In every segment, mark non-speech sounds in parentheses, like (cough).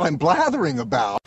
what I'm blathering about.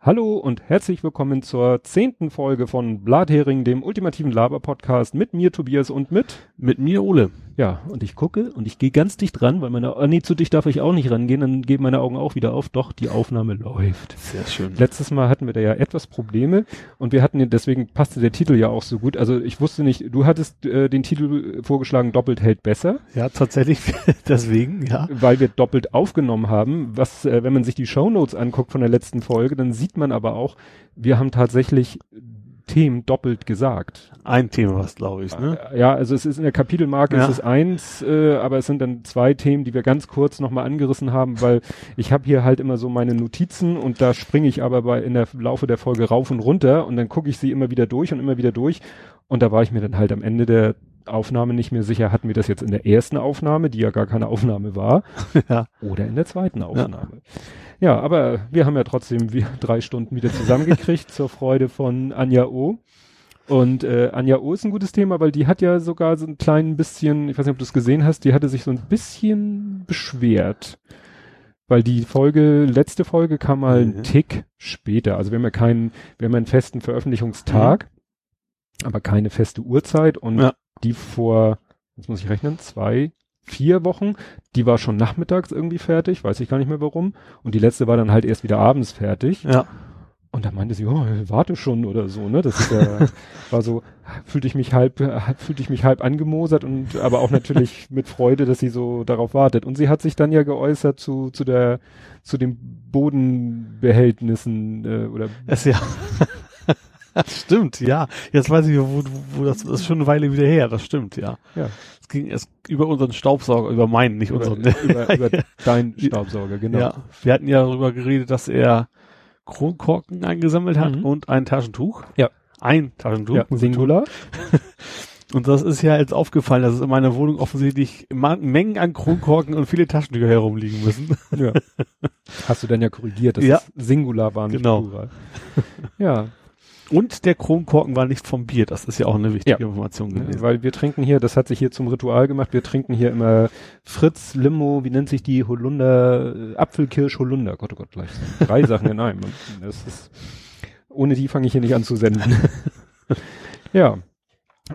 Hallo und herzlich willkommen zur zehnten Folge von Blathering, dem ultimativen Laber-Podcast mit mir Tobias und mit mit mir Ole. Ja, und ich gucke und ich gehe ganz dicht ran, weil meine, oh nee, zu dicht darf ich auch nicht rangehen, dann geben meine Augen auch wieder auf. Doch, die Aufnahme läuft. Sehr schön. Letztes Mal hatten wir da ja etwas Probleme und wir hatten, deswegen passte der Titel ja auch so gut. Also ich wusste nicht, du hattest äh, den Titel vorgeschlagen, doppelt hält besser. Ja, tatsächlich, (laughs) deswegen, ja. Weil wir doppelt aufgenommen haben. Was, äh, wenn man sich die Shownotes anguckt von der letzten Folge, dann sieht man aber auch, wir haben tatsächlich Themen doppelt gesagt. Ein Thema was, glaube ich, ne? Ja, also es ist in der Kapitelmarke, Ja. es ist eins, äh, aber es sind dann zwei Themen, die wir ganz kurz nochmal angerissen haben, weil (laughs) ich habe hier halt immer so meine Notizen und da springe ich aber bei in der Laufe der Folge rauf und runter und dann gucke ich sie immer wieder durch und immer wieder durch und da war ich mir dann halt am Ende der Aufnahme nicht mehr sicher, hatten wir das jetzt in der ersten Aufnahme, die ja gar keine Aufnahme war, (laughs) Ja. oder in der zweiten Aufnahme. Ja, aber wir haben ja trotzdem wir (laughs) drei Stunden wieder zusammengekriegt zur Freude von Anja O. Und äh, Anja O ist ein gutes Thema, weil die hat ja sogar so ein klein bisschen, ich weiß nicht, ob du es gesehen hast, die hatte sich so ein bisschen beschwert. Weil die Folge, letzte Folge kam mal Mhm. einen Tick später. Also wir haben ja keinen, wir haben ja einen festen Veröffentlichungstag, aber keine feste Uhrzeit. Und Ja. die vor, jetzt muss ich rechnen, zwei, vier Wochen, die war schon nachmittags irgendwie fertig, weiß ich gar nicht mehr warum. Und die letzte war dann halt erst wieder abends fertig. Ja. Und da meinte sie, oh, warte schon oder so, ne? Das ist ja, (laughs) war so, fühlte ich mich halb, fühlte ich mich halb angemosert und aber auch natürlich (laughs) mit Freude, dass sie so darauf wartet. Und sie hat sich dann ja geäußert zu, zu der, zu den Bodenbehältnissen äh, oder Das ja. (laughs) stimmt, ja. Jetzt weiß ich, wo, wo, das, das ist schon eine Weile wieder her, das stimmt, ja. ja, Es ging erst über unseren Staubsauger, über meinen, nicht über, unseren. über, (laughs) über deinen Staubsauger, genau. Ja. Wir hatten ja darüber geredet, dass er Kronkorken eingesammelt hat Mhm. und ein Taschentuch. Ja. Ein Taschentuch. Ja, Singular. (laughs) Und das ist ja jetzt aufgefallen, dass es in meiner Wohnung offensichtlich Mengen an Kronkorken und viele Taschentücher herumliegen müssen. Ja. (laughs) Hast du dann ja korrigiert, dass Ja. es Singular war, nicht Genau. Plural. Ja, Und der Kronkorken war nicht vom Bier. Das ist ja auch eine wichtige Ja. Information gewesen. weil wir trinken hier, das hat sich hier zum Ritual gemacht, wir trinken hier immer Fritz, Limo, wie nennt sich die Holunder, äh, Apfelkirsch, Holunder. Gott, oh Gott, gleich drei Sachen in einem. Das ist, ohne die fange ich hier nicht an zu senden. (laughs) ja.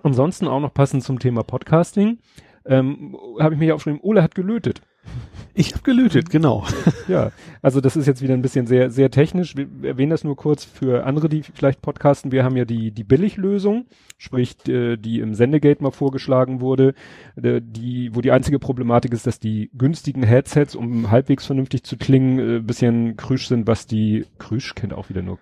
Ansonsten auch noch passend zum Thema Podcasting, ähm, habe ich hier aufgeschrieben, Ole hat gelötet. Ich habe gelötet, genau. (laughs) Ja, also das ist jetzt wieder ein bisschen sehr, sehr technisch. Wir erwähnen das nur kurz für andere, die vielleicht podcasten. Wir haben ja die, die Billiglösung, sprich, äh, die im Sendegate mal vorgeschlagen wurde, äh, die, wo die einzige Problematik ist, dass die günstigen Headsets, um halbwegs vernünftig zu klingen, äh, bisschen krüsch sind, was die, krüsch kennt auch wieder nur.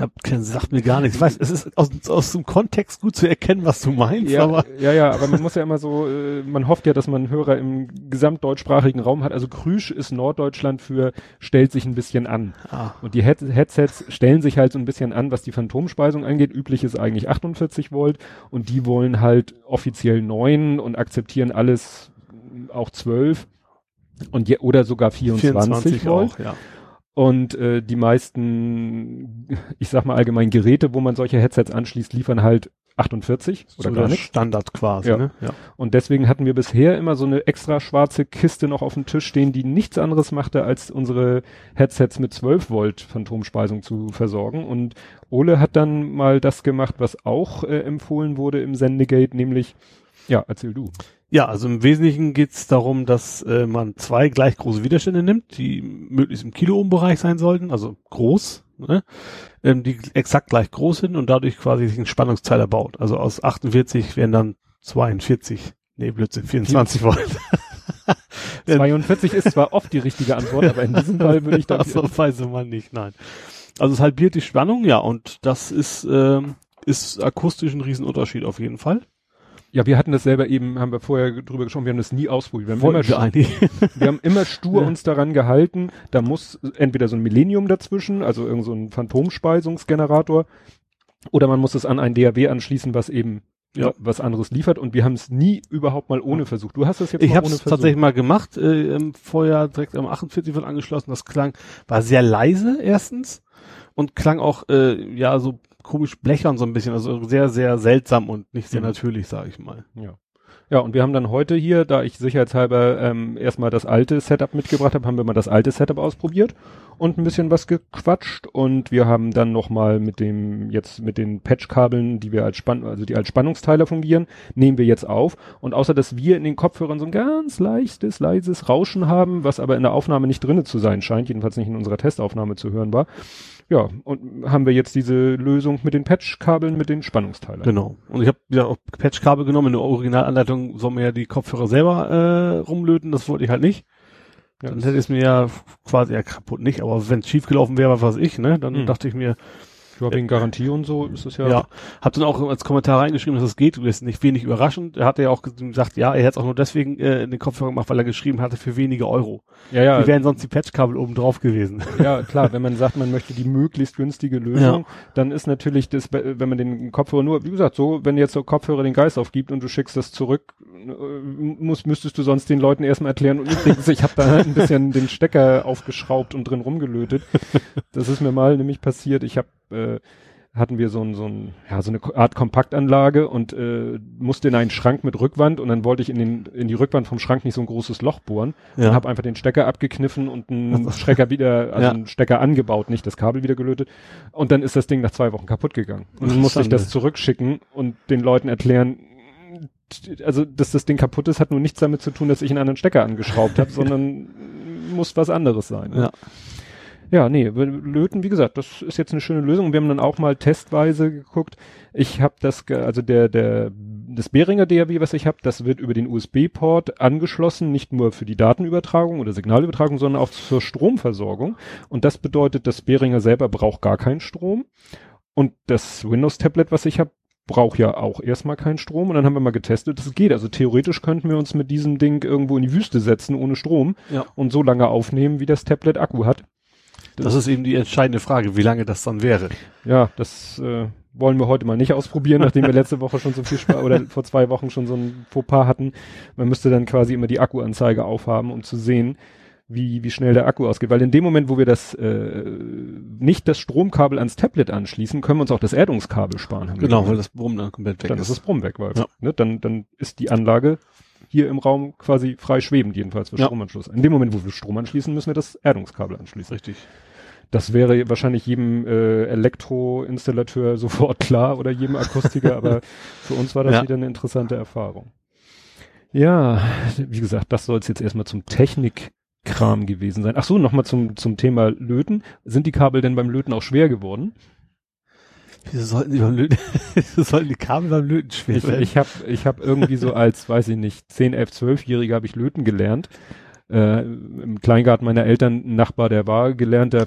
Hab, sagt mir gar nichts. Ich weiß, es ist aus, aus dem Kontext gut zu erkennen, was du meinst, Ja, aber ja, ja, aber man muss ja immer so, man hofft ja, dass man Hörer im gesamtdeutschsprachigen Raum hat. Also krüsch ist Norddeutschland für, stellt sich ein bisschen an. ah, Und die Head Headsets stellen sich halt so ein bisschen an, was die Phantomspeisung angeht. Üblich ist eigentlich 48 Volt und die wollen halt offiziell 9 und akzeptieren alles auch 12 und je, oder sogar 24, 24 Volt. auch, ja. Und äh, die meisten, ich sag mal allgemein Geräte, wo man solche Headsets anschließt, liefern halt 48 oder so gar der nichts. Standard quasi, Ja. ne? Ja. Und deswegen hatten wir bisher immer so eine extra schwarze Kiste noch auf dem Tisch stehen, die nichts anderes machte, als unsere Headsets mit 12 Volt Phantomspeisung zu versorgen. Und Ole hat dann mal das gemacht, was auch äh, empfohlen wurde im Sendegate, nämlich, ja, erzähl du. Ja, also im Wesentlichen geht's darum, dass äh, man zwei gleich große Widerstände nimmt, die möglichst im Kiloohm-Bereich sein sollten, also groß, ne? ähm, die exakt gleich groß sind und dadurch quasi sich ein Spannungsteiler baut. Also aus 48 werden dann 42, nee, Blödsinn, 24 Volt. Ähm, 42 ist zwar oft die richtige Antwort, aber in diesem Fall würde ich da das weiß man nicht, nein. Also es halbiert die Spannung, ja, und das ist, ähm, ist akustisch ein Riesenunterschied auf jeden Fall. Ja, wir hatten das selber eben, haben wir vorher drüber gesprochen, wir haben das nie ausprobiert. Wir haben, Wollten immer, (laughs) wir haben immer stur Ja. uns daran gehalten, da muss entweder so ein Millennium dazwischen, also irgend so ein Phantomspeisungsgenerator, oder man muss es an ein DAW anschließen, was eben Ja. was anderes liefert und wir haben es nie überhaupt mal ohne versucht. Du hast es jetzt Ich mal habe ohne es versucht. tatsächlich mal gemacht, äh, im Vorjahr direkt am 48 Volt angeschlossen. Das klang, war sehr leise erstens und klang auch, äh, ja, so komisch blechern so ein bisschen, also sehr, sehr seltsam und nicht sehr Mhm. natürlich, sage ich mal. Ja. Ja, und wir haben dann heute hier, da ich sicherheitshalber ähm, erstmal das alte Setup mitgebracht habe, haben wir mal das alte Setup ausprobiert und ein bisschen was gequatscht und wir haben dann nochmal mit dem, jetzt mit den Patchkabeln, die wir als Spann, also die als Spannungsteiler fungieren, nehmen wir jetzt auf und außer, dass wir in den Kopfhörern so ein ganz leichtes, leises Rauschen haben, was aber in der Aufnahme nicht drinne zu sein scheint, jedenfalls nicht in unserer Testaufnahme zu hören war, ja, und haben wir jetzt diese Lösung mit den Patchkabeln, mit den Spannungsteilern. Genau. Und ich habe ja auch Patchkabel genommen. In der Originalanleitung soll man ja die Kopfhörer selber äh, rumlöten. Das wollte ich halt nicht. Ja, dann hätte es mir ja quasi ja kaputt nicht, aber wenn es schief gelaufen wäre, was weiß ich, ne? Dann mhm. dachte ich mir, ja, wegen Garantie und so ist es ja. Ja, hab dann auch als Kommentar reingeschrieben, dass es geht. Das ist nicht wenig überraschend. Er hatte ja auch gesagt, ja, er hätte es auch nur deswegen äh, in den Kopfhörer gemacht, weil er geschrieben hatte für wenige Euro. Ja, ja. Wie wären sonst die Patchkabel oben drauf gewesen? Ja, klar. Wenn man sagt, man möchte die möglichst günstige Lösung, ja. dann ist natürlich das, wenn man den Kopfhörer nur, wie gesagt, so, wenn jetzt der Kopfhörer den Geist aufgibt und du schickst das zurück, äh, muss, müsstest du sonst den Leuten erstmal erklären. Und übrigens, ich habe da ein bisschen den Stecker aufgeschraubt und drin rumgelötet. Das ist mir mal nämlich passiert. Ich habe äh, hatten wir so ein, so ein, ja, so eine Art Kompaktanlage und äh, musste in einen Schrank mit Rückwand und dann wollte ich in den in die Rückwand vom Schrank nicht so ein großes Loch bohren ja. und habe einfach den Stecker abgekniffen und einen Stecker wieder, (laughs) also ja. einen Stecker angebaut, nicht das Kabel wieder gelötet und dann ist das Ding nach zwei Wochen kaputt gegangen und dann musste ich das zurückschicken und den Leuten erklären, also dass das Ding kaputt ist, hat nur nichts damit zu tun, dass ich einen anderen Stecker angeschraubt habe, (laughs) sondern muss was anderes sein. Ne? Ja. Ja, nee, löten, wie gesagt, das ist jetzt eine schöne Lösung. Wir haben dann auch mal testweise geguckt. Ich habe das, also der, der, das Behringer DAW, was ich habe, das wird über den USB-Port angeschlossen, nicht nur für die Datenübertragung oder Signalübertragung, sondern auch zur Stromversorgung. Und das bedeutet, das Behringer selber braucht gar keinen Strom. Und das Windows-Tablet, was ich habe, braucht ja auch erstmal keinen Strom. Und dann haben wir mal getestet, das geht. Also theoretisch könnten wir uns mit diesem Ding irgendwo in die Wüste setzen ohne Strom ja. und so lange aufnehmen, wie das Tablet Akku hat. Das, ist eben die entscheidende Frage, wie lange das dann wäre. Ja, das äh, wollen wir heute mal nicht ausprobieren, nachdem wir letzte Woche schon so viel Spaß oder vor zwei Wochen schon so ein Fauxpas hatten. Man müsste dann quasi immer die Akkuanzeige aufhaben, um zu sehen, wie, wie schnell der Akku ausgeht. Weil in dem Moment, wo wir das äh, nicht das Stromkabel ans Tablet anschließen, können wir uns auch das Erdungskabel sparen. Genau, weil das Brumm dann komplett weg dann ist. Dann ist das Brumm weg, weil ja. ne, dann, dann ist die Anlage hier im Raum quasi frei schwebend, jedenfalls für ja. Stromanschluss. In dem Moment, wo wir Strom anschließen, müssen wir das Erdungskabel anschließen. Richtig. Das wäre wahrscheinlich jedem äh, Elektroinstallateur (laughs) sofort klar oder jedem Akustiker, aber für uns war das ja. wieder eine interessante Erfahrung. Ja, wie gesagt, das soll es jetzt erstmal zum Technikkram gewesen sein. Ach so, nochmal zum, zum Thema Löten. Sind die Kabel denn beim Löten auch schwer geworden? Wieso sollten die beim Löten, (laughs) wieso sollten die Kabel beim Löten schwer werden? Ich, ich habe ich hab irgendwie so als, weiß ich nicht, 10, 11, 12-Jähriger habe ich Löten gelernt. Äh, Im Kleingarten meiner Eltern, ein Nachbar, der war gelernter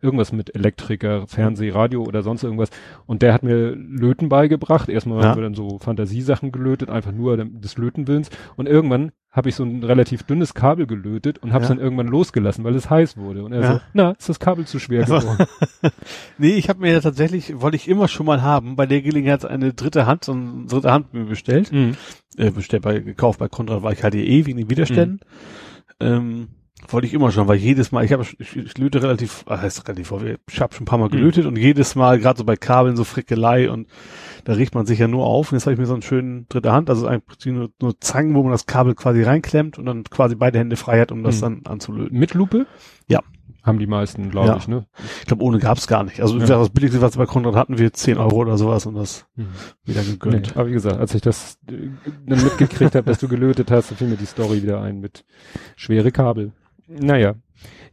irgendwas mit Elektriker, Fernseh, Radio oder sonst irgendwas. Und der hat mir Löten beigebracht. Erstmal ja. haben wir dann so Fantasiesachen gelötet, einfach nur des Lötenwillens. Und irgendwann habe ich so ein relativ dünnes Kabel gelötet und habe es ja. dann irgendwann losgelassen, weil es heiß wurde. Und er ja. so, na, ist das Kabel zu schwer also, geworden? (laughs) nee, ich habe mir ja tatsächlich, wollte ich immer schon mal haben, bei der Gelegenheit eine dritte Hand, so eine dritte Hand mir bestellt. Mhm. Äh, bestellt bei, gekauft bei Konrad war ich halt eh wegen den Widerständen. Mhm. Ähm, wollte ich immer schon, weil jedes Mal, ich habe ich, ich löte relativ, ah, heißt relativ, ich habe schon ein paar Mal mhm. gelötet mhm. und jedes Mal, gerade so bei Kabeln, so Frickelei und da riecht man sich ja nur auf. Und jetzt habe ich mir so einen schönen dritte Hand, also eigentlich nur, nur Zangen, wo man das Kabel quasi reinklemmt und dann quasi beide Hände frei hat, um das mhm. dann anzulöten. Mit Lupe? Ja. Haben die meisten, glaube ja. ich, ne? Ich glaube, ohne gab's gar nicht. Also ja. das billigste, was wir bei Konrad hatten, wir 10 Euro oder sowas und das mhm. wieder gegönnt. Nee, aber wie gesagt, als ich das äh, dann mitgekriegt habe, dass du gelötet hast, fiel mir die Story wieder ein mit schwere Kabel. Naja.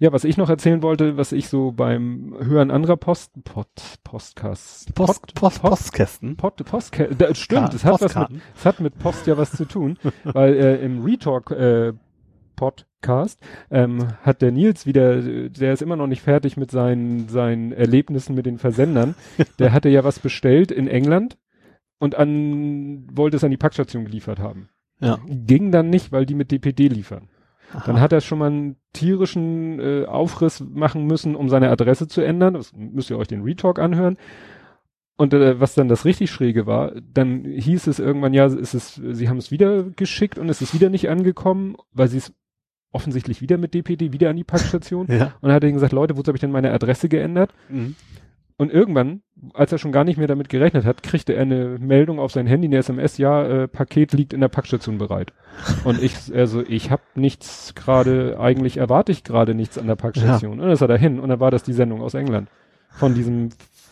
Ja, was ich noch erzählen wollte, was ich so beim Hören anderer Post, Pod, Postcasts, Post, Post, Post, Postkästen, Pod, Postkästen, da, stimmt, es hat was mit, es hat mit Post ja was zu tun, (laughs) weil äh, im Retalk äh, Podcast ähm, hat der Nils wieder, der ist immer noch nicht fertig mit seinen seinen Erlebnissen mit den Versendern. Der hatte ja was bestellt in England und an wollte es an die Packstation geliefert haben. Ja. Ging dann nicht, weil die mit DPD liefern. Aha. Dann hat er schon mal einen tierischen äh, Aufriss machen müssen, um seine Adresse zu ändern. Das müsst ihr euch den Retalk anhören. Und äh, was dann das richtig Schräge war, dann hieß es irgendwann, ja, ist es, sie haben es wieder geschickt und es ist wieder nicht angekommen, weil sie es offensichtlich wieder mit DPD wieder an die Packstation. ja. Und dann hat er gesagt, Leute, wozu habe ich denn meine Adresse geändert? Mhm. Und irgendwann, als er schon gar nicht mehr damit gerechnet hat, kriegte er eine Meldung auf sein Handy, eine SMS, ja, äh, Paket liegt in der Packstation bereit. Und ich, also ich habe nichts gerade, eigentlich erwarte ich gerade nichts an der Packstation. Und dann ist er dahin und dann war das die Sendung aus England. Von diesem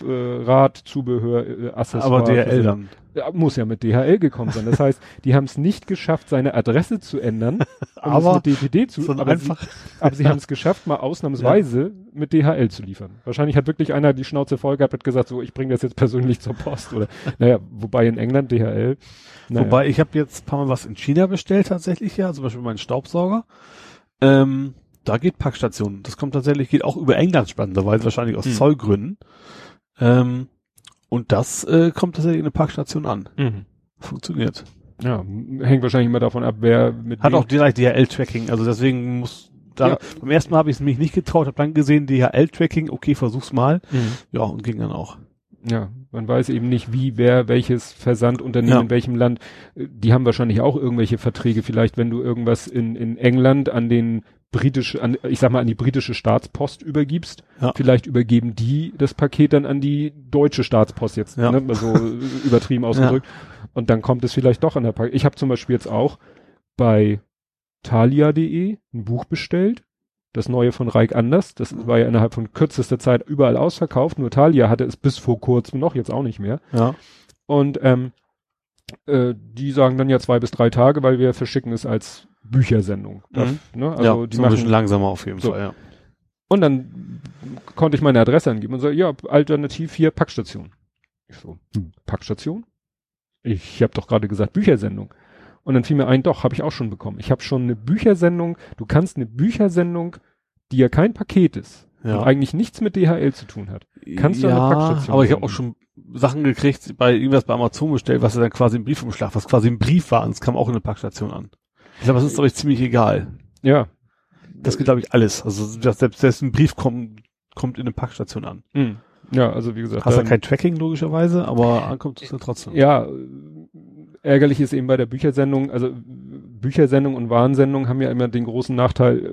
äh, Rad, Zubehör, äh, Accessoire. Aber DHL dann. Ja, muss ja mit DHL gekommen sein. Das heißt, die haben es nicht geschafft, seine Adresse zu ändern, um Aber- es mit DPD zu, aber einfach- sie, aber sie haben es (laughs) geschafft, mal ausnahmsweise mit DHL zu liefern. Wahrscheinlich hat wirklich einer die Schnauze voll gehabt, hat gesagt, so, ich bringe das jetzt persönlich zur Post oder, naja, wobei in England DHL, naja, Wobei ich habe jetzt ein paar Mal was in China bestellt tatsächlich, ja, zum Beispiel meinen Staubsauger. Ähm, da geht Packstation. Das kommt tatsächlich, geht auch über England spannenderweise, wahrscheinlich aus Hm. Zollgründen. Ähm, und das äh, kommt tatsächlich in eine Packstation an. mhm. Funktioniert. ja, hängt wahrscheinlich immer davon ab, wer mit Hat auch direkt DHL-Tracking, also deswegen muss da, Ja. beim ersten Mal habe ich es mich nicht getraut, habe dann gesehen DHL-Tracking, okay, versuch's mal. Mhm. Ja, und ging dann auch. Ja, man weiß eben nicht, wie, wer, welches Versandunternehmen Ja. in welchem Land. Äh, Die haben wahrscheinlich auch irgendwelche Verträge. Vielleicht, wenn du irgendwas in, in England an den britische, an, ich sag mal, an die britische Staatspost übergibst. Ja. Vielleicht übergeben die das Paket dann an die deutsche Staatspost jetzt, Ja. ne, mal so äh, übertrieben (laughs) ausgedrückt. Und dann kommt es vielleicht doch an der Paket. Ich habe zum Beispiel jetzt auch bei thalia.de ein Buch bestellt. Das neue von Reich Anders. Das war ja innerhalb von kürzester Zeit überall ausverkauft. Nur Thalia hatte es bis vor kurzem noch, jetzt auch nicht mehr. Ja. Und ähm, äh, die sagen dann ja zwei bis drei Tage, weil wir verschicken es als Büchersendung. Das, ne? Also ja, die so ein bisschen langsamer auf jeden So. Fall, ja. und dann konnte ich meine Adresse angeben und so, ja, alternativ hier Packstation. Ich so, hm, Packstation? Ich habe doch gerade gesagt Büchersendung. Und dann fiel mir ein, doch, habe ich auch schon bekommen. Ich habe schon eine Büchersendung, du kannst eine Büchersendung, die ja kein Paket ist und Ja. eigentlich nichts mit DHL zu tun hat. Kannst du ja, eine Packstation aber ich habe auch schon Sachen gekriegt, bei irgendwas bei Amazon bestellt, was dann quasi ein Briefumschlag, was quasi ein Brief war, und es kam auch in eine Packstation an. Ich glaube, das ist, glaube ich, ziemlich egal. Ja. Das geht, glaube ich, alles. Also dass selbst, selbst ein Brief kommt, kommt in eine Packstation an. Hm. Ja, also wie gesagt. Hast ja ähm, kein Tracking logischerweise, aber ankommt es ja trotzdem. Ja, ärgerlich ist eben bei der Büchersendung, also Büchersendung und Warnsendung haben ja immer den großen Nachteil, äh,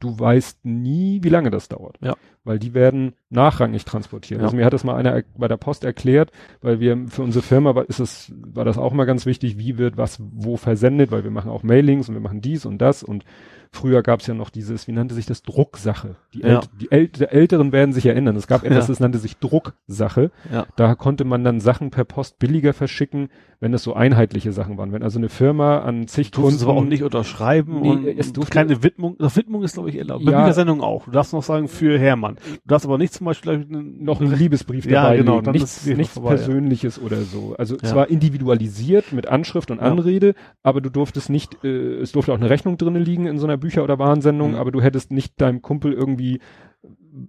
du weißt nie, wie lange das dauert. Ja. Weil die werden nachrangig transportiert. Ja. Also mir hat das mal einer er- bei der Post erklärt, weil wir für unsere Firma war, ist es, war das auch mal ganz wichtig, wie wird was wo versendet, weil wir machen auch Mailings und wir machen dies und das und früher gab es ja noch dieses, wie nannte sich das, Drucksache. Die, Ja. Ält die, Ält die Älteren werden sich erinnern. Es gab etwas, Ja. das nannte sich Drucksache. Ja. Da konnte man dann Sachen per Post billiger verschicken, wenn es so einheitliche Sachen waren. Wenn also eine Firma an zig Du Kunden aber auch nicht unterschreiben Nee, und es durfte- keine Widmung. Doch, Widmung ist, glaube ich, erlaubt. Bei Ja. Büchersendung auch. Du darfst noch sagen, für Hermann. Du darfst aber nicht zum Beispiel ich, noch einen Liebesbrief Ja, dabei genau, legen. dann nichts, ist es nichts vorbei, ja. Persönliches oder so. Also Ja. zwar individualisiert mit Anschrift und Ja. Anrede, aber du durftest nicht, äh, es durfte auch eine Rechnung drinnen liegen in so einer Bücher- oder Warnsendung, Mhm. aber du hättest nicht deinem Kumpel irgendwie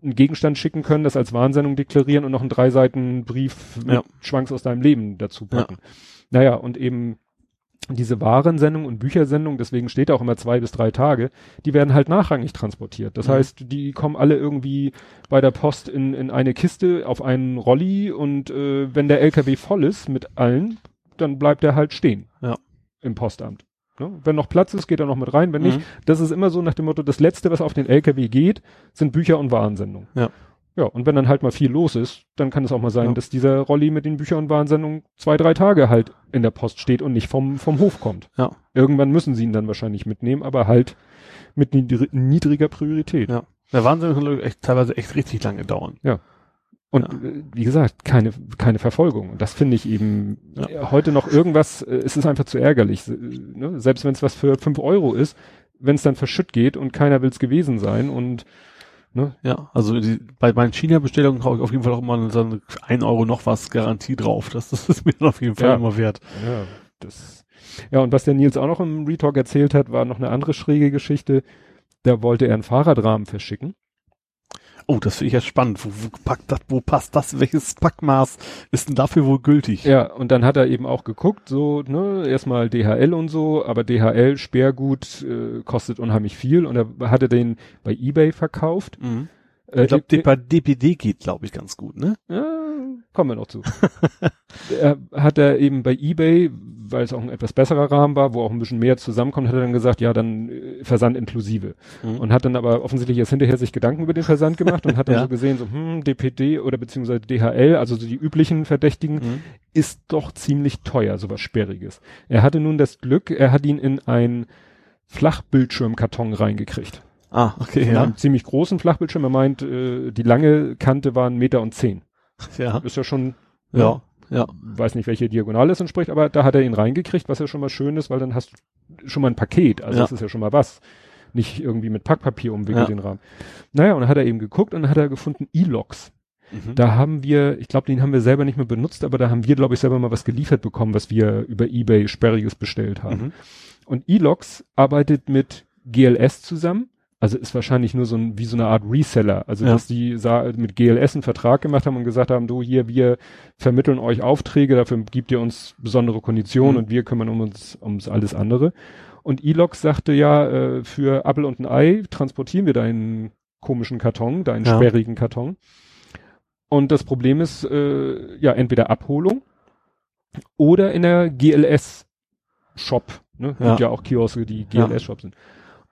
einen Gegenstand schicken können, das als Warnsendung deklarieren und noch einen drei Seiten Brief mit Ja. Schwanks aus deinem Leben dazu packen. Naja, und eben diese Warensendung und Büchersendung, deswegen steht auch immer zwei bis drei Tage, die werden halt nachrangig transportiert. Das Mhm. heißt, die kommen alle irgendwie bei der Post in, in eine Kiste auf einen Rolli und äh, wenn der LKW voll ist mit allen, dann bleibt er halt stehen. Ja. Im Postamt. Ne? Wenn noch Platz ist, geht er noch mit rein. Wenn nicht, Mhm. das ist immer so nach dem Motto, das Letzte, was auf den LKW geht, sind Bücher und Warensendungen. Ja. Ja, und wenn dann halt mal viel los ist, dann kann es auch mal sein, Ja. dass dieser Rolli mit den Bücher- und Warnsendungen zwei, drei Tage halt in der Post steht und nicht vom, vom Hof kommt. Ja. Irgendwann müssen sie ihn dann wahrscheinlich mitnehmen, aber halt mit niedri niedriger Priorität. Ja. Der Wahnsinn kann echt, teilweise echt richtig lange dauern. Und Ja. äh, wie gesagt, keine, keine Verfolgung. Und das finde ich eben Ja. äh, heute noch irgendwas, äh, es ist einfach zu ärgerlich. Ne? Selbst wenn es was für fünf Euro ist, wenn es dann verschütt geht und keiner will es gewesen sein und ne, Ja, also die, bei meinen China-Bestellungen habe ich auf jeden Fall auch immer so eine 1 Euro noch was Garantie drauf. Das, das ist mir dann auf jeden Fall Ja. immer wert. Ja, das. Ja, und was der Nils auch noch im Retalk erzählt hat, war noch eine andere schräge Geschichte. Da wollte er einen Fahrradrahmen verschicken. Oh, das finde ich ja spannend. Wo, wo packt das, wo passt das? Welches Packmaß ist denn dafür wohl gültig? Ja, und dann hat er eben auch geguckt, so, ne, erstmal DHL und so, aber DHL, Sperrgut, äh, kostet unheimlich viel und er hatte den bei Ebay verkauft. Mhm. Äh, Ich glaube, DPD geht, glaube ich, ganz gut, ne? Ja, kommen wir noch zu. (laughs) er hat er eben bei eBay, weil es auch ein etwas besserer Rahmen war, wo auch ein bisschen mehr zusammenkommt, hat er dann gesagt, ja, dann äh, Versand inklusive. Mhm. Und hat dann aber offensichtlich erst hinterher sich Gedanken über den Versand gemacht und hat dann (laughs) ja. so gesehen, so, hm, DPD oder beziehungsweise DHL, also so die üblichen Verdächtigen, mhm. ist doch ziemlich teuer, sowas Sperriges. Er hatte nun das Glück, er hat ihn in ein Flachbildschirmkarton reingekriegt. Ah, okay, ja. Einen ziemlich großen Flachbildschirm. Er meint, äh, die lange Kante war ein Meter und zehn. Ja. Ist ja schon, ja, ja. Weiß nicht, welche Diagonale es entspricht, aber da hat er ihn reingekriegt, was ja schon mal schön ist, weil dann hast du schon mal ein Paket. Also ja. das ist ja schon mal was. Nicht irgendwie mit Packpapier umwickelt ja. den Rahmen. Naja, und dann hat er eben geguckt und dann hat er gefunden E-Logs. Mhm. Da haben wir, ich glaube, den haben wir selber nicht mehr benutzt, aber da haben wir, glaube ich, selber mal was geliefert bekommen, was wir über Ebay Sperriges bestellt haben. Mhm. Und E-Logs arbeitet mit GLS zusammen also ist wahrscheinlich nur so ein, wie so eine Art Reseller. Also, ja. dass die mit GLS einen Vertrag gemacht haben und gesagt haben, du hier, wir vermitteln euch Aufträge, dafür gibt ihr uns besondere Konditionen mhm. und wir kümmern um uns ums alles andere. Und Elox sagte ja, äh, für Apple und ein Ei transportieren wir deinen komischen Karton, deinen ja. sperrigen Karton. Und das Problem ist, äh, ja, entweder Abholung oder in der GLS Shop, ne? Ja. Gibt ja auch Kioske, die GLS Shop sind.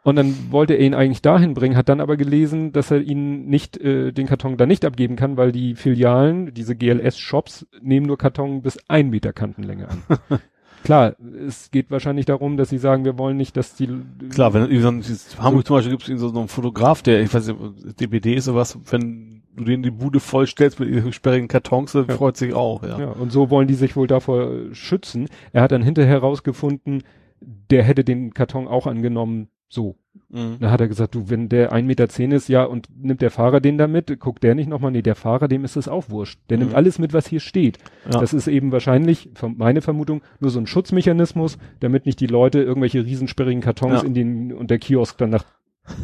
Und dann wollte er ihn eigentlich dahin bringen, hat dann aber gelesen, dass er ihn nicht, äh, den Karton da nicht abgeben kann, weil die Filialen, diese GLS-Shops, nehmen nur Karton bis ein Meter Kantenlänge an. (laughs) Klar, es geht wahrscheinlich darum, dass sie sagen, wir wollen nicht, dass die. Klar, wenn in Hamburg so, zum Beispiel gibt es so einen Fotograf, der, ich weiß nicht, DBD ist sowas, wenn du den die Bude vollstellst mit ihren sperrigen Kartons, dann ja. freut sich auch, ja. Ja, und so wollen die sich wohl davor schützen. Er hat dann hinterher rausgefunden, der hätte den Karton auch angenommen, so. Mhm. Da hat er gesagt, du, wenn der 1,10 Meter zehn ist, ja, und nimmt der Fahrer den da mit, guckt der nicht nochmal, nee, der Fahrer, dem ist es auch wurscht. Der mhm. nimmt alles mit, was hier steht. Ja. Das ist eben wahrscheinlich, meine Vermutung, nur so ein Schutzmechanismus, damit nicht die Leute irgendwelche riesensperrigen Kartons ja. in den, und der Kiosk dann nach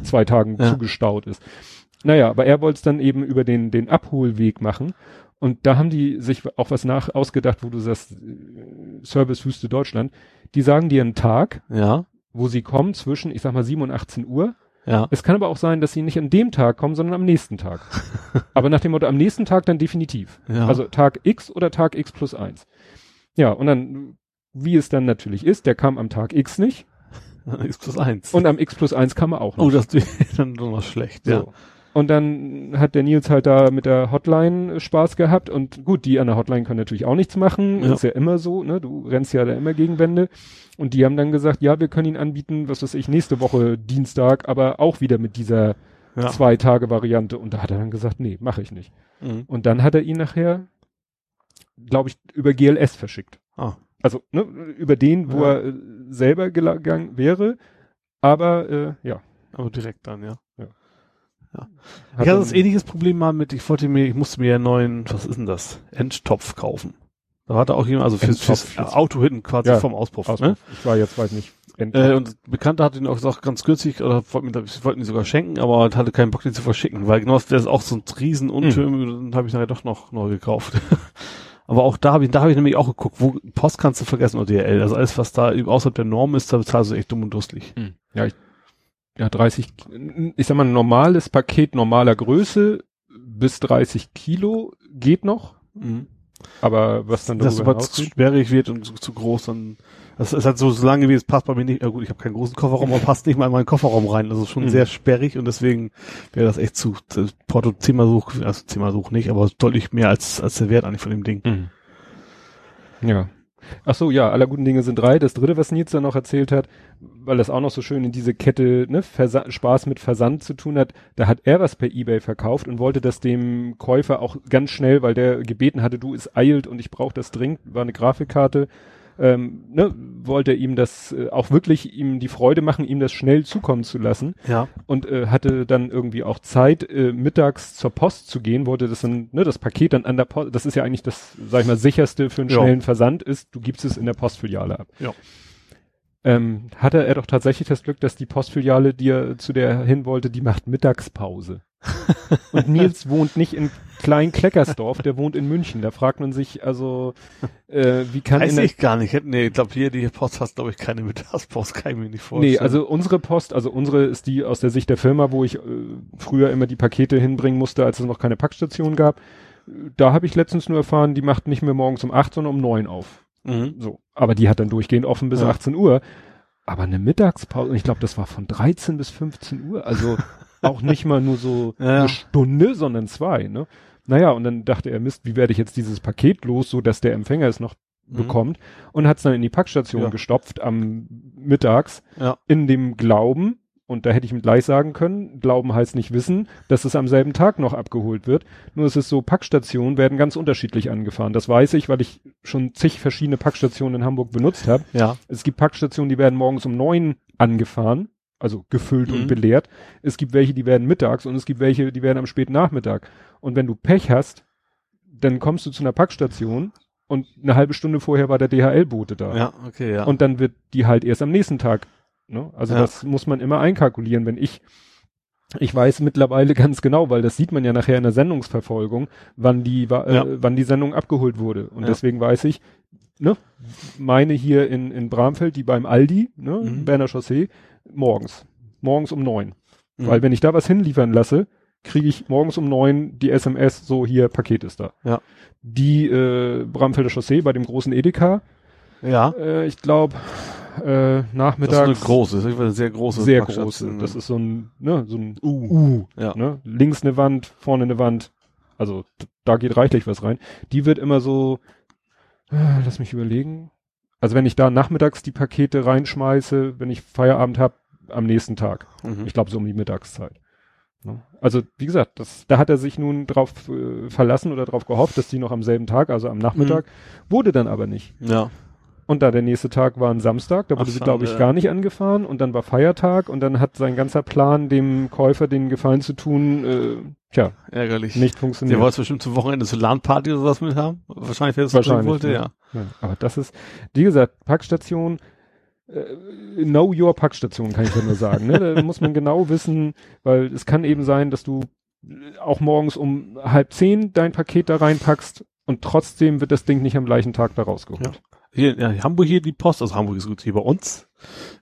zwei Tagen ja. zugestaut ist. Naja, aber er wollte es dann eben über den, den Abholweg machen. Und da haben die sich auch was nach ausgedacht, wo du sagst, äh, Service Wüste Deutschland. Die sagen dir einen Tag. Ja wo sie kommen zwischen, ich sag mal, 7 und 18 Uhr. Ja. Es kann aber auch sein, dass sie nicht an dem Tag kommen, sondern am nächsten Tag. (laughs) aber nach dem Motto, am nächsten Tag dann definitiv. Ja. Also Tag X oder Tag X plus eins. Ja, und dann, wie es dann natürlich ist, der kam am Tag X nicht. (laughs) X plus eins. Und am X plus eins kam er auch noch. Oh, das (laughs) wäre dann noch schlecht, so. ja. Und dann hat der Nils halt da mit der Hotline Spaß gehabt und gut, die an der Hotline können natürlich auch nichts machen, ja. ist ja immer so, ne, du rennst ja da immer gegen Wände und die haben dann gesagt, ja, wir können ihn anbieten, was weiß ich, nächste Woche Dienstag, aber auch wieder mit dieser ja. zwei Tage Variante und da hat er dann gesagt, nee, mache ich nicht. Mhm. Und dann hat er ihn nachher, glaube ich, über GLS verschickt. Ah. Also ne, über den, wo ja. er selber gegangen wäre, aber äh, ja. Aber direkt dann, ja. Ja. Ja. ich hatte das ähnliches Problem mal mit, ich wollte mir, ich musste mir einen neuen, was ist denn das? Endtopf kaufen. Da hatte auch jemand, also fürs, fürs, Auto hinten quasi ja, vom Auspuff. Auspuff. Ne? Ich war jetzt, weiß nicht. Äh, und Bekannter hat ihn auch gesagt, ganz günstig, oder wollten, wollten ihn sogar schenken, aber hatte keinen Bock, den zu verschicken, weil genau, der ist auch so ein riesen Untürm, mhm. dann habe ich nachher doch noch neu gekauft. (laughs) aber auch da habe ich, da habe ich nämlich auch geguckt, wo Post kannst du vergessen oder DRL, also alles, was da außerhalb der Norm ist, da bezahlst du echt dumm und dusselig. Mhm. Ja, ich ja, 30, ich sag mal, ein normales Paket normaler Größe bis 30 Kilo geht noch. Mhm. Aber was dann darüber Das was zu sperrig wird und zu, zu, groß, dann, das ist halt so, so lange wie es passt bei mir nicht, ja gut, ich habe keinen großen Kofferraum, aber passt nicht mal in meinen Kofferraum rein, also schon mhm. sehr sperrig und deswegen wäre das echt zu, zu Porto Zimmersuch, also Zimmersuch nicht, aber deutlich mehr als, als der Wert eigentlich von dem Ding. Mhm. Ja. Ach so, ja, aller guten Dinge sind drei. Das dritte, was Nils dann noch erzählt hat, weil das auch noch so schön in diese Kette ne, Versa Spaß mit Versand zu tun hat, da hat er was per Ebay verkauft und wollte das dem Käufer auch ganz schnell, weil der gebeten hatte, du, es eilt und ich brauche das dringend, war eine Grafikkarte, ähm, ne, wollte ihm das äh, auch wirklich ihm die Freude machen, ihm das schnell zukommen zu lassen. Ja. Und äh, hatte dann irgendwie auch Zeit, äh, mittags zur Post zu gehen, wollte das dann, ne, das Paket dann an der Post, das ist ja eigentlich das, sag ich mal, sicherste für einen ja. schnellen Versand ist, du gibst es in der Postfiliale ab. Ja. Ähm, hatte er doch tatsächlich das Glück, dass die Postfiliale, die er zu der hin wollte, die macht Mittagspause. (laughs) und Nils wohnt nicht in Klein-Kleckersdorf, der wohnt in München. Da fragt man sich, also, äh, wie kann Weiß ich gar nicht. Nee, ich glaube, hier die Post hast, glaube ich, keine Mittagspost, kann ich mir nicht vorstellen. Nee, also unsere Post, also unsere ist die aus der Sicht der Firma, wo ich äh, früher immer die Pakete hinbringen musste, als es noch keine Packstation gab. Da habe ich letztens nur erfahren, die macht nicht mehr morgens um acht, sondern um neun auf. Mhm. So. Aber die hat dann durchgehend offen bis Ja. 18 Uhr. Aber eine Mittagspause, ich glaube, das war von 13 bis 15 Uhr, also (laughs) auch nicht mal nur so Ja. eine Stunde, sondern zwei, ne? Naja, und dann dachte er, Mist, wie werde ich jetzt dieses Paket los, so dass der Empfänger es noch Mhm. bekommt und hat es dann in die Packstation Ja. gestopft am mittags Ja. in dem Glauben, und da hätte ich mit gleich sagen können, Glauben heißt nicht wissen, dass es am selben Tag noch abgeholt wird. Nur es ist so, Packstationen werden ganz unterschiedlich angefahren. Das weiß ich, weil ich schon zig verschiedene Packstationen in Hamburg benutzt habe. Ja. Es gibt Packstationen, die werden morgens um neun angefahren, also gefüllt Mhm. und beleert. Es gibt welche, die werden mittags und es gibt welche, die werden am späten Nachmittag. Und wenn du Pech hast, dann kommst du zu einer Packstation und eine halbe Stunde vorher war der DHL-Bote da. Ja, okay, ja. Und dann wird die halt erst am nächsten Tag. Ne? Also Ja. das muss man immer einkalkulieren. Wenn ich, ich weiß mittlerweile ganz genau, weil das sieht man ja nachher in der Sendungsverfolgung, wann die, wa- Ja. äh, wann die Sendung abgeholt wurde. Und Ja. deswegen weiß ich, ne, meine hier in, in Bramfeld, die beim Aldi, ne, Mhm. Berner Chaussee, morgens. Morgens um neun. Mhm. Weil wenn ich da was hinliefern lasse, kriege ich morgens um neun die SMS, so hier, Paket ist da. Ja. Die äh, Bramfelder Chaussee bei dem großen Edeka, ja. äh, ich glaube, äh, Das ist nachmittags eine große, das ist eine sehr große sehr große. Das ist so ein, ne, so ein U. U. Ja. Ne? Links eine Wand, vorne eine Wand. Also da geht reichlich was rein. Die wird immer so, äh, lass mich überlegen. Also wenn ich da nachmittags die Pakete reinschmeiße, wenn ich Feierabend habe, am nächsten Tag. Mhm. Ich glaube so um die Mittagszeit. Ne? Also wie gesagt, das, da hat er sich nun drauf äh, verlassen oder drauf gehofft, dass die noch am selben Tag, also am Nachmittag, Mhm. wurde dann aber nicht. Ja. Und da der nächste Tag war ein Samstag, da wurde Ach, sie, glaube ich, gar nicht angefahren und dann war Feiertag und dann hat sein ganzer Plan, dem Käufer den Gefallen zu tun, äh, tja, Ärgerlich. nicht Der funktioniert. wollte bestimmt zum Wochenende so LAN-Party oder was mit haben. Wahrscheinlich, wer das Wahrscheinlich, wollte, ne? ja. Ja, aber das ist, wie gesagt, Packstation, know your Packstation, kann ich ja nur sagen. Ne? Da (laughs) muss man genau wissen, weil es kann eben sein, dass du auch morgens um halb zehn dein Paket da reinpackst und trotzdem wird das Ding nicht am gleichen Tag da rausgeholt. Hier, ja, in Hamburg hier die Post, also Hamburg ist gut hier bei uns.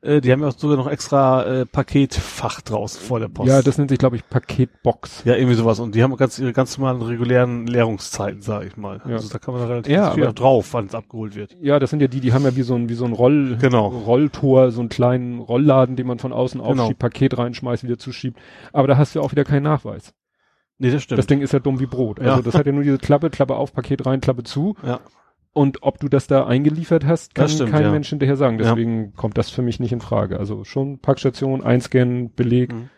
Äh, die haben ja auch sogar noch extra äh, Paketfach draußen vor der Post. Ja, das nennt sich, glaube ich, Paketbox. ja, irgendwie sowas. Und die haben ganz ihre ganz normalen regulären Leerungszeiten, sag ich mal. Ja. Also da kann man da relativ Ja, viel drauf, wann es abgeholt wird. Ja, das sind ja die, die haben ja wie so ein, wie so ein Roll, Genau. Rolltor, so einen kleinen Rollladen, den man von außen Genau. aufschiebt, Paket reinschmeißt, wieder zuschiebt. Aber da hast du auch wieder keinen Nachweis. Nee, das stimmt. Das Ding ist ja dumm wie Brot. Also Ja. das hat ja nur diese Klappe, Klappe auf, Paket rein, Klappe zu. ja. Und ob du das da eingeliefert hast, kann stimmt, kein ja. Mensch hinterher sagen. Ja. Deswegen kommt das für mich nicht in Frage. Also schon Packstation, einscannen, Beleg. Mhm.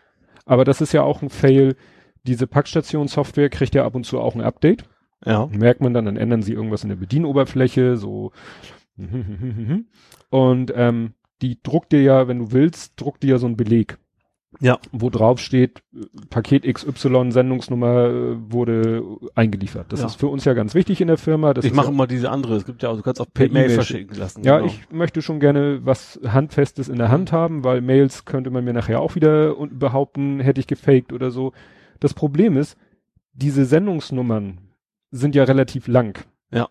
Aber das ist ja auch ein Fail. Diese Packstation-Software kriegt ja ab und zu auch ein Update. Ja. Merkt man dann, dann ändern sie irgendwas in der Bedienoberfläche, so. (laughs) Und ähm, die druckt dir ja, wenn du willst, druckt dir ja so ein Beleg, Ja. wo drauf steht, Paket XY, Sendungsnummer äh, wurde eingeliefert. Das Ja. ist für uns ja ganz wichtig in der Firma. Das ich mache ja, immer diese andere. Es gibt ja auch, du kannst auch per Mail verschicken lassen. ja, genau. ich möchte schon gerne was Handfestes in der Hand haben, weil Mails könnte man mir nachher auch wieder behaupten, hätte ich gefaked oder so. Das Problem ist, diese Sendungsnummern sind ja relativ lang. Ja.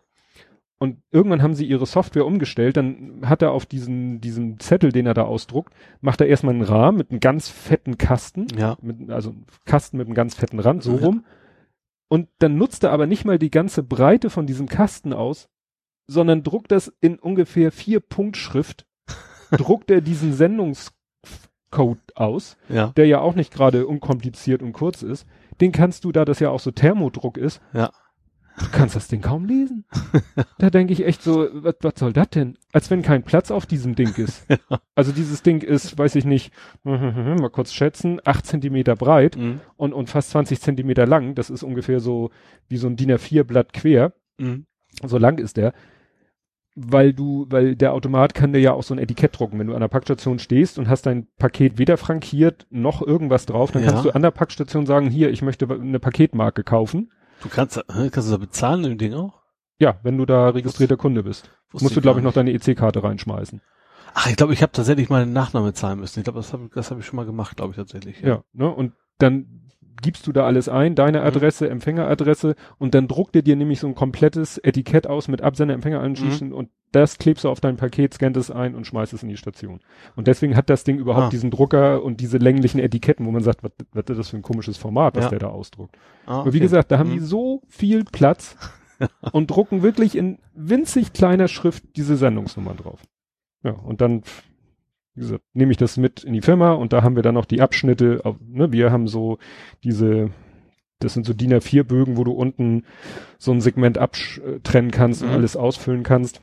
Und irgendwann haben sie ihre Software umgestellt, dann hat er auf diesen, diesen Zettel, den er da ausdruckt, macht er erstmal einen Rahmen mit einem ganz fetten Kasten, Ja. mit, also Kasten mit einem ganz fetten Rand, so Ja. rum. Und dann nutzt er aber nicht mal die ganze Breite von diesem Kasten aus, sondern druckt das in ungefähr vier Punktschrift, (laughs) druckt er diesen Sendungscode aus, Ja. der ja auch nicht gerade unkompliziert und kurz ist. Den kannst du, da das ja auch so Thermodruck ist, Ja. Du kannst das Ding kaum lesen. da denke ich echt so, was, was soll das denn? Als wenn kein Platz auf diesem Ding ist. (laughs) Also dieses Ding ist, weiß ich nicht, (laughs) mal kurz schätzen, acht Zentimeter breit Mhm. und, und fast 20 Zentimeter lang. Das ist ungefähr so wie so ein DIN A4-Blatt quer. Mhm. So lang ist der. Weil du, weil der Automat kann dir ja auch so ein Etikett drucken. Wenn du an der Packstation stehst und hast dein Paket weder frankiert noch irgendwas drauf, dann Ja. kannst du an der Packstation sagen, hier, ich möchte eine Paketmarke kaufen. Du kannst, da- hä, kannst du da bezahlen im Ding auch? Ja, wenn du da registrierter Kunde bist. Musst du, glaube ich, noch deine EC-Karte reinschmeißen. Ach, ich glaube, ich habe tatsächlich mal einen Nachname zahlen müssen. Ich glaube, das habe das hab ich schon mal gemacht, glaube ich tatsächlich. Ja. ne? Und dann gibst du da alles ein, deine Mhm. Adresse, Empfängeradresse und dann druckt er dir nämlich so ein komplettes Etikett aus mit Absender, Empfängeranschlüssen Mhm. und das klebst du auf dein Paket, scannt es ein und schmeißt es in die Station. Und deswegen hat das Ding überhaupt Ah. diesen Drucker und diese länglichen Etiketten, wo man sagt, was, was ist das für ein komisches Format, was Ja. der da ausdruckt. Ah, Aber wie okay. gesagt, da haben Mhm. die so viel Platz, (laughs) und drucken wirklich in winzig kleiner Schrift diese Sendungsnummern drauf. Ja, und dann, wie gesagt, nehme ich das mit in die Firma und da haben wir dann noch die Abschnitte, auf, ne, wir haben so diese, das sind so DIN A4 Bögen, wo du unten so ein Segment abtrennen kannst Mhm. und alles ausfüllen kannst.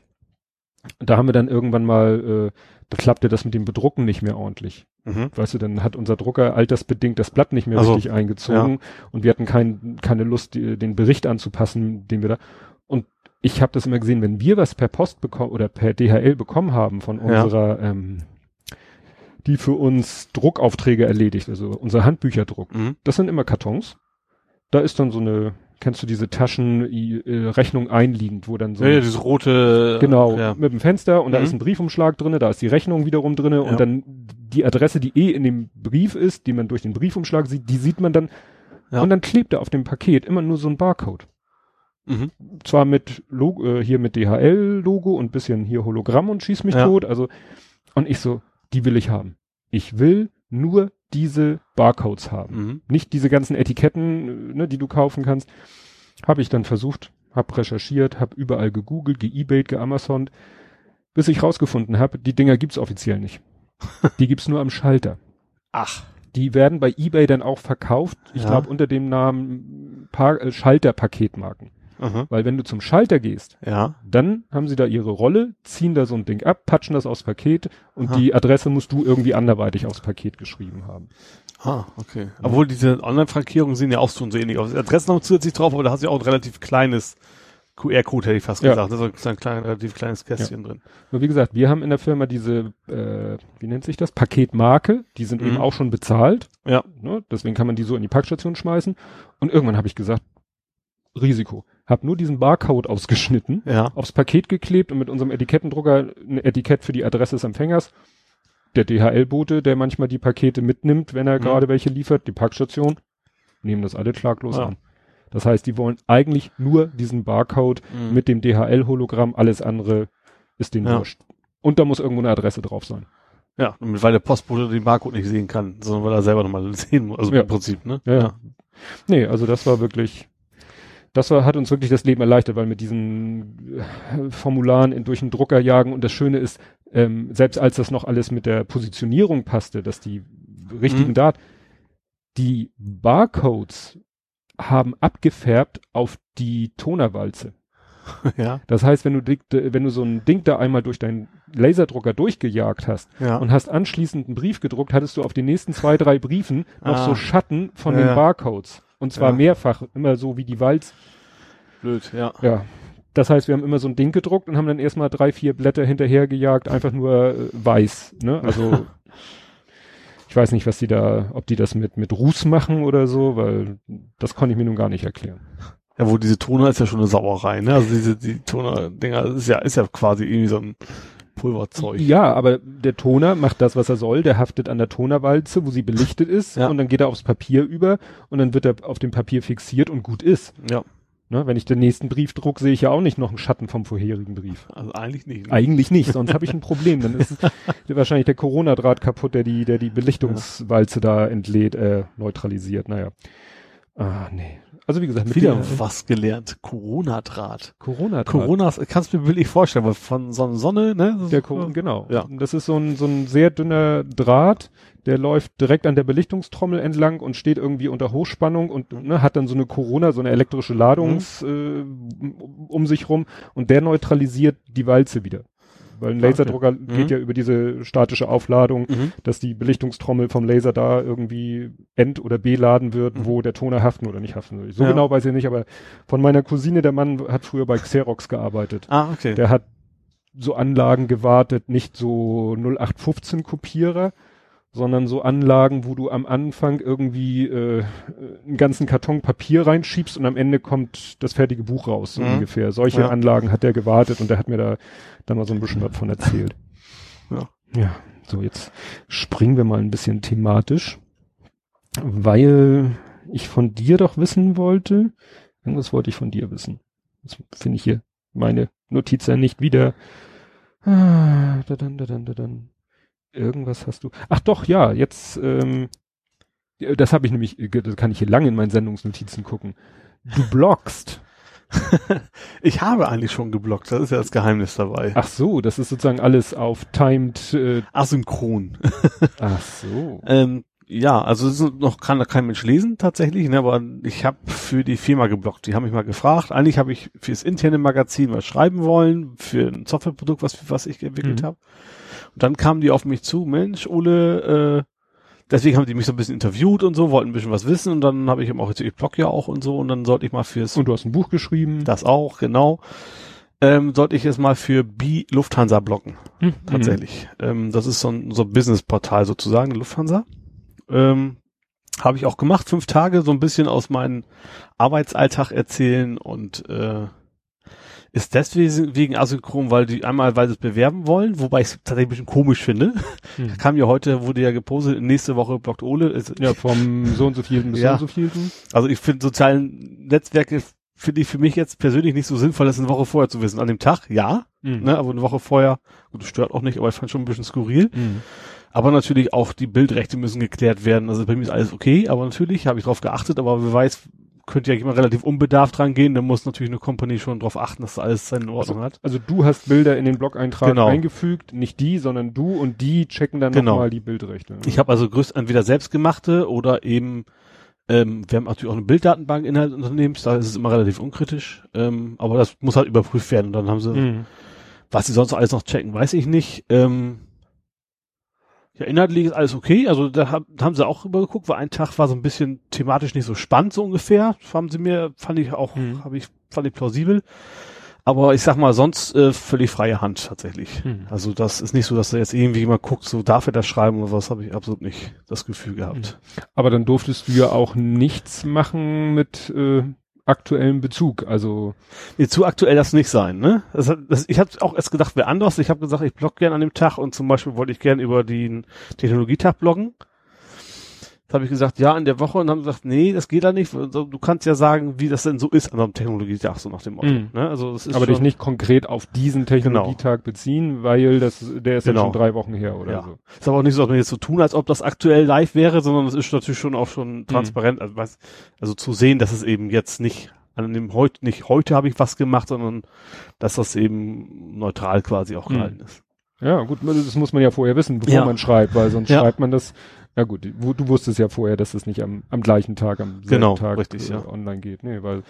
Da haben wir dann irgendwann mal, äh, da klappte das mit dem Bedrucken nicht mehr ordentlich. Mhm. Weißt du, dann hat unser Drucker altersbedingt das Blatt nicht mehr Ach so, richtig eingezogen und wir hatten kein, keine Lust, die, den Bericht anzupassen, den wir da. Und ich habe das immer gesehen, wenn wir was per Post bekommen oder per DHL bekommen haben von Ja. unserer, ähm, die für uns Druckaufträge erledigt, also unser Handbücherdruck. Mhm. Das sind immer Kartons. Da ist dann so eine, kennst du diese Taschen, i- äh, Rechnung einliegend, wo dann so Ja, dieses rote. Genau, Ja. mit dem Fenster und da Mhm. ist ein Briefumschlag drinne, da ist die Rechnung wiederum drinne Ja. und dann die Adresse, die eh in dem Brief ist, die man durch den Briefumschlag sieht, die sieht man dann Ja. und dann klebt da auf dem Paket immer nur so ein Barcode. Mhm. Zwar mit Logo, äh, hier mit DHL-Logo und bisschen hier Hologramm und schieß mich Ja. tot, also und ich so, die will ich haben. Ich will nur diese Barcodes haben Mhm. nicht diese ganzen Etiketten, äh, ne, die du kaufen kannst. Habe ich dann versucht, habe recherchiert, habe überall gegoogelt, geebayt, geamazont, bis ich rausgefunden habe, die Dinger gibt's offiziell nicht. (laughs) Die gibt's nur am Schalter. Ach. Die werden bei eBay dann auch verkauft, ich Ja. glaube unter dem Namen pa äh, Schalter-Paketmarken. Mhm. Weil wenn du zum Schalter gehst, Ja. dann haben sie da ihre Rolle, ziehen da so ein Ding ab, patschen das aufs Paket und Aha. die Adresse musst du irgendwie anderweitig aufs Paket geschrieben haben. Ah, okay. Obwohl diese Online-Frankierungen sehen ja auch schon so ähnlich aus. Adressen noch zusätzlich drauf, aber da hast du ja auch ein relativ kleines QR-Code, hätte ich fast Ja. gesagt. Da ist ein klein, relativ kleines Kästchen drin. Nur wie gesagt, wir haben in der Firma diese, äh, wie nennt sich das, Paketmarke, die sind Mhm. eben auch schon bezahlt. Ja. Ne? Deswegen kann man die so in die Packstation schmeißen. Und irgendwann habe ich gesagt, Risiko. Hab nur diesen Barcode ausgeschnitten, Ja. aufs Paket geklebt und mit unserem Etikettendrucker ein Etikett für die Adresse des Empfängers. Der DHL-Bote, der manchmal die Pakete mitnimmt, wenn er Mhm. gerade welche liefert, die Packstation, nehmen das alle klaglos Ja. an. Das heißt, die wollen eigentlich nur diesen Barcode Mhm. mit dem DHL-Hologramm, alles andere ist denen Ja. wurscht. Und da muss irgendwo eine Adresse drauf sein. Ja, weil der Postbote den Barcode nicht sehen kann, sondern weil er selber nochmal sehen muss. Also Ja. im Prinzip, ne? Ja, ja. Nee, also das war wirklich, das war, hat uns wirklich das Leben erleichtert, weil mit diesen äh, Formularen in, durch den Drucker jagen und das Schöne ist, ähm, selbst als das noch alles mit der Positionierung passte, dass die richtigen Mhm. Daten, die Barcodes haben abgefärbt auf die Tonerwalze. (laughs) ja. Das heißt, wenn du, dick- wenn du so ein Ding da einmal durch deinen Laserdrucker durchgejagt hast, Ja. und hast anschließend einen Brief gedruckt, hattest du auf den nächsten zwei, drei Briefen noch Ah. so Schatten von Ja, den. Barcodes. Und zwar Ja. mehrfach, immer so wie die Walz. Blöd, ja. Ja. Das heißt, wir haben immer so ein Ding gedruckt und haben dann erstmal drei, vier Blätter hinterhergejagt, einfach nur äh, weiß. Ne? Also (laughs) ich weiß nicht, was die da, ob die das mit, mit Ruß machen oder so, weil das konnte ich mir nun gar nicht erklären. Ja, wo diese Toner ist ja schon eine Sauerei, ne? Also diese, die Toner-Dinger ist ja, ist ja quasi irgendwie so ein Pulverzeug. Ja, aber der Toner macht das, was er soll. Der haftet an der Tonerwalze, wo sie belichtet ist, Ja. und dann geht er aufs Papier über und dann wird er auf dem Papier fixiert und gut ist. Ja. Ne? Wenn ich den nächsten Brief druck, sehe ich ja auch nicht noch einen Schatten vom vorherigen Brief. Also eigentlich nicht. ne? Eigentlich nicht, sonst habe ich ein Problem. Dann ist es (laughs) wahrscheinlich der Corona-Draht kaputt, der die, der die Belichtungswalze da entlädt, äh, neutralisiert. Naja. Ah, nee. Also wie gesagt, mit Wieder der- was gelernt. Corona-Draht. Corona-Draht. Corona, kannst du mir bildlich vorstellen, weil von so einer Sonne, ne? Der ist- Co genau. Ja. Das ist so ein, so ein sehr dünner Draht, der läuft direkt an der Belichtungstrommel entlang und steht irgendwie unter Hochspannung und ne, hat dann so eine Corona, so eine elektrische Ladung äh, um sich rum und der neutralisiert die Walze wieder. Weil ein Ah, okay. Laserdrucker Mhm. geht ja über diese statische Aufladung, Mhm. dass die Belichtungstrommel vom Laser da irgendwie end- oder beladen wird, Mhm. wo der Toner haften oder nicht haften will. So Ja. genau weiß ich nicht, aber von meiner Cousine, der Mann hat früher bei Xerox gearbeitet. Ah, okay. Der hat so Anlagen gewartet, nicht so 0815 Kopierer, sondern so Anlagen, wo du am Anfang irgendwie äh, einen ganzen Karton Papier reinschiebst und am Ende kommt das fertige Buch raus, so Mhm. ungefähr. Solche Ja. Anlagen hat der gewartet und der hat mir da dann mal so ein bisschen was von erzählt. (laughs) Ja. Ja, so jetzt springen wir mal ein bisschen thematisch, weil ich von dir doch wissen wollte, irgendwas wollte ich von dir wissen. Das finde ich hier meine Notiz ja nicht wieder. Ah, da dann, da dann, da dann. Irgendwas hast du. Ach doch, ja, jetzt, ähm, ja, das habe ich nämlich, äh, das kann ich hier lange in meinen Sendungsnotizen gucken. Du bloggst. (laughs) ich habe eigentlich schon geblockt, das ist ja das Geheimnis dabei. Ach so, das ist sozusagen alles auf timed. Äh, Asynchron. (laughs) ach so. ähm, ja, also noch kann da kein Mensch lesen tatsächlich, ne, aber ich habe für die Firma geblockt. Die haben mich mal gefragt. Eigentlich habe ich fürs interne Magazin was schreiben wollen, für ein Softwareprodukt, was, was ich entwickelt Mhm. habe. Und dann kamen die auf mich zu, Mensch, Ole, äh, deswegen haben die mich so ein bisschen interviewt und so, wollten ein bisschen was wissen und dann habe ich eben auch jetzt, ich blog ja auch und so und dann sollte ich mal fürs Und du hast ein Buch geschrieben. das auch, genau. Ähm, sollte ich jetzt mal für B Lufthansa blocken, Mhm. tatsächlich. Ähm, das ist so ein, so ein Business-Portal sozusagen, Lufthansa. Ähm, Habe ich auch gemacht, fünf Tage, so ein bisschen aus meinem Arbeitsalltag erzählen und äh, ist deswegen wegen asynchron, weil die einmal, weil sie es bewerben wollen, wobei ich es tatsächlich ein bisschen komisch finde. Mhm. Kam ja heute, wurde ja gepostet, nächste Woche blockt Ole. Ist, Ja, vom so und so vielten bis Ja. so und so vielten. Also ich finde sozialen Netzwerke finde ich für mich jetzt persönlich nicht so sinnvoll, das eine Woche vorher zu wissen. An dem Tag, ja, Mhm. ne, aber eine Woche vorher, gut, das stört auch nicht, aber ich fand schon ein bisschen skurril. Mhm. Aber natürlich auch die Bildrechte müssen geklärt werden. Also bei mir ist alles okay, aber natürlich habe ich drauf geachtet, aber wer weiß, könnte ja jemand relativ unbedarft dran gehen, dann muss natürlich eine Company schon darauf achten, dass alles seine Ordnung hat. Also du hast Bilder in den Blog-Eintrag Genau. eingefügt, nicht die, sondern du und die checken dann Genau. nochmal die Bildrechte. Ich habe also größt entweder selbstgemachte oder eben, ähm, wir haben natürlich auch eine Bilddatenbank innerhalb des Unternehmens, da ist es immer relativ unkritisch, ähm, aber das muss halt überprüft werden und dann haben sie Mhm. Was sie sonst alles noch checken, weiß ich nicht. Ähm, ja, inhaltlich ist alles okay. Also da, hab, da haben sie auch rüber geguckt, weil ein Tag war so ein bisschen thematisch nicht so spannend, so ungefähr. Haben sie mir, fand ich auch, Mhm. habe ich, fand ich plausibel. Aber ich sag mal, sonst äh, völlig freie Hand tatsächlich. Mhm. Also das ist nicht so, dass da jetzt irgendwie jemand guckt, so darf er das schreiben oder was, habe ich absolut nicht das Gefühl gehabt. Aber dann durftest du ja auch nichts machen mit äh, aktuellem Bezug. Also Nee, zu aktuell das nicht sein, ne? Das, das, ich habe auch erst gedacht, wer anders. Ich habe gesagt, ich blogge gern an dem Tag und zum Beispiel wollte ich gern über den Technologietag bloggen. Das habe ich gesagt, ja, in der Woche und haben gesagt, nee, das geht da nicht. Du kannst ja sagen, wie das denn so ist an einem Technologietag, so nach dem Motto. Mhm. Ne? Also das ist aber schon, dich nicht konkret auf diesen Technologietag beziehen, weil das der ist Genau. ja schon drei Wochen her oder Ja. so. Ist aber auch nicht so, dass wir jetzt so tun, als ob das aktuell live wäre, sondern es ist natürlich schon auch schon transparent, also, was, also zu sehen, dass es eben jetzt nicht an dem heute nicht heute habe ich was gemacht, sondern dass das eben neutral quasi auch Mhm. gehalten ist. Ja, gut, das muss man ja vorher wissen, bevor Ja. man schreibt, weil sonst Ja. schreibt man das. Ja gut, du, du wusstest ja vorher, dass es nicht am, am gleichen Tag, am selben Genau, Tag richtig, äh, ja. online geht. Nee, weil,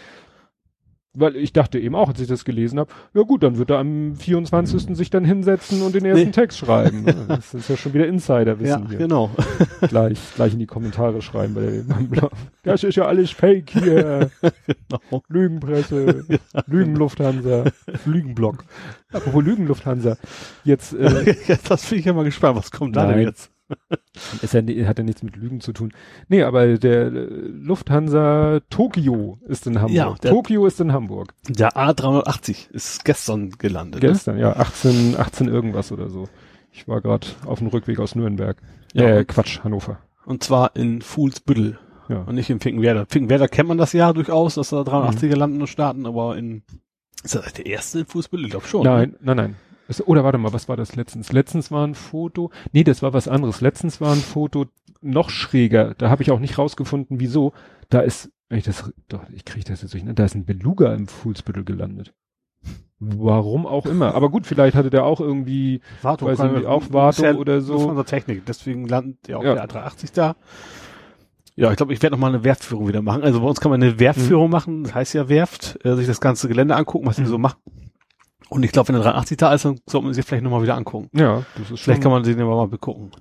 weil ich dachte eben auch, als ich das gelesen habe, ja gut, dann wird er am 24. sich dann hinsetzen und den ersten Nee. Text schreiben. (laughs) Das ist ja schon wieder Insiderwissen hier. genau. (laughs) Gleich, gleich in die Kommentare schreiben bei dem Blog. Das ist ja alles Fake hier. (laughs) genau. Lügenpresse, Lügenlufthansa, Lügenblock. Apropos Lügenlufthansa. Jetzt äh, ja, das bin ich ja mal gespannt, was kommt da denn jetzt? (laughs) ist ja, hat ja nichts mit Lügen zu tun. Nee, aber der äh, Lufthansa Tokio ist in Hamburg. Ja, der- Tokio ist in Hamburg. Der A380 ist gestern gelandet. Gestern, ja, 18, 18 irgendwas oder so. Ich war gerade auf dem Rückweg aus Nürnberg. Ja. äh, Quatsch, Hannover. Ne? Und zwar in Fuhlsbüttel Ja. und nicht in Finkenwerder. Finkenwerder kennt man das ja durchaus, dass da 380er Mhm. landen und starten, aber in ist das der erste in Fuhlsbüttel? Ich glaube schon. Nein, nein, nein. Es, oder warte mal, was war das letztens? Letztens war ein Foto. Nee, das war was anderes. Letztens war ein Foto noch schräger. Da habe ich auch nicht rausgefunden, wieso. Da ist, wenn ich das, doch, ich kriege das jetzt durch, ne? da ist ein Beluga im Fuhlsbüttel gelandet. Warum auch immer. Aber gut, vielleicht hatte der auch irgendwie, Wartung, weiß nicht, auch Wartung oder so. Von der Technik. Deswegen landet ja auch Ja. der A380 da. Ja, ich glaube, ich werde noch mal eine Werftführung wieder machen. Also bei uns kann man eine Werftführung Mhm. machen, das heißt ja Werft, äh, sich das ganze Gelände angucken, was die Mhm. so machen. Und ich glaube, wenn der 380 da ist, dann sollte man sich vielleicht noch mal wieder angucken. ja, das ist Vielleicht kann man den ja mal begucken.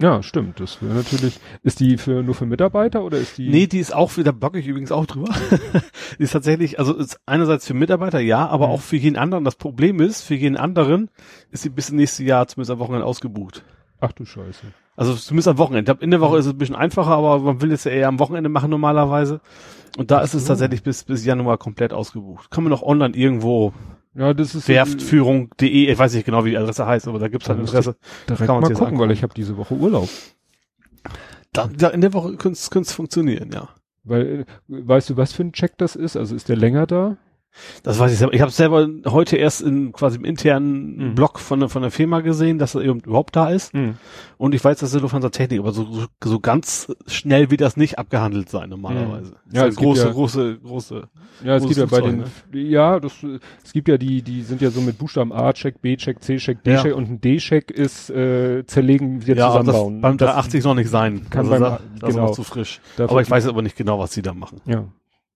ja, stimmt. Das wäre natürlich, ist die für, nur für Mitarbeiter oder ist die? Nee, die ist auch wieder, blogge ich übrigens auch drüber. (laughs) die ist tatsächlich, also ist einerseits für Mitarbeiter, ja, aber Mhm. auch für jeden anderen. Das Problem ist, für jeden anderen ist sie bis nächstes Jahr zumindest am Wochenende ausgebucht. Ach du Scheiße. Also zumindest am Wochenende. Ich glaube, in der Woche ist es ein bisschen einfacher, aber man will es ja eher am Wochenende machen normalerweise. Und da ist es tatsächlich bis, bis Januar komplett ausgebucht. Kann man noch online irgendwo, Ja, das ist werftführung.de, ich weiß nicht genau, wie die Adresse heißt, aber da gibt's halt Da eine Adresse. direkt kann man mal gucken, das weil ich habe diese Woche Urlaub. Da, da in der Woche könnte es funktionieren, ja. Weil, äh, weißt du, was für ein Check das ist? Also ist der länger da? Das weiß ich selber. Ich habe selber heute erst in quasi im internen Mhm. Blog von der, von der Firma gesehen, dass er überhaupt da ist. Mhm. Und ich weiß, dass der Lufthansa Technik, aber so, so, so ganz schnell wird das nicht abgehandelt sein normalerweise. Mhm. Ja, halt es gibt große, ja- große, große. Ja, es gibt ja bei den, ja, das, es gibt ja die, die sind ja so mit Buchstaben A-Check, B-Check, C-Check, D-Check Ja. und ein D-Check ist äh, zerlegen, wir Ja, aber das zusammenbauen. beim Das- 380 noch nicht sein. kann also beim- da, das ist genau. noch zu frisch. dafür- Aber ich weiß aber nicht genau, was sie da machen. Ja.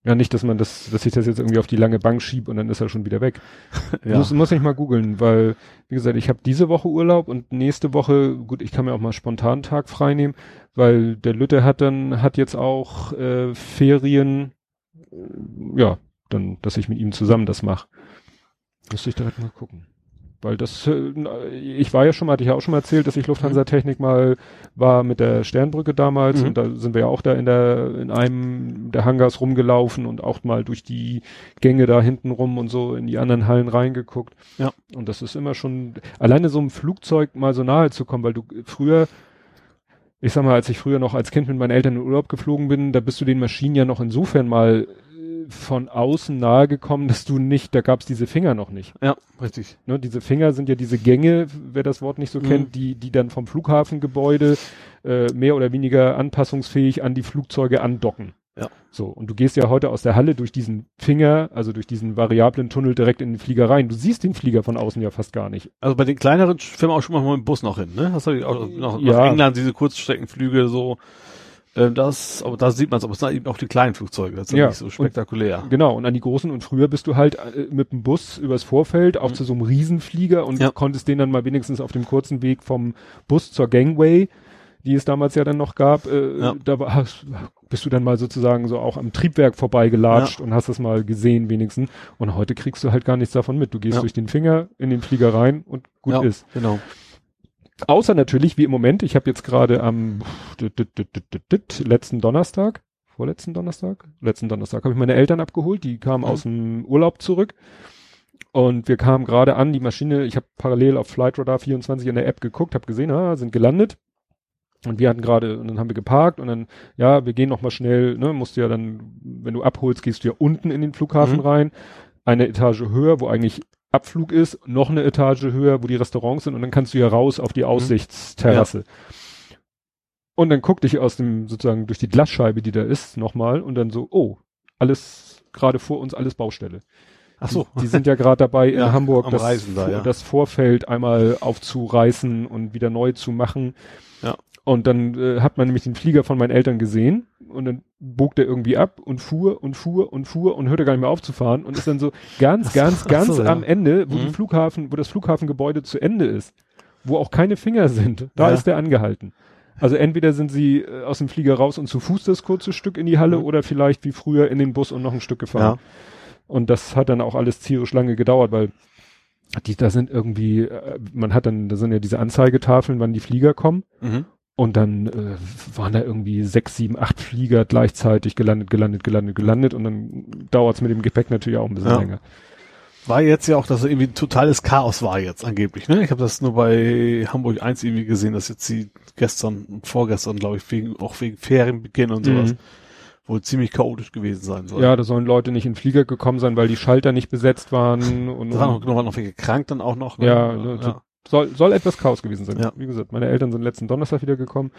Ja, nicht, dass man das, dass ich das jetzt irgendwie auf die lange Bank schieb und dann ist er schon wieder weg. (laughs) Ja. Muss, muss ich mal googeln, weil, wie gesagt, ich habe diese Woche Urlaub und nächste Woche, gut, ich kann mir auch mal spontan einen Tag frei nehmen, weil der Lütte hat dann, hat jetzt auch äh, Ferien, ja, dann, dass ich mit ihm zusammen das mache. Müsste ich direkt mal gucken. Weil das, äh, ich war ja schon mal, hatte ich ja auch schon mal erzählt, dass ich Lufthansa Technik mal war mit der Sternbrücke damals Mhm. und da sind wir ja auch da in der, in einem der Hangars rumgelaufen und auch mal durch die Gänge da hinten rum und so in die anderen Hallen reingeguckt. Ja. Und das ist immer schon, alleine so einem Flugzeug mal so nahe zu kommen, weil du früher, ich sag mal, als ich früher noch als Kind mit meinen Eltern in Urlaub geflogen bin, da bist du den Maschinen ja noch insofern mal von außen nahe gekommen, dass du nicht, da gab's diese Finger noch nicht. Ja, richtig. Ne, diese Finger sind ja diese Gänge, wer das Wort nicht so Mhm. kennt, die, die dann vom Flughafengebäude äh, mehr oder weniger anpassungsfähig an die Flugzeuge andocken. Ja. So, und du gehst ja heute aus der Halle durch diesen Finger, also durch diesen variablen Tunnel direkt in den Flieger rein. Du siehst den Flieger von außen ja fast gar nicht. Also bei den kleineren Firmen auch schon mal mit dem Bus noch hin, ne? Habe ich auch noch Ja. nach England diese Kurzstreckenflüge so. Äh, das, aber da sieht man es, aber es sind eben auch die kleinen Flugzeuge, das ist ja Ja, nicht so und- spektakulär. Genau, und an die großen und früher bist du halt äh, mit dem Bus übers Vorfeld auch zu so einem Riesenflieger und Mhm. Ja. konntest den dann mal wenigstens auf dem kurzen Weg vom Bus zur Gangway, die es damals ja dann noch gab, äh, Ja. da war, hast, bist du dann mal sozusagen so auch am Triebwerk vorbeigelatscht und hast das mal gesehen wenigstens. Und heute kriegst du halt gar nichts davon mit. Du gehst Ja. durch den Finger in den Flieger rein und gut ja, ist. Genau. Außer natürlich, wie im Moment, ich habe jetzt gerade am letzten Donnerstag, vorletzten Donnerstag, letzten Donnerstag habe ich meine Eltern abgeholt, die kamen Mhm. aus dem Urlaub zurück und wir kamen gerade an, die Maschine, ich habe parallel auf Flightradar 24 in der App geguckt, habe gesehen, ah, sind gelandet und wir hatten gerade, und dann haben wir geparkt und dann, ja, wir gehen noch mal schnell, ne, musst du ja dann, wenn du abholst, gehst du ja unten in den Flughafen Mhm. rein, eine Etage höher, wo eigentlich Abflug ist, noch eine Etage höher, wo die Restaurants sind und dann kannst du ja raus auf die Aussichtsterrasse. Und dann guckte ich aus dem, sozusagen durch die Glasscheibe, die da ist, nochmal und dann so, oh, alles, gerade vor uns, alles Baustelle. Ach so. Die, die sind ja gerade dabei in (laughs) Ja, Hamburg am das, da, ja. das Vorfeld einmal aufzureißen und wieder neu zu machen. Ja. Und dann äh, hat man nämlich den Flieger von meinen Eltern gesehen und dann bog der irgendwie ab und fuhr und fuhr und fuhr und hörte gar nicht mehr aufzufahren und ist dann so ganz, Ach so, ganz, ganz so, ja. am Ende, wo die Mhm. Flughafen, wo das Flughafengebäude zu Ende ist, wo auch keine Finger sind, da Ja. ist der angehalten. Also entweder sind sie äh, aus dem Flieger raus und zu Fuß das kurze Stück in die Halle Mhm. oder vielleicht wie früher in den Bus und noch ein Stück gefahren. Und das hat dann auch alles tierisch lange gedauert, weil die, da sind irgendwie, äh, man hat dann, da sind ja diese Anzeigetafeln, wann die Flieger kommen. Mhm. Und dann äh, waren da irgendwie sechs, sieben, acht Flieger gleichzeitig gelandet, gelandet, gelandet, gelandet. Und dann dauert's mit dem Gepäck natürlich auch ein bisschen Ja. länger. War jetzt ja auch, dass irgendwie ein totales Chaos war jetzt angeblich, ne? Ich habe das nur bei Hamburg 1 irgendwie gesehen, dass jetzt sie gestern und vorgestern, glaube ich, wegen, auch wegen Ferienbeginn und sowas, Mhm. wohl ziemlich chaotisch gewesen sein soll. Ja, da sollen Leute nicht in den Flieger gekommen sein, weil die Schalter nicht besetzt waren. Und, Da waren noch, noch, noch welche krank dann auch noch. ne? Ja, ja. Soll, soll etwas Chaos gewesen sein. Ja. Wie gesagt, meine Eltern sind letzten Donnerstag wieder gekommen.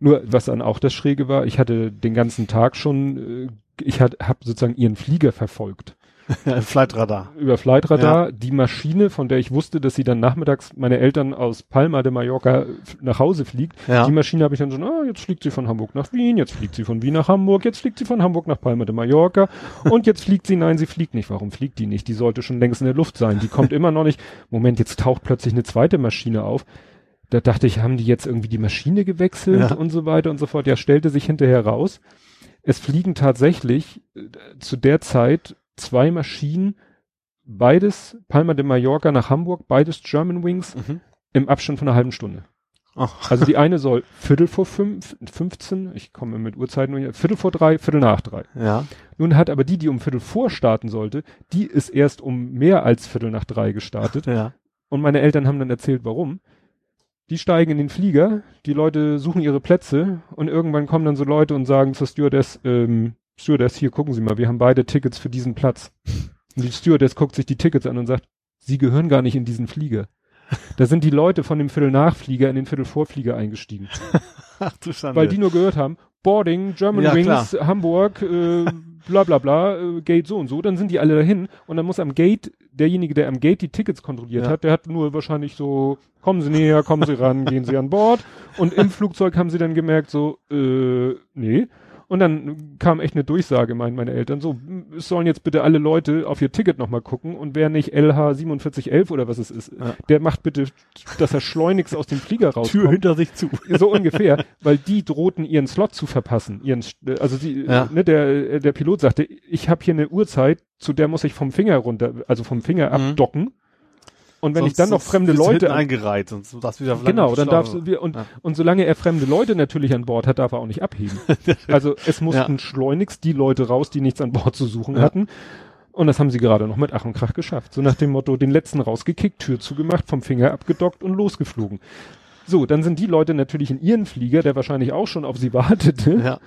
Nur, was dann auch das Schräge war, ich hatte den ganzen Tag schon, äh, ich hat, hab sozusagen ihren Flieger verfolgt. (laughs) Flightradar. Über Flightradar, die Maschine, von der ich wusste, dass sie dann nachmittags meine Eltern aus Palma de Mallorca nach Hause fliegt. Ja. Die Maschine habe ich dann schon, ah, jetzt fliegt sie von Hamburg nach Wien, jetzt fliegt sie von Wien nach Hamburg, jetzt fliegt sie von Hamburg nach Palma de Mallorca (laughs) und jetzt fliegt sie, nein, sie fliegt nicht. Warum fliegt die nicht? Die sollte schon längst in der Luft sein. Die kommt immer noch nicht. Moment, jetzt taucht plötzlich eine zweite Maschine auf. Da dachte ich, haben die jetzt irgendwie die Maschine gewechselt Ja. und so weiter und so fort. Ja, stellte sich hinterher raus. Es fliegen tatsächlich äh, zu der Zeit zwei Maschinen, beides Palma de Mallorca nach Hamburg, beides German Wings Mhm. im Abstand von einer halben Stunde. Ach, Also die eine soll Viertel vor fünf, 15, ich komme mit Uhrzeiten nur hier, Viertel vor drei, Viertel nach drei. ja. Nun hat aber die, die um Viertel vor starten sollte, die ist erst um mehr als Viertel nach drei gestartet. Ja. Und meine Eltern haben dann erzählt, warum. Die steigen in den Flieger, die Leute suchen ihre Plätze und irgendwann kommen dann so Leute und sagen zur Stewardess, ähm, Stewardess, hier gucken Sie mal, wir haben beide Tickets für diesen Platz. Und die Stewardess guckt sich die Tickets an und sagt, sie gehören gar nicht in diesen Flieger. Da sind die Leute von dem Viertel-Nachflieger in den Viertel-Vorflieger eingestiegen. (laughs) Ach du Schande. Weil die nur gehört haben, Boarding, German Ja, Wings, Hamburg, äh, bla bla bla, äh, Gate so und so, dann sind die alle dahin und dann muss am Gate, derjenige, der am Gate die Tickets kontrolliert Ja. hat, der hat nur wahrscheinlich so, kommen Sie näher, kommen Sie ran, gehen Sie an Bord und im Flugzeug haben sie dann gemerkt so, äh, nee. Und dann kam echt eine Durchsage, meinen meine Eltern, so, es sollen jetzt bitte alle Leute auf ihr Ticket nochmal gucken und wer nicht LH 4711 oder was es ist, Ja. der macht bitte, dass er schleunigst aus dem Flieger (laughs) rauskommt. Tür hinter sich zu. (laughs) So ungefähr, weil die drohten ihren Slot zu verpassen. Ihren, also die, Ja. ne, der, der Pilot sagte, ich habe hier eine Uhrzeit, zu der muss ich vom Finger runter, also vom Finger Mhm. abdocken. Und wenn ich Sonst- dann noch fremde Leute, eingereiht, sonst darfst du wieder genau, dann darfst du und, Ja. und solange er fremde Leute natürlich an Bord hat, darf er auch nicht abheben. (laughs) also es mussten Ja. schleunigst die Leute raus, die nichts an Bord zu suchen Ja. hatten. Und das haben sie gerade noch mit Ach und Krach geschafft. So nach dem Motto, den letzten rausgekickt, Tür zugemacht, vom Finger abgedockt und losgeflogen. So, dann sind die Leute natürlich in ihren Flieger, der wahrscheinlich auch schon auf sie wartete. Ja.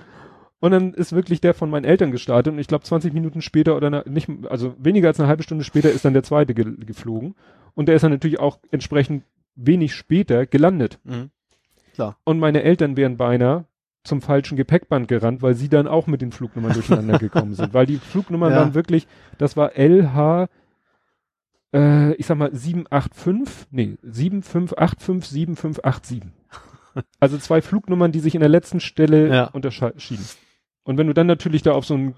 Und dann ist wirklich der von meinen Eltern gestartet und ich glaube 20 Minuten später oder nicht, also weniger als eine halbe Stunde später ist dann der zweite ge geflogen. Und der ist dann natürlich auch entsprechend wenig später gelandet. Mhm. Und meine Eltern wären beinahe zum falschen Gepäckband gerannt, weil sie dann auch mit den Flugnummern durcheinander gekommen sind. Weil die Flugnummern (laughs) Ja. waren wirklich, das war LH, äh, ich sag mal 785, nee, 7585, 7587. Also zwei Flugnummern, die sich in der letzten Stelle Ja. unterschieden. Und wenn du dann natürlich da auf so eine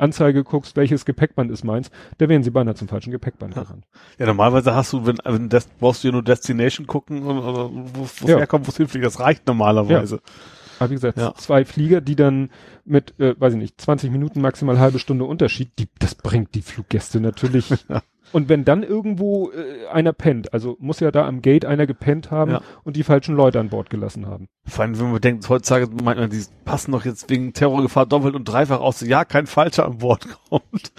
Anzeige guckst, welches Gepäckband ist meins, da wären sie beinahe zum falschen Gepäckband Ja. gerannt. Ja, normalerweise hast du, wenn, wenn das, brauchst du ja nur Destination gucken, und, oder wo es Ja. herkommt, wo es hinfliegt. Das reicht normalerweise. Aber wie gesagt, Ja. zwei Flieger, die dann mit, äh, weiß ich nicht, 20 Minuten, maximal halbe Stunde Unterschied, die, das bringt die Fluggäste natürlich. (laughs) Ja. Und wenn dann irgendwo äh, einer pennt, also muss ja da am Gate einer gepennt haben Ja. und die falschen Leute an Bord gelassen haben. Vor allem, wenn man denkt, heutzutage meint man, die passen doch jetzt wegen Terrorgefahr doppelt und dreifach aus. Ja, kein Falscher an Bord (laughs) kommt.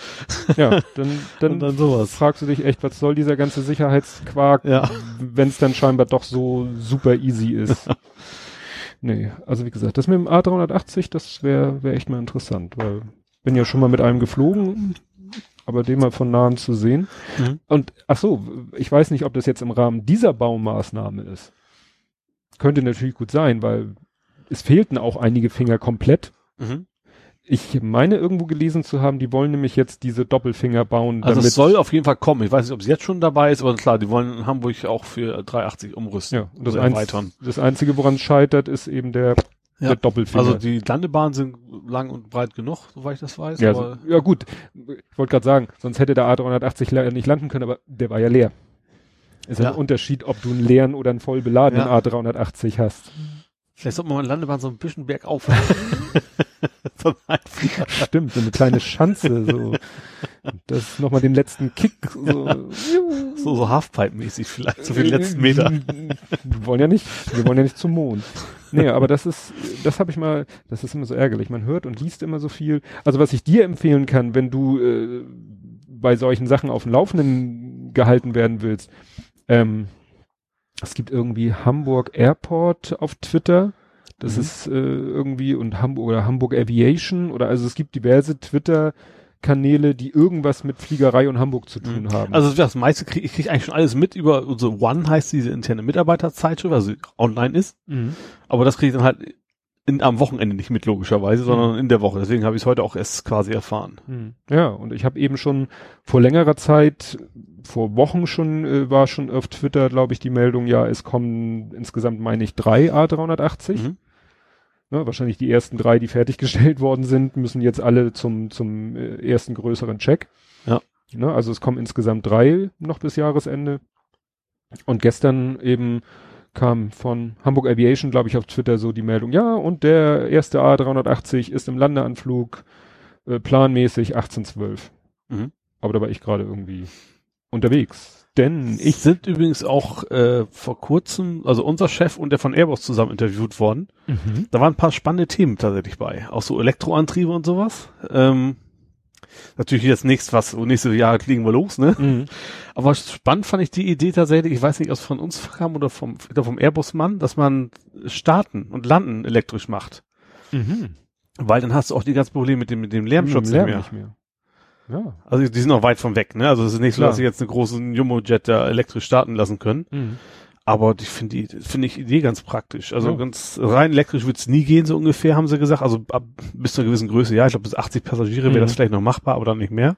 Ja, dann, (laughs) dann, dann sowas. fragst du dich echt, was soll dieser ganze Sicherheitsquark, Ja. wenn es dann scheinbar doch so super easy ist. Nee, also wie gesagt, das mit dem A380, das wäre wär echt mal interessant, weil bin ja schon mal mit einem geflogen, aber den mal von nahem zu sehen. Mhm. Und ach so, ich weiß nicht, ob das jetzt im Rahmen dieser Baumaßnahme ist. Könnte natürlich gut sein, weil es fehlten auch einige Finger komplett. Mhm. Ich meine irgendwo gelesen zu haben, die wollen nämlich jetzt diese Doppelfinger bauen, Also damit es soll auf jeden Fall kommen. Ich weiß nicht, ob es jetzt schon dabei ist, aber klar, die wollen in Hamburg auch für 380 umrüsten. ja, und das, einz erweitern. das einzige, woran es scheitert, ist eben der, Ja. Also die Landebahnen sind lang und breit genug, soweit ich das weiß. ja, so, ja gut, ich wollte gerade sagen, sonst hätte der A380 le- nicht landen können, aber der war ja leer. Ist ja Ja. ein Unterschied, ob du einen leeren oder einen voll beladenen Ja. A380 hast. Vielleicht sollte man mal eine Landebahn so ein bisschen bergauf. (laughs) so. Stimmt, so eine kleine Schanze, so. Das nochmal den letzten Kick, so. so, so Halfpipe-mäßig vielleicht, so für die letzten Meter. Wir wollen ja nicht, wir wollen ja nicht zum Mond. Nee, aber das ist, das habe ich mal, das ist immer so ärgerlich. Man hört und liest immer so viel. Also was ich dir empfehlen kann, wenn du äh, bei solchen Sachen auf dem Laufenden gehalten werden willst, ähm, es gibt irgendwie Hamburg Airport auf Twitter. Das Mhm. ist äh, irgendwie und Hamburg oder Hamburg Aviation oder also es gibt diverse Twitter Kanäle, die irgendwas mit Fliegerei und Hamburg zu tun haben. Also das meiste kriege ich krieg eigentlich schon alles mit über unsere One heißt diese interne Mitarbeiterzeitschrift, also online ist. mhm. Aber das kriege ich dann halt in, am Wochenende nicht mit, logischerweise, sondern in der Woche. Deswegen habe ich es heute auch erst quasi erfahren. Hm. Ja, und ich habe eben schon vor längerer Zeit, vor Wochen schon, äh, war schon auf Twitter, glaube ich, die Meldung, ja, es kommen insgesamt, meine ich, drei A380. Mhm. Ne, wahrscheinlich die ersten drei, die (laughs) fertiggestellt worden sind, müssen jetzt alle zum, zum äh, ersten größeren Check. Ja. Ne, also es kommen insgesamt drei noch bis Jahresende. Und gestern eben kam von Hamburg Aviation, glaube ich, auf Twitter so die Meldung, ja, und der erste A380 ist im Landeanflug äh, planmäßig 1812. Mhm. Aber da war ich gerade irgendwie unterwegs. Denn Ich sind übrigens auch äh, vor kurzem, also unser Chef und der von Airbus zusammen interviewt worden. Mhm. Da waren ein paar spannende Themen tatsächlich bei. Auch so Elektroantriebe und sowas. Ähm, natürlich jetzt nichts, was nächste Jahr kriegen wir los, ne? Mhm. Aber spannend fand ich die Idee tatsächlich, ich weiß nicht, ob es von uns kam oder vom, oder vom Airbus-Mann, dass man starten und landen elektrisch macht. Mhm. Weil dann hast du auch die ganzen Probleme mit dem, mit dem Lärmschutz Lärm nicht mehr. nicht mehr. Ja. Also die sind noch weit von weg, ne? Also es ist nicht so, Klar. dass sie jetzt einen großen Jumbo-Jet da elektrisch starten lassen können. Mhm. Aber ich finde die, finde ich die Idee ganz praktisch. Also Ja. ganz rein elektrisch wird's nie gehen, so ungefähr, haben sie gesagt. Also ab bis zu einer gewissen Größe, ja, ich glaube bis 80 Passagiere wäre Mhm. das vielleicht noch machbar, aber dann nicht mehr.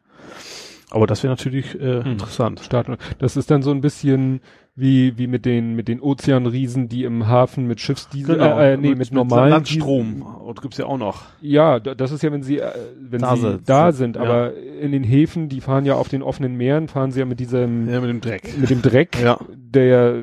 Aber das wäre natürlich äh, Mhm. interessant. Starten. Das ist dann so ein bisschen wie, wie mit den, mit den Ozeanriesen, die im Hafen mit Schiffsdiesel, äh, äh, nee, mit, normalen Landstrom. Und gibt's ja auch noch. Ja, da- das ist ja, wenn sie, äh, wenn Da sie sind- da sind, sind, ja. aber in den Häfen, die fahren ja auf den offenen Meeren, fahren sie ja mit diesem, Ja, mit dem Dreck. mit dem Dreck, Ja. der ja,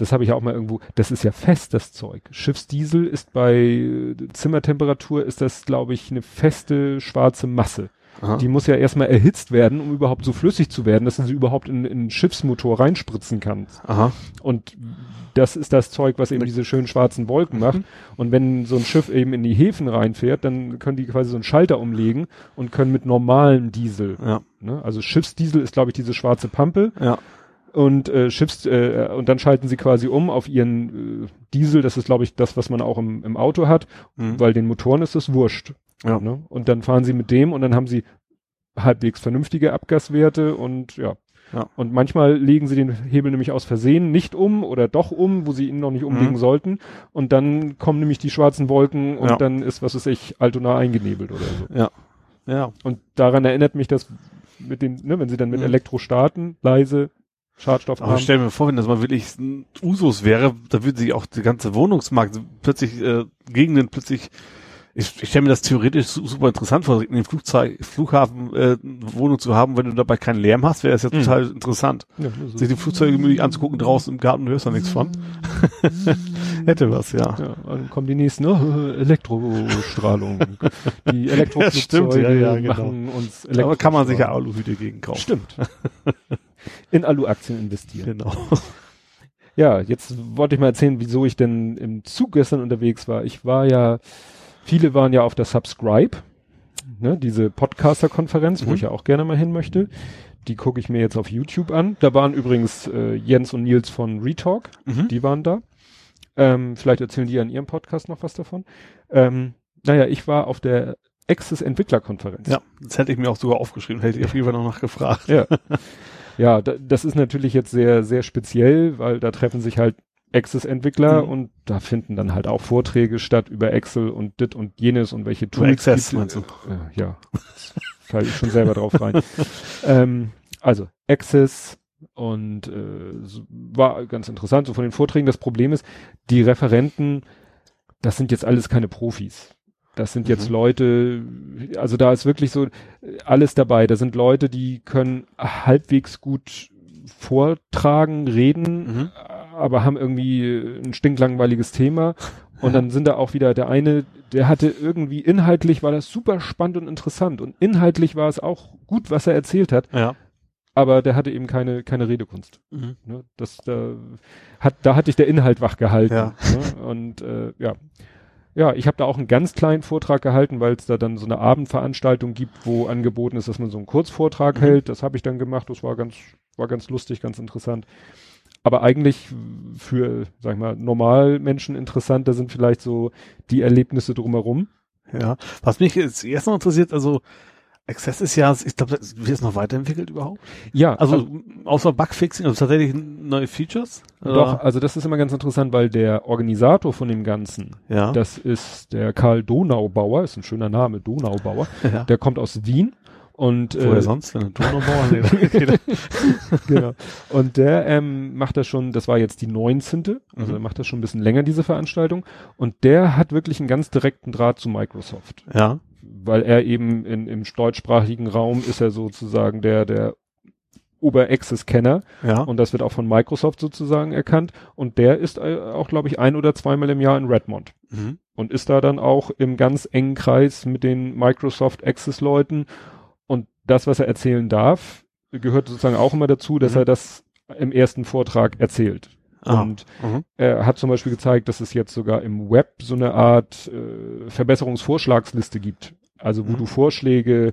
das habe ich ja auch mal irgendwo, das ist ja fest, das Zeug. Schiffsdiesel ist bei äh, Zimmertemperatur, ist das, glaube ich, eine feste schwarze Masse. Aha. Die muss ja erstmal erhitzt werden, um überhaupt so flüssig zu werden, dass du sie überhaupt in, in einen Schiffsmotor reinspritzen kannst. Aha. Und das ist das Zeug, was eben diese schönen schwarzen Wolken macht. Und wenn so ein Schiff eben in die Häfen reinfährt, dann können die quasi so einen Schalter umlegen und können mit normalem Diesel, Ja. ne? also Schiffsdiesel ist glaube ich diese schwarze Pampe Ja. Und äh, Schiffs äh, und dann schalten sie quasi um auf ihren äh, Diesel, das ist glaube ich das, was man auch im, im Auto hat, Mhm. weil den Motoren ist es wurscht. Ja. Ne? Und dann fahren sie mit dem und dann haben sie halbwegs vernünftige Abgaswerte und ja. Ja. Und manchmal legen sie den Hebel nämlich aus Versehen nicht um oder doch um, wo sie ihn noch nicht umlegen Mhm. sollten. Und dann kommen nämlich die schwarzen Wolken und Ja. dann ist, was weiß ich, Altona eingenebelt oder so. Ja. Ja. Und daran erinnert mich das mit den, ne, wenn sie dann mit Mhm. Elektro starten, leise, Schadstoff Aber stell mir vor, wenn das mal wirklich ein Usus wäre, da würde sich auch die ganze Wohnungsmarkt plötzlich, äh, Gegenden plötzlich, ich, ich stelle mir das theoretisch su- super interessant vor, in dem Flugzeug, Flughafen äh, Wohnung zu haben, wenn du dabei keinen Lärm hast, wäre das ja Mhm. total interessant. Ja, so. Sich die Flugzeuge gemütlich anzugucken draußen im Garten, du hörst da nichts von. (laughs) Hätte was, ja. Ja, dann kommen die nächsten oh, Elektrostrahlung. die (laughs) Ja, Elektroflugzeuge stimmt, ja, ja, genau. machen uns Aber kann man sich ja. Aluhüte gegen kaufen. Stimmt. (laughs) In Alu-Aktien investieren. Genau. Ja, jetzt wollte ich mal erzählen, wieso ich denn im Zug gestern unterwegs war. Ich war ja, viele waren ja auf der Subscribe, ne, diese Podcaster-Konferenz, wo Mhm. ich ja auch gerne mal hin möchte. Die gucke ich mir jetzt auf YouTube an. Da waren übrigens äh, Jens und Nils von Retalk, Mhm. die waren da. Ähm, vielleicht erzählen die an ihrem Podcast noch was davon. Ähm, naja, ich war auf der Access Entwicklerkonferenz. Ja, das hätte ich mir auch sogar aufgeschrieben, hätte ich auf jeden Fall noch nachgefragt. Ja. (laughs) ja, da, das ist natürlich jetzt sehr, sehr speziell, weil da treffen sich halt Access-Entwickler Mhm. und da finden dann halt auch Vorträge statt über Excel und dit und jenes und welche Tools. Access, gibt- meinst du? Äh, ja, falle ich schon selber drauf rein. (laughs) ähm, also Access und äh, war ganz interessant, so von den Vorträgen. Das Problem ist, die Referenten, das sind jetzt alles keine Profis. Das sind jetzt Mhm. Leute, also da ist wirklich so alles dabei. Da sind Leute, die können halbwegs gut vortragen, reden, Mhm. aber haben irgendwie ein stinklangweiliges Thema. Und dann sind da auch wieder der eine, der hatte irgendwie inhaltlich war das super spannend und interessant und inhaltlich war es auch gut, was er erzählt hat, Ja. aber der hatte eben keine keine Redekunst. Mhm. Ne? Das da hat da hatte ich der Inhalt wach gehalten. Ja. Ne? Und äh, ja. Ja, ich habe da auch einen ganz kleinen Vortrag gehalten, weil es da dann so eine Abendveranstaltung gibt, wo angeboten ist, dass man so einen Kurzvortrag Mhm. hält. Das habe ich dann gemacht. Das war ganz, war ganz lustig, ganz interessant. Aber eigentlich für, sag ich mal, Normalmenschen interessanter sind vielleicht so die Erlebnisse drumherum. Ja. Was mich jetzt erst noch interessiert, also Access ist ja, ich glaube, wird es noch weiterentwickelt überhaupt? Ja, Also, außer Bugfixing, also tatsächlich neue Features? doch, also das ist immer ganz interessant, weil der Organisator von dem Ganzen, Ja. das ist der Karl Donaubauer, ist ein schöner Name, Donaubauer. (laughs) ja. Der kommt aus Wien und Woher äh, sonst, wenn (laughs) nee, okay, (laughs) genau. Und der ähm, macht das schon, das war jetzt die 19. Also Mhm. macht das schon ein bisschen länger, diese Veranstaltung. Und der hat wirklich einen ganz direkten Draht zu Microsoft. ja. Weil er eben in, im deutschsprachigen Raum ist er sozusagen der, der Ober-Access-Kenner. Ja. Und das wird auch von Microsoft sozusagen erkannt. Und der ist äh, auch, glaube ich, ein oder zweimal im Jahr in Redmond. Mhm. Und ist da dann auch im ganz engen Kreis mit den Microsoft Access-Leuten. Und das, was er erzählen darf, gehört sozusagen auch immer dazu, dass Mhm. er das im ersten Vortrag erzählt. Ah. Und Mhm. er hat zum Beispiel gezeigt, dass es jetzt sogar im Web so eine Art äh, Verbesserungsvorschlagsliste gibt. Also wo Mhm. du Vorschläge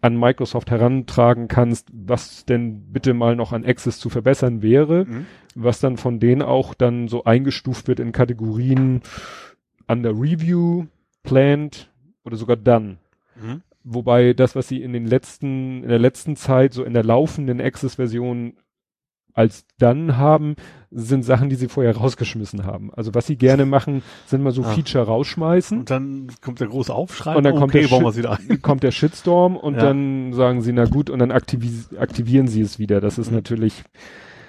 an Microsoft herantragen kannst, was denn bitte mal noch an Access zu verbessern wäre, Mhm. was dann von denen auch dann so eingestuft wird in Kategorien under Review, Planned oder sogar Done. Mhm. wobei das, was sie in den letzten, in der letzten Zeit, so in der laufenden Access-Version als dann haben, sind Sachen, die sie vorher rausgeschmissen haben. Also was sie gerne machen, sind mal so Ah. Feature rausschmeißen. Und dann kommt der große Aufschrei. Und dann kommt, der okay, ein. kommt der Shitstorm und Ja. dann sagen sie, na gut, und dann aktivi aktivieren sie es wieder. Das ist Mhm. natürlich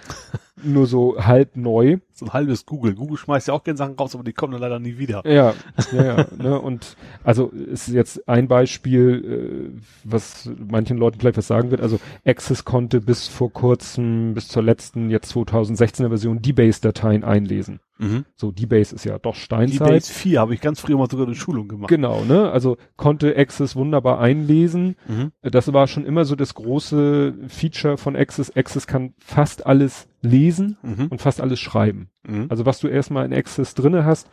(laughs) nur so halb neu. So ein halbes Google. Google schmeißt ja auch gerne Sachen raus, aber die kommen dann leider nie wieder. Ja, ja, ja. ne? Und also ist jetzt ein Beispiel, äh, was manchen Leuten vielleicht was sagen wird. Also Access konnte bis vor kurzem, bis zur letzten, jetzt 2016er Version, DBase-Dateien einlesen. Mhm. So, DBase ist ja doch Die Steinzeit. Base 4 habe ich ganz früher mal sogar eine Schulung gemacht. Genau, ne? Also konnte Access wunderbar einlesen. Mhm. Das war schon immer so das große Feature von Access. Access kann fast alles lesen Mhm. und fast alles schreiben. Mhm. Also was du erstmal in Access drinne hast,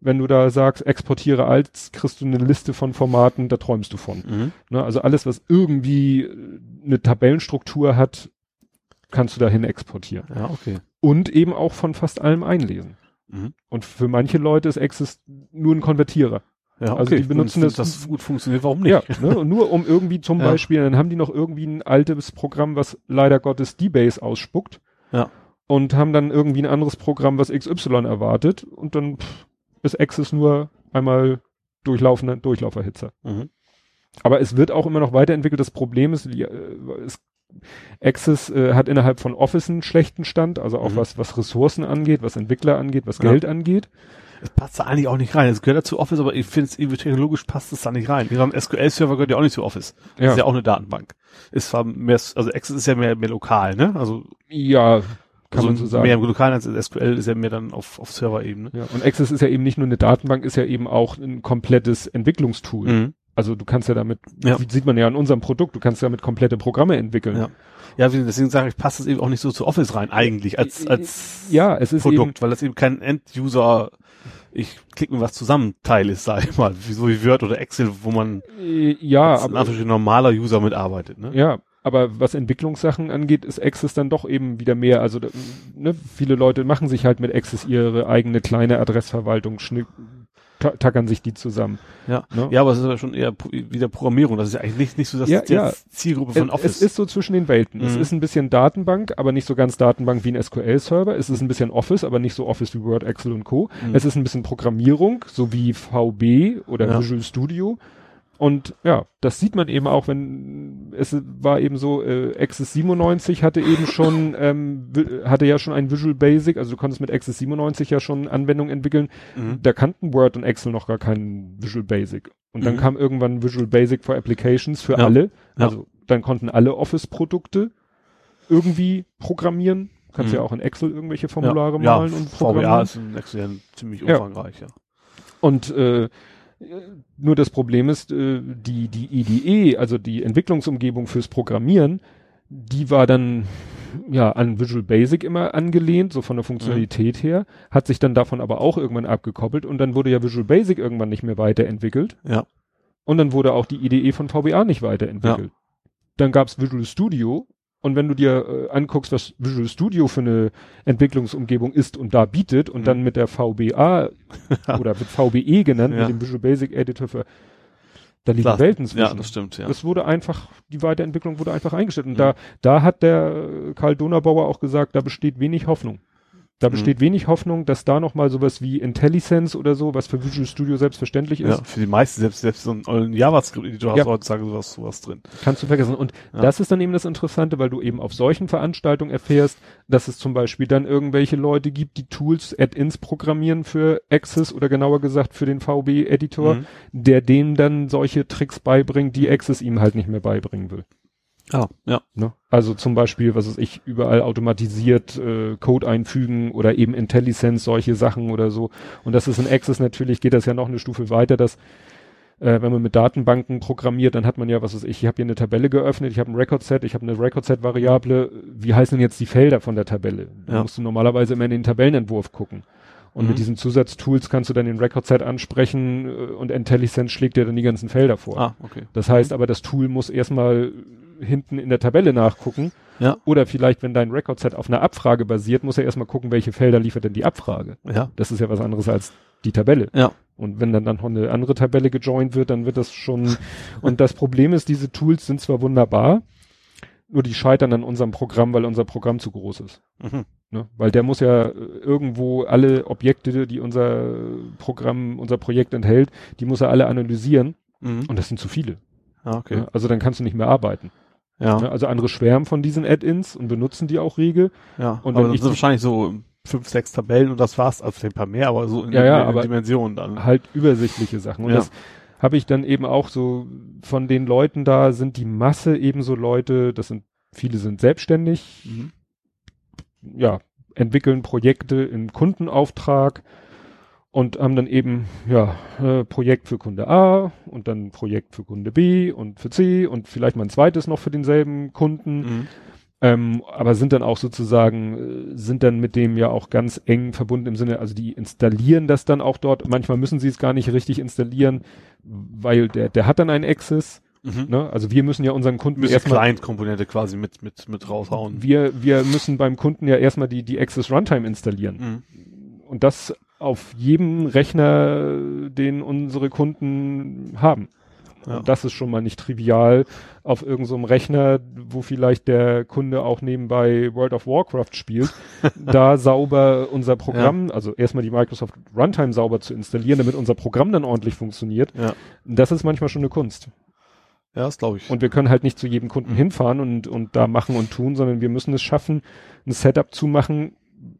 wenn du da sagst, exportiere als, kriegst du eine Liste von Formaten, da träumst du von. Mhm. Ne? Also alles, was irgendwie äh, eine Tabellenstruktur hat, kannst du dahin exportieren. Ja, okay. Und eben auch von fast allem einlesen. Mhm. Und für manche Leute ist Access nur ein Konvertierer. Ja, okay. Also die benutzen Wenn das- das gut funktioniert, warum nicht? Ja, ne? und nur um irgendwie zum (laughs) Ja. Beispiel, dann haben die noch irgendwie ein altes Programm, was leider Gottes DBase ausspuckt. Ja. Und haben dann irgendwie ein anderes Programm, was XY erwartet. Und dann pff, ist Access nur einmal durchlaufender Durchlauferhitzer. Mhm. Aber es wird auch immer noch weiterentwickelt. Das Problem ist, äh, es, Access äh, hat innerhalb von Office einen schlechten Stand, also auch Mhm. was, was Ressourcen angeht, was Entwickler angeht, was Ja. Geld angeht. Es passt da eigentlich auch nicht rein. Es gehört dazu Office, aber ich finde es irgendwie technologisch passt es da nicht rein. Wir haben SQL-Server gehört ja auch nicht zu Office. Das ist ja auch eine Datenbank. Ist zwar mehr, also Access ist ja mehr, mehr lokal, ne? Also, ja kann also man so sagen. mehr im lokalen als SQL ist ja mehr dann auf, auf Server-Ebene. Ja, und Access ist ja eben nicht nur eine Datenbank, ist ja eben auch ein komplettes Entwicklungstool. Mhm. Also du kannst ja damit, Ja. wie sieht man ja an unserem Produkt, du kannst damit komplette Programme entwickeln. Ja. Ja, deswegen sage ich, passt es eben auch nicht so zu Office rein, eigentlich, als, als Ja, es ist Produkt, weil das eben kein End-User, ich klicke mir was zusammen Teil ist, sag ich mal, so wie Word oder Excel, wo man eben, äh, ja, aber, Anführungsstrichen normaler User mitarbeitet, ne? ja, aber was Entwicklungssachen angeht, ist Access dann doch eben wieder mehr. Also ne, viele Leute machen sich halt mit Access ihre eigene kleine Adressverwaltung, tackern sich die zusammen. Ja. Ne? Ja, aber es ist aber schon eher wieder Programmierung. Das ist ja eigentlich nicht, nicht so das Ja, ja. Zielgruppe von Es, Office. es ist so zwischen den Welten. Es Mhm. ist ein bisschen Datenbank, aber nicht so ganz Datenbank wie ein SQL-Server. Es ist ein bisschen Office, aber nicht so Office wie Word, Excel und Co. Mhm. Es ist ein bisschen Programmierung, so wie VB oder Ja. Visual Studio. Und ja, das sieht man eben auch, wenn es war eben so, äh, Access 97 hatte eben schon, (laughs) ähm, hatte ja schon ein Visual Basic, also du konntest mit Access 97 ja schon Anwendungen entwickeln. Mhm. Da kannten Word und Excel noch gar keinen Visual Basic. Und dann Mhm. kam irgendwann Visual Basic for Applications für Ja. alle. Ja. Also dann konnten alle Office-Produkte irgendwie programmieren. Kannst Mhm. ja auch in Excel irgendwelche Formulare ja, malen und VBA programmieren. ist in Excel ja ziemlich umfangreich, ja. Und äh, nur das Problem ist, äh, die, die IDE, also die Entwicklungsumgebung fürs Programmieren, die war dann ja an Visual Basic immer angelehnt, so von der Funktionalität her, hat sich dann davon aber auch irgendwann abgekoppelt und dann wurde ja Visual Basic irgendwann nicht mehr weiterentwickelt. Ja. Und dann wurde auch die IDE von VBA nicht weiterentwickelt. Dann gab's Visual Studio und wenn du dir äh, anguckst, was Visual Studio für eine Entwicklungsumgebung ist und da bietet und Mhm. dann mit der VBA (laughs) oder wird VBE genannt, Ja. mit dem Visual Basic Editor für da liegen Klar. Welten zwischen. Ja, das stimmt, ja. Das wurde einfach, die Weiterentwicklung wurde einfach eingestellt. Und Mhm. da, da hat der Karl Donnerbauer auch gesagt, da besteht wenig Hoffnung. Da Mhm. besteht wenig Hoffnung, dass da nochmal sowas wie IntelliSense oder so, was für Visual Studio selbstverständlich ist, Ja, für die meisten, selbst, selbst so ein JavaScript-Editor hast du heutzutage sowas, sowas drin. kannst du vergessen. Und Ja. das ist dann eben das Interessante, weil du eben auf solchen Veranstaltungen erfährst, dass es zum Beispiel dann irgendwelche Leute gibt, die Tools, Add-ins programmieren für Access oder genauer gesagt für den VB-Editor, Mhm. der dem dann solche Tricks beibringt, die Access ihm halt nicht mehr beibringen will. Ah, ja. Ne? Also zum Beispiel, was weiß ich, überall automatisiert äh, Code einfügen oder eben IntelliSense, solche Sachen oder so. Und das ist in Access natürlich, geht das ja noch eine Stufe weiter, dass äh, wenn man mit Datenbanken programmiert, dann hat man ja, was weiß ich, ich habe hier eine Tabelle geöffnet, ich habe ein Record-Set, ich habe eine Record-Set-Variable, wie heißen denn jetzt die Felder von der Tabelle? Da Ja. musst du normalerweise immer in den Tabellenentwurf gucken. Und Mhm. mit diesen Zusatztools kannst du dann den Record-Set ansprechen äh, und IntelliSense schlägt dir dann die ganzen Felder vor. Ah, okay. Das heißt aber, das Tool muss erstmal hinten in der Tabelle nachgucken Ja. Oder vielleicht, wenn dein Record-Set auf einer Abfrage basiert, muss er erstmal gucken, welche Felder liefert denn die Abfrage. Ja. Das ist ja was anderes als die Tabelle. Ja. Und wenn dann dann noch eine andere Tabelle gejoint wird, dann wird das schon, (laughs) und das Problem ist, diese Tools sind zwar wunderbar, nur die scheitern an unserem Programm, weil unser Programm zu groß ist. Mhm. Ne? Weil der muss ja äh, irgendwo alle Objekte, die unser Programm, unser Projekt enthält, die muss er alle analysieren. Mhm. Und das sind zu viele. Ah, okay. Ne? Also dann kannst du nicht mehr arbeiten. Ja. Ne? Also andere schwärmen von diesen Add-ins und benutzen die auch rege. Ja. Und aber das sind wahrscheinlich so fünf, sechs Tabellen und das war's. Also ein paar mehr, aber so in, Ja, ja, in aber- Dimensionen dann. Halt übersichtliche Sachen. Und Ja. das habe ich dann eben auch so von den Leuten da sind die Masse ebenso Leute, das sind, viele sind selbstständig, Mhm. ja, entwickeln Projekte im Kundenauftrag und haben dann eben, ja, äh, Projekt für Kunde A und dann Projekt für Kunde B und für C und vielleicht mal ein zweites noch für denselben Kunden. Mhm. Ähm, aber sind dann auch sozusagen, äh, sind dann mit dem ja auch ganz eng verbunden im Sinne, also die installieren das dann auch dort. Manchmal müssen sie es gar nicht richtig installieren, weil der, der hat dann einen Access. Mhm. Ne? Also wir müssen ja unseren Kunden Müssen erstmal, Client-Komponente quasi mit, mit, mit raushauen. wir, wir müssen beim Kunden ja erstmal die, die Access Runtime installieren. Mhm. Und das auf jedem Rechner, den unsere Kunden haben. Ja. Das ist schon mal nicht trivial auf irgendeinem so Rechner, wo vielleicht der Kunde auch nebenbei World of Warcraft spielt, (laughs) da sauber unser Programm, also erstmal die Microsoft Runtime sauber zu installieren, damit unser Programm dann ordentlich funktioniert. Ja. Das ist manchmal schon eine Kunst. Ja, das glaube ich. Und wir können halt nicht zu jedem Kunden Mhm. hinfahren und, und da machen und tun, sondern wir müssen es schaffen, ein Setup zu machen,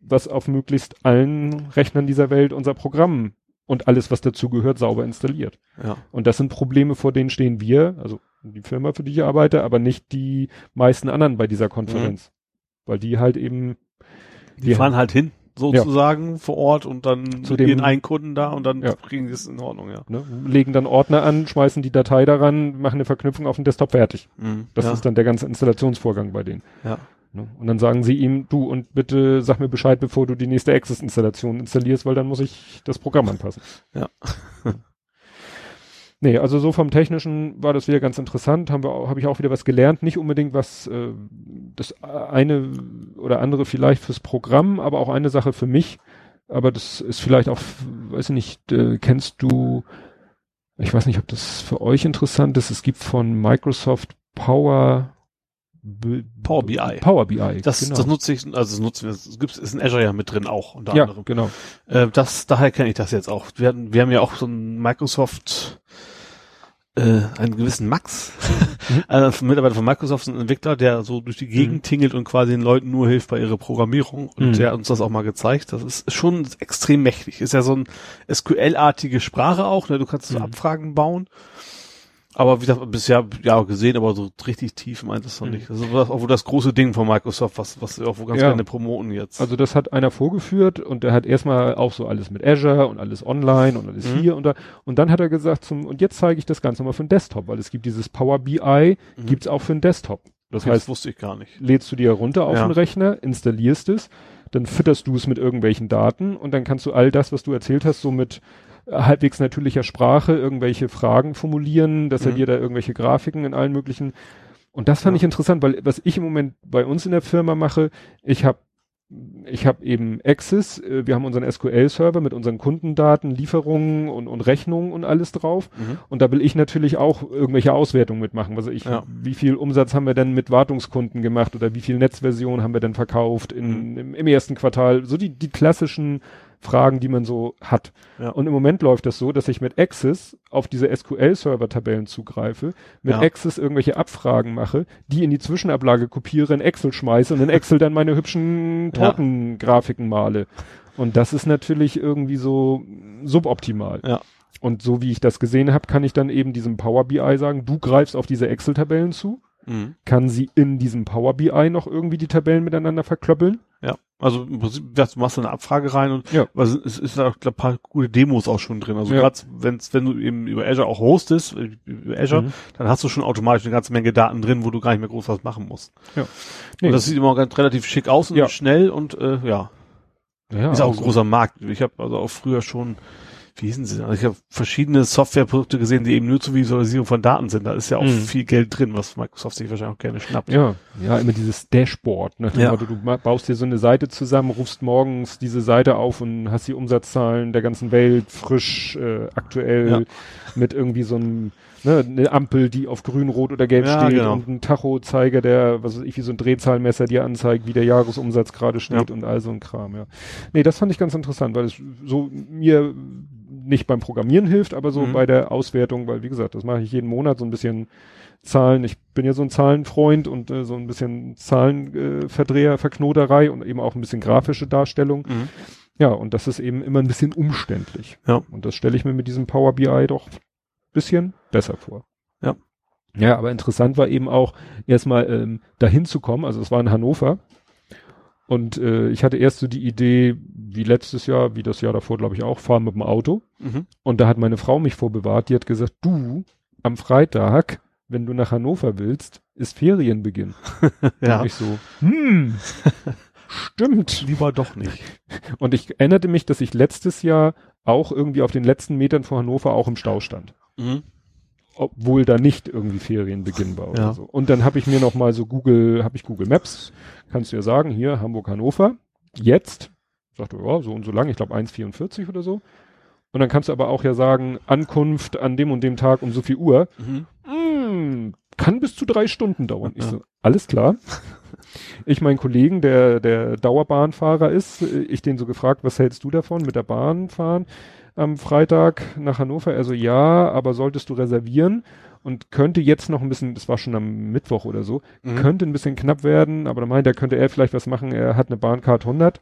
was auf möglichst allen Rechnern dieser Welt unser Programm und alles, was dazugehört, sauber installiert. ja. Und das sind Probleme, vor denen stehen wir, also die Firma, für die ich arbeite, aber nicht die meisten anderen bei dieser Konferenz. Weil die halt eben, Die Wir- fahren halt hin, sozusagen, vor Ort und dann Zu ihren einen Kunden da und dann Ja. kriegen die es in Ordnung, ja. ne, legen dann Ordner an, schmeißen die Datei daran, machen eine Verknüpfung auf den Desktop fertig. Mhm. Das ja. ist dann der ganze Installationsvorgang bei denen. ja. Ne? Und dann sagen sie ihm, du und bitte sag mir Bescheid, bevor du die nächste Access-Installation installierst, weil dann muss ich das Programm anpassen. Ja. (laughs) nee, also so vom Technischen war das wieder ganz interessant, haben wir, habe ich auch wieder was gelernt, nicht unbedingt was, äh, das eine oder andere vielleicht fürs Programm, aber auch eine Sache für mich, aber das ist vielleicht auch, weiß ich nicht, äh, kennst du, ich weiß nicht, ob das für euch interessant ist, es gibt von Microsoft Power B- Power BI. Power BI. Das, genau. das nutze ich, also das nutzen wir, das gibt's, ist in Azure ja mit drin auch, unter ja, anderem. genau. Äh, das, daher kenne ich das jetzt auch. Wir, hatten, wir haben ja auch so einen Microsoft, äh, einen gewissen Max, Mhm. (laughs) also ein Mitarbeiter von Microsoft, ein Entwickler, der so durch die Gegend Mhm. tingelt und quasi den Leuten nur hilft bei ihrer Programmierung. Und Mhm. der hat uns das auch mal gezeigt. Das ist schon extrem mächtig. Ist ja so ein SQL-artige Sprache auch, ne? Du kannst so Mhm. Abfragen bauen. Aber wie gesagt, bisher ja gesehen, aber so richtig tief meint es noch Mhm. nicht. Das ist auch wohl das große Ding von Microsoft, was, was wir auch wo ganz Ja. gerne promoten jetzt. Also das hat einer vorgeführt und der hat erstmal auch so alles mit Azure und alles online und alles Mhm. hier und da. Und dann hat er gesagt, zum, und jetzt zeige ich das Ganze mal für den Desktop, weil es gibt dieses Power BI, Mhm. gibt's auch für den Desktop. Das Okay, heißt, wusste ich gar nicht. lädst du dir runter auf Ja. den Rechner, installierst es, dann fütterst du es mit irgendwelchen Daten und dann kannst du all das, was du erzählt hast, so mit halbwegs natürlicher Sprache irgendwelche Fragen formulieren, dass er Mhm. dir da irgendwelche Grafiken in allen möglichen und das fand Ja. ich interessant, weil was ich im Moment bei uns in der Firma mache, ich habe ich habe eben Access, äh, wir haben unseren SQL-Server mit unseren Kundendaten, Lieferungen und, und Rechnungen und alles drauf. Mhm. Und da will ich natürlich auch irgendwelche Auswertungen mitmachen. Also ich, Ja. wie viel Umsatz haben wir denn mit Wartungskunden gemacht oder wie viel Netzversionen haben wir denn verkauft in, Mhm. im, im ersten Quartal? So die, die klassischen Fragen, die man so hat. Ja. Und im Moment läuft das so, dass ich mit Access auf diese SQL-Server-Tabellen zugreife, mit Ja. Access irgendwelche Abfragen mache, die in die Zwischenablage kopiere, in Excel schmeiße und in Excel dann meine hübschen Ja. Tortengrafiken male. Und das ist natürlich irgendwie so suboptimal. Ja. Und so wie ich das gesehen habe, kann ich dann eben diesem Power BI sagen, du greifst auf diese Excel-Tabellen zu, Mhm. kann sie in diesem Power BI noch irgendwie die Tabellen miteinander verklöppeln. Ja, also im Prinzip, ja, du machst eine Abfrage rein und Ja. also es ist da auch ein paar gute Demos auch schon drin. Also Ja. gerade wenn's, wenn du eben über Azure auch hostest, äh, über Azure, Mhm. dann hast du schon automatisch eine ganze Menge Daten drin, wo du gar nicht mehr groß was machen musst. Nee. Und das sieht immer ganz relativ schick aus und Ja. schnell und äh, ja, ja, ist auch ein also- großer Markt. Ich habe also auch früher schon wie hießen sie? Also ich habe verschiedene Softwareprodukte gesehen, die eben nur zur Visualisierung von Daten sind. Da ist ja auch Mhm. viel Geld drin, was Microsoft sich wahrscheinlich auch gerne schnappt. Ja, ja, immer dieses Dashboard. Ne? Ja. Also du ma- baust dir so eine Seite zusammen, rufst morgens diese Seite auf und hast die Umsatzzahlen der ganzen Welt frisch, äh, aktuell Ja. mit irgendwie so einem, ne, eine Ampel, die auf grün, rot oder gelb Ja, steht genau. und ein Tachozeiger, der, was weiß ich, wie so ein Drehzahlmesser dir anzeigt, wie der Jahresumsatz gerade steht Ja. und all so ein Kram, ja. Nee, das fand ich ganz interessant, weil es so mir nicht beim Programmieren hilft, aber so Mhm. bei der Auswertung, weil wie gesagt, das mache ich jeden Monat so ein bisschen Zahlen. Ich bin ja so ein Zahlenfreund und äh, so ein bisschen Zahlenverdreher, äh, Verknoterei und eben auch ein bisschen grafische Darstellung. Mhm. Ja, und das ist eben immer ein bisschen umständlich. Ja. Und das stelle ich mir mit diesem Power BI doch bisschen besser vor. Ja. Ja, aber interessant war eben auch erstmal ähm, dahin zu kommen. Also es war in Hannover. Und äh, ich hatte erst so die Idee, wie letztes Jahr, wie das Jahr davor, glaube ich, auch, fahren mit dem Auto. Mhm. Und da hat meine Frau mich vorbewahrt, die hat gesagt, du, am Freitag, wenn du nach Hannover willst, ist Ferienbeginn. (laughs) Ja, Und ich so, hm, stimmt. lieber doch nicht. (laughs) Und ich erinnerte mich, dass ich letztes Jahr auch irgendwie auf den letzten Metern vor Hannover auch im Stau stand. Mhm. Obwohl da nicht irgendwie Ferienbeginn war oder Ja. so. Und dann habe ich mir noch mal so Google, habe ich Google Maps, kannst du ja sagen, hier Hamburg, Hannover, jetzt, sagte, ja, so und so lang, ich glaube 1,44 oder so. Und dann kannst du aber auch ja sagen, Ankunft an dem und dem Tag um so viel Uhr. Mhm. Mm, kann bis zu drei Stunden dauern. Ich so, alles klar. Ich meinen Kollegen, der der Dauerbahnfahrer ist, äh, ich den so gefragt, was hältst du davon mit der Bahn fahren am Freitag nach Hannover? Er so, ja, aber solltest du reservieren und könnte jetzt noch ein bisschen, das war schon am Mittwoch oder so, Mhm. könnte ein bisschen knapp werden, aber da meinte er, könnte er vielleicht was machen. Er hat eine Bahncard 100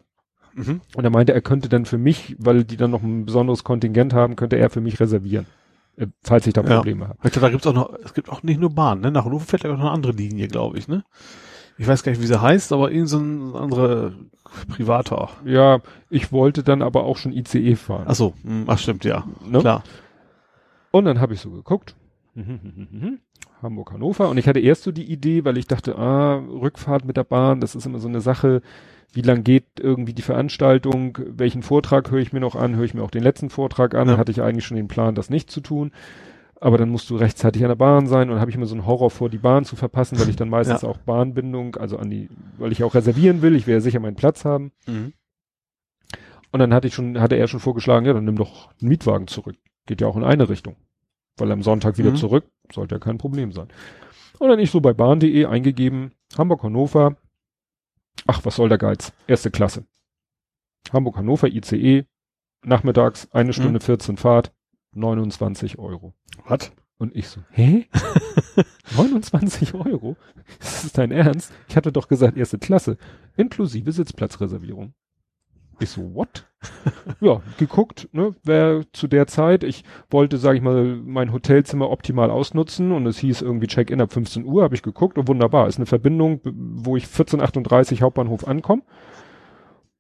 Mhm. und er meinte, er könnte dann für mich, weil die dann noch ein besonderes Kontingent haben, könnte er für mich reservieren, äh, falls ich da Ja. Probleme habe. Ich glaube, da gibt's auch noch, es gibt auch nicht nur Bahn, ne? Nach Hannover fährt gleich auch noch eine andere Linie, glaube ich, ne? Ich weiß gar nicht, wie sie heißt, aber irgend so ein andere Privater. Ja, ich wollte dann aber auch schon ICE fahren. Ach so, hm, ach stimmt, ja. ne? Klar. Und dann habe ich so geguckt. (laughs) Hamburg, Hannover. Und ich hatte erst so die Idee, weil ich dachte, ah, Rückfahrt mit der Bahn, das ist immer so eine Sache. Wie lang geht irgendwie die Veranstaltung? Welchen Vortrag höre ich mir noch an? Höre ich mir auch den letzten Vortrag an? Ja. Hatte ich eigentlich schon den Plan, das nicht zu tun. Aber dann musst du rechtzeitig an der Bahn sein und habe ich immer so einen Horror vor, die Bahn zu verpassen, weil ich dann meistens Ja. auch Bahnbindung, also an die, weil ich auch reservieren will. Ich will ja sicher meinen Platz haben. Mhm. Und dann hatte ich schon, hatte er schon vorgeschlagen, ja, dann nimm doch einen Mietwagen zurück. Geht ja auch in eine Richtung. Weil am Sonntag wieder Mhm. zurück, sollte ja kein Problem sein. Und dann ich so bei bahn.de eingegeben, Hamburg, Hannover. Ach, was soll der Geiz? Erste Klasse. Hamburg, Hannover, ICE, nachmittags, eine Stunde 14 Fahrt, 29 Euro. Was? Und ich so, hä? (laughs) 29 Euro? Ist das dein Ernst? Ich hatte doch gesagt, erste Klasse, inklusive Sitzplatzreservierung. Ich so, what? ja, geguckt, ne, wer zu der Zeit, ich wollte, sage ich mal, mein Hotelzimmer optimal ausnutzen und es hieß irgendwie Check-in ab 15 Uhr, habe ich geguckt und wunderbar, ist eine Verbindung, wo ich 1438 Hauptbahnhof ankomme.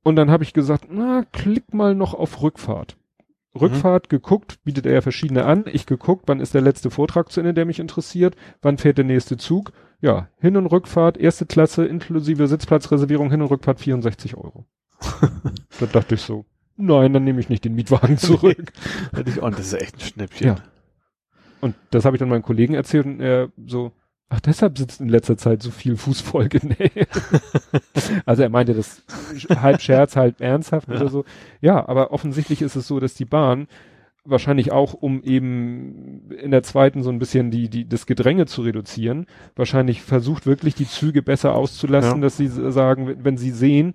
Und dann habe ich gesagt, na, klick mal noch auf Rückfahrt. Rückfahrt geguckt, bietet er ja verschiedene an. Ich geguckt, wann ist der letzte Vortrag zu Ende, der mich interessiert, wann fährt der nächste Zug. Ja, Hin- und Rückfahrt, erste Klasse, inklusive Sitzplatzreservierung, Hin- und Rückfahrt 64 Euro. (laughs) da dachte ich so, nein, dann nehme ich nicht den Mietwagen (laughs) zurück. Ich auch, das ist echt ein Schnäppchen. Ja. Und das habe ich dann meinem Kollegen erzählt und er so, ach, deshalb sitzt in letzter Zeit so viel Fußvolk in der Also er meinte das halb Scherz, halb ernsthaft Ja. oder so. Ja, aber offensichtlich ist es so, dass die Bahn wahrscheinlich auch, um eben in der zweiten so ein bisschen die, die, das Gedränge zu reduzieren, wahrscheinlich versucht wirklich die Züge besser auszulassen, Ja. dass sie sagen, wenn, wenn sie sehen,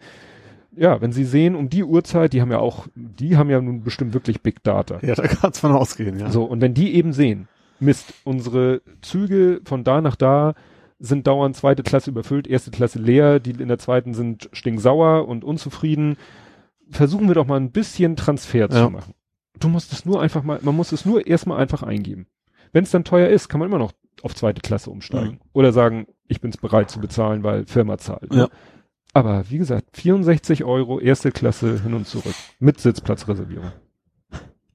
ja, wenn sie sehen, um die Uhrzeit, die haben ja auch, die haben ja nun bestimmt wirklich Big Data. Ja, da kann es von ausgehen, ja. So, und wenn die eben sehen, Mist, unsere Züge von da nach da sind dauernd zweite Klasse überfüllt, erste Klasse leer, die in der zweiten sind stinksauer und unzufrieden. Versuchen wir doch mal ein bisschen Transfer Ja. zu machen. Du musst es nur einfach mal, man muss es nur erstmal einfach eingeben. Wenn es dann teuer ist, kann man immer noch auf zweite Klasse umsteigen. Mhm. Oder sagen, ich bin es bereit zu bezahlen, weil Firma zahlt. Ja. Aber wie gesagt, 64 Euro erste Klasse hin und zurück mit Sitzplatzreservierung.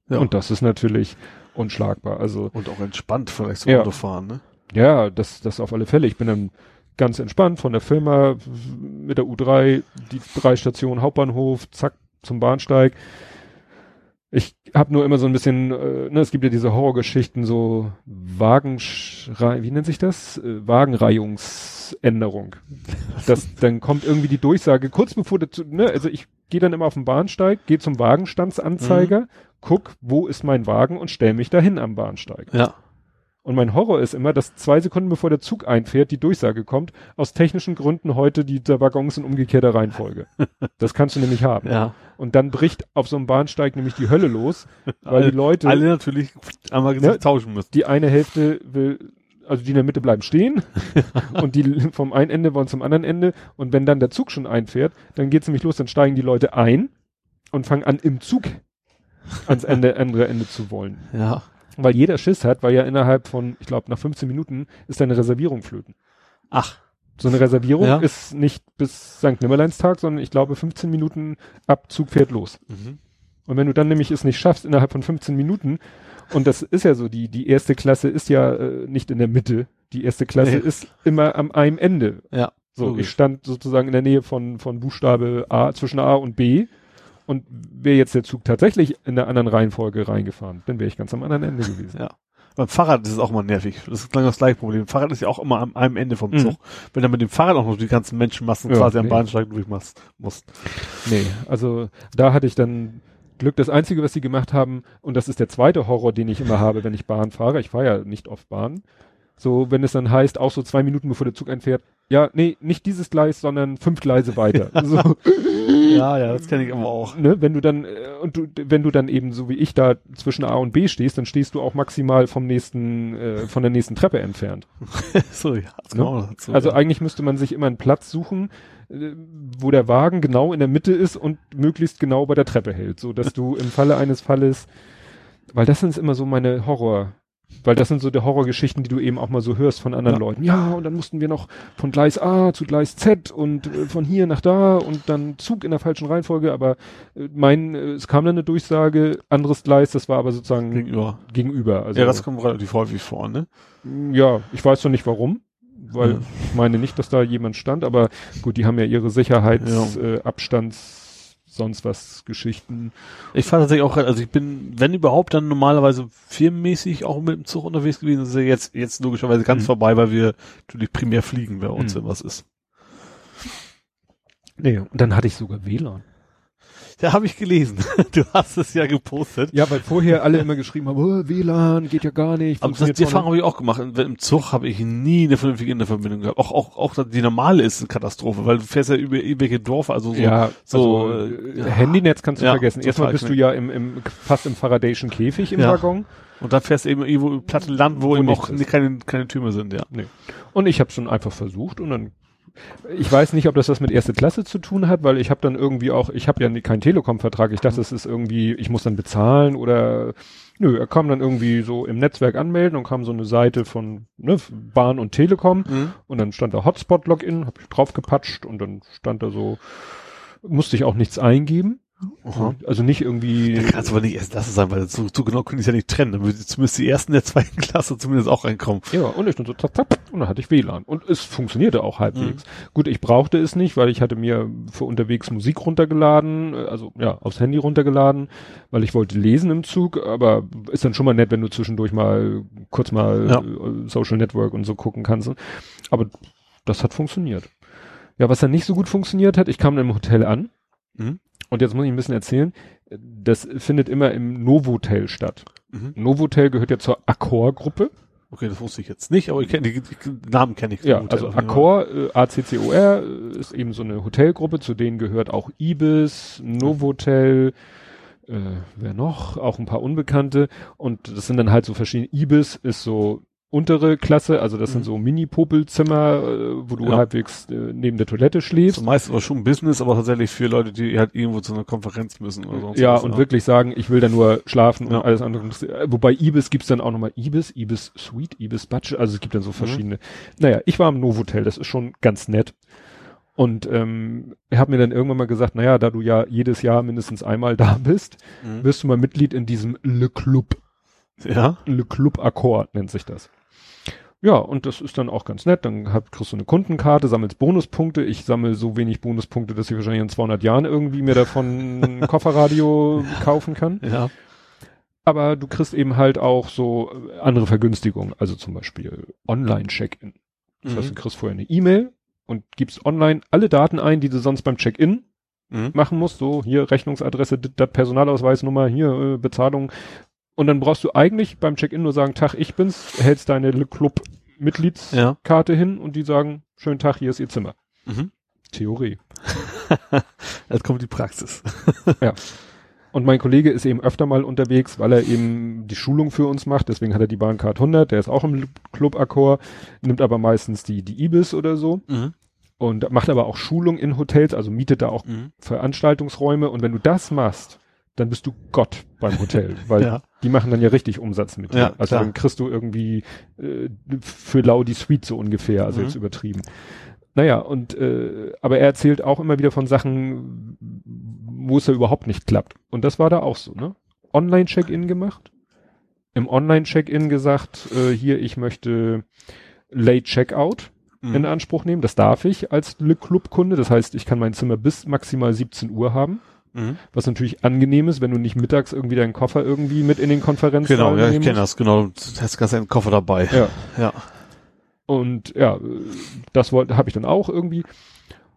Ja. Und das ist natürlich unschlagbar. Also Und auch entspannt vielleicht zum Ja. Autofahren, ne? ja, das, das auf alle Fälle. Ich bin dann ganz entspannt von der Firma mit der U3, die drei Stationen Hauptbahnhof, zack, zum Bahnsteig. Ich habe nur immer so ein bisschen, äh, ne, es gibt ja diese Horrorgeschichten, so Wagenschrei, wie nennt sich das? Äh, Wagenreihungsänderung. Das, dann kommt irgendwie die Durchsage, kurz bevor der, Zug- ne, also ich gehe dann immer auf den Bahnsteig, gehe zum Wagenstandsanzeiger, Mhm. guck, wo ist mein Wagen und stell mich dahin am Bahnsteig. Ja. Und mein Horror ist immer, dass zwei Sekunden bevor der Zug einfährt, die Durchsage kommt, aus technischen Gründen heute die der Waggons in umgekehrter Reihenfolge. (laughs) Das kannst du nämlich haben. Ja. Und dann bricht auf so einem Bahnsteig nämlich die Hölle los, weil Alle- die Leute, Alle natürlich einmal gesagt Ne? tauschen müssen. die eine Hälfte will, also die in der Mitte bleiben stehen (laughs) und die vom einen Ende wollen zum anderen Ende. Und wenn dann der Zug schon einfährt, dann geht's nämlich los, dann steigen die Leute ein und fangen an im Zug ans Ende, (laughs) andere Ende zu wollen. Ja. Weil jeder Schiss hat, weil ja innerhalb von, ich glaube, nach 15 Minuten ist deine Reservierung flöten. Ach. So eine Reservierung Ja. ist nicht bis St. Nimmerleinstag, sondern ich glaube 15 Minuten ab Zug fährt los. Mhm. Und wenn du dann nämlich es nicht schaffst innerhalb von 15 Minuten, und das ist ja so, die, die erste Klasse ist ja äh, nicht in der Mitte. Die erste Klasse Nee. ist immer am einem Ende. Ja. So, Logisch. ich stand sozusagen in der Nähe von, von Buchstabe A, zwischen A und B. Und wäre jetzt der Zug tatsächlich in der anderen Reihenfolge reingefahren, dann wäre ich ganz am anderen Ende gewesen. Ja. Beim Fahrrad ist es auch mal nervig. Das ist lange das gleiche Problem. Fahrrad ist ja auch immer am einem Ende vom Mhm. Zug. Wenn du mit dem Fahrrad auch noch die ganzen Menschenmassen Ja, quasi am nee. Bahnsteig durchmachst, musst. Nee, also da hatte ich dann Glück. Das Einzige, was sie gemacht haben, und das ist der zweite Horror, den ich immer habe, wenn ich Bahn fahre, ich fahre ja nicht oft Bahn, so wenn es dann heißt, auch so zwei Minuten bevor der Zug einfährt, ja, nee, nicht dieses Gleis, sondern fünf Gleise weiter. (laughs) so, Ja, ja, das kenne ich aber auch. ne, wenn du dann, äh, und du, wenn du dann eben so wie ich da zwischen A und B stehst, dann stehst du auch maximal vom nächsten, äh, von der nächsten Treppe entfernt. (laughs) so, ja, das Ne? dazu. Also ja. eigentlich müsste man sich immer einen Platz suchen, wo der Wagen genau in der Mitte ist und möglichst genau bei der Treppe hält, so dass du (laughs) im Falle eines Falles, weil das sind immer so meine Horror, weil das sind so die Horrorgeschichten, die du eben auch mal so hörst von anderen Ja. Leuten. Ja, und dann mussten wir noch von Gleis A zu Gleis Z und äh, von hier nach da und dann Zug in der falschen Reihenfolge, aber äh, mein, äh, es kam dann eine Durchsage, anderes Gleis, das war aber sozusagen gegenüber. gegenüber. Also, ja, das kommt relativ häufig vor, ne? ja, ich weiß noch nicht warum, weil Ja. ich meine nicht, dass da jemand stand, aber gut, die haben ja ihre Sicherheits, äh, Abstands, sonst was Geschichten. Ich fand tatsächlich auch, also ich bin, wenn überhaupt, dann normalerweise firmenmäßig auch mit dem Zug unterwegs gewesen. Das ist ja jetzt, jetzt logischerweise ganz Mhm. vorbei, weil wir natürlich primär fliegen bei uns, Mhm. was ist. Nee, und dann hatte ich sogar WLAN. (laughs) Ja, habe ich gelesen. (laughs) Du hast es ja gepostet. Ja, weil vorher alle immer geschrieben haben, oh, WLAN geht ja gar nicht. Aber das, die Erfahrung habe ich auch gemacht. Im Zug habe ich nie eine vernünftige Internetverbindung gehabt. Auch, auch, auch die normale ist eine Katastrophe, weil du fährst ja über irgendwelche Dorf, also so, ja, so, also, äh, äh, Handynetz kannst du Ja, vergessen. Erstmal bist du ja im, im, fast im Faradayschen Käfig im Ja. Waggon. und dann fährst du eben irgendwo im platte Land, wo, Wo eben auch ist. keine, keine Türme sind, ja. Und ich habe schon einfach versucht und dann ich weiß nicht, ob das was mit erste Klasse zu tun hat, weil ich habe dann irgendwie auch, ich habe ja keinen Telekom-Vertrag. Ich dachte, es ist irgendwie, ich muss dann bezahlen oder nö, er kam dann irgendwie so im Netzwerk anmelden und kam so eine Seite von ne, Bahn und Telekom und dann stand da Hotspot-Login, habe ich draufgepatscht und dann stand da so, musste ich auch nichts eingeben. Aha. Also nicht irgendwie. Da kannst du aber nicht erst das sein, weil so, so genau können die es ja nicht trennen. Dann würde zumindest die ersten der zweiten (laughs) Klasse zumindest auch reinkommen. Ja, und ich dann so zack, zack, und dann hatte ich WLAN. Und es funktionierte auch halbwegs. Gut, ich brauchte es nicht, weil ich hatte mir für unterwegs Musik runtergeladen, also ja, aufs Handy runtergeladen, weil ich wollte lesen im Zug, aber ist dann schon mal nett, wenn du zwischendurch mal kurz mal Ja. äh, Social Network und so gucken kannst. Aber das hat funktioniert. Ja, was dann nicht so gut funktioniert hat, ich kam dann im Hotel an Mhm. Und jetzt muss ich ein bisschen erzählen, das findet immer im Novotel statt. Mhm. Novotel gehört ja zur Accor-Gruppe. Okay, das wusste ich jetzt nicht, aber ich kenne die, die Namen kenne ich. Ja, gut, also. Accor, äh, ACCOR äh, ist eben so eine Hotelgruppe, zu denen gehört auch Ibis, Novotel, äh, wer noch? Auch ein paar Unbekannte. Und das sind dann halt so verschiedene. Ibis ist so untere Klasse, also das sind Mhm. so Mini-Popelzimmer, äh, wo du Ja. halbwegs äh, neben der Toilette schläfst. So meist aber schon Business, aber tatsächlich für Leute, die halt irgendwo zu einer Konferenz müssen oder sonst Ja, was, und wirklich sagen, ich will da nur schlafen Ja. und alles andere. Äh, Wobei Ibis gibt's dann auch nochmal Ibis, Ibis Suite, Ibis Budget, also es gibt dann Mhm. so verschiedene. Naja, ich war im Novotel, das ist schon ganz nett. Und ähm, ich habe mir dann irgendwann mal gesagt, naja, da du ja jedes Jahr mindestens einmal da (laughs) bist, Mhm. wirst du mal Mitglied in diesem Le Club. Ja. Le Club Accord nennt sich das. Ja, und das ist dann auch ganz nett. Dann hab, kriegst du eine Kundenkarte, sammelst Bonuspunkte. Ich sammle so wenig Bonuspunkte, dass ich wahrscheinlich in 200 Jahren irgendwie mir davon ein (laughs) Kofferradio kaufen kann. Ja. Aber du kriegst eben halt auch so äh, andere Vergünstigungen. Also zum Beispiel Online-Check-In. Das heißt, du Mhm. kriegst vorher eine E-Mail und gibst online alle Daten ein, die du sonst beim Check-In Mhm. machen musst. So, hier Rechnungsadresse, dat Personalausweisnummer, hier äh, Bezahlung. Und dann brauchst du eigentlich beim Check-In nur sagen, Tag, ich bin's, hältst deine Le Club Mitgliedskarte Ja. hin und die sagen, schönen Tag, hier ist ihr Zimmer. Mhm. Theorie. (laughs) Jetzt kommt die Praxis. (laughs) Und mein Kollege ist eben öfter mal unterwegs, weil er eben die Schulung für uns macht. Deswegen hat er die Bahncard 100. Der ist auch im Club Accor, nimmt aber meistens die, die Ibis oder so Mhm. und macht aber auch Schulung in Hotels, also mietet da auch Mhm. Veranstaltungsräume. Und wenn du das machst, dann bist du Gott beim Hotel, weil Ja. die machen dann ja richtig Umsatz mit dir. Ja, also klar. dann kriegst du irgendwie äh, für lau die Suite so ungefähr, also Mhm. jetzt übertrieben. Naja, und äh, aber er erzählt auch immer wieder von Sachen, wo es ja überhaupt nicht klappt. Und das war da auch so, ne? Online-Check-In gemacht. Im Online-Check-In gesagt, äh, hier, ich möchte Late Checkout Mhm. in Anspruch nehmen. Das darf ich als Le Club-Kunde. Das heißt, ich kann mein Zimmer bis maximal 17 Uhr haben. Mhm. Was natürlich angenehm ist, wenn du nicht mittags irgendwie deinen Koffer irgendwie mit in den Konferenzraum Genau, ja, ich kenne das, genau. Du hast ganz einen Koffer dabei. Ja. (laughs) Ja. Und ja, das wollte, habe ich dann auch irgendwie.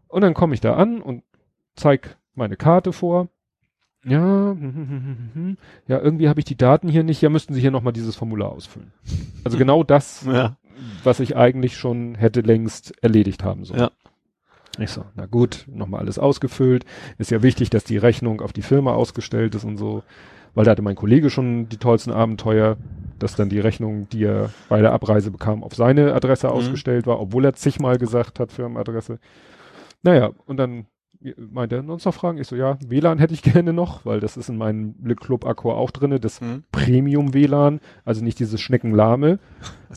Und dann komme ich da an und zeig meine Karte vor. Ja, ja, irgendwie habe ich die Daten hier nicht. Ja, müssten Sie hier nochmal dieses Formular ausfüllen. Also (laughs) genau das, Ja. was ich eigentlich schon hätte längst erledigt haben sollen. Ja. Ich so, na gut, nochmal alles ausgefüllt. Ist ja wichtig, dass die Rechnung auf die Firma ausgestellt ist und so. Weil da hatte mein Kollege schon die tollsten Abenteuer, dass dann die Rechnung, die er bei der Abreise bekam, auf seine Adresse Mhm. ausgestellt war, obwohl er zigmal gesagt hat, Firmenadresse. Naja, und dann meinte er, uns noch fragen? Ich so, ja, WLAN hätte ich (laughs) gerne noch, weil das ist in meinem Le Club Accor auch drinne, das Mhm. Premium WLAN, also nicht dieses Schneckenlahme.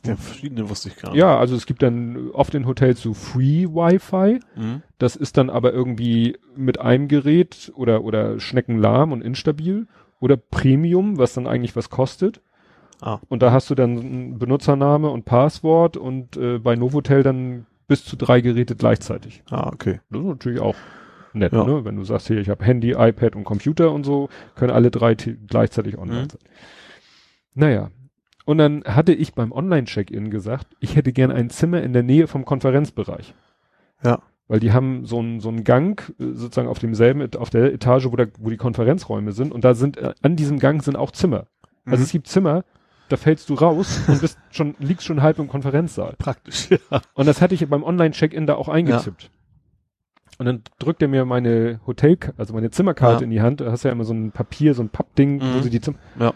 Den verschiedene wusste ich gar nicht. Ja, also es gibt dann oft in Hotels so Free Wi-Fi. Mhm. Das ist dann aber irgendwie mit einem Gerät oder, oder schneckenlahm und instabil. Oder Premium, was dann eigentlich was kostet. Ah. Und da hast du dann einen Benutzername und Passwort und äh, bei Novotel dann bis zu drei Geräte gleichzeitig. Ah, okay. Das ist natürlich auch nett, Ja. ne? Wenn du sagst, hier, ich habe Handy, iPad und Computer und so, können alle drei gleichzeitig online Mhm. sein. Naja. Und dann hatte ich beim Online-Check-In gesagt, ich hätte gern ein Zimmer in der Nähe vom Konferenzbereich. Ja. Weil die haben so einen so einen Gang äh, sozusagen auf demselben, auf der Etage, wo, da, wo die Konferenzräume sind. Und da sind, äh, an diesem Gang sind auch Zimmer. Also Mhm. es gibt Zimmer, da fällst du raus und bist schon, liegst schon halb im Konferenzsaal. Praktisch, (laughs) ja. Und das hatte ich beim Online-Check-In da auch eingetippt. Und dann drückt er mir meine Hotel, also meine Zimmerkarte Ja. in die Hand. Da hast du ja immer so ein Papier, so ein Pappding, wo Mhm. sie die Zimmer. Ja.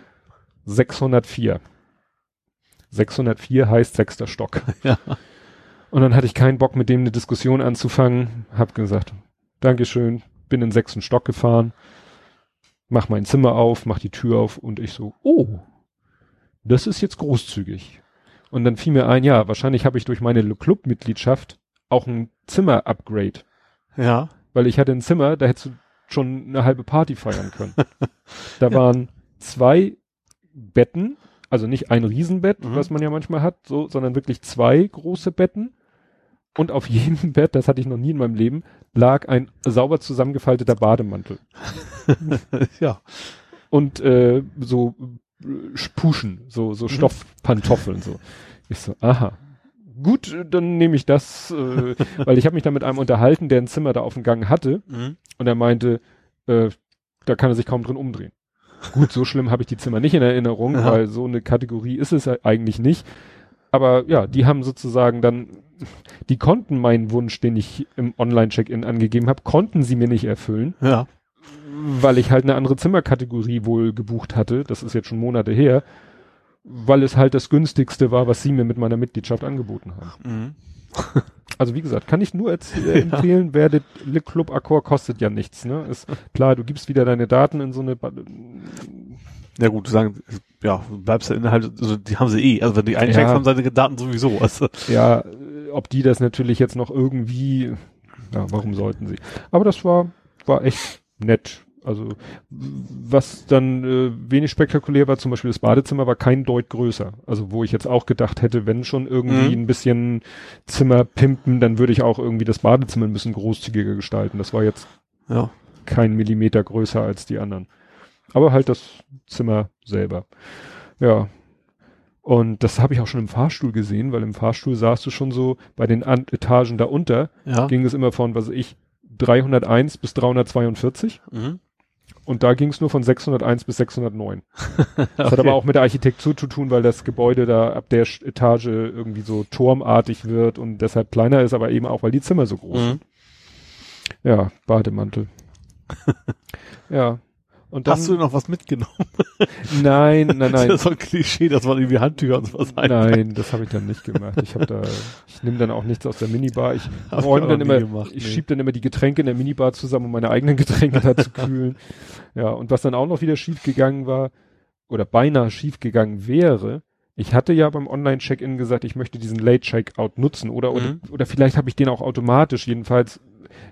604. 604 heißt sechster Stock. (laughs) Ja. Und dann hatte ich keinen Bock, mit dem eine Diskussion anzufangen. Hab gesagt, Dankeschön, bin in den sechsten Stock gefahren, mach mein Zimmer auf, mach die Tür auf und ich so, oh, das ist jetzt großzügig. Und dann fiel mir ein, ja, wahrscheinlich habe ich durch meine Club-Mitgliedschaft auch ein Zimmer-Upgrade. Ja. Weil ich hatte ein Zimmer, da hättest du schon eine halbe Party feiern können. (laughs) da waren zwei Betten, also nicht ein Riesenbett, Mhm. was man ja manchmal hat, so, sondern wirklich zwei große Betten. Und auf (laughs) jedem Bett, das hatte ich noch nie in meinem Leben, lag ein sauber zusammengefalteter Bademantel. (laughs) ja. Und äh, so äh, Puschen, so, so Stoffpantoffeln, so. Ich so, aha. Gut, dann nehme ich das, äh, weil ich habe mich da mit einem unterhalten, der ein Zimmer da auf dem Gang hatte. Mhm. Und er meinte, äh, da kann er sich kaum drin umdrehen. Gut, so schlimm habe ich die Zimmer nicht in Erinnerung, Aha. weil so eine Kategorie ist es ja eigentlich nicht. Aber ja, die haben sozusagen dann, die konnten meinen Wunsch, den ich im Online-Check-In angegeben habe, konnten sie mir nicht erfüllen, Ja. weil ich halt eine andere Zimmerkategorie wohl gebucht hatte. Das ist jetzt schon Monate her, weil es halt das günstigste war, was sie mir mit meiner Mitgliedschaft angeboten haben. Mhm. (laughs) Also wie gesagt, kann ich nur äh, (laughs) empfehlen, werdet Le Club Accor kostet ja nichts, ne? Ist klar, du gibst wieder deine Daten in so eine Ba- Ja gut, du sagen, ja, du bleibst ja innerhalb, also die haben sie eh, also wenn die eincheckst, Ja. haben seine Daten sowieso. Also, ja, äh, ob die das natürlich jetzt noch irgendwie ja, warum sollten sie? Aber das war war echt nett. Also was dann äh, wenig spektakulär war, zum Beispiel das Badezimmer war kein Deut größer. Also wo ich jetzt auch gedacht hätte, wenn schon irgendwie Mhm. ein bisschen Zimmer pimpen, dann würde ich auch irgendwie das Badezimmer ein bisschen großzügiger gestalten. Das war jetzt Ja. kein Millimeter größer als die anderen. Aber halt das Zimmer selber. Ja. Und das habe ich auch schon im Fahrstuhl gesehen, weil im Fahrstuhl saßt du schon so bei den An Etagen darunter, Ja. ging es immer von, was ich, 301 bis 342 Mhm. Und da ging es nur von 601 bis 609. (laughs) Das hat Okay. aber auch mit der Architektur zu tun, weil das Gebäude da ab der Etage irgendwie so turmartig wird und deshalb kleiner ist, aber eben auch, weil die Zimmer so groß sind. Mhm. Ja, Bademantel. (laughs) ja. Und dann, Hast du noch was mitgenommen? (laughs) nein, nein, (laughs) Das nein. ist so ein Klischee, dass man irgendwie Handtücher und sowas Nein, das habe ich dann nicht gemacht. Ich habe da, ich nehme dann auch nichts aus der Minibar. Ich (laughs) räume dann immer, gemacht, ich nee. schieb dann immer die Getränke in der Minibar zusammen, um meine eigenen Getränke da zu kühlen. Ja, und was dann auch noch wieder schief gegangen war, oder beinahe schief gegangen wäre, ich hatte ja beim Online-Check-In gesagt, ich möchte diesen Late-Checkout nutzen oder, oder, Mhm. oder vielleicht habe ich den auch automatisch. Jedenfalls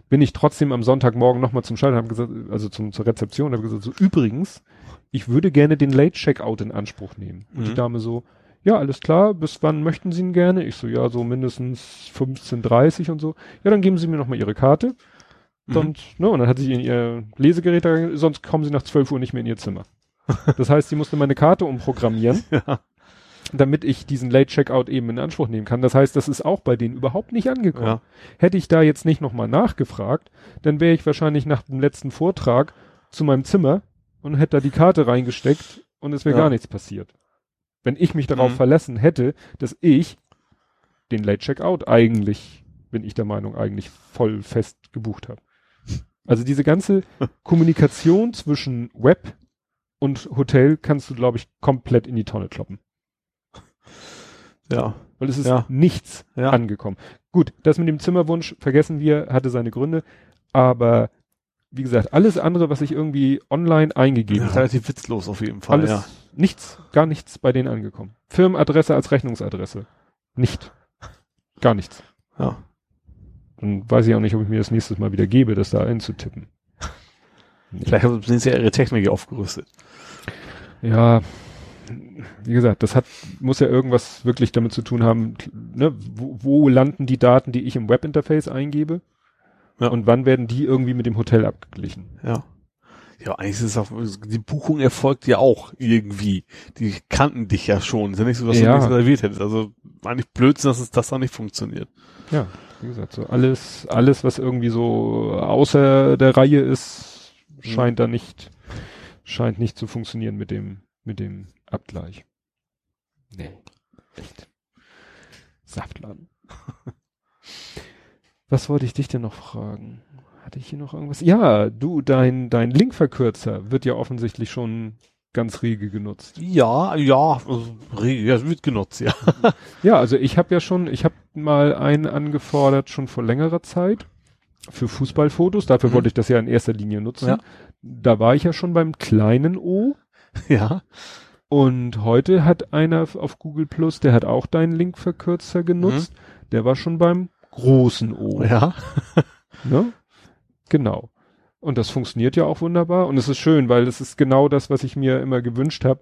bin ich trotzdem am Sonntagmorgen nochmal zum Schalter, gesagt, also zum, zur Rezeption, habe gesagt, so übrigens, ich würde gerne den Late-Checkout in Anspruch nehmen. Und die Mhm. Dame so, ja, alles klar, bis wann möchten Sie ihn gerne? Ich so, ja, so mindestens 15.30 und so. Ja, dann geben Sie mir nochmal Ihre Karte. Mhm. Und, ne, und dann hat sie in ihr Lesegerät, sonst kommen Sie nach 12 Uhr nicht mehr in Ihr Zimmer. Das heißt, sie musste meine Karte umprogrammieren, (laughs) Ja. Damit ich diesen Late Checkout eben in Anspruch nehmen kann. Das heißt, das ist auch bei denen überhaupt nicht angekommen. Ja. Hätte ich da jetzt nicht nochmal nachgefragt, dann wäre ich wahrscheinlich nach dem letzten Vortrag zu meinem Zimmer und hätte da die Karte reingesteckt und es wäre Ja. gar nichts passiert. Wenn ich mich darauf Mhm. verlassen hätte, dass ich den Late Checkout eigentlich, bin ich der Meinung, eigentlich voll fest gebucht habe. Also diese ganze (laughs) Kommunikation zwischen Web und Hotel kannst du, glaube ich, komplett in die Tonne kloppen. Ja. Weil es ist Ja. nichts Ja. angekommen. Gut, das mit dem Zimmerwunsch vergessen wir, hatte seine Gründe, aber wie gesagt, alles andere, was ich irgendwie online eingegeben habe, Relativ witzlos auf jeden Fall, alles, ja. nichts, gar nichts bei denen angekommen. Firmenadresse als Rechnungsadresse. Nicht. Gar nichts. Ja. Dann weiß ich auch nicht, ob ich mir das nächstes Mal wieder gebe, das da einzutippen. Vielleicht sind sie ja ihre Technik aufgerüstet. Ja, wie gesagt, das hat, muss ja irgendwas wirklich damit zu tun haben, ne, wo, wo landen die Daten, die ich im Webinterface eingebe? Ja. Und wann werden die irgendwie mit dem Hotel abgeglichen? Ja. Ja, eigentlich ist es auch, die Buchung erfolgt ja auch irgendwie. Die kannten dich ja schon. Ist ja nicht so, dass Ja. du nichts reserviert hättest. Also eigentlich Blödsinn, dass es das da nicht funktioniert. Ja, wie gesagt, so alles, alles, was irgendwie so außer der Reihe ist, scheint da nicht, scheint nicht zu funktionieren mit dem, mit dem Abgleich. Nee, echt. Saftladen. (laughs) Was wollte ich dich denn noch fragen? Hatte ich hier noch irgendwas? Ja, du, dein, dein Linkverkürzer wird ja offensichtlich schon ganz rege genutzt. Ja, ja, also, rege- ja, wird genutzt, ja. (laughs) Ja, also ich habe ja schon, ich habe mal einen angefordert, schon vor längerer Zeit, für Fußballfotos. Dafür Mhm. wollte ich das ja in erster Linie nutzen. Ja. Da war ich ja schon beim kleinen O. (laughs) Ja. Und heute hat einer auf Google Plus, der hat auch deinen Linkverkürzer genutzt. Der war schon beim großen O. Mhm. Ja. (laughs) Ne? Genau. Und das funktioniert ja auch wunderbar. Und es ist schön, weil es ist genau das, was ich mir immer gewünscht habe.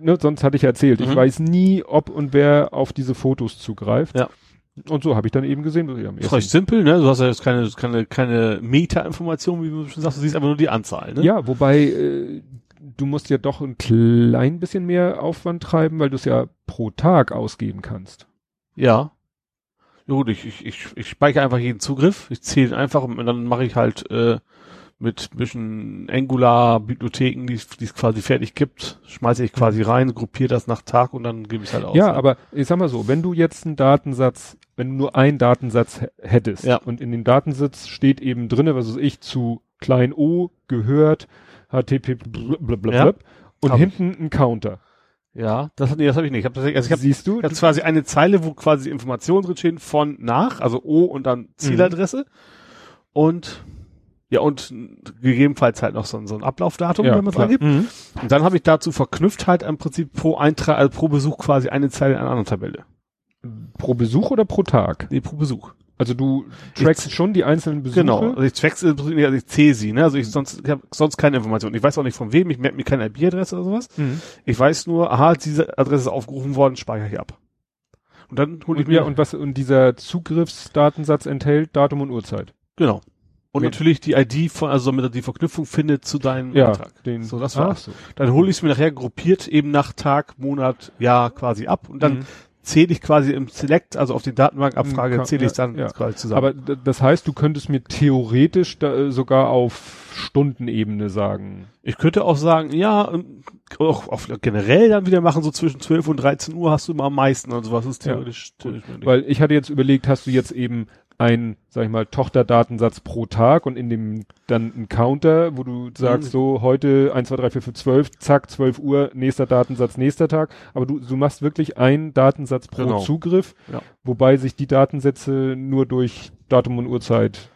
Ne, sonst hatte ich erzählt, ich Mhm. weiß nie, ob und wer auf diese Fotos zugreift. Ja. Und so habe ich dann eben gesehen, dass ich am Ist ersten- recht simpel, ne? Du hast ja jetzt keine, keine, keine Meta-Information, wie du schon sagst, du siehst einfach nur die Anzahl, ne? Ja, wobei äh, du musst ja doch ein klein bisschen mehr Aufwand treiben, weil du es ja pro Tag ausgeben kannst. Ja. Ja gut, ich, ich, ich, ich speichere einfach jeden Zugriff, ich zähle ihn einfach und dann mache ich halt äh, mit ein bisschen Angular-Bibliotheken, die es quasi fertig gibt, schmeiße ich quasi rein, gruppiere das nach Tag und dann gebe ich es halt aus. ja, ne? aber ich sag mal so, wenn du jetzt einen Datensatz, wenn du nur einen Datensatz hättest Ja. und in dem Datensatz steht eben drinne, was weiß ich, zu klein o gehört, http Ja. und Hab hinten ein Counter. Ja, das, nee, das habe ich nicht. Ich tatsächlich, also ich habe Siehst du? ich hab quasi eine Zeile, wo quasi Informationen drin stehen von nach, also O und dann Zieladresse und ja und gegebenenfalls halt noch so, ein- so ein Ablaufdatum, wenn man es ja. angibt. Mhm. Und dann habe ich dazu verknüpft halt im Prinzip pro Eintrag, also pro Besuch quasi eine Zeile in einer anderen Tabelle. Pro Besuch oder pro Tag? Nee, pro Besuch. Also du trackst schon die einzelnen Besuche. Genau, also ich track's im Prinzip, also ich zähle sie, ne? Also ich sonst, ich habe sonst keine Informationen. Ich weiß auch nicht von wem, ich merke mir keine IP-Adresse oder sowas. Mhm. Ich weiß nur, aha, diese Adresse ist aufgerufen worden, speichere ich ab. Und dann hole ich mir, ja, und was, und dieser Zugriffsdatensatz enthält Datum und Uhrzeit. genau. Und Ja. natürlich die ID von, also damit er die Verknüpfung findet zu deinem Ja, Antrag. den, So, das war's. so. Dann hole ich es mir nachher gruppiert eben nach Tag, Monat, Jahr quasi ab und dann Mhm. Zähle ich quasi im Select, also auf die Datenbankabfrage, Mhm, zähle ich ja, dann ja. quasi zusammen. Aber das heißt, du könntest mir theoretisch da, äh, sogar auf Stundenebene sagen. ich könnte auch sagen, ja, ähm, auch, auch generell dann wieder machen, so zwischen 12 und 13 Uhr hast du immer am meisten und sowas ist Ja, theoretisch, theoretisch möglich. Weil ich hatte jetzt überlegt, hast du jetzt eben ein, sag ich mal, Tochterdatensatz pro Tag und in dem dann ein Counter, wo du sagst, Mhm. so heute 1, 2, 3, 4, 5, 12, zack, 12 Uhr, nächster Datensatz, nächster Tag. Aber du, du machst wirklich einen Datensatz pro Genau. Zugriff, Ja. wobei sich die Datensätze nur durch Datum und Uhrzeit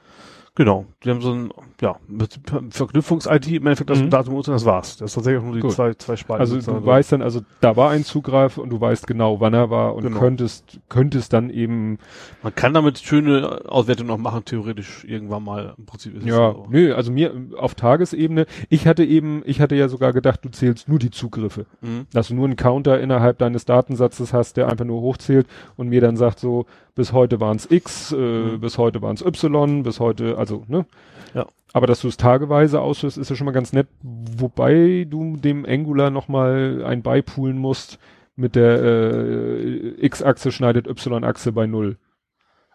Genau, die haben so ein, ja, mit Verknüpfungs-ID, im Endeffekt das Mhm. Datum und das war's. Das ist tatsächlich auch nur die Gut. zwei, zwei Spalten. Also du weißt dann, also da war ein Zugriff und du weißt genau, wann er war und Genau. könntest, könntest dann eben, Man kann damit schöne Auswertungen noch machen, theoretisch irgendwann mal. Im Prinzip ist ja, so. nö, also mir auf Tagesebene, ich hatte eben, ich hatte ja sogar gedacht, du zählst nur die Zugriffe. Mhm. Dass du nur einen Counter innerhalb deines Datensatzes hast, der einfach nur hochzählt und mir dann sagt so, bis heute waren es X, äh, Mhm. bis heute waren es Y, bis heute, also, ne? Ja. Aber dass du es tageweise ausführst, ist ja schon mal ganz nett, wobei du dem Angular nochmal ein beipulen musst mit der äh, X-Achse schneidet Y-Achse bei Null.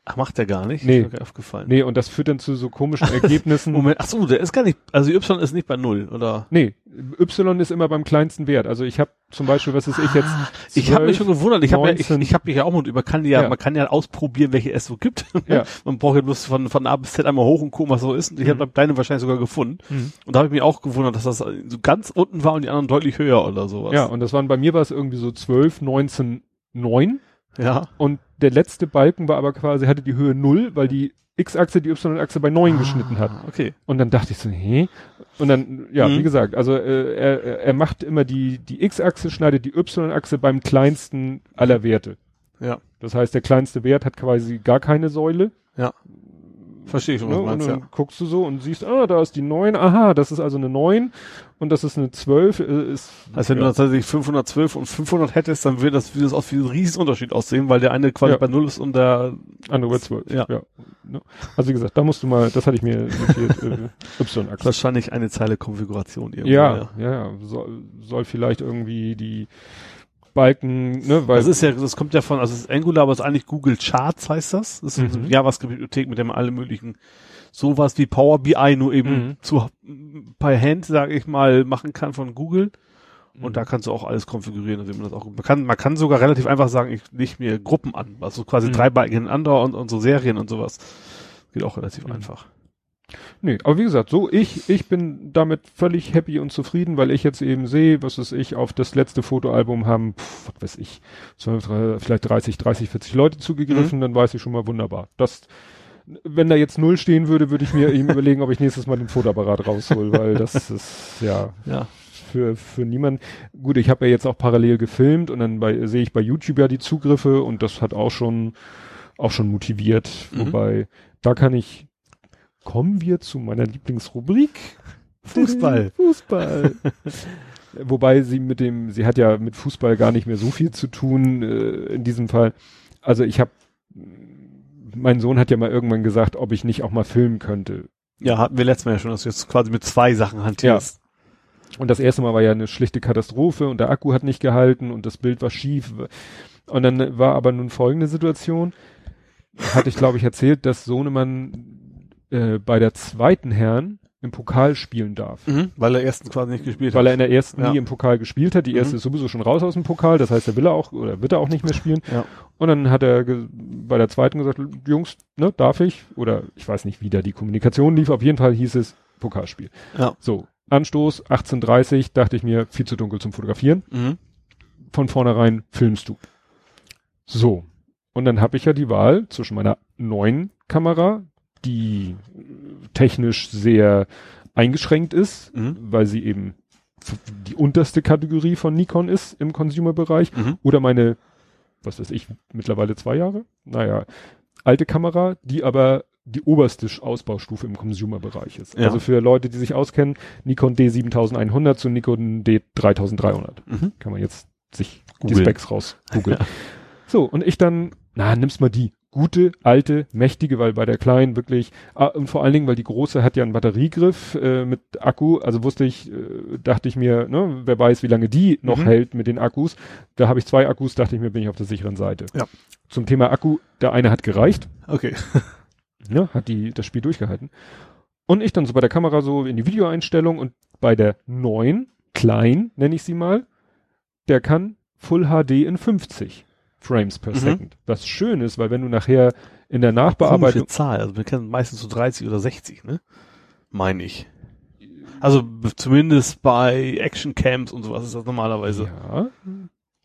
Ach, macht der gar nicht? Nee. Ist mir aufgefallen. Nee, und das führt dann zu so komischen Ergebnissen. (laughs) Moment, ach so, der ist gar nicht, also Y ist nicht bei Null, oder? Nee, Y ist immer beim kleinsten Wert. Also ich habe zum Beispiel, was ist ich jetzt? Ich habe mich schon gewundert, ich habe ja, ich, 19. ich habe mich ja auch mal über, kann ja, Ja. man kann ja ausprobieren, welche es so gibt. (laughs) Ja. Man braucht ja bloß von, von A bis Z einmal hoch und gucken, was so ist. Und ich Mhm. habe deine wahrscheinlich sogar gefunden. Mhm. Und da habe ich mich auch gewundert, dass das so ganz unten war und die anderen deutlich höher oder sowas. Ja, und das waren bei mir war es irgendwie so 12, 19, 9 Ja. und der letzte Balken war aber quasi, hatte die Höhe 0, weil die X-Achse die Y-Achse bei 9 geschnitten hat. Ah, Okay. Und dann dachte ich so, hä? Und dann, ja, Mhm. wie gesagt, also äh, er, er- macht immer die, die X-Achse, schneidet die Y-Achse beim kleinsten aller Werte. Ja. Das heißt, der kleinste Wert hat quasi gar keine Säule. Verstehe ich schon, was Ne? Und meinst, dann ja. guckst du so und siehst, ah, da ist die 9, aha, das ist also eine 9 und das ist eine 12, äh, ist. Also wenn ja. du tatsächlich 512 und 500 hättest, dann würde das, würde das aus wie ein Riesenunterschied aussehen, weil der eine quasi Ja. bei Null ist und der, andere bei 12. Ja. Ne? Also wie gesagt, da musst du mal, das hatte ich mir notiert, äh, (laughs) Y-Achse. wahrscheinlich eine Zeile Konfiguration irgendwie. Ja, ja, ja, soll, soll vielleicht irgendwie die Balken, ne, weil Das ist ja, das kommt ja von, also es ist Angular, aber es ist eigentlich Google Charts heißt das. Das ist Mhm. eine JavaScript-Bibliothek, mit der man alle möglichen, sowas wie Power BI nur eben Mhm. zu, per Hand, sage ich mal, machen kann von Google. Und Mhm. da kannst du auch alles konfigurieren, also wie man das auch, man kann, man kann sogar relativ einfach sagen, ich leg mir Gruppen an, also quasi Mhm. drei Balken hintereinander und, und so Serien und sowas. Geht auch relativ Mhm. einfach. Nee, aber wie gesagt, so ich, ich bin damit völlig happy und zufrieden, weil ich jetzt eben sehe, was weiß ich, auf das letzte Fotoalbum haben, pf, was weiß ich, 12, drei- vielleicht 30, 30, 40 Leute zugegriffen, dann weiß ich schon mal wunderbar. Das, wenn da jetzt null stehen würde, würde ich mir eben (laughs) überlegen, ob ich nächstes Mal den Fotoapparat raushol, weil das ist, ja, Ja. für, für niemanden. Gut, ich habe ja jetzt auch parallel gefilmt und dann bei, sehe ich bei YouTube ja die Zugriffe und das hat auch schon, auch schon motiviert. Mhm. Wobei, da kann ich, kommen wir zu meiner Lieblingsrubrik. Fußball. (laughs) Fußball. (laughs) Wobei sie mit dem, sie hat ja mit Fußball gar nicht mehr so viel zu tun, äh, in diesem Fall. Also ich habe, mein Sohn hat ja mal irgendwann gesagt, ob ich nicht auch mal filmen könnte. Ja, hatten wir letztes Mal ja schon, dass du jetzt quasi mit zwei Sachen hantierst. Und das erste Mal war ja eine schlichte Katastrophe und der Akku hat nicht gehalten und das Bild war schief. Und dann war aber nun folgende Situation. Hatte ich, glaube ich, erzählt, dass Sohnemann äh, bei der zweiten Herren im Pokal spielen darf. Mhm, weil er erstens quasi nicht gespielt Weil hat. er in der ersten Ja. nie im Pokal gespielt hat. Die erste Mhm. ist sowieso schon raus aus dem Pokal. Das heißt, er will er auch oder wird er auch nicht mehr spielen. Ja. Und dann hat er bei der zweiten gesagt, Jungs, ne, darf ich? Oder ich weiß nicht, wie da die Kommunikation lief. Auf jeden Fall hieß es Pokalspiel. Ja. So, Anstoß 18.30 dachte ich mir, viel zu dunkel zum Fotografieren. Mhm. Von vornherein filmst du. So. Und dann habe ich ja die Wahl zwischen meiner neuen Kamera, die technisch sehr eingeschränkt ist, Mhm. weil sie eben die unterste Kategorie von Nikon ist im Consumer-Bereich, Mhm. oder meine, was weiß ich, mittlerweile zwei Jahre? Naja, alte Kamera, die aber die oberste Ausbaustufe im Consumer-Bereich ist. Ja. Also für Leute, die sich auskennen, Nikon D7100 zu Nikon D3300. Mhm. Kann man jetzt sich Googeln. die Specs raus googeln. (laughs) So, und ich dann, na, nimmst mal die. Gute, alte, mächtige, weil bei der kleinen wirklich, ah, und vor allen Dingen, weil die große hat ja einen Batteriegriff äh, mit Akku, also wusste ich, äh, dachte ich mir, ne, wer weiß, wie lange die noch Mhm. hält mit den Akkus. Da habe ich zwei Akkus, dachte ich mir, bin ich auf der sicheren Seite. Ja. Zum Thema Akku, der eine hat gereicht, Okay. (laughs) ne, hat die das Spiel durchgehalten. Und ich dann so bei der Kamera so in die Videoeinstellung und bei der neuen, klein, nenne ich sie mal, der kann Full HD in 50 Frames per Mhm. Second. Was schön ist, weil wenn du nachher in der Komische Nachbearbeitung, Zahl. Also wir kennen meistens so 30 oder 60, ne? Meine ich. Also zumindest bei Actioncams und sowas ist das normalerweise. ja,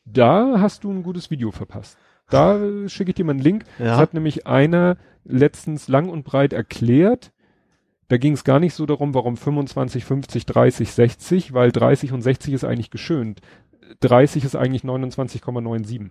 da hast du ein gutes Video verpasst. Da schicke ich dir mal einen Link. Das Ja. hat nämlich einer letztens lang und breit erklärt. Da ging es gar nicht so darum, warum 25, 50, 30, 60, weil 30 und 60 ist eigentlich geschönt. 30 ist eigentlich 29,97.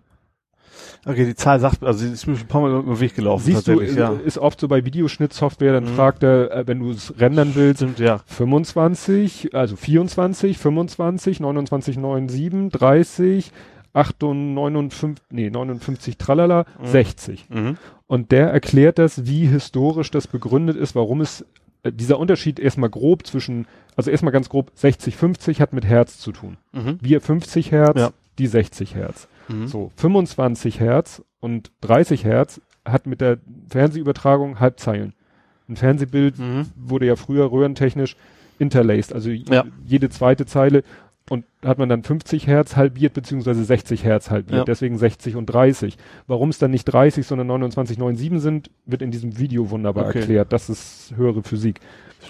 Okay, die Zahl sagt, also sie ist mir schon ein paar Mal über den Weg gelaufen. Siehst du, ja. ist oft so bei Videoschnittsoftware, dann Mhm. fragt er, äh, wenn du es rendern willst, Stimmt, ja. 25, also 24, 25, 29, 97, 30, 58, nee, 59, tralala, Mhm. 60. Mhm. Und der erklärt das, wie historisch das begründet ist, warum es äh, dieser Unterschied erstmal grob zwischen, also erstmal ganz grob 60, 50 hat mit Hertz zu tun. Mhm. Wir 50 Hertz, Ja. die 60 Hertz. Mhm. So, 25 Hertz und 30 Hertz hat mit der Fernsehübertragung Halbzeilen. Ein Fernsehbild Mhm. wurde ja früher röhrentechnisch interlaced, also Ja. jede zweite Zeile und hat man dann 50 Hertz halbiert beziehungsweise 60 Hertz halbiert, Ja. deswegen 60 und 30. Warum es dann nicht 30, sondern 29,97 sind, wird in diesem Video wunderbar Okay. erklärt. Das ist höhere Physik.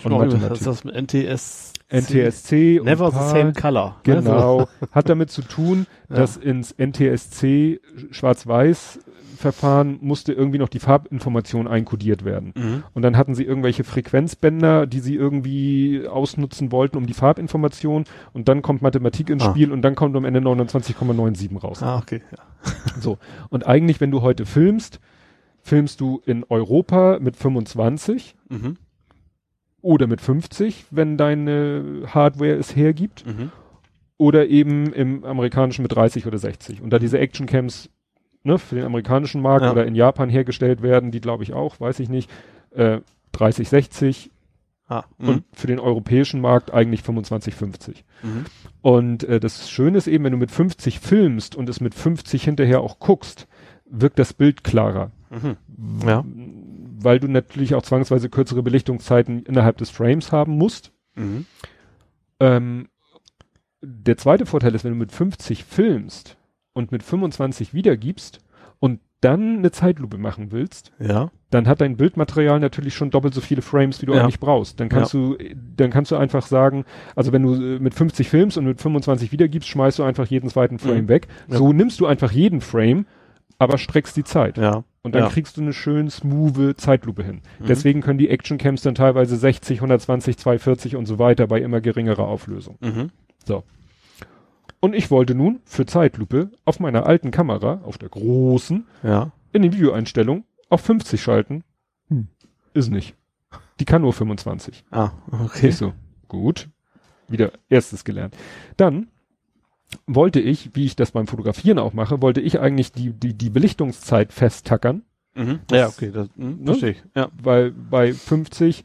Und Mathematik. was ist das mit NTS? NTSC und Never the PAL. same color. Genau. (laughs) Hat damit zu tun, Ja. dass ins NTSC Schwarz-Weiß-Verfahren musste irgendwie noch die Farbinformation einkodiert werden. Mhm. Und dann hatten sie irgendwelche Frequenzbänder, die sie irgendwie ausnutzen wollten, um die Farbinformation. Und dann kommt Mathematik ins Ah. Spiel und dann kommt am Ende 29,97 raus. Ah, okay. Ja. (laughs) So. Und eigentlich, wenn du heute filmst, filmst du in Europa mit 25 Mhm. Oder mit 50, wenn deine Hardware es hergibt. Mhm. oder eben im amerikanischen mit 30 oder 60. Und da diese Actioncams ne, für den amerikanischen Markt Ja. oder in Japan hergestellt werden, die glaube ich auch, weiß ich nicht, äh, 30, 60 Ah. Mhm. und für den europäischen Markt eigentlich 25, 50. Mhm. Und äh, das Schöne ist eben, wenn du mit 50 filmst und es mit 50 hinterher auch guckst, wirkt das Bild klarer. Mhm. Ja. Weil du natürlich auch zwangsweise kürzere Belichtungszeiten innerhalb des Frames haben musst. Mhm. Ähm, der zweite Vorteil ist, wenn du mit 50 filmst und mit 25 wiedergibst und dann eine Zeitlupe machen willst, Ja. dann hat dein Bildmaterial natürlich schon doppelt so viele Frames, wie du Ja. eigentlich brauchst. Dann kannst du, dann kannst du einfach sagen, also wenn du äh, mit 50 filmst und mit 25 wiedergibst, schmeißt du einfach jeden zweiten Frame Mhm. weg. Ja. So nimmst du einfach jeden Frame, aber streckst die Zeit. Ja. Und dann Ja. kriegst du eine schön smooth Zeitlupe hin. Mhm. Deswegen können die Actioncams dann teilweise 60, 120, 240 und so weiter bei immer geringerer Auflösung. Mhm. Und ich wollte nun für Zeitlupe auf meiner alten Kamera, auf der großen, Ja. in den Videoeinstellungen auf 50 schalten. Hm. Ist nicht. Die kann nur 25. Ah, okay. Nicht so. Gut. Wieder erstes gelernt. Dann wollte ich, wie ich das beim Fotografieren auch mache, wollte ich eigentlich die, die, die Belichtungszeit festtackern, Mhm. Ja, okay, das mhm, Ne? verstehe ich. Ja. weil bei 50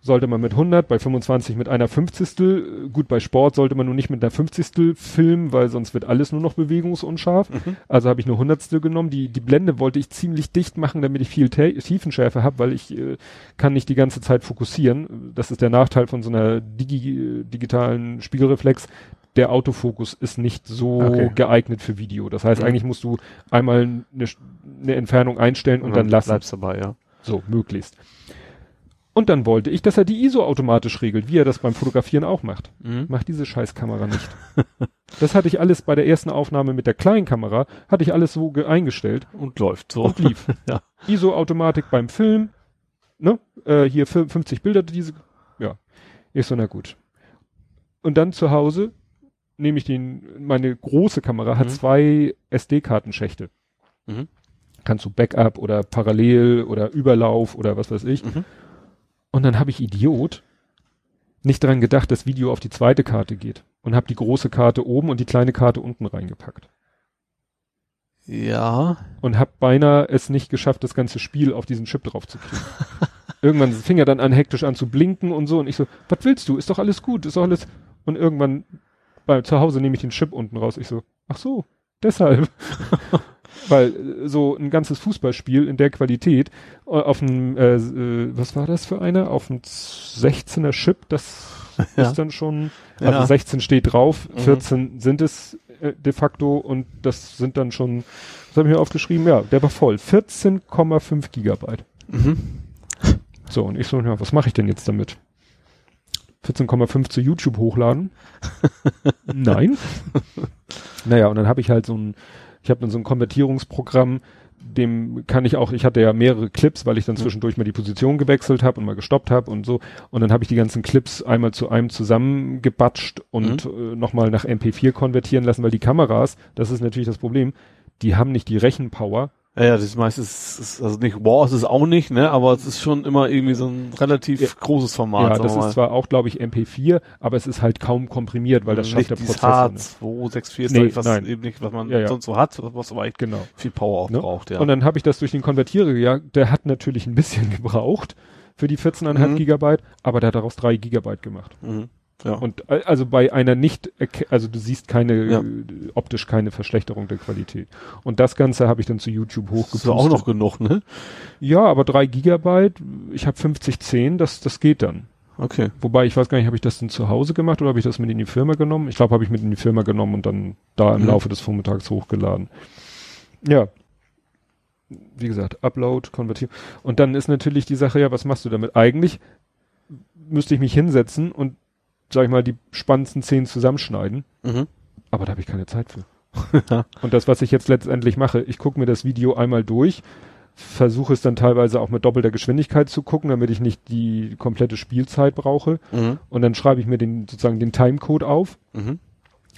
sollte man mit 100, bei 25 mit einer Fünfzigstel, gut, bei Sport sollte man nun nicht mit einer Fünfzigstel filmen, weil sonst wird alles nur noch bewegungsunscharf. Mhm. Also habe ich eine Hundertstel genommen. Die, die Blende wollte ich ziemlich dicht machen, damit ich viel Tiefenschärfe habe, weil ich äh, kann nicht die ganze Zeit fokussieren. Das ist der Nachteil von so einer Digi digitalen Spiegelreflex. Der Autofokus ist nicht so Okay. geeignet für Video. Das heißt, Mhm. eigentlich musst du einmal eine, eine Entfernung einstellen und dann lassen. bleibst dabei, ja. So, möglichst. Und dann wollte ich, dass er die ISO automatisch regelt, wie er das beim Fotografieren auch macht. Mhm. Macht diese Scheißkamera nicht. (laughs) das hatte ich alles bei der ersten Aufnahme mit der kleinen Kamera, hatte ich alles so ge- eingestellt Und läuft so. und lief. (laughs) Ja. ISO-Automatik beim Film, ne? Äh, hier fü- 50 Bilder, diese, ja. Ich so, na gut. Und dann zu Hause nehme ich den, meine große Kamera hat Mhm. zwei SD-Kartenschächte. Mhm. kannst du Backup oder Parallel oder Überlauf oder was weiß ich. Mhm. Und dann habe ich Idiot nicht dran gedacht, dass Video auf die zweite Karte geht und habe die große Karte oben und die kleine Karte unten reingepackt Ja. und habe beinahe es nicht geschafft, das ganze Spiel auf diesen Chip drauf zu kriegen. (laughs) irgendwann fing er dann an hektisch an zu blinken und so und ich so, was willst du? Ist doch alles gut, ist doch alles und irgendwann bei zu Hause nehme ich den Chip unten raus. Ich so, ach so, deshalb. (laughs) Weil äh, so ein ganzes Fußballspiel in der Qualität äh, auf einem, äh, äh, was war das für einer? Auf einem 16er Chip, das Ja. ist dann schon, also Ja. 16 steht drauf, Mhm. 14 sind es äh, de facto und das sind dann schon, was habe ich mir aufgeschrieben? Ja, der war voll. 14,5 Gigabyte. Mhm. So, und ich so, ja, was mache ich denn jetzt damit? 14,5 zu YouTube hochladen? (laughs) Nein. naja, und dann habe ich halt so ein, ich habe dann so ein Konvertierungsprogramm, dem kann ich auch, ich hatte ja mehrere Clips, weil ich dann zwischendurch mal die Position gewechselt habe und mal gestoppt habe und so. Und dann habe ich die ganzen Clips einmal zu einem zusammengebatscht und äh, nochmal nach MP4 konvertieren lassen, weil die Kameras, das ist natürlich das Problem, die haben nicht die Rechenpower, Ja, ja, das ist meistens, ist, also nicht, wow, ist es auch nicht, ne, aber es ist schon immer irgendwie so ein relativ Ja. großes Format. ja, das mal. ist zwar auch, glaube ich, MP4, aber es ist halt kaum komprimiert, weil das schafft der Prozessor nicht. H264 ist, Nee, ich, was nein. eben nicht, was man Ja, ja. sonst so hat, was aber echt Genau. viel Power auch Ne? braucht, ja. Und dann habe ich das durch den Konvertierer gejagt. Der hat natürlich ein bisschen (laughs) gebraucht für die 14,5 Mhm. Gigabyte, aber der hat daraus 3 Gigabyte gemacht. mhm. Ja. Und also bei einer nicht, also du siehst keine, Ja. optisch keine Verschlechterung der Qualität. Und das Ganze habe ich dann zu YouTube das ist hochgepustet. auch noch genug, ne? Ja, aber 3 Gigabyte, ich habe 5010, das, das geht dann. Okay. Wobei, ich weiß gar nicht, habe ich das denn zu Hause gemacht oder habe ich das mit in die Firma genommen? Ich glaube, habe ich mit in die Firma genommen und dann da im Mhm. Laufe des Vormittags hochgeladen. Ja. Wie gesagt, Upload, konvertieren. Und dann ist natürlich die Sache, ja, was machst du damit? Eigentlich müsste ich mich hinsetzen und, sag ich mal, die spannendsten Szenen zusammenschneiden. Mhm. Aber da habe ich keine Zeit für. (laughs) Und das, was ich jetzt letztendlich mache, ich gucke mir das Video einmal durch, versuche es dann teilweise auch mit doppelter Geschwindigkeit zu gucken, damit ich nicht die komplette Spielzeit brauche. Mhm. Und dann schreibe ich mir den sozusagen den Timecode auf. Mhm.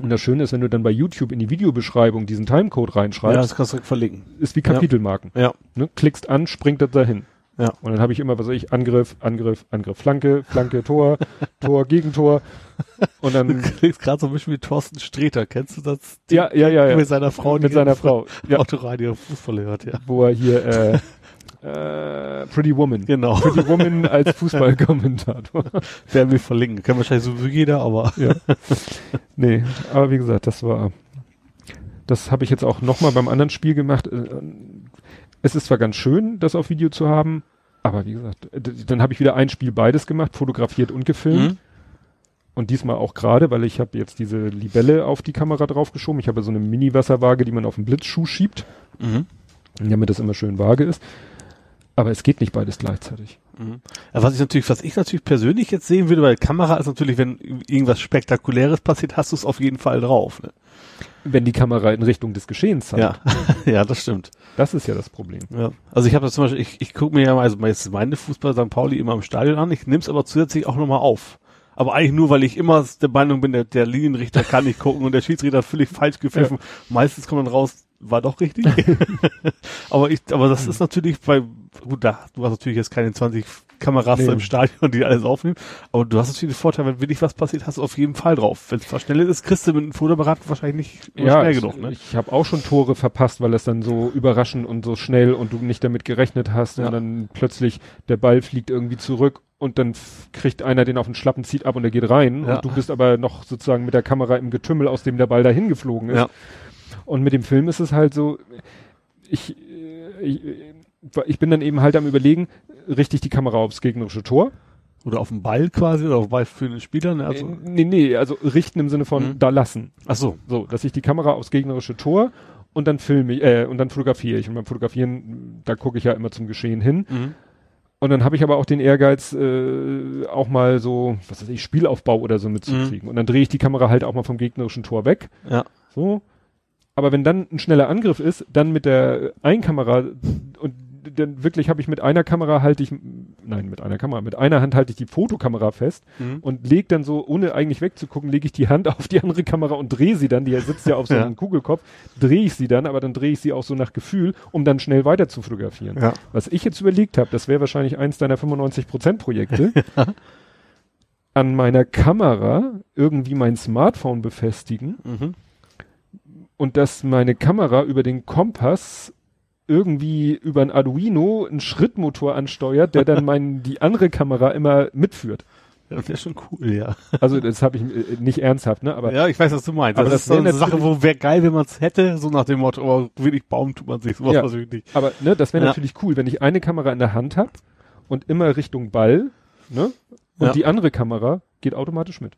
Und das Schöne ist, wenn du dann bei YouTube in die Videobeschreibung diesen Timecode Ja, reinschreibst, das kannst du verlinken. ist wie Kapitelmarken. Ja. Ne? Klickst an, springt das dahin. Ja. Und dann habe ich immer, was weiß ich, Angriff, Angriff, Angriff, Flanke, Flanke, Tor, (laughs) Tor, Gegentor. Und Du dann, kriegst gerade so ein bisschen wie Thorsten Streter. Kennst du das? ja, ja, ja, ja. Mit seiner Frau. mit seiner (laughs) Frau. Ja, Autoradio Fußball hört, ja. wo er hier, äh, (laughs) äh, Pretty Woman. Genau. Pretty Woman als Fußballkommentator. Werden wir verlinken. Kann wahrscheinlich sowieso jeder, aber. Ja. Nee, aber wie gesagt, das war, das habe ich jetzt auch nochmal beim anderen Spiel gemacht. Äh, Es ist zwar ganz schön, das auf Video zu haben, aber wie gesagt, dann habe ich wieder ein Spiel beides gemacht, fotografiert und gefilmt. Mhm. Und diesmal auch gerade, weil ich habe jetzt diese Libelle auf die Kamera draufgeschoben. Ich habe so eine Mini-Wasserwaage, die man auf den Blitzschuh schiebt, Mhm. damit das immer schön vage ist. Aber es geht nicht beides gleichzeitig. Mhm. Ja, was ich natürlich, was ich natürlich persönlich jetzt sehen würde, weil Kamera ist natürlich, wenn irgendwas Spektakuläres passiert, hast du es auf jeden Fall drauf. Ne? Wenn die Kamera in Richtung des Geschehens zeigt. Ja, (laughs) ja, das stimmt. Das ist ja das Problem. Ja. Also ich habe das zum Beispiel, ich, ich gucke mir ja mal, also jetzt meine Fußball St. Pauli immer im Stadion an, ich nehme es aber zusätzlich auch nochmal auf. Aber eigentlich nur, weil ich immer der Meinung bin, der, der Linienrichter kann nicht gucken und der Schiedsrichter völlig falsch gepfiffen. Meistens kommt dann raus, war doch richtig. (laughs) (laughs) aber ich, aber das ist natürlich bei, gut, da, du hast natürlich jetzt keine 20 Kameras Nee. im Stadion, die alles aufnehmen, aber du hast natürlich den Vorteil, wenn wirklich was passiert, hast du auf jeden Fall drauf. Wenn es verschnellt ist, kriegst du mit einem Fotoapparat wahrscheinlich nicht immer schnell ich, genug, ne? ich habe auch schon Tore verpasst, weil es dann so überraschend und so schnell und du nicht damit gerechnet hast Ja. und dann plötzlich der Ball fliegt irgendwie zurück und dann kriegt einer den auf den Schlappen, zieht ab und er geht rein Ja. und du bist aber noch sozusagen mit der Kamera im Getümmel, aus dem der Ball dahin geflogen ist. Ja. Und mit dem Film ist es halt so, ich, äh, ich, ich bin dann eben halt am überlegen, richte ich die Kamera aufs gegnerische Tor? Oder auf dem Ball quasi, oder auf dem Ball für den Spieler, ne? Also, Äh, nee, nee, also richten im Sinne von Mhm. da lassen. ach so. So, dass ich die Kamera aufs gegnerische Tor und dann filme ich, äh, und dann fotografiere ich. Und beim Fotografieren, da gucke ich ja immer zum Geschehen hin. Mhm. Und dann habe ich aber auch den Ehrgeiz, äh, auch mal so, was weiß ich, Spielaufbau oder so mitzukriegen. Und dann drehe ich die Kamera halt auch mal vom gegnerischen Tor weg. Ja. So. Aber wenn dann ein schneller Angriff ist, dann mit der Einkamera und dann wirklich habe ich mit einer Kamera halte ich, nein, mit einer Kamera, mit einer Hand halte ich die Fotokamera fest Mhm. und leg dann so, ohne eigentlich wegzugucken, lege ich die Hand (laughs) auf die andere Kamera und drehe sie dann, die sitzt ja auf so Ja. einem Kugelkopf, drehe ich sie dann, aber dann drehe ich sie auch so nach Gefühl, um dann schnell weiter zu fotografieren. Ja. Was ich jetzt überlegt habe, das wäre wahrscheinlich eins deiner 95% Projekte, (laughs) an meiner Kamera irgendwie mein Smartphone befestigen Mhm. und dass meine Kamera über den Kompass irgendwie über ein Arduino einen Schrittmotor ansteuert, der dann mein, die andere Kamera immer mitführt. Ja, Das wäre schon cool, ja. Also das habe ich äh, nicht ernsthaft, ne? Aber ja, ich weiß, was du meinst. Aber Aber das das, ist so eine Sache, natürlich- wo wäre geil, wenn man es hätte, so nach dem Motto, aber wirklich Baum tut man sich, sowas Ja. was wirklich. Aber ne, das wäre Ja. natürlich cool, wenn ich eine Kamera in der Hand habe und immer Richtung Ball, ne? Und Ja. die andere Kamera geht automatisch mit.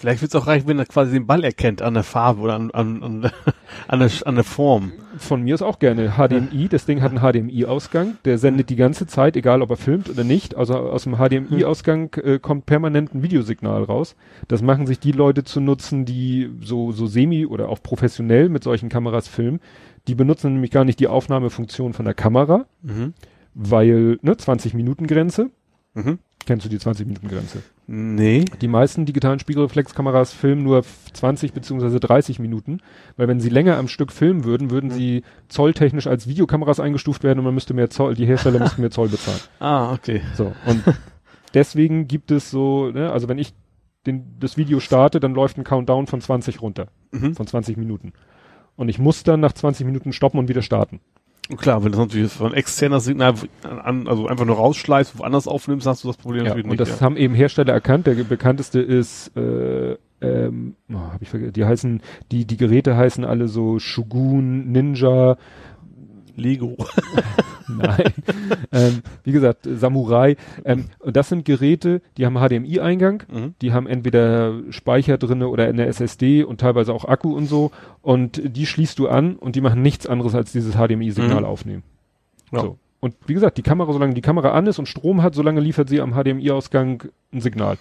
Vielleicht wird es auch reichen, wenn er quasi den Ball erkennt an der Farbe oder an, an, an, (laughs) an, der, an der Form. Von mir ist auch gerne HDMI. Das Ding hat einen HDMI-Ausgang. Der sendet die ganze Zeit, egal ob er filmt oder nicht. Also aus dem HDMI-Ausgang äh, kommt permanent ein Videosignal raus. Das machen sich die Leute zu nutzen, die so, so semi oder auch professionell mit solchen Kameras filmen. Die benutzen nämlich gar nicht die Aufnahmefunktion von der Kamera, Mhm. weil, ne, 20 Minuten Grenze. Mhm. Kennst du die 20 Minuten Grenze? Nee. Die meisten digitalen Spiegelreflexkameras filmen nur f- 20 beziehungsweise 30 Minuten, weil wenn sie länger am Stück filmen würden, würden sie zolltechnisch als Videokameras eingestuft werden und man müsste mehr Zoll, die Hersteller müssten mehr Zoll bezahlen. (laughs) Ah, okay. So. Und (laughs) deswegen gibt es so, ne, also wenn ich den, das Video starte, dann läuft ein Countdown von 20 runter, Mhm. von 20 Minuten. Und ich muss dann nach 20 Minuten stoppen und wieder starten. Und klar, wenn du natürlich von externer Signal an, also einfach nur rausschleißt, woanders aufnimmst, hast du das Problem Ja, natürlich und nicht. das haben eben Hersteller erkannt. Der bekannteste ist, äh, ähm, oh, hab ich vergessen, die heißen, die, die Geräte heißen alle so Shogun, Ninja, Lego. (laughs) nein, ähm, wie gesagt, Samurai. Ähm, und das sind Geräte, die haben HDMI-Eingang, Mhm. die haben entweder Speicher drinne oder eine SSD und teilweise auch Akku und so. Und die schließt du an und die machen nichts anderes als dieses HDMI-Signal Mhm. aufnehmen. Ja. So. Und wie gesagt, die Kamera, solange die Kamera an ist und Strom hat, solange liefert sie am HDMI-Ausgang ein Signal.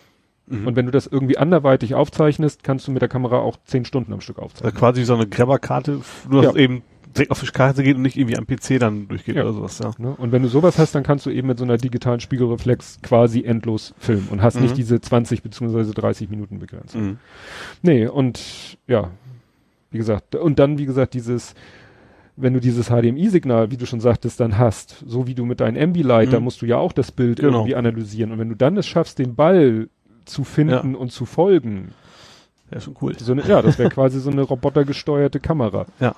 Mhm. Und wenn du das irgendwie anderweitig aufzeichnest, kannst du mit der Kamera auch zehn Stunden am Stück Also aufzeichnen. quasi so eine Grabberkarte, nur Ja. eben direkt auf die Karte geht und nicht irgendwie am PC dann durchgeht Ja. oder sowas, ja. Ne? Und wenn du sowas hast, dann kannst du eben mit so einer digitalen Spiegelreflex quasi endlos filmen und hast Mhm. nicht diese 20 beziehungsweise 30 Minuten Begrenzung. Mhm. Nee, und ja, wie gesagt, und dann, wie gesagt, dieses, wenn du dieses HDMI-Signal, wie du schon sagtest, dann hast, so wie du mit deinem Ambilight, da Mhm. musst du ja auch das Bild Genau. irgendwie analysieren. Und wenn du dann es schaffst, den Ball zu finden und zu folgen, Ja, schon cool. so eine, ja, das wäre quasi so eine robotergesteuerte Kamera. Ja.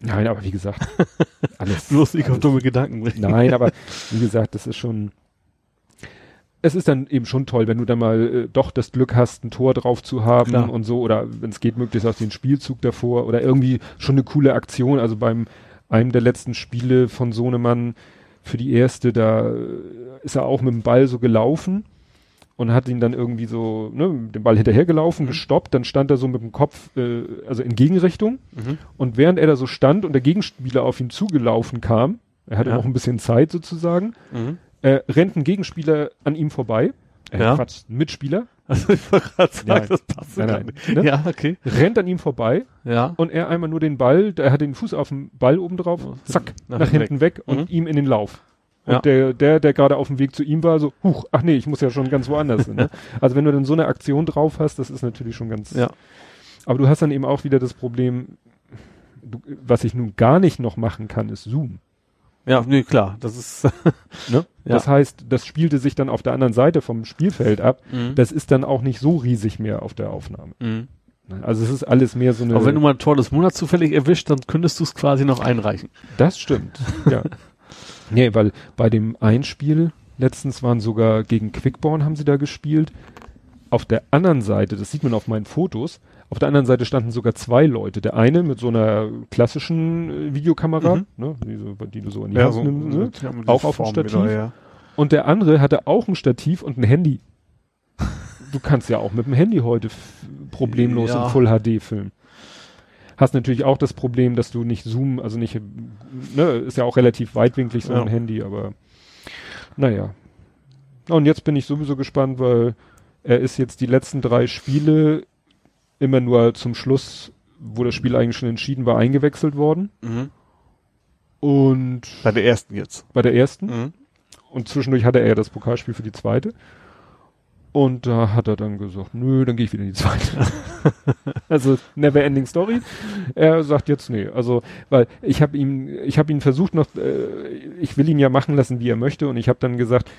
Nein, aber wie gesagt, (laughs) alles. Bloß nicht auf dumme Gedanken bringen. Nein, aber wie gesagt, das ist schon. Es ist dann eben schon toll, wenn du dann mal äh, doch das Glück hast, ein Tor drauf zu haben Klar. und so, oder wenn es geht, möglichst aus den Spielzug davor oder irgendwie schon eine coole Aktion. Also beim einem der letzten Spiele von Sohnemann für die erste, da äh, ist er auch mit dem Ball so gelaufen und hat ihn dann irgendwie so, ne, den Ball hinterhergelaufen, Mhm. gestoppt, dann stand er so mit dem Kopf, äh, also in Gegenrichtung Mhm. und während er da so stand und der Gegenspieler auf ihn zugelaufen kam, er hatte Ja. noch ein bisschen Zeit sozusagen, Mhm. äh, rennt ein Gegenspieler an ihm vorbei. Äh, Ja. Quatsch, ein Mitspieler Also ich wollte gerade sagen, das passt Nein, nein. nicht. Ne? Ja, okay. rennt an ihm vorbei Ja. und er einmal nur den Ball, der hat den Fuß auf dem Ball oben drauf, Oh, zack, nach nach, hinten hinten weg, und Mhm. ihm in den Lauf. Und Ja. der, der, der gerade auf dem Weg zu ihm war, so, huch, ach nee, ich muss ja schon ganz woanders hin. Ne? (laughs) Also wenn du dann so eine Aktion drauf hast, das ist natürlich schon ganz. Ja. Aber du hast dann eben auch wieder das Problem, du, was ich nun gar nicht noch machen kann, ist Zoom. Ja, nee, klar. Das ist. (laughs) Ne? Ja. Das heißt, das spielte sich dann auf der anderen Seite vom Spielfeld ab. Mhm. Das ist dann auch nicht so riesig mehr auf der Aufnahme. Mhm. Also es ist alles mehr so eine. Aber wenn du mal ein Tor des Monats zufällig erwischt, dann könntest du es quasi noch einreichen. das stimmt. ja. (laughs) Nee, weil bei dem Einspiel letztens waren sogar gegen Quickborn haben sie da gespielt. Auf der anderen Seite, das sieht man auf meinen Fotos, auf der anderen Seite standen sogar zwei Leute. Der eine mit so einer klassischen äh, Videokamera, Mhm. ne, die, so, die du so in die Hand nimmst, ne? ja, Auch auf dem Stativ. wieder, ja. Und der andere hatte auch ein Stativ und ein Handy. Du kannst ja auch mit dem Handy heute problemlos Ja. in Full HD filmen. Hast natürlich auch das Problem, dass du nicht zoomen, also nicht, ne, ist ja auch relativ weitwinklig so Ja. ein Handy, aber naja. Und jetzt bin ich sowieso gespannt, weil er ist jetzt die letzten drei Spiele immer nur zum Schluss, wo das Spiel eigentlich schon entschieden war, eingewechselt worden. Mhm. Und Bei der ersten jetzt. bei der ersten. Mhm. Und zwischendurch hatte er ja das Pokalspiel für die zweite. Und da hat er dann gesagt, nö, dann gehe ich wieder in die zweite. (laughs) also never ending story. Er sagt jetzt nee, also weil ich habe ihm ich habe ihn versucht noch äh, ich will ihn ja machen lassen, wie er möchte und ich habe dann gesagt,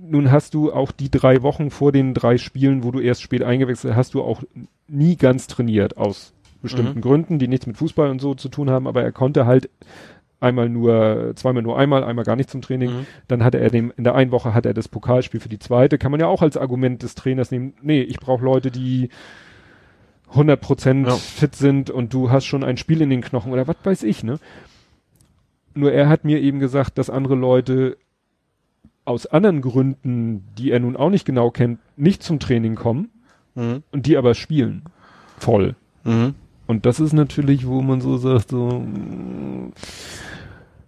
nun hast du auch die drei Wochen vor den drei Spielen, wo du erst spät eingewechselt hast, du auch nie ganz trainiert aus bestimmten Mhm. Gründen, die nichts mit Fußball und so zu tun haben, aber er konnte halt einmal nur, zweimal nur einmal, einmal gar nicht zum Training. Mhm. Dann hatte er dem, in der einen Woche hat er das Pokalspiel für die zweite. Kann man ja auch als Argument des Trainers nehmen. Nee, ich brauche Leute, die 100% Ja. fit sind und du hast schon ein Spiel in den Knochen oder was weiß ich, ne? Nur er hat mir eben gesagt, dass andere Leute aus anderen Gründen, die er nun auch nicht genau kennt, nicht zum Training kommen Mhm. und die aber spielen. Voll. Mhm. Und das ist natürlich, wo man so sagt, so, mm,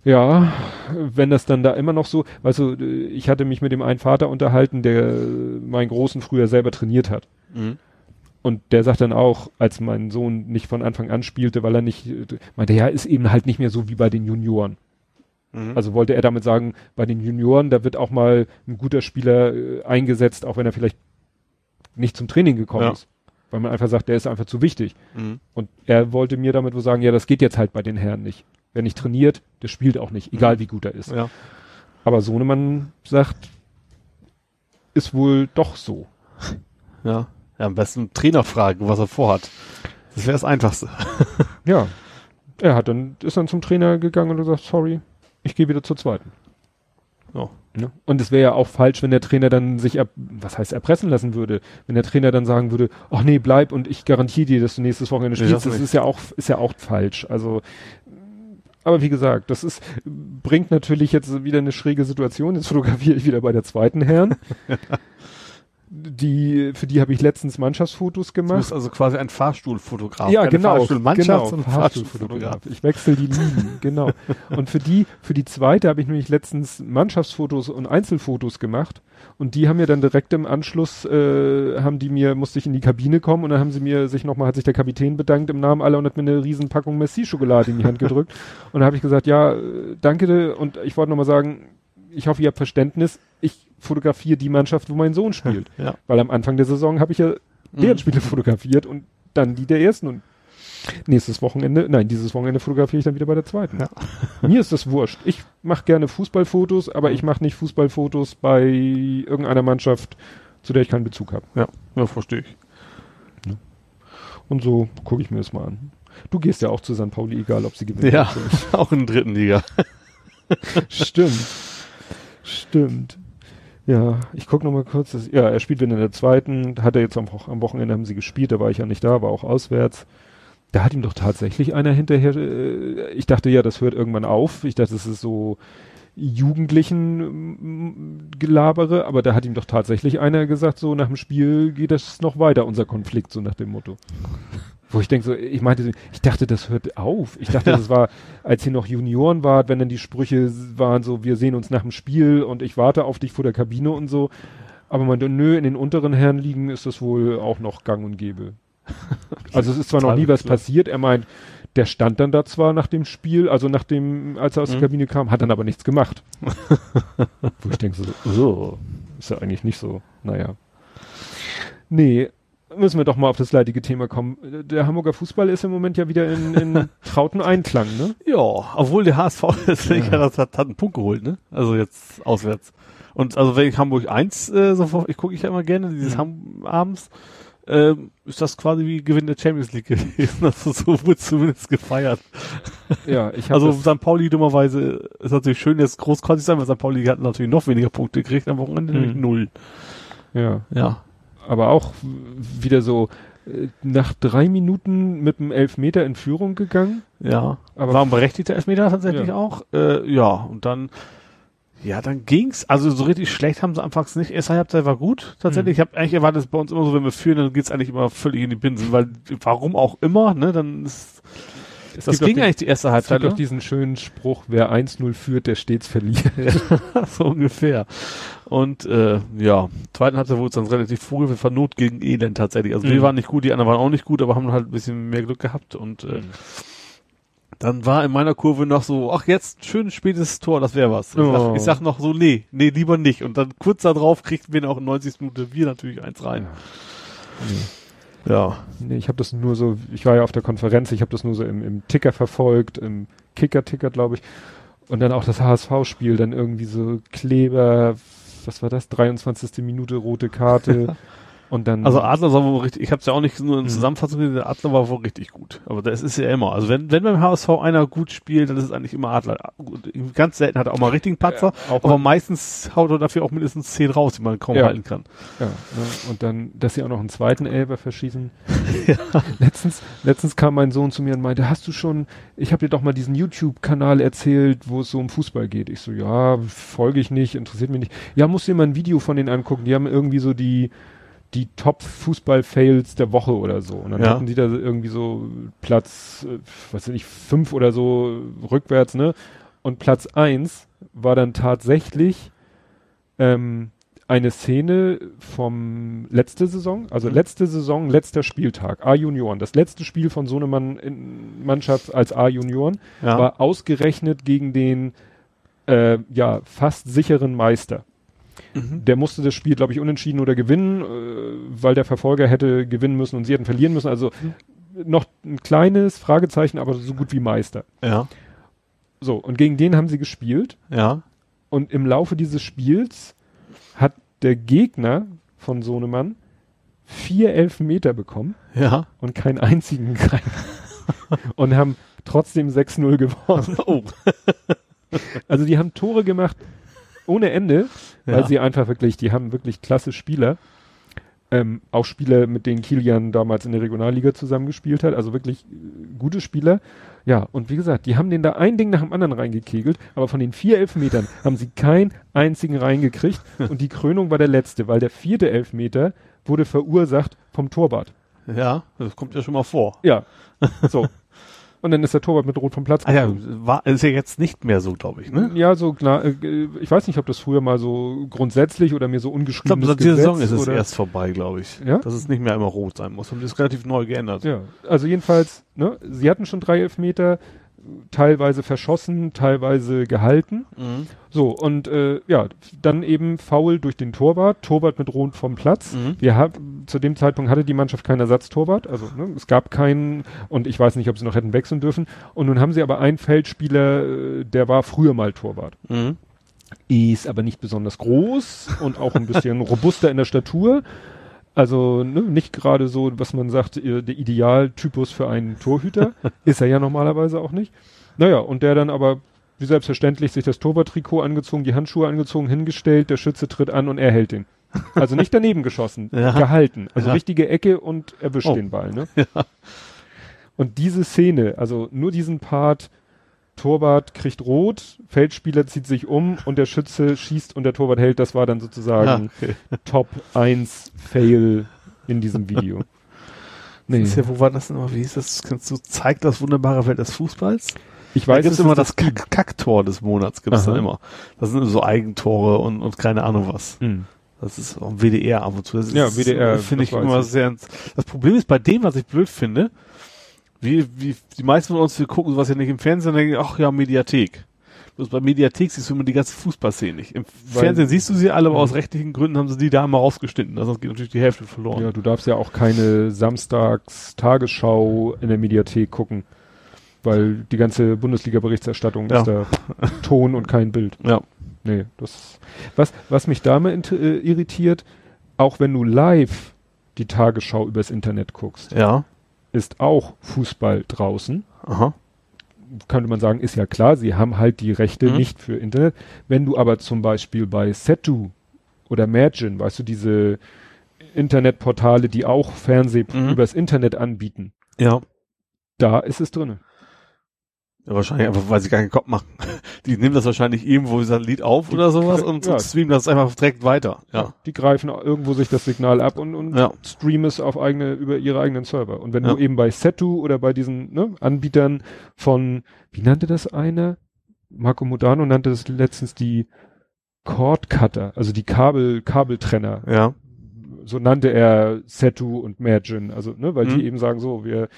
ja, wenn das dann da immer noch so, weißt du, ich hatte mich mit dem einen Vater unterhalten, der meinen Großen früher selber trainiert hat. Mhm. Und der sagt dann auch, als mein Sohn nicht von Anfang an spielte, weil er nicht, meinte, ja, ist eben halt nicht mehr so wie bei den Junioren. Mhm. Also wollte er damit sagen, bei den Junioren, da wird auch mal ein guter Spieler äh, eingesetzt, auch wenn er vielleicht nicht zum Training gekommen Ja. ist. Weil man einfach sagt, der ist einfach zu wichtig. Mhm. Und er wollte mir damit wohl sagen, ja, das geht jetzt halt bei den Herren nicht. Wer nicht trainiert, der spielt auch nicht, egal wie gut er ist. Ja. Aber Sohnemann sagt, ist wohl doch so. Ja. Ja, am besten Trainer fragen, was er vorhat. Das wäre das Einfachste. (laughs) (laughs) Ja. Er hat dann, ist dann zum Trainer gegangen und gesagt, sorry, ich gehe wieder zur zweiten. Ja. Ne? Und es wäre ja auch falsch, wenn der Trainer dann sich, ab, was heißt erpressen lassen würde, wenn der Trainer dann sagen würde, ach nee, bleib und ich garantiere dir, dass du nächstes Wochenende spielst. das das ist ja auch, ist ja auch falsch. Also, aber wie gesagt, das ist, bringt natürlich jetzt wieder eine schräge Situation. Jetzt fotografiere ich wieder bei der zweiten Herren. (laughs) die, für die habe ich letztens Mannschaftsfotos Du gemacht. bist also quasi ein Fahrstuhlfotograf. Ja, Keine genau. Fahrstuhlmannschaft, genau, sondern Fahrstuhlfotograf. Ich wechsle die Linien, genau. Und für die, für die zweite habe ich nämlich letztens Mannschaftsfotos und Einzelfotos gemacht. Und die haben mir dann direkt im Anschluss, äh, haben die mir, musste ich in die Kabine kommen und dann haben sie mir sich nochmal, hat sich der Kapitän bedankt im Namen aller und hat mir eine riesen Packung Messi-Schokolade in die Hand gedrückt. Und dann habe ich gesagt, ja, äh, danke und ich wollte nochmal sagen, ich hoffe, ihr habt Verständnis. Ich fotografiere die Mannschaft, wo mein Sohn spielt. (laughs) Ja. Weil am Anfang der Saison habe ich ja deren Spiele fotografiert und dann die der ersten und nächstes Wochenende, nein, dieses Wochenende fotografiere ich dann wieder bei der zweiten. Ja. (laughs) Mir ist das wurscht. Ich mache gerne Fußballfotos, aber ich mache nicht Fußballfotos bei irgendeiner Mannschaft, zu der ich keinen Bezug habe. Ja, ja verstehe ich. Und so gucke ich mir das mal an. Du gehst ja auch zu St. Pauli, egal ob sie gewinnen. Ja, (laughs) auch in der dritten Liga. Stimmt. Stimmt. Ja, ich gucke noch mal kurz. Das, ja, er spielt in der zweiten. Hat er jetzt am, am Wochenende haben sie gespielt. Da war ich ja nicht da, war auch auswärts. Da hat ihm doch tatsächlich einer hinterher. Äh, ich dachte ja, das hört irgendwann auf. Ich dachte, das ist so jugendlichen mm, Gelabere, aber da hat ihm doch tatsächlich einer gesagt, so nach dem Spiel geht das noch weiter, unser Konflikt, so nach dem Motto. Wo ich denke so, ich meinte, so, ich dachte, das hört auf. Ich dachte, das war, als ihr noch Junioren wart, wenn dann die Sprüche waren so, wir sehen uns nach dem Spiel und ich warte auf dich vor der Kabine und so. Aber man, nö, in den unteren Herren liegen ist das wohl auch noch gang und gäbe. (laughs) Also es ist zwar noch nie was passiert, er meint, der stand dann da zwar nach dem Spiel, also nach dem, als er aus Mhm. der Kabine kam, hat dann aber nichts gemacht. (laughs) Wo ich denke so, oh, ist ja eigentlich nicht so, naja. Nee, müssen wir doch mal auf das leidige Thema kommen. Der Hamburger Fußball ist im Moment ja wieder in, in (laughs) trauten Einklang, ne? Ja, obwohl der HSV (laughs) deswegen ja. hat, hat, einen Punkt geholt, ne? Also jetzt auswärts. Und also wenn ich Hamburg 1 äh, so vor- ich gucke ich ja immer gerne, dieses Mhm. Abends, ähm, ist das quasi wie Gewinn der Champions League gewesen. (laughs) Also so wurde zumindest gefeiert. Ja, ich habe Also St. Pauli dummerweise ist natürlich schön, jetzt großkotzig sein, weil St. Pauli hat natürlich noch weniger Punkte gekriegt am Wochenende, Mhm. nämlich null. ja, Ja. Aber auch wieder so äh, nach drei Minuten mit einem Elfmeter in Führung gegangen. Ja. Aber War ein berechtigter Elfmeter tatsächlich Ja. auch. Äh, ja, und dann, ja, dann ging's. Also so richtig schlecht haben sie anfangs nicht. Erste Halbzeit war gut, tatsächlich. Ich habe eigentlich erwartet, es bei uns immer so, wenn wir führen, dann geht's eigentlich immer völlig in die Binsen, weil warum auch immer, ne, dann ist, es das ging doch eigentlich die erste Es gibt Halbzeit, doch ne? diesen schönen Spruch, wer 1-0 führt, der stets verliert. (laughs) so ungefähr. Und äh, ja, zweiten Halbzeit wurde es dann relativ früh, wir waren Not gegen Elend tatsächlich. Also wir Mhm. waren nicht gut, die anderen waren auch nicht gut, aber haben halt ein bisschen mehr Glück gehabt und äh, Dann war in meiner Kurve noch so, ach jetzt ein schönes spätes Tor, das wäre was. Ich, Oh. sag, ich sag noch so, nee, nee, lieber nicht. Und dann kurz darauf kriegten wir noch in 90 Minuten wir natürlich eins rein. Nee. Ja. Nee, ich habe das nur so, ich war ja auf der Konferenz, ich habe das nur so im, im Ticker verfolgt, im Kicker-Ticker, glaube ich. Und dann auch das HSV-Spiel, dann irgendwie so Kleber, was war das? 23. Minute, rote Karte. (laughs) und dann. Also Adler soll wohl richtig, ich habe es ja auch nicht nur in Mhm. Zusammenfassung gesehen, der Adler war wohl richtig gut. Aber das ist ja immer. Also wenn, wenn beim HSV einer gut spielt, dann ist es eigentlich immer Adler. Ganz selten hat er auch mal einen richtigen Patzer, Ja, aber meistens haut er dafür auch mindestens zehn raus, die man kaum Ja. halten kann. ja, ne? Und dann, dass sie auch noch einen zweiten Elber verschießen. (laughs) Letztens, letztens kam mein Sohn zu mir und meinte, hast du schon, ich habe dir doch mal diesen YouTube-Kanal erzählt, wo es so um Fußball geht. Ich so, ja, folge ich nicht, interessiert mich nicht. Ja, musst dir mal ein Video von denen angucken. Die haben irgendwie so die, die Top-Fußball-Fails der Woche oder so. Und dann Ja. hatten die da irgendwie so Platz, äh, was weiß ich, fünf oder so rückwärts, ne? Und Platz eins war dann tatsächlich ähm, eine Szene vom letzte Saison, also Mhm. letzte Saison, letzter Spieltag, A-Junioren. Das letzte Spiel von Sohnemann in Mannschaft als A-Junioren Ja. war ausgerechnet gegen den äh, ja fast sicheren Meister. Mhm. Der musste das Spiel, glaube ich, unentschieden oder gewinnen, äh, weil der Verfolger hätte gewinnen müssen und sie hätten verlieren müssen. Also noch ein kleines Fragezeichen, aber so gut wie Meister. Ja. So, und gegen den haben sie gespielt. Ja. Und im Laufe dieses Spiels hat der Gegner von Sohnemann vier Elfmeter bekommen Ja. und keinen einzigen rein. (laughs) und haben trotzdem 6-0 gewonnen. Oh. Also die haben Tore gemacht ohne Ende, weil Ja. sie einfach wirklich, die haben wirklich klasse Spieler. Ähm, auch Spieler, mit denen Kilian damals in der Regionalliga zusammengespielt hat, also wirklich äh, gute Spieler. Ja, und wie gesagt, die haben den da ein Ding nach dem anderen reingekegelt, aber von den vier Elfmetern (laughs) haben sie keinen einzigen reingekriegt (laughs) und die Krönung war der letzte, weil der vierte Elfmeter wurde verursacht vom Torwart. Ja, das kommt ja schon mal vor. Ja, so. (laughs) Und dann ist der Torwart mit Rot vom Platz Ah ja, war, ist ja jetzt nicht mehr so, glaube ich, ne? Ja, so klar. Äh, ich weiß nicht, ob das früher mal so grundsätzlich oder mir so Ich glaube, ungeschrieben seit dieser Saison ist es oder, erst vorbei, glaube ich. Ja? Dass es nicht mehr immer rot sein muss. Und das ist relativ neu geändert. Ja, also jedenfalls, ne, sie hatten schon drei Elfmeter, teilweise verschossen, teilweise gehalten. Mhm. So, und äh, ja, dann eben faul durch den Torwart, Torwart mit Rot vom Platz. Mhm. Wir haben zu dem Zeitpunkt hatte die Mannschaft keinen Ersatztorwart, also ne, es gab keinen und ich weiß nicht, ob sie noch hätten wechseln dürfen. Und nun haben sie aber einen Feldspieler, äh, der war früher mal Torwart. Mhm. Ist aber nicht besonders groß und auch ein bisschen (laughs) robuster in der Statur. Also ne, nicht gerade so, was man sagt, der Idealtypus für einen Torhüter. (laughs) ist er ja normalerweise auch nicht. Naja, und der dann aber wie selbstverständlich sich das Torwarttrikot angezogen, die Handschuhe angezogen, hingestellt, der Schütze tritt an und er hält den. Also nicht daneben geschossen, (laughs) Ja. gehalten. Also Ja. richtige Ecke und erwischt Oh. den Ball. Ne? (laughs) Und diese Szene, also nur diesen Part, Torwart kriegt rot, Feldspieler zieht sich um und der Schütze schießt und der Torwart hält, das war dann sozusagen Ja, okay. (laughs) Top 1 Fail in diesem Video. Nee. (laughs) Das ist ja, wo war das denn immer? Wie hieß das? Kannst du, zeigt das wunderbare Feld des Fußballs? ich Da weiß, gibt's es immer ist das Kack Kacktor des Monats, gibt's Aha. dann immer. Das sind so Eigentore und, und keine Ahnung was. Hm. Das ist auch WDR ab und zu. Das ist, Ja, WDR, Finde ich das immer ich. sehr. Das Problem ist bei dem, was ich blöd finde, wie, wie die meisten von uns, wir gucken sowas ja nicht im Fernsehen, dann denken, ach ja, Mediathek. Bloß bei Mediathek siehst du immer die ganze Fußballszene nicht. Im Weil- Fernsehen siehst du sie alle, aber aus rechtlichen Gründen haben sie die da mal rausgeschnitten. Also sonst geht natürlich die Hälfte verloren. Ja, du darfst ja auch keine Samstags-Tagesschau in der Mediathek gucken, weil die ganze Bundesliga-Berichterstattung Ja. ist da (laughs) Ton und kein Bild. Ja. Nee, das, was, was mich damit äh, irritiert, auch wenn du live die Tagesschau übers Internet guckst, Ja. Ist auch Fußball draußen. Aha. Könnte man sagen, ist ja klar, sie haben halt die Rechte Mhm. nicht für Internet. Wenn du aber zum Beispiel bei Setu oder Mergin, weißt du, diese Internetportale, die auch Fernseh Mhm. übers Internet anbieten, Ja. da ist es drinne. Ja, wahrscheinlich einfach, weil sie gar keinen Kopf machen. (laughs) Die nehmen das wahrscheinlich irgendwo wie Satellit auf oder sowas und, ja. streamen das einfach direkt weiter. Ja. Die greifen irgendwo sich das Signal ab und, und Ja. streamen es auf eigene, über ihre eigenen Server. Und wenn Ja. du eben bei Setu oder bei diesen ne, Anbietern von, wie nannte das einer? Marco Modano nannte das letztens die Cord Cutter, also die Kabel, Kabeltrenner. Ja. So nannte er Setu und Mergin, also, ne, weil Mhm. die eben sagen so, wir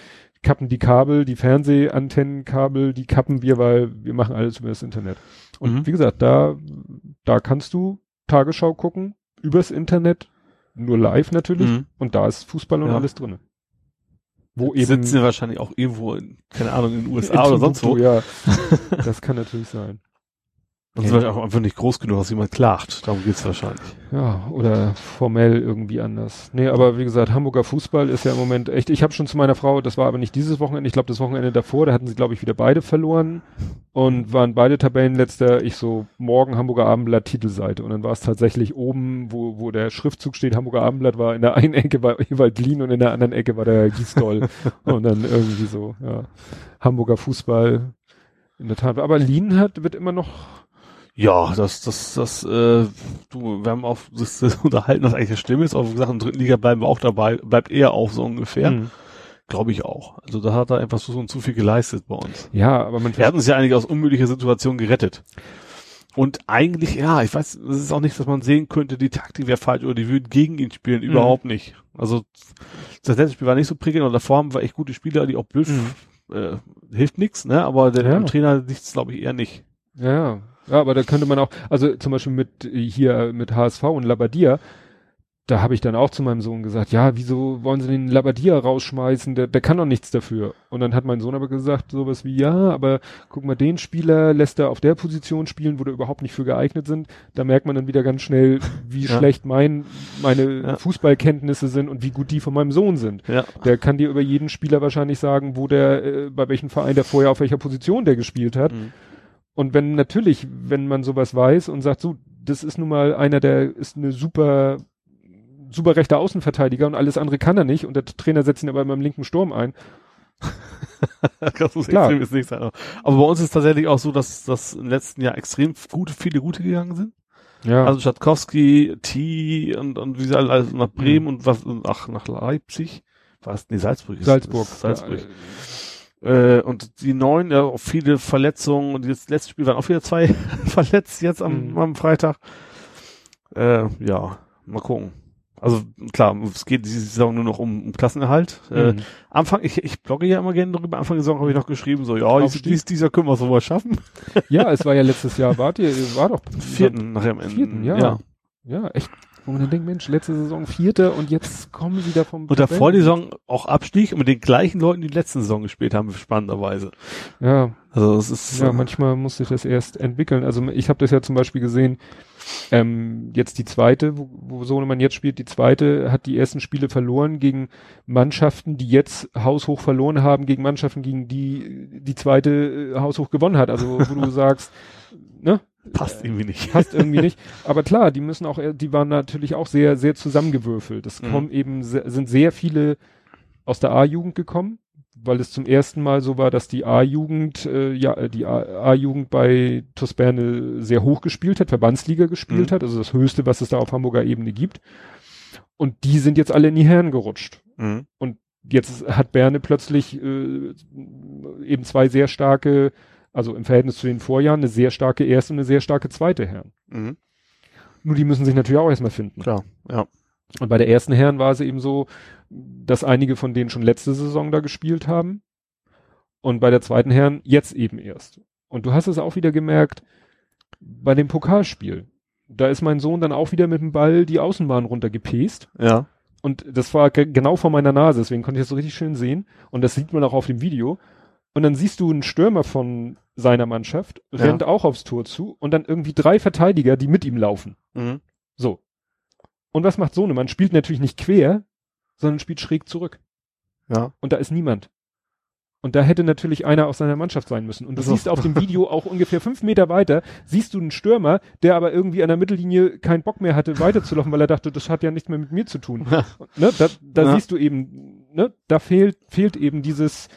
kappen die Kabel, die Fernsehantennenkabel, die kappen wir, weil wir machen alles über das Internet. Und Mhm. wie gesagt, da, da kannst du Tagesschau gucken, übers Internet, nur live natürlich, Mhm. und da ist Fußball und Ja. alles drinne. Wo eben Sitzen wahrscheinlich auch irgendwo, in, keine Ahnung, in den USA oder sonst wo. Ja, (laughs) das kann natürlich sein. Und sind auch einfach nicht groß genug, dass jemand klagt. Darum geht's wahrscheinlich. Ja, oder formell irgendwie anders. Nee, aber wie gesagt, Hamburger Fußball ist ja im Moment echt, ich habe schon zu meiner Frau, das war aber nicht dieses Wochenende, ich glaube das Wochenende davor, da hatten sie glaube ich wieder beide verloren und waren beide Tabellenletzter, ich so morgen Hamburger Abendblatt Titelseite und dann war es tatsächlich oben, wo wo der Schriftzug steht, Hamburger Abendblatt war in der einen Ecke war Ewald Lien und in der anderen Ecke war der Gisdol (laughs) und dann irgendwie so, ja, Hamburger Fußball in der Tat, aber Lien hat wird immer noch Ja, das, das, das, äh, du, wir haben auch das, das unterhalten, was eigentlich das Schlimme ist, aber wie gesagt, in der dritten Liga bleiben wir auch dabei, bleibt er auch so ungefähr. Hm. Glaube ich auch. Also da hat er einfach so und zu viel geleistet bei uns. ja, aber man Er hat uns ja eigentlich aus unmöglicher Situation gerettet. Und eigentlich, ja, ich weiß, es ist auch nicht, dass man sehen könnte, die Taktik wäre falsch oder die würden gegen ihn spielen. Mhm. Überhaupt nicht. Also das letzte Spiel war nicht so prickelnd und davor haben wir echt gute Spieler, die auch blöd Mhm. äh, hilft nix, ne? Aber der Ja. Trainer liegt's, glaube ich, eher nicht. Ja, ja, aber da könnte man auch, also zum Beispiel mit äh, hier mit HSV und Labadia, da habe ich dann auch zu meinem Sohn gesagt, ja, wieso wollen sie den Labadia rausschmeißen? Der, der kann doch nichts dafür. Und dann hat mein Sohn aber gesagt, sowas wie, ja, aber guck mal, den Spieler lässt er auf der Position spielen, wo der überhaupt nicht für geeignet sind. Da merkt man dann wieder ganz schnell, wie Ja. schlecht mein, meine Ja. Fußballkenntnisse sind und wie gut die von meinem Sohn sind. Ja. Der kann dir über jeden Spieler wahrscheinlich sagen, wo der, äh, bei welchem Verein der vorher auf welcher Position der gespielt hat. Mhm. Und wenn natürlich, wenn man sowas weiß und sagt, so, das ist nun mal einer, der ist eine super, super rechter Außenverteidiger und alles andere kann er nicht und der Trainer setzt ihn aber immer im linken Sturm ein. (laughs) das muss Klar. extrem jetzt nicht sein. Aber bei uns ist tatsächlich auch so, dass das im letzten Jahr extrem gute, viele gute gegangen sind. Ja. Also Schatkowski, T und, und wie sie alle also nach Bremen und was, und ach, nach Leipzig. Was? Nee, Salzburg ist Salzburg. ist Salzburg. Ja, Äh, und die neuen, ja, auch viele Verletzungen und das letzte Spiel waren auch wieder zwei (laughs) verletzt jetzt am, Mhm. am Freitag. Äh, ja, mal gucken. Also klar, es geht diese Saison nur noch um, um Klassenerhalt. Äh, Mhm. Anfang, ich, ich blogge ja immer gerne darüber. Anfang der Saison habe ich noch geschrieben, so, ja, dies, dies, dieser können wir sowas schaffen. ja, es war ja letztes Jahr, wart ihr, war doch Vierten nachher am Ende. Vierten, ja. Ja, echt. Wo man dann denkt, Mensch, letzte Saison Vierte und jetzt kommen sie da vom Und davor die Saison auch Abstieg und mit den gleichen Leuten, die die letzte Saison gespielt haben, spannenderweise. Ja, Also es ist Ja, äh, manchmal muss sich das erst entwickeln. Also ich habe das ja zum Beispiel gesehen, ähm, jetzt die zweite, wo, wo Sohnemann jetzt spielt, die zweite hat die ersten Spiele verloren gegen Mannschaften, die jetzt haushoch verloren haben, gegen Mannschaften, gegen die die zweite äh, haushoch gewonnen hat. Also wo du (laughs) sagst, ne, passt irgendwie nicht. passt irgendwie nicht. (laughs) Aber klar, die müssen auch, die waren natürlich auch sehr, sehr zusammengewürfelt. Es Mhm. kommen eben, sind sehr viele aus der A-Jugend gekommen, weil es zum ersten Mal so war, dass die A-Jugend, äh, ja, äh, die A-Jugend bei TuS Berne sehr hoch gespielt hat, Verbandsliga gespielt Mhm. hat, also das höchste, was es da auf Hamburger Ebene gibt. Und die sind jetzt alle in die Herren gerutscht. Mhm. Jetzt hat Berne plötzlich äh, eben zwei sehr starke, also im Verhältnis zu den Vorjahren, eine sehr starke erste und eine sehr starke zweite Herren. Mhm. Nur die müssen sich natürlich auch erstmal finden. Klar, ja. Und bei der ersten Herren war es eben so, dass einige von denen schon letzte Saison da gespielt haben. Und bei der zweiten Herren jetzt eben erst. Und du hast es auch wieder gemerkt bei dem Pokalspiel. Da ist mein Sohn dann auch wieder mit dem Ball die Außenbahn runtergepest. Ja. Und das war ge- genau vor meiner Nase, deswegen konnte ich das so richtig schön sehen. Und das sieht man auch auf dem Video. Und dann siehst du einen Stürmer von seiner Mannschaft, Ja. rennt auch aufs Tor zu und dann irgendwie drei Verteidiger, die mit ihm laufen. Mhm. So. Und was macht Sohnemann? Spielt natürlich nicht quer, sondern spielt schräg zurück. Ja. Und da ist niemand. Und da hätte natürlich einer aus seiner Mannschaft sein müssen. Und du So. siehst auf dem (laughs) Video auch ungefähr fünf Meter weiter, siehst du einen Stürmer, der aber irgendwie an der Mittellinie keinen Bock mehr hatte, weiterzulaufen, weil er dachte, das hat ja nichts mehr mit mir zu tun. Ja. Ne? Da, da Ja. siehst du eben, ne? da fehlt, fehlt eben dieses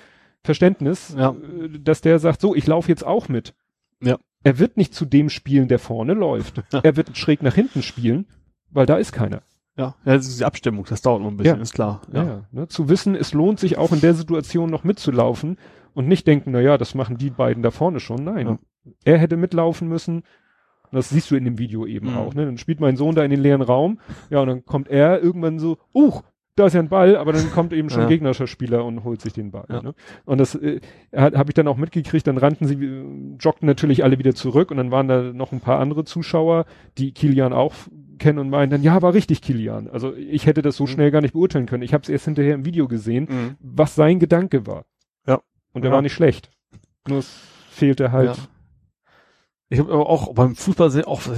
Verständnis, Ja. äh, dass der sagt, so, ich laufe jetzt auch mit. Ja. Er wird nicht zu dem spielen, der vorne läuft. (laughs) Er wird schräg nach hinten spielen, weil da ist keiner. Ja. Das ist die Abstimmung, das dauert noch ein bisschen, Ja. ist klar. Ja. ja ne? Zu wissen, es lohnt sich auch in der Situation noch mitzulaufen und nicht denken, na ja, das machen die beiden da vorne schon. Nein. Er hätte mitlaufen müssen. Das siehst du in dem Video eben Mhm. auch. Ne? Dann spielt mein Sohn da in den leeren Raum. Ja, und dann kommt er irgendwann so, uh, da ist ja ein Ball, aber dann kommt eben schon Ja. ein gegnerischer Spieler und holt sich den Ball. Ja. Ne? Und das äh, habe ich dann auch mitgekriegt, dann rannten sie, äh, joggten natürlich alle wieder zurück und dann waren da noch ein paar andere Zuschauer, die Kilian auch kennen und meinen dann, ja, war richtig Kilian. Also ich hätte das so Mhm. schnell gar nicht beurteilen können. Ich habe es erst hinterher im Video gesehen, Mhm. was sein Gedanke war. Ja. Und der Ja. war nicht schlecht. Nur es fehlte halt. Ja. Ich habe aber auch beim Fußball auch so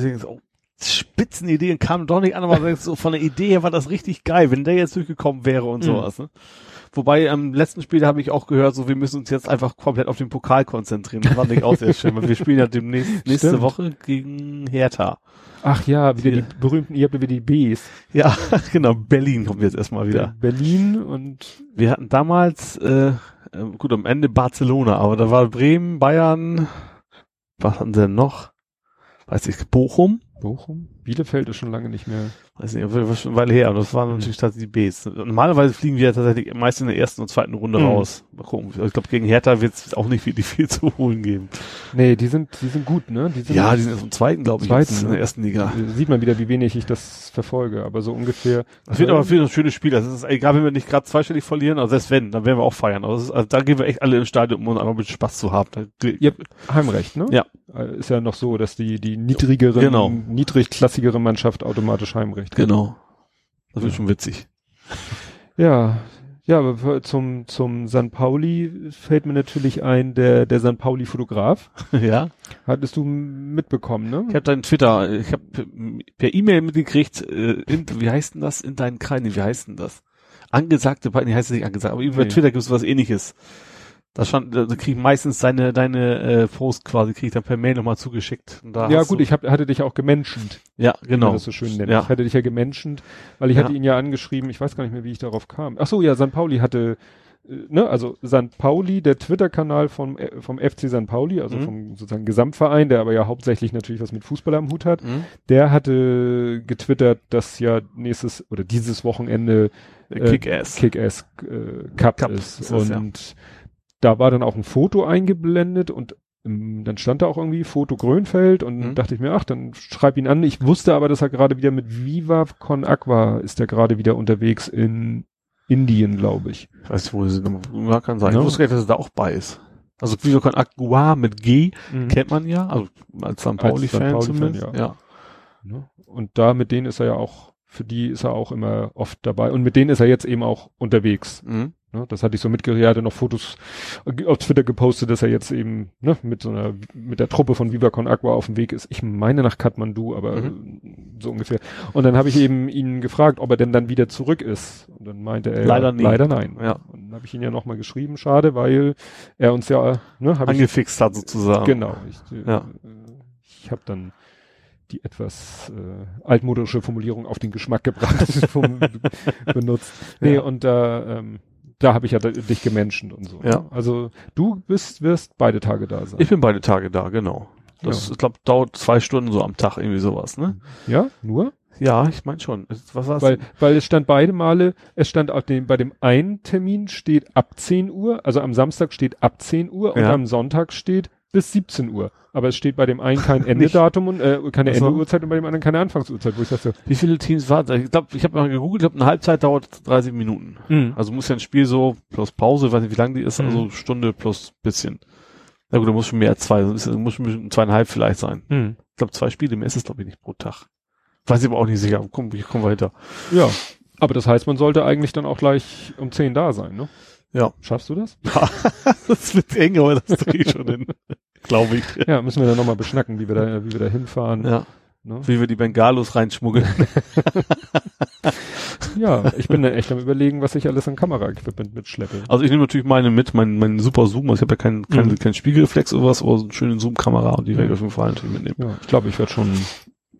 Spitzenideen kamen doch nicht an, aber (laughs) so von der Idee her war das richtig geil, wenn der jetzt durchgekommen wäre und Mhm. sowas. Ne? Wobei am letzten Spiel habe ich auch gehört, so wir müssen uns jetzt einfach komplett auf den Pokal konzentrieren. Das fand ich auch sehr schön, weil wir spielen ja demnächst (laughs) nächste Stimmt. Woche gegen Hertha. Ach ja, wieder Die- die berühmten, ihr habt wieder die Bs. Ja, (laughs) genau, Berlin kommen wir jetzt erstmal wieder. Berlin und Wir hatten damals, äh, äh, gut, am Ende Barcelona, aber da war Bremen, Bayern, was hatten sie denn noch? Weiß ich, Bochum? Bochum. Bielefeld ist schon lange nicht mehr. Weiß nicht, war schon eine Weile her, aber das waren natürlich tatsächlich die Bs. Normalerweise fliegen wir ja tatsächlich meist in der ersten und zweiten Runde Mhm. raus. Mal gucken. Ich glaube, gegen Hertha wird es auch nicht wirklich (laughs) viel zu holen geben. Nee, die sind, die sind gut, ne? Die sind Ja, die sind jetzt im zweiten, glaube ich, Zweiten, jetzt in ne? der ersten Liga. Äh, Sieht man wieder, wie wenig ich das verfolge, aber so ungefähr. Das wird aber für ein schönes Spiel. Das ist egal, wenn wir nicht gerade zweistellig verlieren, also selbst wenn, dann werden wir auch feiern. Also, ist, also da gehen wir echt alle ins Stadion, um einfach mit Spaß zu haben. Da, Ihr habt Heimrecht, ne? Ja. Äh, Ist ja noch so, dass die, die niedrigere, Genau. Niedrigklassigere Mannschaft automatisch Heimrecht. Genau. Das wird Ja. schon witzig. Ja. Ja, aber zum, zum San Pauli fällt mir natürlich ein, der, der San Pauli Fotograf. (laughs) ja. Hattest du mitbekommen, ne? Ich habe deinen Twitter, ich habe per E-Mail mitgekriegt, äh, in, wie heißt denn das in deinen Kreisen? Wie heißt denn das? Angesagte, nee, heißt es nicht angesagt, aber über Nee. Twitter gibt es was ähnliches. Da stand, da krieg ich meistens deine, deine äh, Post quasi, krieg ich dann per Mail nochmal zugeschickt. Und da ja gut, ich hab, hatte dich auch gemenschent, Ja, wie man genau. das so schön nennt. Ja. Ich hatte dich ja gemenschent, weil ich Ja. hatte ihn ja angeschrieben, ich weiß gar nicht mehr, wie ich darauf kam. Ach so, ja, San Pauli hatte, äh, ne, also San Pauli, der Twitter-Kanal vom, äh, vom FC San Pauli, also Mhm. vom sozusagen Gesamtverein, der aber ja hauptsächlich natürlich was mit Fußball am Hut hat, Hm? der hatte getwittert, dass ja nächstes oder dieses Wochenende Äh, Äh, Kick-Ass. Kick-Ass äh, Cup, Cup ist. ist es, ja. Da war dann auch ein Foto eingeblendet und ähm, dann stand da auch irgendwie Foto Grönfeld und Mhm. dachte ich mir, ach, dann schreib ihn an. Ich wusste aber, dass er gerade wieder mit Viva Con Aqua ist er gerade wieder unterwegs in Indien, glaube ich. Ich weiß nicht, wo sie. Ja, kann sein. Ja. Ich wusste gar nicht, dass er da auch bei ist. Also Viva Con Agua mit G kennt man ja, also als St. Mhm. Pauli-Fan St. Pauli-Fan, zumindest. ja. ja. Ne? Und da mit denen ist er ja auch, für die ist er auch immer oft dabei und mit denen ist er jetzt eben auch unterwegs. Mhm. Ne, das hatte ich so mitgekriegt, er hatte noch Fotos auf Twitter gepostet, dass er jetzt eben ne, mit so einer, mit der Truppe von Viva Con Aqua auf dem Weg ist. Ich meine nach Kathmandu, aber Mhm. äh, so ungefähr. Und dann habe ich eben ihn gefragt, ob er denn dann wieder zurück ist. Und dann meinte er, Leider nie. leider nein. Ja. Und dann habe ich ihn ja nochmal geschrieben, schade, weil er uns ja, ne, habe ich, Angefixt hat sozusagen. genau, ich, äh, Ja. ich habe dann die etwas äh, altmodische Formulierung auf den Geschmack gebracht (laughs) benutzt. Nee, Ja. und da, ähm, da habe ich ja dich gemenschent und so. Ja. Also du bist, wirst beide Tage da sein. Ich bin beide Tage da, genau. Das, Ja. ich glaube, dauert zwei Stunden so am Tag, irgendwie sowas, ne? ja, nur? Ja, ich meine schon. Was war's? Weil, weil es stand beide Male, es stand auf dem, bei dem einen Termin steht ab 10 Uhr, also am Samstag steht ab 10 Uhr und Ja. am Sonntag steht bis 17 Uhr. Aber es steht bei dem einen kein (laughs) Endedatum und äh, keine Ach so. Endeuhrzeit und bei dem anderen keine Anfangsuhrzeit, wo ich dachte, Wie viele Teams waren da? Ich glaube, ich habe mal gegoogelt, ich glaube, eine Halbzeit dauert 30 Minuten. hm. Also muss ja ein Spiel so plus Pause, weiß nicht, wie lang die ist, Mhm. also Stunde plus bisschen. Na gut, da muss schon mehr als zwei, das muss schon zweieinhalb vielleicht sein. Hm. Ich glaube, zwei Spiele mehr ist es, glaube ich, nicht pro Tag. Weiß ich aber auch nicht sicher. Komm, ich komme weiter. Ja. Aber das heißt, man sollte eigentlich dann auch gleich um 10 da sein, ne? Ja. Schaffst du das? (laughs) das wird eng, aber das kriege ich schon hin. (laughs) glaube ich. Ja, müssen wir dann nochmal beschnacken, wie wir da, wie wir da hinfahren. Ja. Ne? Wie wir die Bengalos reinschmuggeln. (laughs) Ja, ich bin dann echt am überlegen, was ich alles an Kameraequipment mitschleppe. Also ich nehme natürlich meine mit, mein, mein super Zoom. Also ich habe ja keinen kein, Mhm. kein Spiegelreflex oder was, aber so eine schöne Zoom-Kamera und die werde ich auf jeden Fall natürlich mitnehmen. Ja, ich glaube, ich werde schon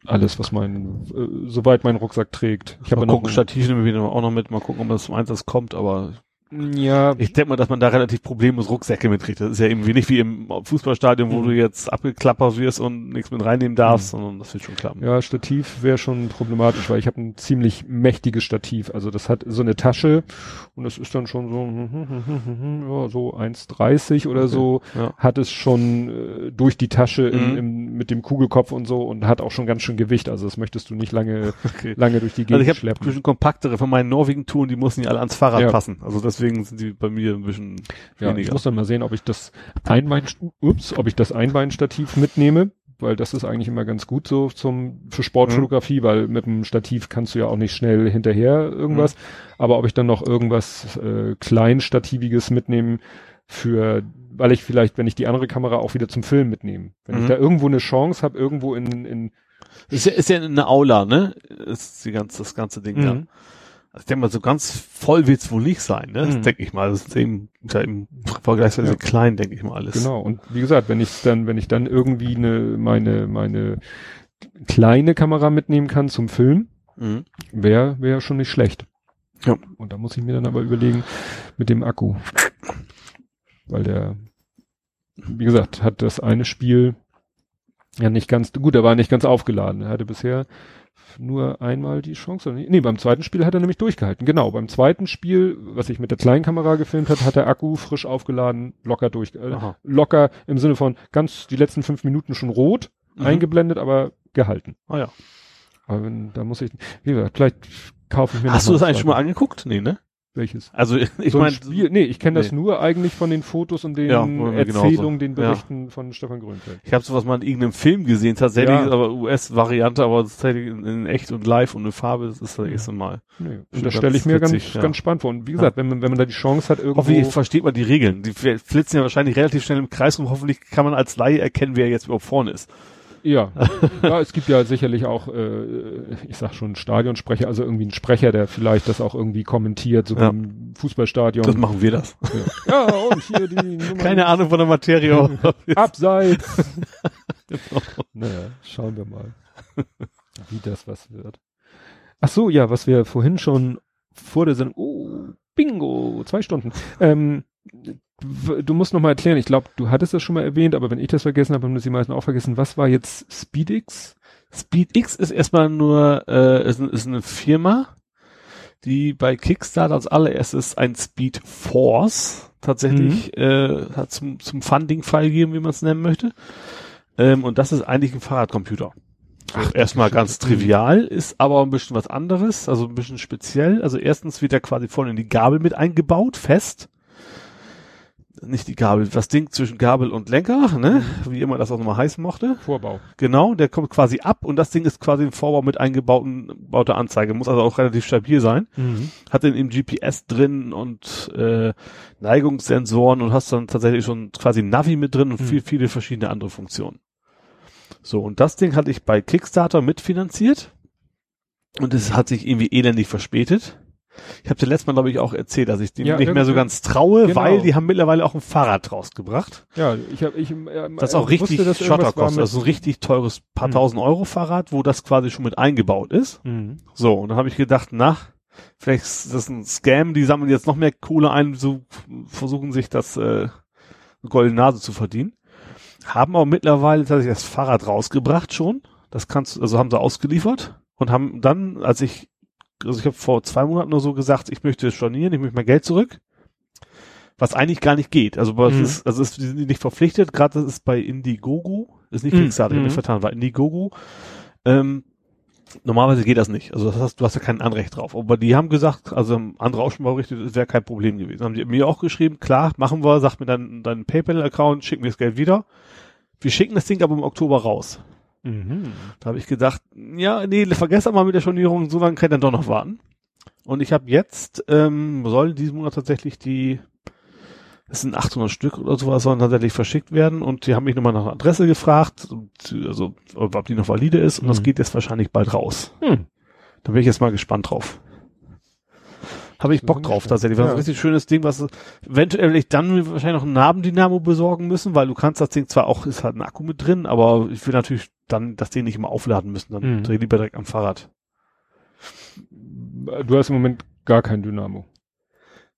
alles, was mein, äh, soweit mein Rucksack trägt. Ich habe ja noch gucken, einen- Stativ nehmen wir auch noch mit, mal gucken, ob das zum Einsatz kommt, aber Ja, Ich denke mal, dass man da relativ problemlos Rucksäcke mitkriegt. Das ist ja irgendwie nicht wie im Fußballstadion, wo Mhm. du jetzt abgeklappert wirst und nichts mit reinnehmen darfst, sondern das wird schon klappen. Ja, Stativ wäre schon problematisch, weil ich habe ein ziemlich mächtiges Stativ. Also das hat so eine Tasche und das ist dann schon so, ja, so 1,30 oder so. Ja. Hat es schon äh, durch die Tasche im, Mhm. im, mit dem Kugelkopf und so und hat auch schon ganz schön Gewicht. Also das möchtest du nicht lange, (laughs) Okay. lange durch die Also Gegend ich habe ein schleppen. bisschen kompaktere von meinen Norwegen-Touren, die mussten ja alle ans Fahrrad Ja. passen. Also deswegen sind die bei mir ein bisschen Ja, ich weniger. muss dann mal sehen, ob ich das Einbein, ups, ob ich das Einbeinstativ mitnehme, weil das ist eigentlich immer ganz gut so zum für Sportfotografie, weil mit dem Stativ kannst du ja auch nicht schnell hinterher irgendwas. Aber ob ich dann noch irgendwas äh, kleinstativiges mitnehmen für, weil ich vielleicht, wenn ich die andere Kamera auch wieder zum Film mitnehme, wenn ich Mhm. da irgendwo eine Chance habe, irgendwo in, in Ist ja, ist ja eine Aula, ne? Ist die ganze, das ganze Ding da. Mhm. Also ich denke mal, so ganz voll wird's wohl nicht sein, ne? Das Mhm. denke ich mal. Das ist eben, ist ja eben vergleichsweise Ja. klein, denke ich mal alles. Genau. Und wie gesagt, wenn ich dann, wenn ich dann irgendwie eine, meine, meine kleine Kamera mitnehmen kann zum Film, Mhm. wäre wäre schon nicht schlecht. Ja. Und da muss ich mir dann aber überlegen mit dem Akku. Weil der, wie gesagt, hat das eine Spiel ja nicht ganz, gut, er war nicht ganz aufgeladen. Er hatte bisher nur einmal die Chance. Nee, beim zweiten Spiel hat er nämlich durchgehalten. Genau, beim zweiten Spiel, was ich mit der kleinen Kamera gefilmt hat, hat der Akku frisch aufgeladen, locker durch, äh, locker im Sinne von ganz die letzten fünf Minuten schon rot, Mhm. eingeblendet, aber gehalten. Ah ja. Aber wenn, da muss ich, wie gesagt, vielleicht kaufe ich mir Hast du das eigentlich schon mal angeguckt? Nee, ne? Welches? Also (laughs) ich so ein meine, nee, ich kenne das nee. nur eigentlich von den Fotos und den Ja, mir genauso. Erzählungen, den Ja. Berichten von Stefan Grünfeld. ich habe sowas mal in irgendeinem Film gesehen, tatsächlich, Ja. aber US-Variante, aber tatsächlich in, in echt und live und eine Farbe, das ist das erste Mal. Nee. Und das stelle ich mir witzig, ganz, ja. ganz spannend vor. Und wie gesagt, wenn man, wenn man da die Chance hat, irgendwo. Hoffentlich versteht man die Regeln. Die flitzen ja wahrscheinlich relativ schnell im Kreis rum. Hoffentlich kann man als Laie erkennen, wer jetzt überhaupt vorne ist. Ja. ja, es gibt ja sicherlich auch, äh, ich sag schon Stadionsprecher, also irgendwie ein Sprecher, der vielleicht das auch irgendwie kommentiert, so Ja. im Fußballstadion. Das machen wir das. ja, und hier die (laughs) Nummer. Keine Ahnung von der Materie. (laughs) Abseits. (laughs) Genau. Naja, schauen wir mal, wie das was wird. Ach so, ja, was wir vorhin schon vor der Sendung, oh, bingo, zwei Stunden. Ähm, du musst noch mal erklären, ich glaube, du hattest das schon mal erwähnt, aber wenn ich das vergessen habe, haben das die meisten auch vergessen. Was war jetzt SpeedX? SpeedX ist erstmal nur, äh, ist, ist eine Firma, die bei Kickstarter als allererstes ein Speed Force tatsächlich äh, hat zum, zum Funding freigegeben, wie man es nennen möchte. Ähm, und das ist eigentlich ein Fahrradcomputer. Ach, erstmal ganz trivial, ist aber ein bisschen was anderes, also ein bisschen speziell. Also erstens wird er quasi vorne in die Gabel mit eingebaut, fest. Nicht die Gabel, das Ding zwischen Gabel und Lenker, ne? Wie immer das auch nochmal heißen mochte. Vorbau. Genau, der kommt quasi ab und das Ding ist quasi im Vorbau mit eingebauten bauter Anzeige. Muss also auch relativ stabil sein. Hat dann eben GPS drin und äh, Neigungssensoren und hast dann tatsächlich schon quasi ein Navi mit drin und Mhm. viel, viele verschiedene andere Funktionen. So, und das Ding hatte ich bei Kickstarter mitfinanziert und es hat sich irgendwie elendig verspätet. Ich habe dir letztes Mal, glaube ich, auch erzählt, dass ich dem Ja, nicht mehr so irgendwie- ganz traue, Genau. weil die haben mittlerweile auch ein Fahrrad rausgebracht. Ja, ich habe ich äh, Das ist auch äh, richtig wusste, dass Schotter kostet. Das ist ein richtig teures paar Mhm. tausend Euro Fahrrad, wo das quasi schon mit eingebaut ist. Mhm. So, und dann habe ich gedacht, na, vielleicht ist das ein Scam, die sammeln jetzt noch mehr Kohle ein, so versuchen sich das äh, eine goldene Nase zu verdienen. Haben aber mittlerweile tatsächlich das Fahrrad rausgebracht schon. Das kannst also haben sie ausgeliefert und haben dann, als ich, also ich habe vor zwei Monaten nur so gesagt, ich möchte stornieren, ich möchte mein Geld zurück. Was eigentlich gar nicht geht. Also, Mhm. es ist, also es, die sind nicht verpflichtet, gerade das ist bei Indiegogo, ist nicht Mhm. Kickstarter, ich hab mich Mhm. vertan, war Indiegogo. Ähm, normalerweise geht das nicht. Also das heißt, du hast ja kein Anrecht drauf. Aber die haben gesagt, also andere auch schon mal berichtet, es wäre kein Problem gewesen. Haben die mir auch geschrieben, klar, machen wir, sag mir dann deinen PayPal-Account, schick mir das Geld wieder. Wir schicken das Ding aber im Oktober raus. Mhm. Da habe ich gedacht, ja, nee, vergesst mal mit der Stornierung, so lange kann ich dann doch noch warten. Und ich habe jetzt, ähm, soll diesen Monat tatsächlich die, das sind 800 Stück oder sowas, sollen tatsächlich verschickt werden und die haben mich nochmal nach einer Adresse gefragt, also ob die noch valide ist und das Mhm. geht jetzt wahrscheinlich bald raus. Hm. Da bin ich jetzt mal gespannt drauf. Habe ich Das Bock ist drauf tatsächlich. schlecht. Was ein richtig schönes Ding, was eventuell ich dann wahrscheinlich noch ein Nabendynamo besorgen müssen, weil du kannst das Ding zwar auch, ist halt ein Akku mit drin, aber ich will natürlich dann das Ding nicht immer aufladen müssen. Dann Mhm. lieber direkt am Fahrrad. Du hast im Moment gar kein Dynamo.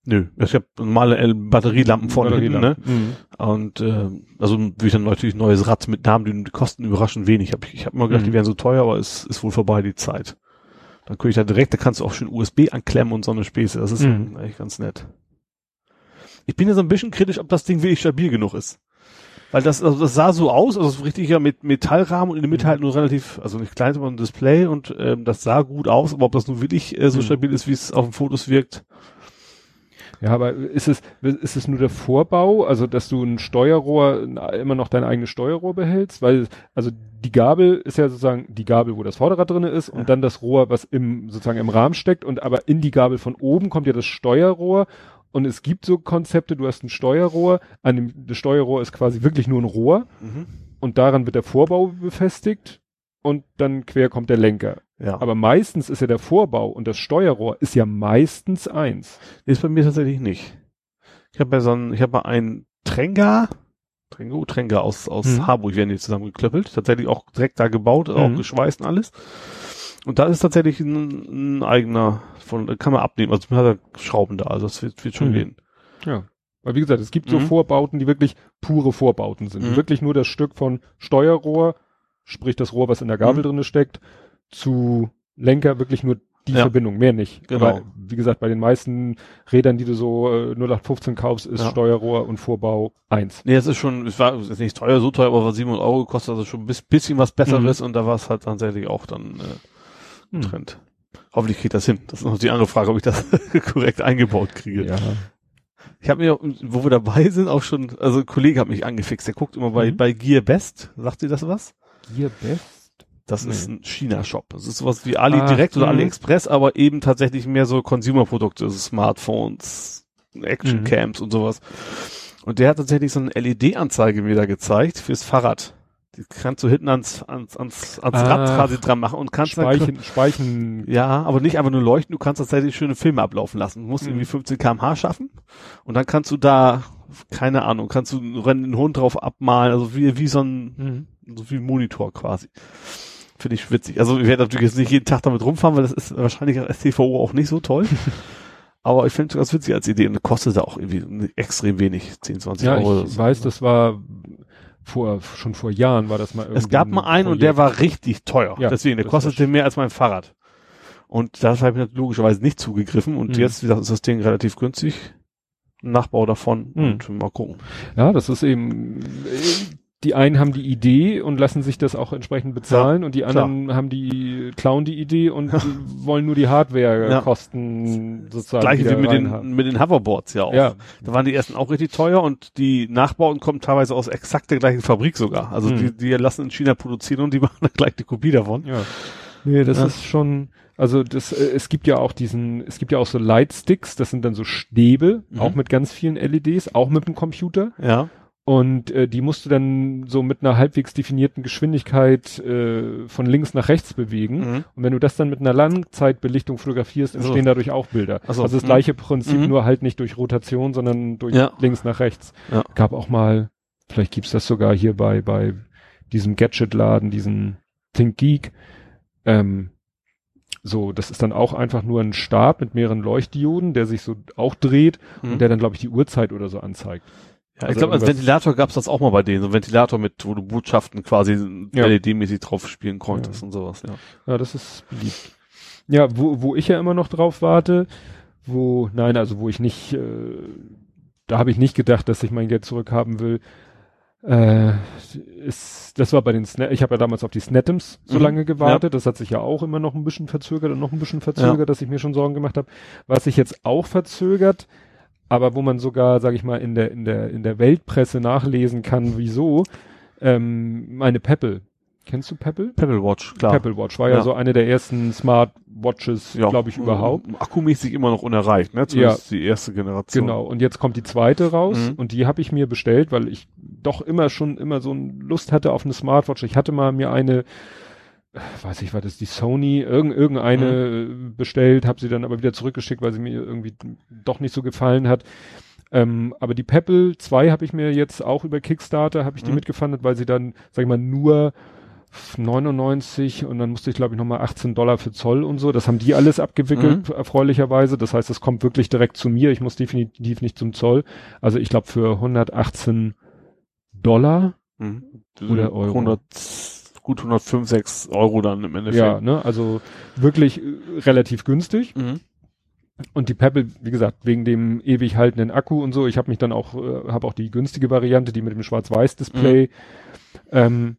Nö, ich habe normale Batterielampen vorne hinten, ne? Mhm. Und äh, also will ich dann natürlich neues Rad mit Namen, die kosten überraschend wenig. Hab ich habe immer gedacht, Mhm. die wären so teuer, aber es ist wohl vorbei die Zeit. Dann könnte ich da direkt, da kannst du auch schön USB anklemmen und so eine Späße. Das ist Mhm. eigentlich ganz nett. Ich bin ja so ein bisschen kritisch, ob das Ding wirklich stabil genug ist. Weil das, also das sah so aus, also so richtig ja mit Metallrahmen und in der Mitte halt nur relativ, also nicht klein, aber ein Display und ähm, das sah gut aus, aber ob das nun wirklich äh, so Mhm. stabil ist, wie es auf den Fotos wirkt. Ja, aber ist es, ist es nur der Vorbau, also dass du ein Steuerrohr, immer noch dein eigenes Steuerrohr behältst? Weil, also die Gabel ist ja sozusagen die Gabel, wo das Vorderrad drinne ist und Ja. dann das Rohr, was im, sozusagen im Rahmen steckt und aber in die Gabel von oben kommt ja das Steuerrohr und es gibt so Konzepte, du hast ein Steuerrohr, an dem, das Steuerrohr ist quasi wirklich nur ein Rohr und daran wird der Vorbau befestigt und dann quer kommt der Lenker. Ja. Aber meistens ist ja der Vorbau und das Steuerrohr ist ja meistens eins. Nee, ist bei mir tatsächlich nicht. Ich habe ja so ein, ich habe mal einen Trenga, Trengo, Trenga aus, aus Mhm. Harburg werden die zusammengeklöppelt. Tatsächlich auch direkt da gebaut, auch Mhm. geschweißt und alles. Und da ist tatsächlich ein, ein eigener, von, kann man abnehmen. Also man hat da Schrauben da, also das wird, wird schon Mhm. gehen. Ja. Weil wie gesagt, es gibt so Mhm. Vorbauten, die wirklich pure Vorbauten sind. Mhm. wirklich nur das Stück von Steuerrohr, sprich das Rohr, was in der Gabel Mhm. drinne steckt, zu Lenker wirklich nur die Ja. Verbindung, mehr nicht. Genau. Aber wie gesagt, bei den meisten Rädern, die du so äh, 0815 kaufst, ist Ja. Steuerrohr und Vorbau eins. Nee, es ist schon, es war es ist nicht teuer, so teuer, aber war 700 Euro gekostet, also schon ein bis- bisschen was Besseres und da war es halt tatsächlich auch dann äh, Hm. getrennt. Hoffentlich kriegt das hin. Das ist noch die andere Frage, ob ich das (laughs) korrekt eingebaut kriege. Ja. Ich habe mir, wo wir dabei sind, auch schon, also ein Kollege hat mich angefixt, der guckt immer bei, Mhm. bei Gear Best. Sagt ihr das was? Gear Best? Das Nee. ist ein China-Shop. Das ist sowas wie Ali Ah, Direct oder mhm. AliExpress, aber eben tatsächlich mehr so Consumer-Produkte, also Smartphones, Action-Cams und sowas. Und der hat tatsächlich so eine LED-Anzeige mir da gezeigt fürs Fahrrad. Kannst du hinten ans, ans, ans, ans Ah, Rad quasi dran machen und kannst dann Speichen, Speichen. ja, aber nicht einfach nur leuchten, du kannst tatsächlich schöne Filme ablaufen lassen. Du musst Mhm. irgendwie 15 kmh schaffen und dann kannst du da, keine Ahnung, kannst du einen rennenden Hund drauf abmalen, also wie, wie so ein, Mhm. so wie ein Monitor quasi. Finde ich witzig. Also ich werde natürlich jetzt nicht jeden Tag damit rumfahren, weil das ist wahrscheinlich als STVO auch nicht so toll. (laughs) aber ich finde es ganz witzig als Idee und kostet auch irgendwie extrem wenig, 10, 20 Ja, Euro. ich so. weiß, das war vor, schon vor Jahren war das mal irgendwie Es gab mal einen und der war richtig teuer. Ja, Deswegen, der das kostete mehr als mein Fahrrad. Und da habe ich logischerweise nicht zugegriffen. Und Mhm. jetzt, wie gesagt, ist das Ding relativ günstig. Nachbau davon. Mhm. Und mal gucken. Ja, das ist eben, die einen haben die Idee und lassen sich das auch entsprechend bezahlen und die anderen haben die, klauen die Idee und die wollen nur die Hardware-Kosten sozusagen. Gleiche wie mit den, mit den Hoverboards ja auch. Ja. Da waren die ersten auch richtig teuer und die Nachbauten kommen teilweise aus exakt der gleichen Fabrik sogar. Also Mhm. die, die lassen in China produzieren und die (laughs) machen dann gleich die Kopie davon. Ja. Nee, das Ja. ist schon, also das, äh, es gibt ja auch diesen, es gibt ja auch so Lightsticks, das sind dann so Stäbe, Mhm. auch mit ganz vielen LEDs, auch mit dem Computer. Ja. Und äh, die musst du dann so mit einer halbwegs definierten Geschwindigkeit äh, von links nach rechts bewegen. Mhm. Und wenn du das dann mit einer Langzeitbelichtung fotografierst, entstehen dadurch auch Bilder. So. Also das Mhm. gleiche Prinzip, Mhm. nur halt nicht durch Rotation, sondern durch Ja. links nach rechts. Ja. Gab auch mal, vielleicht gibt's das sogar hier bei, bei diesem Gadget-Laden, diesen Think Geek. Ähm, so, das ist dann auch einfach nur ein Stab mit mehreren Leuchtdioden, der sich so auch dreht Mhm. und der dann, glaube ich, die Uhrzeit oder so anzeigt. Ja, Also ich glaube, als Ventilator gab's das auch mal bei denen. So ein Ventilator mit, wo du Botschaften quasi Ja. LED-mäßig drauf spielen konntest und sowas, ja. Ja, das ist beliebt. Ja, wo, wo ich ja immer noch drauf warte, wo, nein, also wo ich nicht, äh, da habe ich nicht gedacht, dass ich mein Geld zurückhaben will. Äh, ist, das war bei den Sna ich habe ja damals auf die Snetims so Mhm. lange gewartet. Das hat sich ja auch immer noch ein bisschen verzögert und noch ein bisschen verzögert, dass ich mir schon Sorgen gemacht habe. Was sich jetzt auch verzögert, aber wo man sogar, sage ich mal, in der in der in der Weltpresse nachlesen kann, wieso ähm, meine Pebble. Kennst du Pebble? Pebble Watch, klar. Pebble Watch war ja. Ja. so eine der ersten Smartwatches, glaube ich, überhaupt. Akkumäßig immer noch unerreicht, ne? Zumindest die erste Generation. Genau. Und jetzt kommt die zweite raus Mhm. und die habe ich mir bestellt, weil ich doch immer schon immer so Lust hatte auf eine Smartwatch. Ich hatte mal mir eine, weiß ich, war das die Sony, irgend, irgendeine Mhm. äh, bestellt, habe sie dann aber wieder zurückgeschickt, weil sie mir irgendwie doch nicht so gefallen hat. Ähm, aber die Pebble 2 habe ich mir jetzt auch über Kickstarter, habe ich die Mhm. mitgefandet, weil sie dann, sag ich mal, nur 99 und dann musste ich glaube ich nochmal 18 Dollar für Zoll und so. Das haben die alles abgewickelt, Mhm. erfreulicherweise. Das heißt, es kommt wirklich direkt zu mir. Ich muss definitiv nicht zum Zoll. Also ich glaube für 118 Dollar. Mhm. Oder Euro. 100, gut 105, 6 Euro dann im Endeffekt. Ja, ne, also wirklich äh, relativ günstig. Mhm. Und die Pebble, wie gesagt, wegen dem ewig haltenden Akku und so, ich habe mich dann auch, äh, habe auch die günstige Variante, die mit dem Schwarz-Weiß-Display. Ähm,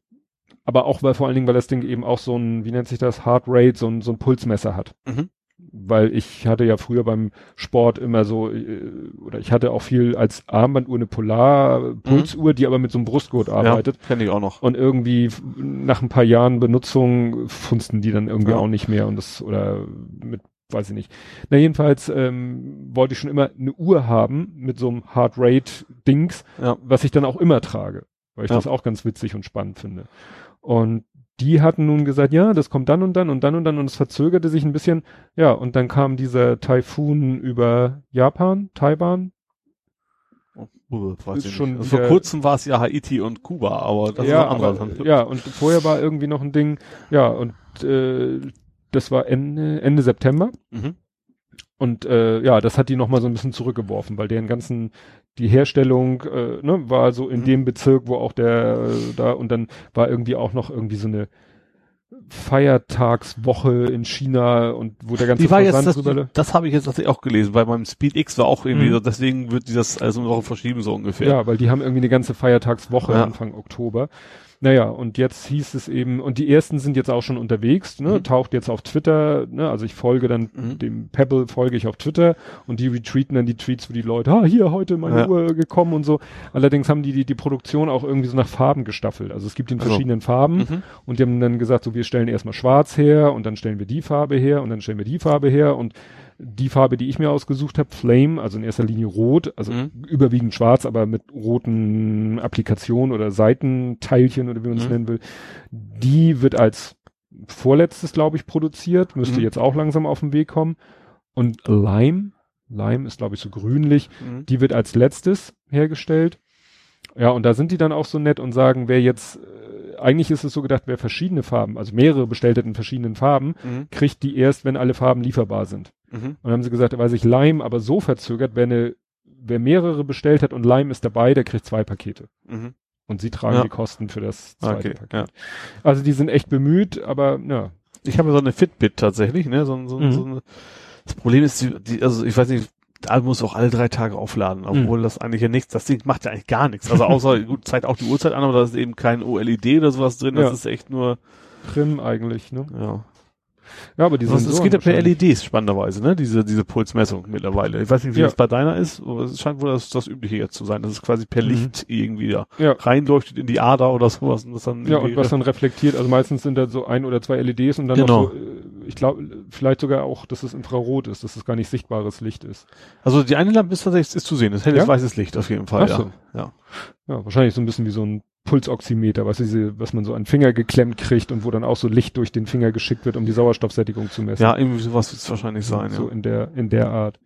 aber auch weil vor allen Dingen, weil das Ding eben auch so ein, wie nennt sich das, Heart Rate, so ein, so ein Pulsmesser hat. Mhm. Weil ich hatte ja früher beim Sport immer so, äh, oder ich hatte auch viel als Armbanduhr eine Polar-Pulsuhr, die aber mit so einem Brustgurt arbeitet. Ja, kenne ich auch noch. Und irgendwie nach ein paar Jahren Benutzung funsten die dann irgendwie Ja. auch nicht mehr und das, oder mit, weiß ich nicht. Na, jedenfalls ähm, wollte ich schon immer eine Uhr haben mit so einem Heart Rate Dings, Ja. was ich dann auch immer trage, weil ich das auch ganz witzig und spannend finde. Und die hatten nun gesagt, ja, das kommt dann und dann und dann und dann und es verzögerte sich ein bisschen. Ja, und dann kam dieser Taifun über Japan, Taiwan. Weiß Ist schon. Also Vor kurzem war es ja Haiti und Kuba, aber das ja, ist ein anderer. ja, und vorher war irgendwie noch ein Ding, ja, und äh, das war Ende, Ende September. Mhm. Und äh, ja, das hat die nochmal so ein bisschen zurückgeworfen, weil deren ganzen, die Herstellung äh, ne, war so in Mhm. dem Bezirk, wo auch der äh, da und dann war irgendwie auch noch irgendwie so eine Feiertagswoche in China und wo der ganze Die war jetzt, das, das habe ich jetzt tatsächlich auch gelesen, weil beim Speed X war auch irgendwie Mhm. so, deswegen wird die das also eine Woche verschieben, so ungefähr. Ja, weil die haben irgendwie eine ganze Feiertagswoche Ja. Anfang Oktober. Naja, und jetzt hieß es eben, und die ersten sind jetzt auch schon unterwegs, ne, Mhm. taucht jetzt auf Twitter, ne, also ich folge dann Mhm. dem Pebble, folge ich auf Twitter und die retweeten dann die Tweets, wo die Leute, ah, hier heute meine Ja. Uhr gekommen und so. Allerdings haben die, die die Produktion auch irgendwie so nach Farben gestaffelt. Also es gibt in Also. verschiedenen Farben Mhm. und die haben dann gesagt, so wir stellen erstmal schwarz her und dann stellen wir die Farbe her und dann stellen wir die Farbe her und die Farbe, die ich mir ausgesucht habe, Flame, also in erster Linie rot, also Mhm. überwiegend schwarz, aber mit roten Applikationen oder Seitenteilchen oder wie man es Mhm. nennen will, die wird als vorletztes, glaube ich, produziert, müsste Mhm. jetzt auch langsam auf den Weg kommen. Und Lime, Lime ist, glaube ich, so grünlich, Mhm. die wird als letztes hergestellt. Ja, und da sind die dann auch so nett und sagen, wer jetzt, äh, eigentlich ist es so gedacht, wer verschiedene Farben, also mehrere bestellt hat in verschiedenen Farben, Mhm. kriegt die erst, wenn alle Farben lieferbar sind. Mhm. Und dann haben sie gesagt, weil sich Lime aber so verzögert, wer eine, wer mehrere bestellt hat und Lime ist dabei, der kriegt zwei Pakete. Mhm. Und sie tragen Ja. die Kosten für das zweite Okay, Paket. ja. Also die sind echt bemüht, aber ja. Ich habe so eine Fitbit tatsächlich, ne? So, so, Mhm. so eine, das Problem ist, die, die, also ich weiß nicht, da muss auch alle drei Tage aufladen, obwohl Mhm. das eigentlich ja nichts, das Ding macht ja eigentlich gar nichts. Also außer, (laughs) gut, zeigt auch die Uhrzeit an, aber da ist eben kein OLED oder sowas drin, das Ja. ist echt nur, Prim eigentlich, ne? ja. Ja, aber die Das, sind es geht ja per. LEDs, spannenderweise, ne? Diese, diese Pulsmessung mittlerweile. Ich weiß nicht, wie Ja. das bei deiner ist, aber es scheint wohl das, das Übliche jetzt zu sein, dass es quasi per Mhm. Licht irgendwie da Ja. reinleuchtet in die Ader oder sowas und das dann Ja, und was dann reflektiert, also meistens sind da so ein oder zwei LEDs und dann Genau. noch so, äh, ich glaube, vielleicht sogar auch, dass es Infrarot ist, dass es gar nicht sichtbares Licht ist. Also die eine Lampe ist tatsächlich ist zu sehen, das helles Ja? weißes Licht auf jeden Fall, Ach so. ja. ja. Ja, wahrscheinlich so ein bisschen wie so ein Pulsoximeter, was diese, was man so an den Finger geklemmt kriegt und wo dann auch so Licht durch den Finger geschickt wird, um die Sauerstoffsättigung zu messen. Ja, irgendwie sowas wird es wahrscheinlich sein, so ja. in der, in der Art.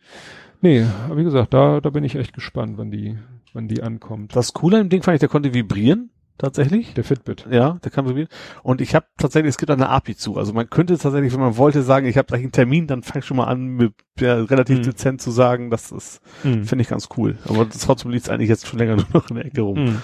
Nee, aber wie gesagt, da, da bin ich echt gespannt, wann die, wann die ankommt. Das Coole im Ding fand ich, der konnte vibrieren, tatsächlich. Der Fitbit. Ja, der kann vibrieren. Und ich habe tatsächlich, es gibt eine API zu. Also man könnte tatsächlich, wenn man wollte, sagen, ich habe gleich einen Termin, dann fang schon mal an, mit ja, relativ Mhm. dezent zu sagen, das ist, Mhm. finde ich ganz cool. Aber das trotzdem liegt eigentlich jetzt schon länger (laughs) nur noch in der Ecke rum. Mhm.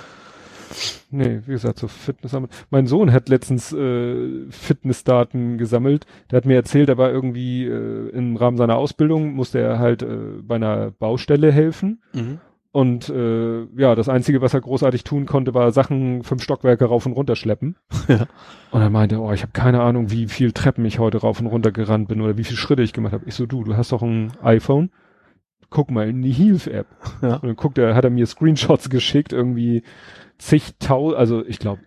Nee, wie gesagt, so Fitness. Mein Sohn hat letztens äh, Fitnessdaten gesammelt. Der hat mir erzählt, er war irgendwie äh, im Rahmen seiner Ausbildung, musste er halt äh, bei einer Baustelle helfen. Mhm. Und äh, ja, das Einzige, was er großartig tun konnte, war Sachen fünf Stockwerke rauf und runter schleppen. (laughs) Ja. Und er meinte, oh, ich habe keine Ahnung, wie viel Treppen ich heute rauf und runter gerannt bin oder wie viele Schritte ich gemacht habe. Ich so, du, du hast doch ein iPhone. Guck mal in die Health-App. Ja. Und dann guckt er, hat er mir Screenshots geschickt, irgendwie zigtausend, also ich glaube,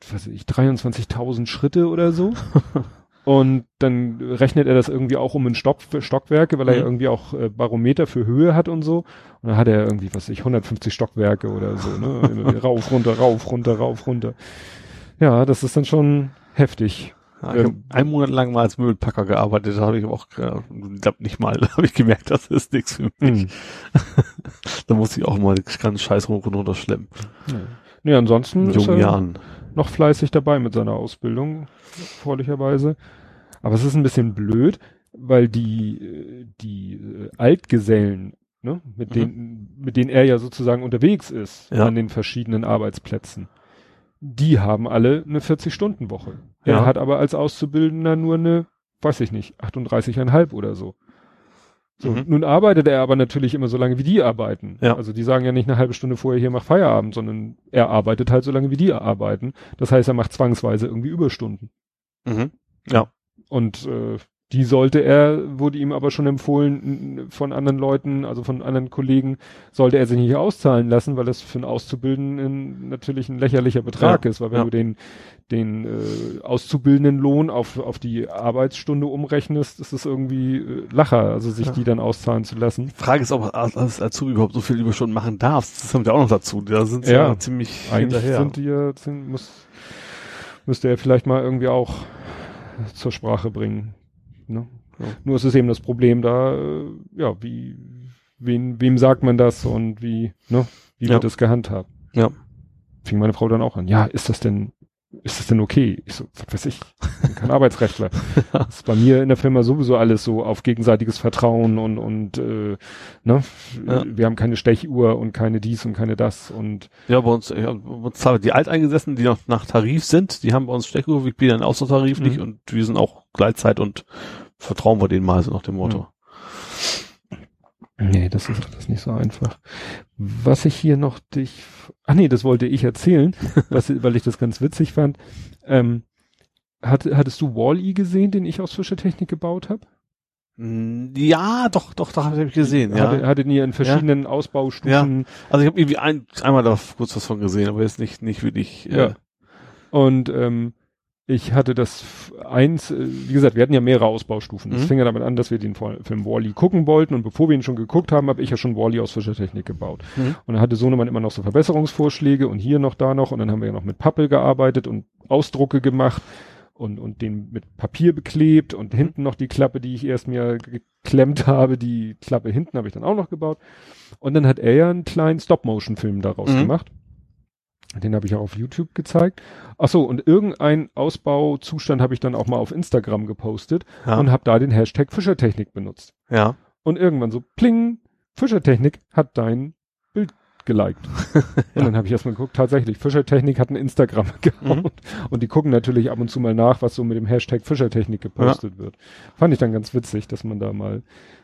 was weiß ich, 23.000 Schritte oder so. (laughs) Und dann rechnet er das irgendwie auch um in Stock, Stockwerke, weil er ja Mhm. irgendwie auch äh, Barometer für Höhe hat und so. Und dann hat er irgendwie, was weiß ich, 150 Stockwerke oder so, ne? Rauf, runter, rauf, runter, rauf, runter. Ja, das ist dann schon heftig. Ja, ich Ähm, habe einen Monat lang mal als Möbelpacker gearbeitet, da habe ich auch, ich glaube nicht mal, (laughs) da habe ich gemerkt, das ist nichts für mich. Mhm. (laughs) Da musste ich auch mal ganzen Scheiß hoch und runter schleppen. Nee, ansonsten In jungen er, Jahren. Noch fleißig dabei mit seiner Ausbildung, vorlicherweise. Aber es ist ein bisschen blöd, weil die, äh, die äh, Altgesellen, ne, mit Mhm. denen, mit denen er ja sozusagen unterwegs ist, Ja. an den verschiedenen Arbeitsplätzen, die haben alle eine 40-Stunden-Woche. Ja. Er hat aber als Auszubildender nur eine, weiß ich nicht, 38,5 oder so. So, Mhm. nun arbeitet er aber natürlich immer so lange, wie die arbeiten. Ja. Also die sagen ja nicht eine halbe Stunde vorher, hier mach Feierabend, sondern er arbeitet halt so lange, wie die arbeiten. Das heißt, er macht zwangsweise irgendwie Überstunden. Mhm. Ja. Und äh, die sollte er, wurde ihm aber schon empfohlen von anderen Leuten, also von anderen Kollegen, sollte er sich nicht auszahlen lassen, weil das für einen Auszubildenden natürlich ein lächerlicher Betrag Ja, ist, weil wenn ja. du den, den äh, Auszubildendenlohn auf, auf die Arbeitsstunde umrechnest, ist es irgendwie äh, Lacher, also sich Ja. die dann auszahlen zu lassen. Frage ist, ob als, Azubi überhaupt so viel Überstunden machen darfst. Das haben wir auch noch dazu. Da sind sie Ja. ja, ziemlich Eigentlich hinterher. sind die ja, sind, muss, müsste er vielleicht mal irgendwie auch zur Sprache bringen. Ne? Ja. Nur ist es eben das Problem da, äh, ja, wie, wen, wem sagt man das und wie, ne, wie Ja. wird es gehandhabt? Ja. Fing meine Frau dann auch an. Ja, ist das denn, ist das denn okay? Ich so, was weiß ich, bin kein (laughs) Arbeitsrechtler. Das ist bei mir in der Firma sowieso alles so auf gegenseitiges Vertrauen und, und äh, ne, Ja. wir haben keine Stechuhr und keine dies und keine das und Ja, bei uns, ja, bei uns haben die Alteingesessenen, die noch nach Tarif sind, die haben bei uns Steckuhr, wir bieten außertariflich Mhm. und wir sind auch Gleitzeit und vertrauen wir denen mal so nach dem Motto. Nee, das ist alles nicht so einfach. Was ich hier noch dich, ach nee, das wollte ich erzählen, (laughs) was, weil ich das ganz witzig fand. Ähm, hat, hattest du Wall-E gesehen, den ich aus Fischertechnik gebaut habe? Mm, Ja, doch, doch, doch, habe ich gesehen, Hatte, ja. hattet ihr in verschiedenen Ausbaustufen. Also ich habe irgendwie ein, einmal da kurz was von gesehen, aber jetzt nicht, nicht wirklich. Ja. Äh, Und ähm, ich hatte das eins, äh, wie gesagt, wir hatten ja mehrere Ausbaustufen. Es Mhm. fing ja damit an, dass wir den Film Wally gucken wollten und bevor wir ihn schon geguckt haben, habe ich ja schon Wally aus Fischertechnik gebaut. Mhm. Und dann hatte Sohnemann immer noch so Verbesserungsvorschläge und hier noch da noch und dann haben wir ja noch mit Pappel gearbeitet und Ausdrucke gemacht und, und den mit Papier beklebt und hinten noch die Klappe, die ich erst mir geklemmt habe, die Klappe hinten habe ich dann auch noch gebaut. Und dann hat er ja einen kleinen Stop-Motion-Film daraus Mhm. gemacht. Den habe ich auch auf YouTube gezeigt. Ach so, und irgendein Ausbauzustand habe ich dann auch mal auf Instagram gepostet ja. und habe da den Hashtag Fischertechnik benutzt. ja. Und irgendwann so, pling, Fischertechnik hat dein Bild geliked. (laughs) Und dann habe ich erstmal geguckt, tatsächlich, Fischertechnik hat ein Instagram-Account. Mhm. (laughs) Und die gucken natürlich ab und zu mal nach, was so mit dem Hashtag Fischertechnik gepostet wird. Fand ich dann ganz witzig, dass man da mal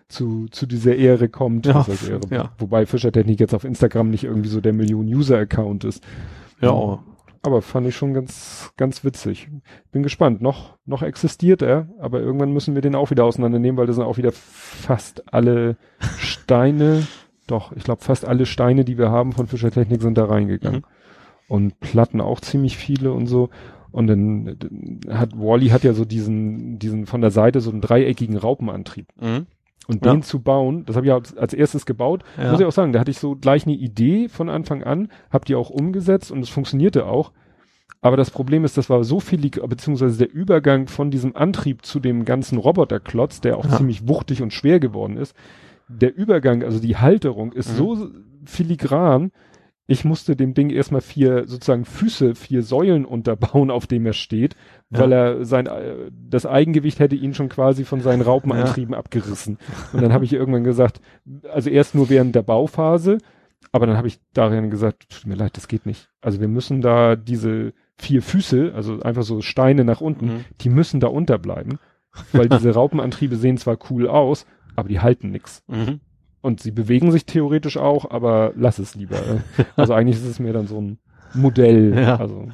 zu, zu dieser Ehre kommt. Ja, Ehre? ja. Wobei Fischertechnik jetzt auf Instagram nicht irgendwie so der Million-User-Account ist. Ja, aber Aber fand ich schon ganz, ganz witzig. Bin gespannt. Noch, noch existiert er, aber irgendwann müssen wir den auch wieder auseinandernehmen, weil das sind auch wieder fast alle (laughs) Steine, doch, ich glaube fast alle Steine, die wir haben von Fischertechnik sind da reingegangen. Mhm. Und Platten auch ziemlich viele und so. Und dann äh, hat Wally hat ja so diesen, diesen von der Seite so einen dreieckigen Raupenantrieb. Mhm. Und Ja. den zu bauen, das habe ich als, als erstes gebaut, Ja. muss ich auch sagen, da hatte ich so gleich eine Idee von Anfang an, habe die auch umgesetzt und es funktionierte auch. Aber das Problem ist, das war so viel, beziehungsweise der Übergang von diesem Antrieb zu dem ganzen Roboterklotz, der auch Ja. ziemlich wuchtig und schwer geworden ist. Der Übergang, also die Halterung ist Mhm. so filigran. Ich musste dem Ding erstmal vier, sozusagen Füße, vier Säulen unterbauen, auf dem er steht, Ja. weil er sein, äh, das Eigengewicht hätte ihn schon quasi von seinen (laughs) Raupenantrieben abgerissen. Und dann habe ich irgendwann gesagt, also erst nur während der Bauphase, aber dann habe ich darin gesagt, tut mir leid, das geht nicht. Also wir müssen da diese vier Füße, also einfach so Steine nach unten, Mhm. die müssen da unterbleiben, weil diese (laughs) Raupenantriebe sehen zwar cool aus, aber die halten nix. Mhm. Und sie bewegen sich theoretisch auch, aber lass es lieber. äh. Also eigentlich ist es mir dann so ein Modell. (laughs) Ja. Also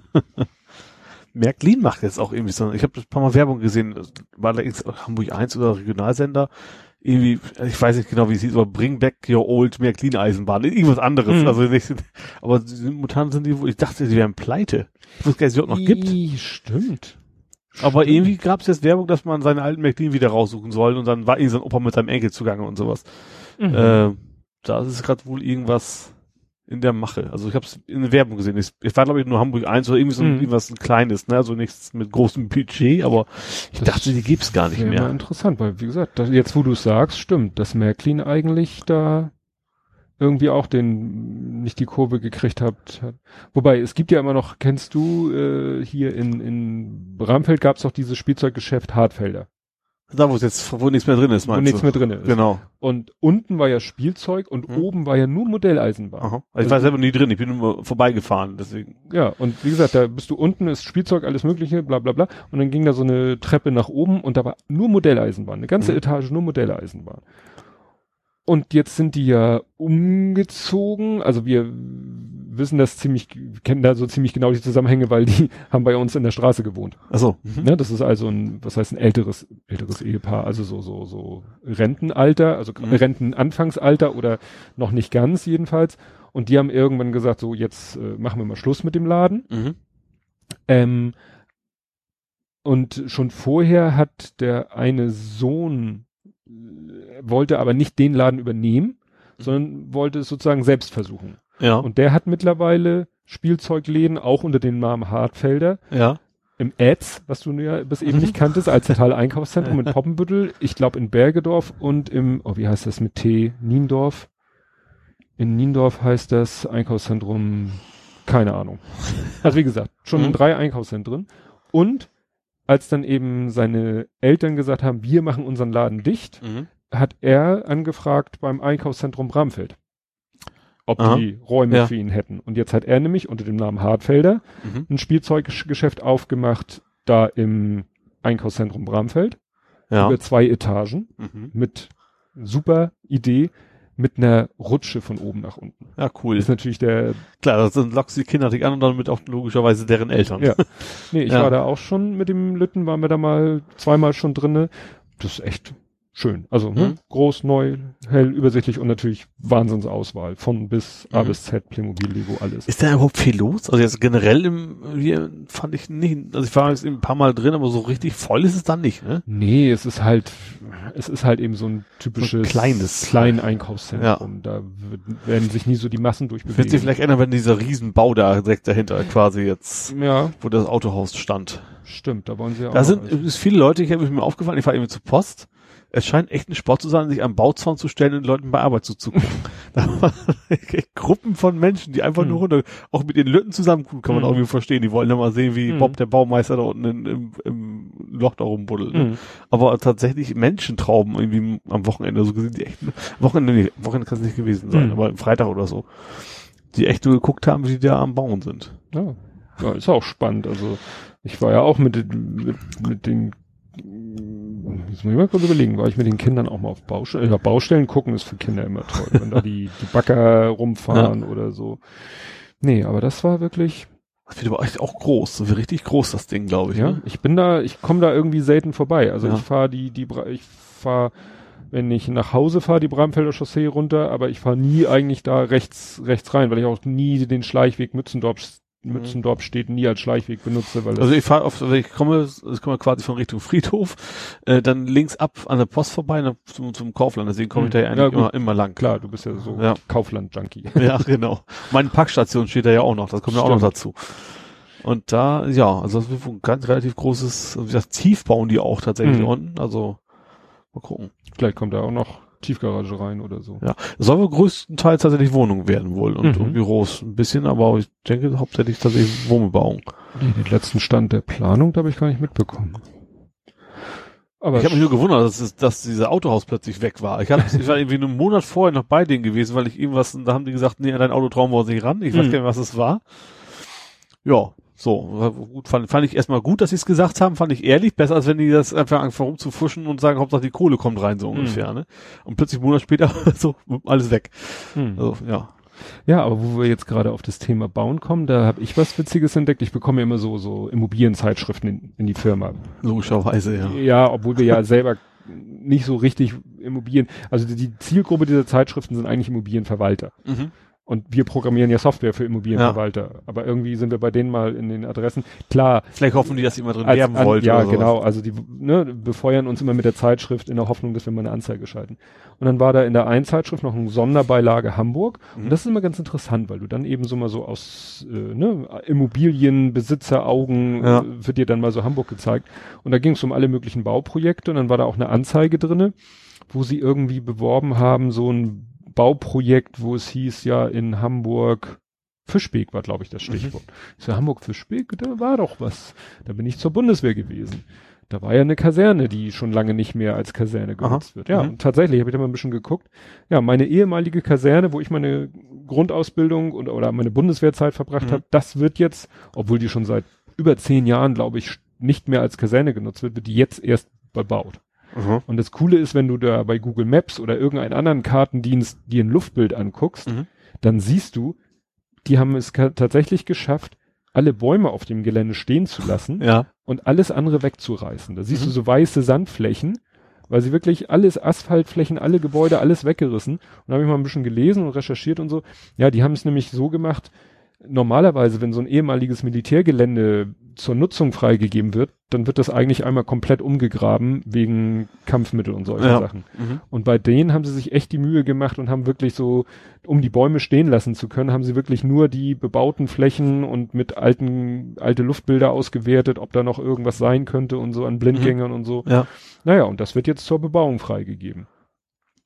Märklin macht jetzt auch irgendwie so, ich habe ein paar Mal Werbung gesehen, war da jetzt Hamburg 1 oder Regionalsender, irgendwie, ich weiß nicht genau, wie es hieß, aber Bring Back Your Old Märklin Eisenbahn, irgendwas anderes, Mhm. also nicht, aber momentan sind die, ich dachte, die wären pleite. Ich wusste gar nicht, ob es die noch gibt. Stimmt. Aber irgendwie gab es jetzt Werbung, dass man seine alten Märklin wieder raussuchen soll und dann war irgendwie sein Opa mit seinem Enkel zugange und sowas. Mhm. Äh, da ist gerade wohl irgendwas in der Mache. Also ich habe es in der Werbung gesehen. Ich, ich war glaube ich nur Hamburg 1 oder irgendwie so Mhm. irgendwas ein kleines, ne? Also nichts mit großem Budget, aber ich Das dachte, die gibt's gar nicht mehr. interessant, weil wie gesagt, das, jetzt wo du sagst, stimmt, dass Märklin eigentlich da irgendwie auch den nicht die Kurve gekriegt habt. Wobei, es gibt ja immer noch, kennst du, äh, hier in, in Bramfeld gab es doch dieses Spielzeuggeschäft Hartfelder. Da, wo es jetzt, wo nichts mehr drin ist, Wo meinst nichts du? mehr drin ist. Genau. Und unten war ja Spielzeug und Hm. oben war ja nur Modelleisenbahn. Aha. Also ich war selber nie drin, ich bin nur vorbeigefahren, deswegen. Ja, und wie gesagt, da bist du unten, ist Spielzeug, alles mögliche, bla bla bla. Und dann ging da so eine Treppe nach oben und da war nur Modelleisenbahn, eine ganze Mhm. Etage nur Modelleisenbahn. Und jetzt sind die ja umgezogen, also wir wissen das ziemlich, kennen da so ziemlich genau die Zusammenhänge, weil die (laughs) haben bei uns in der Straße gewohnt. Achso. Mhm. Ne? Das ist also ein, was heißt ein älteres, älteres Ehepaar, also so, so, so Rentenalter, also Mhm. Rentenanfangsalter oder noch nicht ganz jedenfalls. Und die haben irgendwann gesagt, so jetzt äh, machen wir mal Schluss mit dem Laden. Mhm. Ähm, und schon vorher hat der eine Sohn, äh, wollte aber nicht den Laden übernehmen, sondern wollte es sozusagen selbst versuchen. Ja. Und der hat mittlerweile Spielzeugläden, auch unter dem Namen Hartfelder, ja. im Ads, was du ja bis eben Mhm. nicht kanntest, als zentrale Einkaufszentrum (laughs) in Poppenbüttel, ich glaube in Bergedorf und im, oh, wie heißt das mit T? Niendorf? In Niendorf heißt das Einkaufszentrum, keine Ahnung. Also wie gesagt, schon in Mhm. drei Einkaufszentren. Und als dann eben seine Eltern gesagt haben, wir machen unseren Laden dicht, Mhm. Hat er angefragt beim Einkaufszentrum Bramfeld, ob Aha. die Räume Ja. für ihn hätten. Und jetzt hat er nämlich unter dem Namen Hartfelder Mhm. ein Spielzeuggeschäft aufgemacht, da im Einkaufszentrum Bramfeld, Ja. über zwei Etagen, Mhm. mit super Idee, mit einer Rutsche von oben nach unten. Ja, cool. Ist natürlich der, Klar, das sind lockst die Kinder natürlich an und damit auch logischerweise deren Eltern. ja. (laughs) Nee, ich Ja. war da auch schon mit dem Lütten, waren wir da mal zweimal schon drinne. Das ist echt schön. Also ne? Mhm. groß, neu, hell, übersichtlich und natürlich Wahnsinnsauswahl. Von bis A Mhm. bis Z, Playmobil, Lego, alles. Ist da überhaupt viel los? Also jetzt generell im, hier fand ich nicht, also ich war jetzt ein paar Mal drin, aber so richtig voll ist es dann nicht, ne? Nee, es ist halt, es ist halt eben so ein typisches kleines. klein Einkaufszentrum. Da wird, werden sich nie so die Massen Wird sich durchbewegen. vielleicht ändern, wenn dieser Riesenbau da direkt dahinter quasi jetzt, Ja, wo das Autohaus stand. stimmt, da wollen sie ja auch. Da sind ist viele Leute, ich habe mir aufgefallen, ich fahre irgendwie zur Post. Es scheint echt ein Sport zu sein, sich am Bauzaun zu stellen und Leuten bei Arbeit zuzugucken. (laughs) Gruppen von Menschen, die einfach Hm. nur runter, auch mit den Lütten zusammen, kann man Hm. auch irgendwie verstehen. Die wollen ja mal sehen, wie Hm. Bob, der Baumeister, da unten in, im, im Loch da rumbuddelt. Ne? Mhm. Aber tatsächlich Menschentrauben irgendwie am Wochenende, so gesehen, die echt, Wochenende, nee, Wochenende kann es nicht gewesen sein, Hm. aber am Freitag oder so, die echt nur geguckt haben, wie die da am Bauen sind. Ja. ja, ist auch spannend. Also ich war ja auch mit, mit, mit den Jetzt muss ich mal kurz überlegen, war ich mit den Kindern auch mal auf Baustellen? Ja, Baustellen gucken ist für Kinder immer toll, wenn da die, die Bagger (laughs) rumfahren oder so. Nee, aber das war wirklich, Das wird aber echt auch groß, so wie richtig groß das Ding, glaube ich. ja, Ne? ich bin da, ich komme da irgendwie selten vorbei. Also Ja. ich fahre die, die, ich fahre, wenn ich nach Hause fahre, die Bramfelder Chaussee runter, aber ich fahre nie eigentlich da rechts, rechts rein, weil ich auch nie den Schleichweg Mützendorf, Mützendorf steht nie als Schleichweg benutze, weil Also ich fahre auf, wenn ich komme, ich komme quasi von Richtung Friedhof, äh, dann links ab an der Post vorbei dann zum, zum Kaufland, deswegen komme ich da ja Hm. eigentlich Ja, immer, immer lang. klar, du bist ja so Ja. Kaufland-Junkie. (laughs) Ja, genau. Meine Packstation steht da ja auch noch, das kommt ja auch noch dazu. Und da, ja, also das ist ein ganz relativ großes, wie gesagt, tief bauen die auch tatsächlich Mhm. unten, also mal gucken. Vielleicht kommt da auch noch Tiefgarage rein oder so. Ja, es soll wohl größtenteils tatsächlich Wohnungen werden wohl und, Mhm. und Büros ein bisschen, aber ich denke hauptsächlich tatsächlich Wohnbebauung. Den letzten Stand der Planung, da habe ich gar nicht mitbekommen. Aber ich habe mich nur gewundert, dass, es, dass dieser Autohaus plötzlich weg war. Ich, hab, ich war irgendwie einen Monat vorher noch bei denen gewesen, weil ich irgendwas, da haben die gesagt, nee, dein Auto trauen wir uns nicht ran. Ich weiß Mhm. gar nicht, was es war. Ja, so, gut, fand, fand ich erstmal gut, dass sie es gesagt haben, fand ich ehrlich, besser als wenn die das einfach anfangen rumzufuschen und sagen, Hauptsache die Kohle kommt rein, so Mhm. ungefähr, ne? Und plötzlich einen Monat später, (laughs) so, alles weg. Hm. Also, ja. Ja, aber wo wir jetzt gerade auf das Thema Bauen kommen, da habe ich was Witziges entdeckt. Ich bekomme ja immer so, so Immobilienzeitschriften in, in die Firma. Logischerweise, ja. Ja, obwohl wir ja (laughs) selber nicht so richtig Immobilien, also die, die Zielgruppe dieser Zeitschriften sind eigentlich Immobilienverwalter. Mhm. Und wir programmieren ja Software für Immobilienverwalter. Aber irgendwie sind wir bei denen mal in den Adressen. Klar, Vielleicht hoffen die, dass immer drin werben an, wollt. Ja, sowas. genau. Also die ne, befeuern uns immer mit der Zeitschrift in der Hoffnung, dass wir mal eine Anzeige schalten. Und dann war da in der einen Zeitschrift noch eine Sonderbeilage Hamburg. Mhm. Und das ist immer ganz interessant, weil du dann eben so mal so aus äh, ne, Immobilienbesitzeraugen Ja. äh, wird dir dann mal so Hamburg gezeigt. Und da ging es um alle möglichen Bauprojekte und dann war da auch eine Anzeige drinne, wo sie irgendwie beworben haben, so ein Bauprojekt, wo es hieß ja in Hamburg, Fischbeek war, glaube ich, das Stichwort. Mhm. Ich so, Hamburg Fischbeek, da war doch was. Da bin ich zur Bundeswehr gewesen. Da war ja eine Kaserne, die schon lange nicht mehr als Kaserne genutzt Aha. wird. Ja, mhm. und tatsächlich habe ich da mal ein bisschen geguckt. Ja, meine ehemalige Kaserne, wo ich meine Grundausbildung und oder meine Bundeswehrzeit verbracht mhm. habe, das wird jetzt, obwohl die schon seit über zehn Jahren, glaube ich, nicht mehr als Kaserne genutzt wird, wird die jetzt erst bebaut. Mhm. Und das Coole ist, wenn du da bei Google Maps oder irgendeinen anderen Kartendienst dir ein Luftbild anguckst, mhm. dann siehst du, die haben es tatsächlich geschafft, alle Bäume auf dem Gelände stehen zu lassen ja. und alles andere wegzureißen. Da siehst mhm. du so weiße Sandflächen, weil sie wirklich alles Asphaltflächen, alle Gebäude, alles weggerissen. Und da habe ich mal ein bisschen gelesen und recherchiert und so. Ja, die haben es nämlich so gemacht, normalerweise, wenn so ein ehemaliges Militärgelände zur Nutzung freigegeben wird, dann wird das eigentlich einmal komplett umgegraben wegen Kampfmittel und solche ja. Sachen. Mhm. Und bei denen haben sie sich echt die Mühe gemacht und haben wirklich so, um die Bäume stehen lassen zu können, haben sie wirklich nur die bebauten Flächen und mit alten, alte Luftbilder ausgewertet, ob da noch irgendwas sein könnte und so an Blindgängern mhm. und so. Ja. Naja, und das wird jetzt zur Bebauung freigegeben.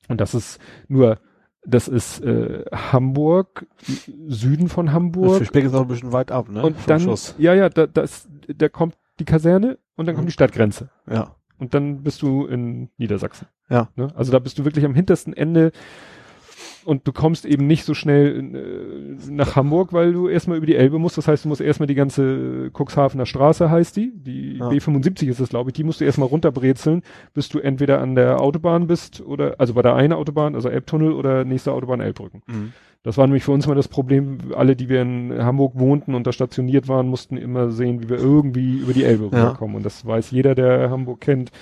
Und das ist nur das ist äh, Hamburg, Süden von Hamburg. Fischbeck ist auch ein bisschen weit ab, ne? Und dann, Schuss. ja, ja, da, das, da kommt die Kaserne und dann kommt die Stadtgrenze. Ja. Und dann bist du in Niedersachsen. Ja. Ne? Also da bist du wirklich am hintersten Ende und du kommst eben nicht so schnell äh, nach Hamburg, weil du erstmal über die Elbe musst. Das heißt, du musst erstmal die ganze Cuxhavener Straße heißt die, die ja. B75 ist das, glaube ich, die musst du erstmal runterbrezeln, bis du entweder an der Autobahn bist oder, also bei der einen Autobahn, also Elbtunnel oder nächste Autobahn Elbbrücken. Mhm. Das war nämlich für uns mal das Problem. Alle, die wir in Hamburg wohnten und da stationiert waren, mussten immer sehen, wie wir irgendwie über die Elbe ja. rüberkommen. Und das weiß jeder, der Hamburg kennt.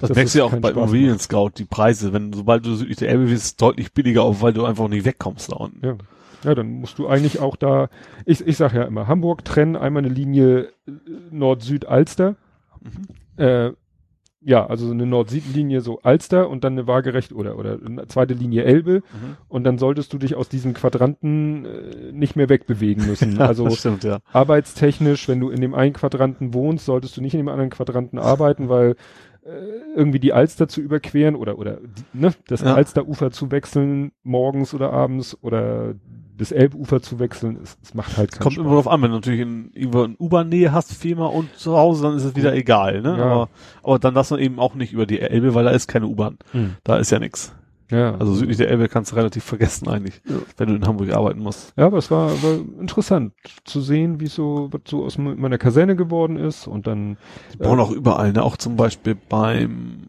Das merkst du ja auch bei Immobilien Scout, die Preise. Wenn, sobald du südlich der Elbe bist, deutlich billiger auf, weil du einfach nicht wegkommst da unten. Ja. Ja, dann musst du eigentlich auch da, ich, ich sag ja immer, Hamburg trennen einmal eine Linie äh, Nord-Süd-Alster. Mhm. Äh, ja, also so eine Nord-Süd-Linie so Alster und dann eine waagerecht oder oder eine zweite Linie Elbe mhm. und dann solltest du dich aus diesen Quadranten äh, nicht mehr wegbewegen müssen. (laughs) ja, also stimmt, ja. arbeitstechnisch, wenn du in dem einen Quadranten wohnst, solltest du nicht in dem anderen Quadranten arbeiten, weil äh, irgendwie die Alster zu überqueren oder oder ne, das ja. Alsterufer zu wechseln morgens oder abends oder das Elbufer zu wechseln, es, es macht halt keinen Kommt Spaß. immer drauf an, wenn du natürlich in, in U-Bahn-Nähe hast, viermal und zu Hause, dann ist es wieder egal, ne? Ja. Aber, aber dann lass man eben auch nicht über die Elbe, weil da ist keine U-Bahn. Hm. Da ist ja nix. Ja. Also südlich der Elbe kannst du relativ vergessen eigentlich, ja. wenn du in Hamburg arbeiten musst. Ja, aber es war, war interessant zu sehen, wie so, was so aus meiner Kaserne geworden ist und dann. Die bauen äh, auch überall, ne? Auch zum Beispiel beim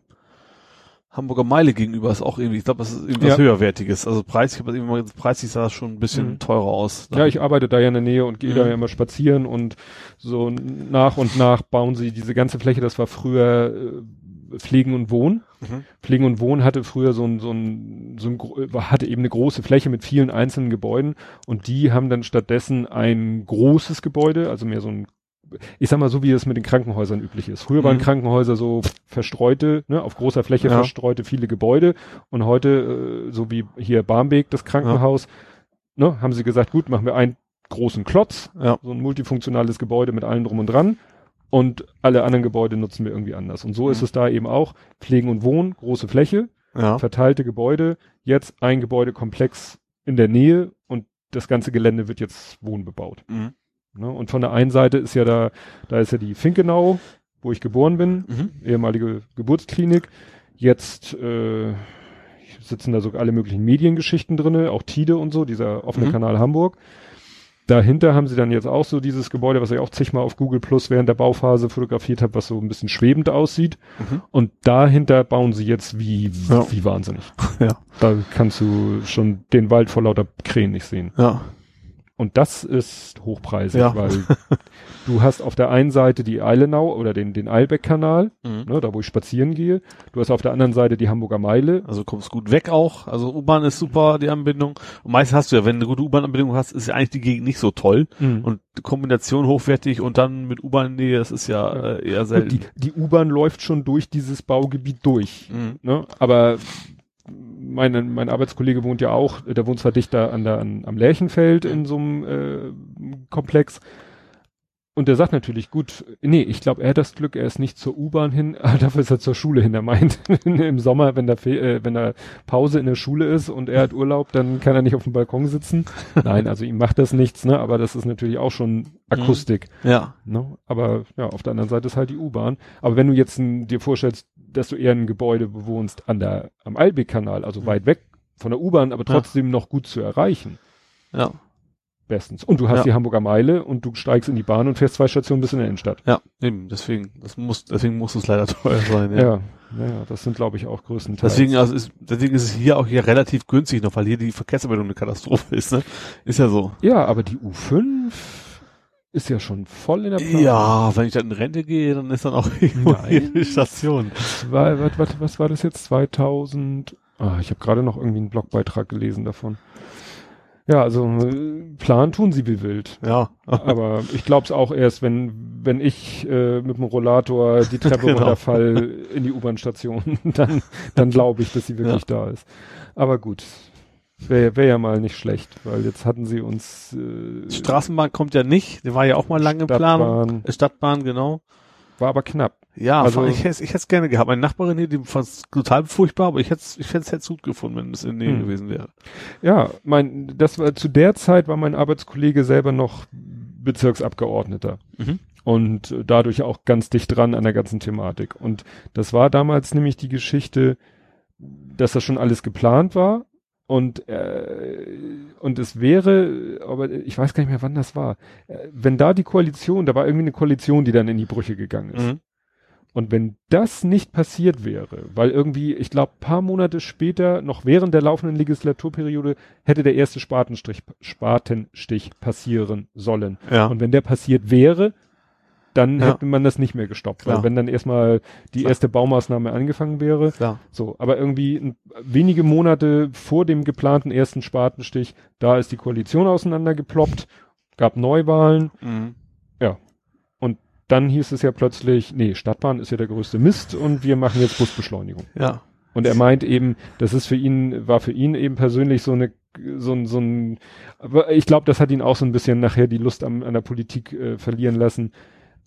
Hamburger Meile gegenüber ist auch irgendwie, ich glaube, das ist irgendwas ja. höherwertiges. Also preislich, aber irgendwie preislich sah das schon ein bisschen mhm. teurer aus. Ja, ich arbeite da ja in der Nähe und gehe mhm. da ja immer spazieren und so nach und nach bauen sie diese ganze Fläche, das war früher äh, Pflegen und Wohnen. Mhm. Pflegen und Wohnen hatte früher so ein, so ein, so ein, hatte eben eine große Fläche mit vielen einzelnen Gebäuden und die haben dann stattdessen ein großes Gebäude, also mehr so ein ich sag mal so, wie es mit den Krankenhäusern üblich ist. Früher mhm. waren Krankenhäuser so verstreute, ne, auf großer Fläche ja. verstreute viele Gebäude und heute, äh, so wie hier Barmbek, das Krankenhaus, ja. ne, haben sie gesagt, gut, machen wir einen großen Klotz, ja. so ein multifunktionales Gebäude mit allen drum und dran und alle anderen Gebäude nutzen wir irgendwie anders. Und so mhm. ist es da eben auch. Pflegen und Wohnen, große Fläche, verteilte Gebäude, jetzt ein Gebäudekomplex in der Nähe und das ganze Gelände wird jetzt wohnbebaut. Mhm. Ne? Und von der einen Seite ist ja da, da ist ja die Finkenau, wo ich geboren bin, mhm. ehemalige Geburtsklinik. Jetzt äh, sitzen da sogar alle möglichen Mediengeschichten drinne, auch Tide und so, dieser offene mhm. Kanal Hamburg. Dahinter haben sie dann jetzt auch so dieses Gebäude, was ich auch zigmal auf Google Plus während der Bauphase fotografiert habe, was so ein bisschen schwebend aussieht. Mhm. Und dahinter bauen sie jetzt wie, ja. wie wahnsinnig. (laughs) Ja. Da kannst du schon den Wald vor lauter Krähen nicht sehen. Ja. Und das ist hochpreisig, ja. weil (laughs) du hast auf der einen Seite die Eilenau oder den, den Eilbeck-Kanal, mhm. ne, da wo ich spazieren gehe. Du hast auf der anderen Seite die Hamburger Meile. Also kommst gut weg auch. Also U-Bahn ist super, die Anbindung. Und meist hast du ja, wenn du eine gute U-Bahn-Anbindung hast, ist ja eigentlich die Gegend nicht so toll. Mhm. Und Kombination hochwertig und dann mit U-Bahn-Nähe, das ist ja, ja. Äh, eher selten. die, die U-Bahn läuft schon durch dieses Baugebiet durch. Mhm. Ne? Aber meine, mein Arbeitskollege wohnt ja auch, der wohnt zwar dichter an der, an, am Lärchenfeld in so einem äh, Komplex, und der sagt natürlich, gut, nee, ich glaube, er hat das Glück, er ist nicht zur U-Bahn hin, (laughs) aber dafür ist er zur Schule hin. Er meint, (laughs) im Sommer, wenn da äh, wenn da Pause in der Schule ist und er hat Urlaub, dann kann er nicht auf dem Balkon sitzen. (laughs) Nein, also ihm macht das nichts, ne? Aber das ist natürlich auch schon Akustik. Mhm. Ja. Ne? Aber ja, auf der anderen Seite ist halt die U-Bahn. Aber wenn du jetzt ein, dir vorstellst, dass du eher ein Gebäude bewohnst an der, am Albeck-Kanal, also mhm. weit weg von der U-Bahn, aber trotzdem ja. noch gut zu erreichen. Ja bestens. Und du hast ja. die Hamburger Meile und du steigst in die Bahn und fährst zwei Stationen bis in der Innenstadt. Ja, eben, deswegen, das muss, deswegen muss es leider (laughs) teuer sein, ja. Ja, ja, das sind glaube ich auch größtenteils. Deswegen, also ist, deswegen ist es hier auch hier relativ günstig noch, weil hier die Verkehrsanbindung eine Katastrophe ist, ne? Ist ja so. Ja, aber die U5 ist ja schon voll in der Planung. Ja, wenn ich dann in Rente gehe, dann ist dann auch (laughs) irgendwo die Station. Was, was, was, was war das jetzt? 2000? Ah, ich habe gerade noch irgendwie einen Blogbeitrag gelesen davon. Ja, also Plan tun sie wie wild. Ja. (laughs) Aber ich glaube es auch erst, wenn wenn ich äh, mit dem Rollator die Treppe (laughs) genau. runterfall in die U-Bahn-Station, dann dann glaube ich, dass sie wirklich ja. da ist. Aber gut, wäre wär ja mal nicht schlecht, weil jetzt hatten sie uns äh, Straßenbahn kommt ja nicht, der war ja auch mal lange in Planung. Stadtbahn, genau. War aber knapp. Ja, also ich hätte ich es gerne gehabt. Meine Nachbarin hier, die fand es total furchtbar, aber ich hätte ich hätte es gut gefunden, wenn es in Nähe hm. gewesen wäre. Ja, mein das war zu der Zeit war mein Arbeitskollege selber noch Bezirksabgeordneter. Mhm. Und dadurch auch ganz dicht dran an der ganzen Thematik. Und das war damals nämlich die Geschichte, dass das schon alles geplant war und äh, und es wäre, aber ich weiß gar nicht mehr, wann das war. Äh, wenn da die Koalition, da war irgendwie eine Koalition, die dann in die Brüche gegangen ist. Mhm. Und wenn das nicht passiert wäre, weil irgendwie, ich glaube, paar Monate später, noch während der laufenden Legislaturperiode, hätte der erste Spatenstich, Spatenstich passieren sollen. Ja. Und wenn der passiert wäre, dann ja. hätte man das nicht mehr gestoppt. Klar. Weil wenn dann erstmal die Klar. erste Baumaßnahme angefangen wäre. Klar. So, aber irgendwie wenige Monate vor dem geplanten ersten Spatenstich, da ist die Koalition auseinandergeploppt, gab Neuwahlen. Mhm. Ja. Und dann hieß es ja plötzlich, nee, Stadtbahn ist ja der größte Mist und wir machen jetzt Busbeschleunigung. Ja. Und er meint eben, das ist für ihn, war für ihn eben persönlich so eine, so ein, so ein, ich glaube, das hat ihn auch so ein bisschen nachher die Lust am, an der Politik äh, verlieren lassen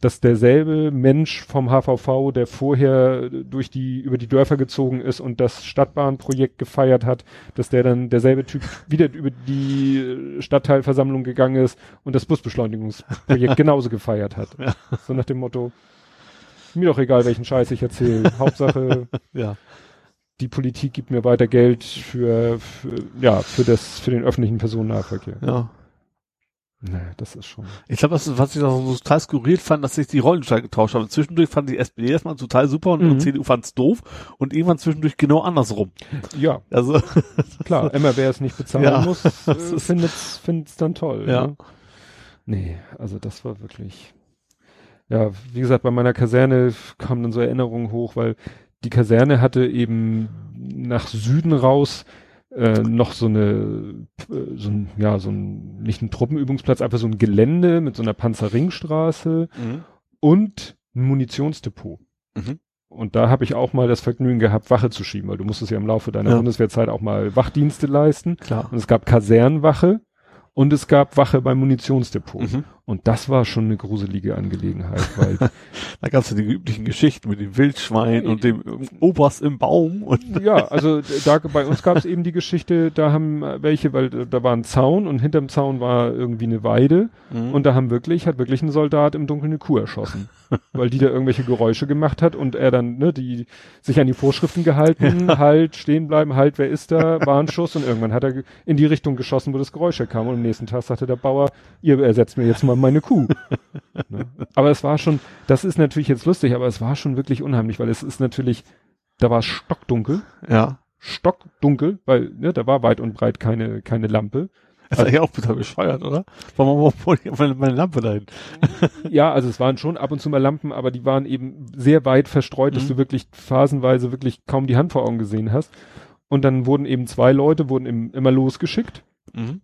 dass derselbe Mensch vom HVV, der vorher durch die, über die Dörfer gezogen ist und das Stadtbahnprojekt gefeiert hat, dass der dann derselbe Typ wieder über die Stadtteilversammlung gegangen ist und das Busbeschleunigungsprojekt (laughs) genauso gefeiert hat. Ja. So nach dem Motto, mir doch egal, welchen Scheiß ich erzähle. Hauptsache, (laughs) ja. die Politik gibt mir weiter Geld für, für, ja, für das, für den öffentlichen Personennahverkehr. Ja. Nee, das ist schon. Ich glaube, was, was ich noch so total skurril fand, dass sich die Rollensteine getauscht haben. Zwischendurch fand die SPD erstmal total super und mhm. die CDU fand's doof und irgendwann zwischendurch genau andersrum. Ja. Also. (laughs) Klar, immer wer es nicht bezahlen ja, muss, (laughs) äh, findet's, findet's dann toll. Ja. Ne? Nee, also das war wirklich, ja, wie gesagt, bei meiner Kaserne kamen dann so Erinnerungen hoch, weil die Kaserne hatte eben nach Süden raus äh, noch so eine, äh, so ein, ja, so ein, nicht ein Truppenübungsplatz, einfach so ein Gelände mit so einer Panzerringstraße mhm. und ein Munitionsdepot. Mhm. Und da habe ich auch mal das Vergnügen gehabt, Wache zu schieben, weil du musstest ja im Laufe deiner ja. Bundeswehrzeit auch mal Wachdienste leisten. Klar. Und es gab Kasernenwache und es gab Wache beim Munitionsdepot. Mhm. Und das war schon eine gruselige Angelegenheit, weil (laughs) da gab es ja die üblichen Geschichten mit dem Wildschwein und dem Oberst im Baum. Und (laughs) ja, also da bei uns gab es eben die Geschichte, da haben welche, weil da war ein Zaun und hinterm Zaun war irgendwie eine Weide mhm. und da haben wirklich, hat wirklich ein Soldat im Dunkeln eine Kuh erschossen, (laughs) weil die da irgendwelche Geräusche gemacht hat und er dann, ne, die sich an die Vorschriften gehalten, ja. halt, stehen bleiben, halt, wer ist da, Warnschuss und irgendwann hat er in die Richtung geschossen, wo das Geräusch herkam und am nächsten Tag sagte der Bauer, ihr ersetzt mir jetzt mal meine Kuh. ne? Aber es war schon, das ist natürlich jetzt lustig, aber es war schon wirklich unheimlich, weil es ist natürlich, da war es stockdunkel. Ja. Stockdunkel, weil ne, da war weit und breit keine, keine Lampe. Das ist also, ja auch total bescheuert, oder? Warum wollte ich meine, meine Lampe dahin? (laughs) ja, also es waren schon ab und zu mal Lampen, aber die waren eben sehr weit verstreut, mhm. dass du wirklich phasenweise wirklich kaum die Hand vor Augen gesehen hast. Und dann wurden eben zwei Leute, wurden im, immer losgeschickt. Mhm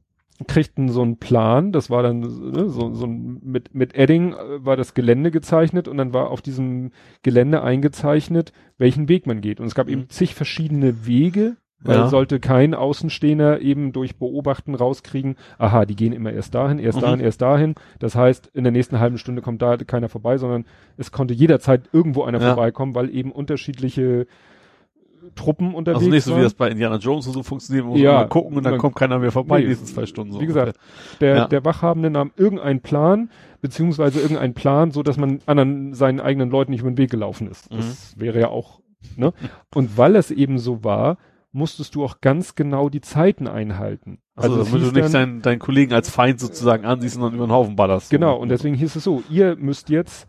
kriegten so einen Plan, das war dann ne, so, so mit, mit Edding äh, war das Gelände gezeichnet und dann war auf diesem Gelände eingezeichnet, welchen Weg man geht. Und es gab mhm. eben zig verschiedene Wege, Weil Ja. sollte kein Außenstehender eben durch Beobachten rauskriegen, aha, die gehen immer erst dahin, erst Mhm. dahin, erst dahin. Das heißt, in der nächsten halben Stunde kommt da keiner vorbei, sondern es konnte jederzeit irgendwo einer Ja. vorbeikommen, weil eben unterschiedliche Truppen unterwegs Also nicht so wie waren. das bei Indiana Jones und so funktioniert, man muss Ja, mal gucken und dann man- kommt keiner mehr vorbei Nee, nächsten zwei Stunden. So Wie gesagt, der, Ja. der Wachhabende nahm irgendeinen Plan, beziehungsweise irgendeinen Plan, so dass man anderen seinen eigenen Leuten nicht über den Weg gelaufen ist. Mhm. Das wäre ja auch, ne? Und weil es eben so war, musstest du auch ganz genau die Zeiten einhalten. Also, es damit du nicht dann- deinen, deinen Kollegen als Feind sozusagen ansiehst und dann über den Haufen ballerst. Genau, und deswegen hieß es so, ihr müsst jetzt,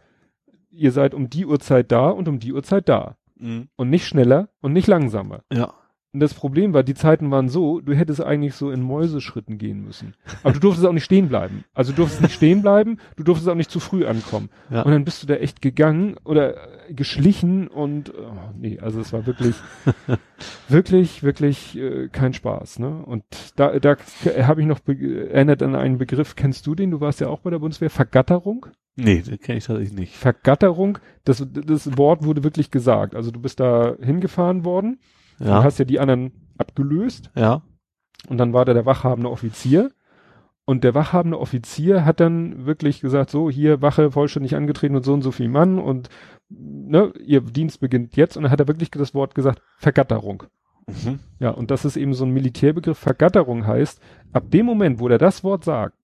ihr seid um die Uhrzeit da und um die Uhrzeit da. Mhm. Und nicht schneller und nicht langsamer. Ja. Und das Problem war, die Zeiten waren so, du hättest eigentlich so in Mäuseschritten gehen müssen. Aber du durftest auch nicht stehen bleiben. Also du durftest nicht stehen bleiben, du durftest auch nicht zu früh ankommen. Ja. Und dann bist du da echt gegangen oder geschlichen und oh, nee, also es war wirklich, (laughs) wirklich, wirklich äh, kein Spaß. Ne? Und da, da habe ich noch erinnert an einen Begriff, kennst du den? Du warst ja auch bei der Bundeswehr, Vergatterung. Nee, den kenne ich tatsächlich nicht. Vergatterung, das, das Wort wurde wirklich gesagt. Also du bist da hingefahren worden Ja. und hast ja die anderen abgelöst ja. und dann war da der wachhabende Offizier und der wachhabende Offizier hat dann wirklich gesagt, so hier Wache vollständig angetreten und so und so viel Mann und ne, ihr Dienst beginnt jetzt und dann hat er wirklich das Wort gesagt, Vergatterung. Mhm. Ja, und das ist eben so ein Militärbegriff. Vergatterung heißt, ab dem Moment, wo der das Wort sagt,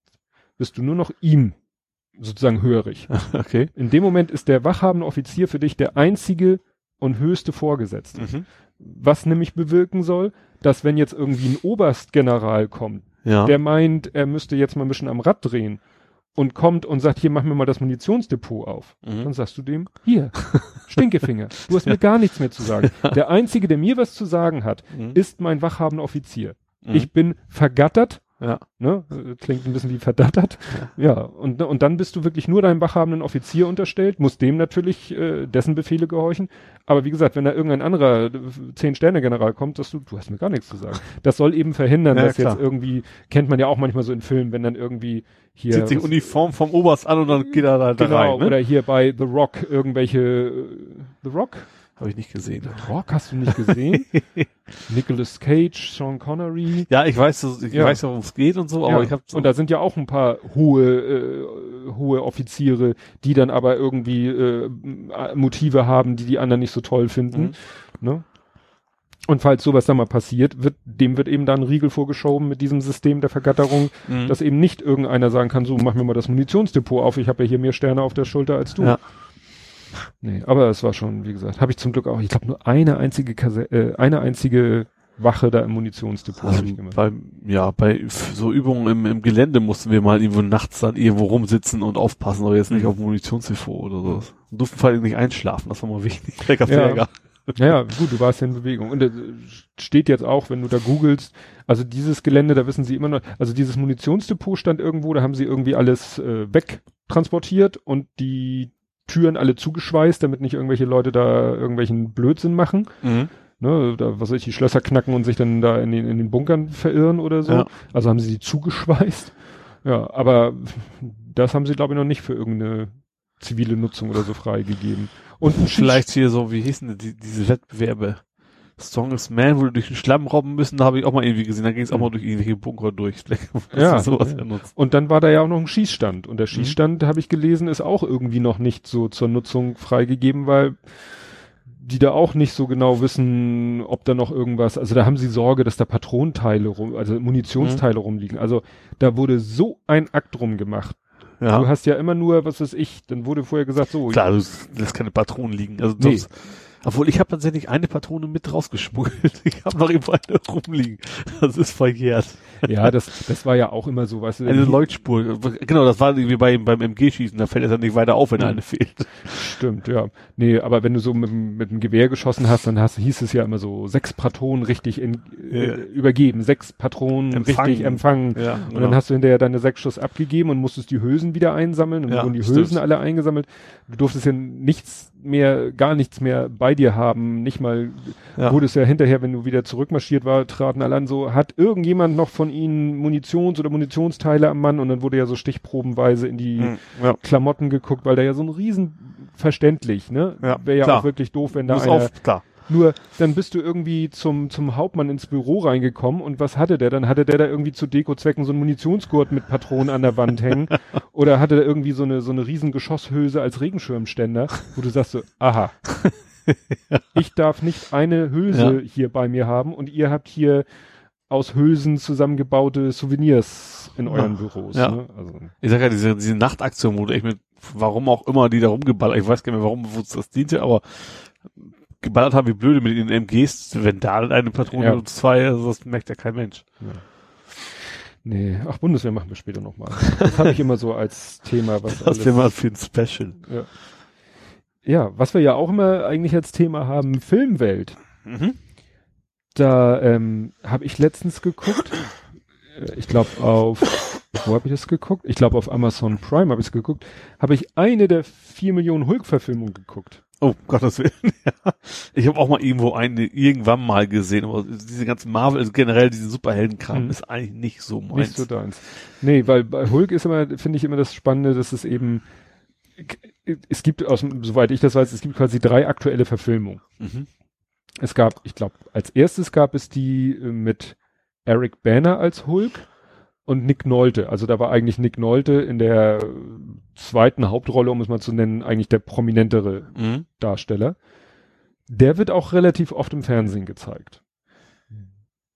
bist du nur noch ihm sozusagen hörig. (laughs) Okay. In dem Moment ist der wachhabende Offizier für dich der einzige und höchste Vorgesetzte. Mhm. Was nämlich bewirken soll, dass wenn jetzt irgendwie ein Oberstgeneral kommt, Ja. der meint, er müsste jetzt mal ein bisschen am Rad drehen und kommt und sagt, hier, mach mir mal das Munitionsdepot auf. Mhm. Dann sagst du dem, hier, Stinkefinger, (laughs) du hast mir gar nichts mehr zu sagen. (laughs) Der Einzige, der mir was zu sagen hat, Mhm. ist mein wachhabender Offizier. Mhm. Ich bin vergattert, ja. ne, klingt ein bisschen wie verdattert. Ja, und, und dann bist du wirklich nur deinem wachhabenden Offizier unterstellt, musst dem natürlich äh, dessen Befehle gehorchen. Aber wie gesagt, wenn da irgendein anderer äh, Zehn-Sterne-General kommt, dass du, du hast mir gar nichts zu sagen. Das soll eben verhindern, Ja, dass klar. jetzt irgendwie, kennt man ja auch manchmal so in Filmen, wenn dann irgendwie hier. Zieht sich was- Uniform vom Oberst an und dann geht er da, da genau, rein. Ne? oder hier bei The Rock irgendwelche äh, The Rock? Habe ich nicht gesehen. (laughs) Rock hast du nicht gesehen? (laughs) Nicolas Cage, Sean Connery. Ja, ich weiß, ich Ja. weiß, worum es geht und so, aber Ja, ich habe so, und da sind ja auch ein paar hohe, äh, hohe Offiziere, die dann aber irgendwie äh, Motive haben, die die anderen nicht so toll finden. Mhm. Ne? Und falls sowas dann mal passiert, wird, dem wird eben dann ein Riegel vorgeschoben mit diesem System der Vergatterung, Mhm. dass eben nicht irgendeiner sagen kann, so mach mir mal das Munitionsdepot auf, ich habe ja hier mehr Sterne auf der Schulter als du. Ja. Nee, aber es war schon, wie gesagt, habe ich zum Glück auch, ich glaube nur eine einzige Kase äh, eine einzige Wache da im Munitionsdepot Also hab ich gemacht. bei, ja, bei so Übungen im, im Gelände mussten wir mal irgendwo nachts dann irgendwo rumsitzen und aufpassen, aber jetzt nicht Mhm. auf Munitionsdepot oder so. Wir durften vor allem nicht einschlafen, das war mal wichtig. (laughs) Lecker Ja. Ärger. Naja, gut, du warst ja in Bewegung. Und äh, steht jetzt auch, wenn du da googelst, also dieses Gelände, da wissen sie immer noch, also dieses Munitionsdepot stand irgendwo, da haben sie irgendwie alles äh, wegtransportiert und die Türen alle zugeschweißt, damit nicht irgendwelche Leute da irgendwelchen Blödsinn machen. Mhm. Ne, da, was weiß ich, die Schlösser knacken und sich dann da in den, in den Bunkern verirren oder so. Ja. Also haben sie die zugeschweißt. Ja, aber das haben sie, glaube ich, noch nicht für irgendeine zivile Nutzung oder so freigegeben. Und Vielleicht hier so, wie hießen die, diese Wettbewerbe? Strongest Man, wo du durch den Schlamm robben müssen, da habe ich auch mal irgendwie gesehen. Da ging es auch mal durch irgendwelche Bunker durch. (laughs) Ja, sowas ja. Und dann war da ja auch noch ein Schießstand. Und der Schießstand, habe ich gelesen, ist auch irgendwie noch nicht so zur Nutzung freigegeben, weil die da auch nicht so genau wissen, ob da noch irgendwas, also da haben sie Sorge, dass da Patronenteile rum, also Munitionsteile rumliegen. Also da wurde so ein Akt drum gemacht. Du Ja. hast ja immer nur, was weiß ich, dann wurde vorher gesagt, so, Klar, du lässt keine Patronen liegen. Also Nee. das, obwohl ich habe tatsächlich eine Patrone mit rausgeschmuggelt. (laughs) Ich habe noch irgendwo eine rumliegen. Das ist verjährt. ja, das, das war ja auch immer so, weißt du. Eine Leuchtspur. Genau, das war irgendwie bei, beim MG-Schießen. Da fällt es dann nicht weiter auf, wenn Mhm. eine fehlt. Stimmt, ja. Nee, aber wenn du so mit, dem- mit dem Gewehr geschossen hast, dann hast, hieß es ja immer so, sechs Patronen richtig in, äh, Ja. übergeben, sechs Patronen Empfangen. richtig empfangen. Ja, Und dann hast du hinterher deine sechs Schuss abgegeben und musstest die Hülsen wieder einsammeln und Ja, wurden die stimmt. Hülsen alle eingesammelt. Du durftest ja nichts mehr, gar nichts mehr bei dir haben, nicht mal, Ja. wurde es ja hinterher, wenn du wieder zurückmarschiert war, traten alle an, so, hat irgendjemand noch von ihnen Munitions- oder Munitionsteile am Mann und dann wurde ja so stichprobenweise in die Mhm. ja. Klamotten geguckt, weil da ja so ein riesen verständlich, ne? Ja, Wäre ja klar. auch wirklich doof, wenn da Muss einer, auf, klar. Nur dann bist du irgendwie zum, zum Hauptmann ins Büro reingekommen und was hatte der? Dann hatte der da irgendwie zu Dekozwecken so einen Munitionsgurt mit Patronen an der Wand hängen (laughs) oder hatte der irgendwie so eine, so eine riesen Geschosshülse als Regenschirmständer, wo du sagst so, aha. (laughs) ich darf nicht eine Hülse Ja. hier bei mir haben und ihr habt hier aus Hülsen zusammengebaute Souvenirs in euren Büros. Ja. Ne? Also, Ich sag ja, diese, diese Nachtaktion, wo du echt mit, warum auch immer die da rumgeballert, ich weiß gar nicht mehr, warum, wozu das diente, aber geballert haben wie blöde mit den MGs, wenn da eine Patrone Ja. und zwei, also das merkt ja kein Mensch. nee, ach, Bundeswehr machen wir später nochmal. Das habe ich immer so als Thema, was (laughs) Das alles- mal für ein Special. Ja. ja, was wir ja auch immer eigentlich als Thema haben, Filmwelt. Mhm. Da ähm, habe ich letztens geguckt. Äh, Ich glaube auf, wo habe ich das geguckt? Ich glaube auf Amazon Prime habe ich es geguckt. Habe ich eine der vier Millionen Hulk-Verfilmungen geguckt. Oh, Gottes Willen, (laughs) ja. Ich habe auch mal irgendwo eine irgendwann mal gesehen, aber diese ganzen Marvel, also generell diese Superheldenkram Mhm. ist eigentlich nicht so meins. Nicht so deins. Nee, weil bei Hulk ist immer, finde ich immer das Spannende, dass es eben, es gibt, aus, soweit ich das weiß, es gibt quasi drei aktuelle Verfilmungen. Mhm. Es gab, ich glaube, als erstes gab es die äh, mit Eric Banner als Hulk und Nick Nolte. Also da war eigentlich Nick Nolte in der zweiten Hauptrolle, um es mal zu nennen, eigentlich der prominentere Mhm. Darsteller. Der wird auch relativ oft im Fernsehen gezeigt.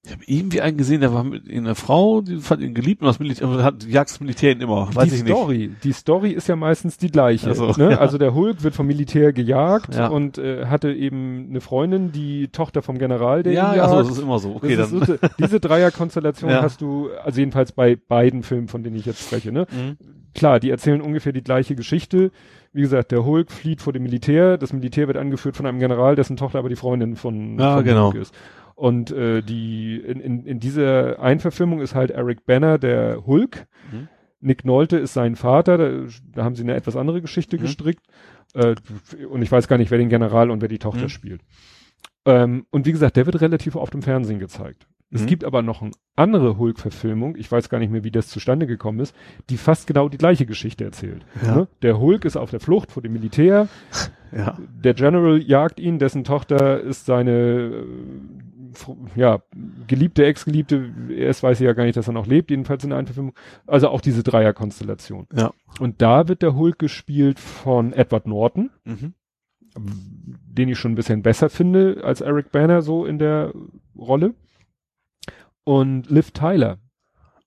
Ich habe irgendwie einen gesehen, der war mit einer Frau, die fand ihn geliebt und das Militär, hat jagt das Militär ihn immer, weiß die ich nicht. Story, die Story ist ja meistens die gleiche. Also, ne? (laughs) ja. also der Hulk wird vom Militär gejagt Ja. und äh, hatte eben eine Freundin, die Tochter vom General, der Ja, ihn also jagt. das ist immer so. Okay, Das dann. ist (laughs) diese Dreierkonstellation Ja. hast du, also jedenfalls bei beiden Filmen, von denen ich jetzt spreche, ne? Mhm. Klar, die erzählen ungefähr die gleiche Geschichte. Wie gesagt, der Hulk flieht vor dem Militär, das Militär wird angeführt von einem General, dessen Tochter aber die Freundin von, Ja, von genau. Hulk ist. Und äh, die in, in, in dieser Einverfilmung ist halt Eric Banner der Hulk. Mhm. Nick Nolte ist sein Vater, da, da haben sie eine etwas andere Geschichte Mhm. gestrickt. Äh, und ich weiß gar nicht, wer den General und wer die Tochter Mhm. spielt. Ähm, und wie gesagt, der wird relativ oft im Fernsehen gezeigt. Es Mhm. gibt aber noch eine andere Hulk-Verfilmung, ich weiß gar nicht mehr, wie das zustande gekommen ist, die fast genau die gleiche Geschichte erzählt. Ja. Ne? Der Hulk ist auf der Flucht vor dem Militär, Ja. der General jagt ihn, dessen Tochter ist seine ja, geliebte Ex-Geliebte, erst weiß ich ja gar nicht, dass er noch lebt, jedenfalls in der einen Verfilmung. Also auch diese Dreierkonstellation. Ja. Und da wird der Hulk gespielt von Edward Norton, Mhm. den ich schon ein bisschen besser finde als Eric Banner so in der Rolle. Und Liv Tyler,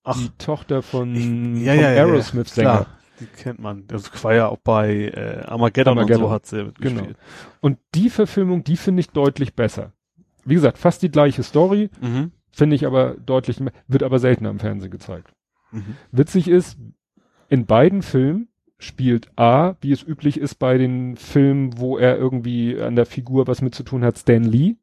Ach, die Tochter von, ja, vom ja, ja, ja. Aerosmith-Sänger. klar. Die kennt man. Das war ja auch bei äh, Armageddon, Armageddon. und so hat sie mitgespielt. Genau. Und die Verfilmung, die finde ich deutlich besser. Wie gesagt, fast die gleiche Story, Mhm. finde ich aber deutlich mehr, wird aber seltener im Fernsehen gezeigt. Mhm. Witzig ist, in beiden Filmen spielt A, wie es üblich ist bei den Filmen, wo er irgendwie an der Figur was mit zu tun hat, Stan Lee.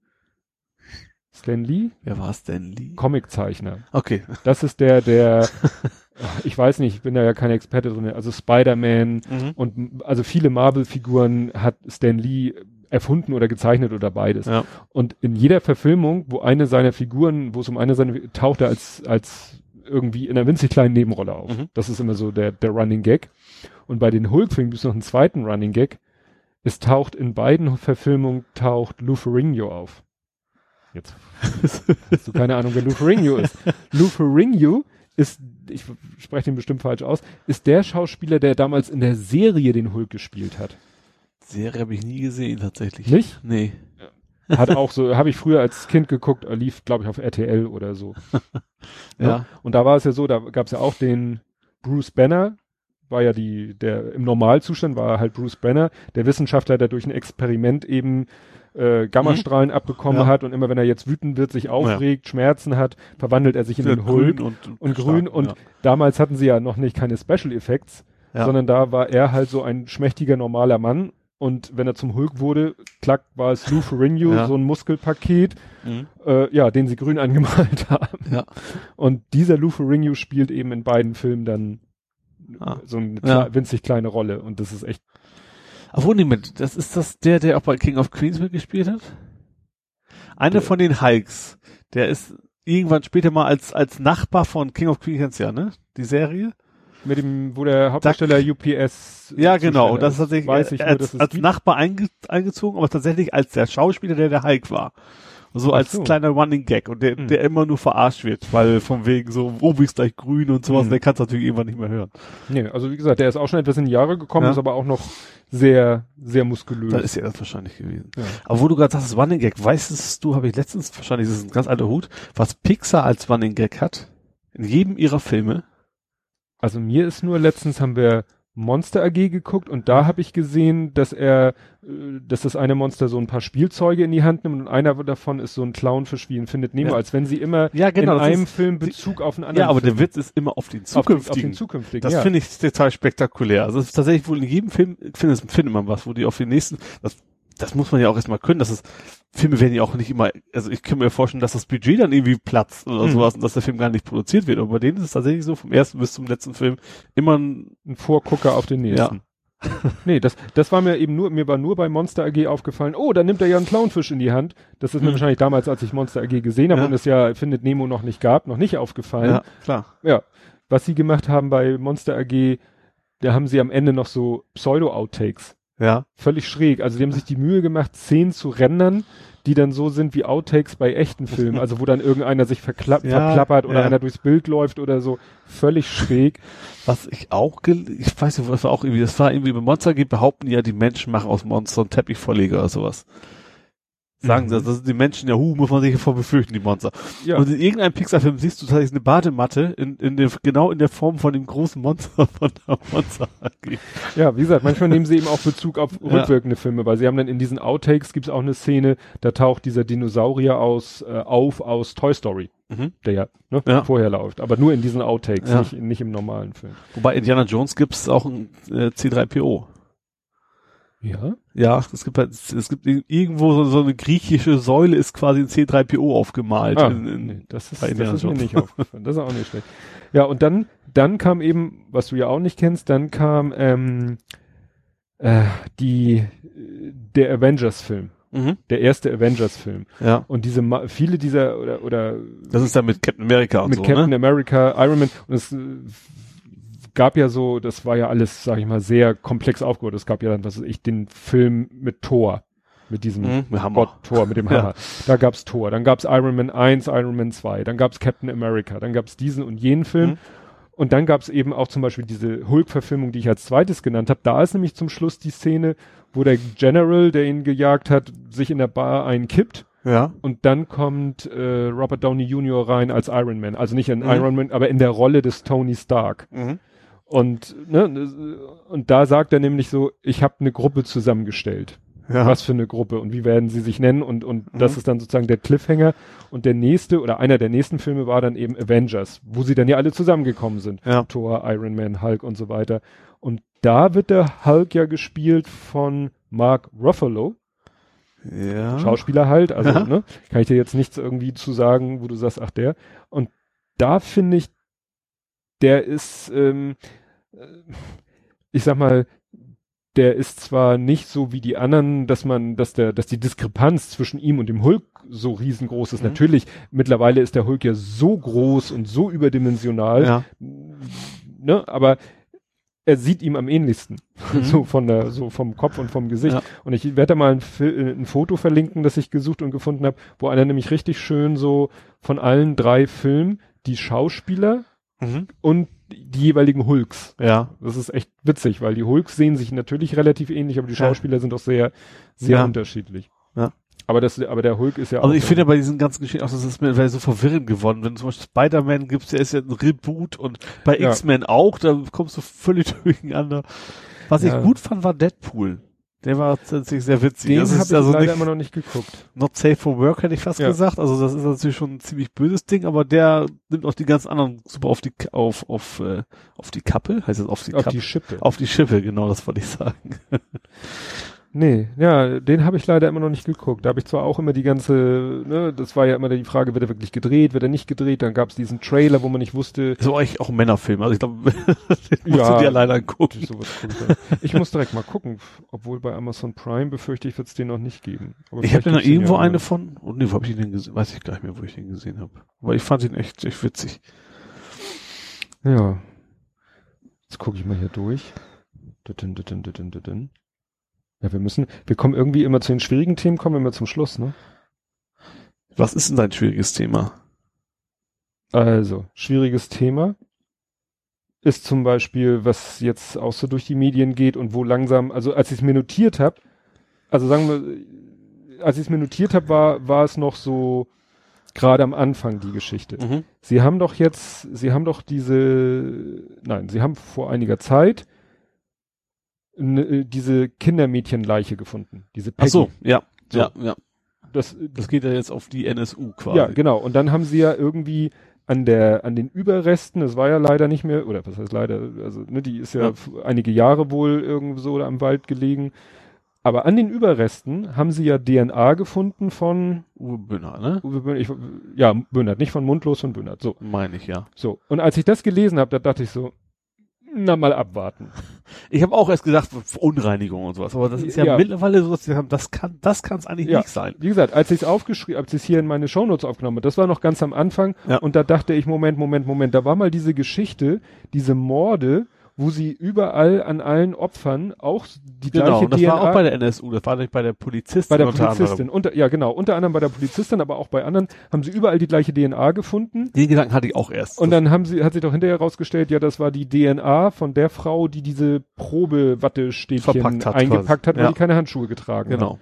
Stan Lee? Wer war denn? Lee? Comiczeichner. Okay. Das ist der, der, (laughs) ich weiß nicht, ich bin da ja kein Experte drin, also Spider-Man Mhm. und also viele Marvel-Figuren hat Stan Lee erfunden oder gezeichnet oder beides. Ja. Und in jeder Verfilmung, wo eine seiner Figuren, wo es um eine seiner, taucht er als, als irgendwie in einer winzig kleinen Nebenrolle auf. Mhm. Das ist immer so der, der Running Gag. Und bei den Hulk-Filmen gibt es noch einen zweiten Running Gag. Es taucht in beiden Verfilmungen taucht Lou Ferrigno auf. Jetzt (laughs) hast du keine Ahnung, wer Lou Ferrigno ist. Lou Ferrigno ist, ich spreche den bestimmt falsch aus, ist der Schauspieler, der damals in der Serie den Hulk gespielt hat. Serie habe ich nie gesehen, tatsächlich. Nicht? Nee. Hat auch so, habe ich früher als Kind geguckt, er lief, glaube ich, auf RTL oder so. (laughs) Ja. Und da war es ja so, da gab es ja auch den Bruce Banner, war ja die, der im Normalzustand war halt Bruce Banner, der Wissenschaftler, der durch ein Experiment eben äh, Gammastrahlen abbekommen Ja. hat und immer wenn er jetzt wütend wird, sich aufregt, Schmerzen hat, verwandelt er sich in den Hulk und, und grün stark, und ja. damals hatten sie ja noch nicht keine Special Effects, Ja. sondern da war er halt so ein schmächtiger normaler Mann und wenn er zum Hulk wurde, klack, war es Lou Ferrigno, Ja. so ein Muskelpaket, Mhm. äh, ja, den sie grün (laughs) angemalt haben. Ja. Und dieser Lou Ferrigno spielt eben in beiden Filmen dann Ah. so eine Ja. winzig kleine Rolle und das ist echt, Obwohl, nee, mit, das ist das der, der auch bei King of Queens mitgespielt hat? Einer Der- von den Hulks. Der ist irgendwann später mal als, als Nachbar von King of Queens, ja, ne? Die Serie? Mit dem, wo der Hauptdarsteller UPS. Ja, genau. Und das ist tatsächlich weiß ich als, nur, dass es als. Nachbar einge eingezogen, aber tatsächlich als der Schauspieler, der der Hulk war. So Ach als so. kleiner Running Gag und der, Hm. der immer nur verarscht wird, weil von wegen so, oh, bist gleich grün und sowas, Hm. der kann es natürlich irgendwann nicht mehr hören. Nee, also wie gesagt, der ist auch schon etwas in die Jahre gekommen, Ja. ist aber auch noch sehr, sehr muskulös. Dann ist ja das wahrscheinlich gewesen. ja. Aber wo du gerade sagst, das Running Gag, weißt du, habe ich letztens, wahrscheinlich ist es ein ganz alter Hut, was Pixar als Running Gag hat? In jedem ihrer Filme. Also mir ist nur letztens haben wir Monster AG geguckt und da habe ich gesehen, dass er, äh, dass das eine Monster so ein paar Spielzeuge in die Hand nimmt und einer davon ist so ein Clownfisch wie in Findet Nemo, Ja. als wenn sie immer Ja, genau, in einem ist- Film Bezug auf einen anderen Ja, aber Film. der Witz ist immer auf den auf den, auf zukünftigen. den zukünftigen. Das ja. finde ich total spektakulär. Also es ist tatsächlich wohl in jedem Film findet, findet man was, wo die auf den nächsten, das, das muss man ja auch erstmal können, dass es, Filme werden ja auch nicht immer, also ich kann mir vorstellen, dass das Budget dann irgendwie platzt oder Mhm. sowas und dass der Film gar nicht produziert wird. Aber bei denen ist es tatsächlich so, vom ersten bis zum letzten Film immer ein, ein Vorgucker auf den nächsten. (laughs) nee, das, das war mir eben nur, mir war nur bei Monster AG aufgefallen, oh, da nimmt er ja einen Clownfisch in die Hand. Das ist mir Mhm. wahrscheinlich damals, als ich Monster AG gesehen habe Ja. und es ja Findet Nemo noch nicht gab, noch nicht aufgefallen. ja, klar. Ja, was sie gemacht haben bei Monster AG, da haben sie am Ende noch so Pseudo-Outtakes. Ja. Völlig schräg. Also die haben sich die Mühe gemacht, Szenen zu rendern, die dann so sind wie Outtakes bei echten Filmen. Also wo dann irgendeiner sich verkla Ja, verklappert oder ja. einer durchs Bild läuft oder so. Völlig schräg. Was ich auch, ich weiß nicht, was war auch irgendwie, das war irgendwie bei Monster geht, behaupten ja, die Menschen machen aus Monster einen Teppichvorleger oder sowas. Sagen Mhm. sie, das sind die Menschen, ja, hu, muss man sich davor befürchten, die Monster. Ja. Und in irgendeinem Pixar-Film siehst du tatsächlich eine Badematte in, in dem, genau in der Form von dem großen Monster (laughs) von der Monster AG. Ja, wie gesagt, manchmal nehmen sie eben auch Bezug auf Ja. rückwirkende Filme, weil sie haben dann in diesen Outtakes gibt's auch eine Szene, da taucht dieser Dinosaurier aus äh, auf aus Toy Story, Mhm. der ja, ne, Ja. vorher läuft, aber nur in diesen Outtakes, Ja. nicht, nicht im normalen Film. Wobei Indiana Jones gibt's auch ein äh, C3PO. Ja. Ja, es gibt halt, es gibt irgendwo so, so eine griechische Säule ist quasi ein C3PO aufgemalt. Ah, in, in, nee, das ist, das ist mir nicht aufgefallen. Das ist auch nicht schlecht. Ja, und dann, dann kam eben, was du ja auch nicht kennst, dann kam ähm, äh, die der Avengers-Film, Mhm. der erste Avengers-Film. Ja. Und diese viele dieser oder oder Das ist dann mit Captain America und mit so, Captain ne? America, Iron Man und es gab ja so, das war ja alles, sag ich mal, sehr komplex aufgebaut. Es gab ja dann, was weiß ich, den Film mit Thor, mit diesem Mhm, mit. Gott Thor, mit dem (laughs) Ja. Hammer. Da gab's Thor, dann gab's Iron Man 1, Iron Man 2, dann gab's Captain America, dann gab's diesen und jenen Film. Mhm. Und dann gab's eben auch zum Beispiel diese Hulk-Verfilmung, die ich als zweites genannt habe. Da ist nämlich zum Schluss die Szene, wo der General, der ihn gejagt hat, sich in der Bar einkippt Ja. und dann kommt äh, Robert Downey Jr. rein als Iron Man. Also nicht in Mhm. Iron Man, aber in der Rolle des Tony Stark. Mhm. Und, ne, und da sagt er nämlich so, ich habe eine Gruppe zusammengestellt. Ja. Was für eine Gruppe und wie werden sie sich nennen? Und, und Mhm. das ist dann sozusagen der Cliffhanger. Und der nächste oder einer der nächsten Filme war dann eben Avengers, wo sie dann ja alle zusammengekommen sind. Ja. Thor, Iron Man, Hulk und so weiter. Und da wird der Hulk ja gespielt von Mark Ruffalo. Ja. Schauspieler halt, also Ja. ne, kann ich dir jetzt nichts irgendwie zu sagen, wo du sagst, ach der. Und da finde ich, der ist, ähm, äh, ich sag mal, der ist zwar nicht so wie die anderen, dass man, dass der, dass die Diskrepanz zwischen ihm und dem Hulk so riesengroß ist. Mhm. Natürlich, mittlerweile ist der Hulk ja so groß und so überdimensional, Ja. ne, aber er sieht ihm am ähnlichsten. Mhm. (laughs) So von der, so vom Kopf und vom Gesicht. Ja. Und ich werde da mal ein, äh, ein Foto verlinken, das ich gesucht und gefunden habe, wo einer nämlich richtig schön so von allen drei Filmen die Schauspieler Mhm. und die jeweiligen Hulks. Ja. Das ist echt witzig, weil die Hulks sehen sich natürlich relativ ähnlich, aber die Ja. Schauspieler sind doch sehr, sehr Ja. unterschiedlich. Ja. Aber das, aber der Hulk ist ja Also auch. ich finde ja bei diesen ganzen Geschichten auch, das ist mir so verwirrend geworden. Wenn zum Beispiel Spider-Man gibt's, der ist ja ein Reboot und bei Ja. X-Men auch, da kommst du völlig (laughs) durcheinander. Was Ja. ich gut fand, war Deadpool. Der war tatsächlich sehr witzig. den habe ist ich also leider nicht, immer noch nicht geguckt. not safe for work, hätte ich fast Ja. gesagt. Also das ist natürlich schon ein ziemlich böses Ding, aber der nimmt auch die ganz anderen super auf die, auf, auf, äh, auf die Kappe, heißt das auf die Auf Kappe? die Schippe. auf die Schippe, genau, das wollte ich sagen. (laughs) Nee, ja, den habe ich leider immer noch nicht geguckt. Da habe ich zwar auch immer die ganze, ne, das war ja immer die Frage, wird er wirklich gedreht, wird er nicht gedreht? Dann gab es diesen Trailer, wo man nicht wusste, Das war eigentlich auch ein Männerfilm. Also ich glaube, den (laughs) musst Ja. du dir leider angucken. er. Ich muss direkt mal gucken, obwohl bei Amazon Prime befürchte ich, wird es den noch nicht geben. Aber Ich habe da noch irgendwo ja eine von, oh nee, wo habe ich den gesehen? Weiß ich gar nicht mehr, wo ich den gesehen habe. Aber ich fand ihn echt, echt witzig. Ja. Jetzt gucke ich mal hier durch. Düdün, düdün, düdün. Ja, wir müssen, wir kommen irgendwie immer zu den schwierigen Themen, kommen immer zum Schluss, ne? Was ist denn dein schwieriges Thema? Also, schwieriges Thema ist zum Beispiel, was jetzt auch so durch die Medien geht und wo langsam, also als ich es mir notiert habe, also sagen wir, als ich es mir notiert habe, war, war es noch so gerade am Anfang die Geschichte. Mhm. Sie haben doch jetzt, Sie haben doch diese, nein, Sie haben vor einiger Zeit diese Kindermädchenleiche gefunden. Diese Ach so, ja, So. ja, ja. Das, Das geht ja jetzt auf die NSU quasi. ja, genau. Und dann haben Sie ja irgendwie an der, an den Überresten, das war ja leider nicht mehr, oder was heißt leider, also, ne, die ist ja, Ja. einige Jahre wohl irgendwo so am Wald gelegen. Aber an den Überresten haben sie ja DNA gefunden von Uwe Bünner, ne? Uwe Böhnert, ich, ja, Böhnert, nicht von Mundlos, von Böhnert. So, Meine ich, ja. so. Und als ich das gelesen habe, da dachte ich so, na mal abwarten. Ich habe auch erst gedacht, Verunreinigung und sowas, aber das ist ja, Ja. mittlerweile so, dass wir haben, das kann, das kann es eigentlich Ja. nicht sein. Wie gesagt, als ich es aufgeschrieben, als ich es hier in meine Shownotes aufgenommen habe, das war noch ganz am Anfang Ja. und da dachte ich, Moment, Moment, Moment, da war mal diese Geschichte, diese Morde, wo sie überall an allen Opfern auch die Genau, gleiche und das DNA war auch bei der NSU, das war nicht bei der Polizistin. bei der. Polizistin, unter, ja genau, unter anderem bei der Polizistin, aber auch bei anderen haben sie überall die gleiche DNA gefunden. Den Gedanken hatte ich auch erst. Und dann haben sie, hat sich doch hinterher herausgestellt, ja, das war die DNA von der Frau, die diese Probe-Wattestäbchen Verpackt hat eingepackt quasi. hat, weil Ja. die keine Handschuhe getragen hat. genau.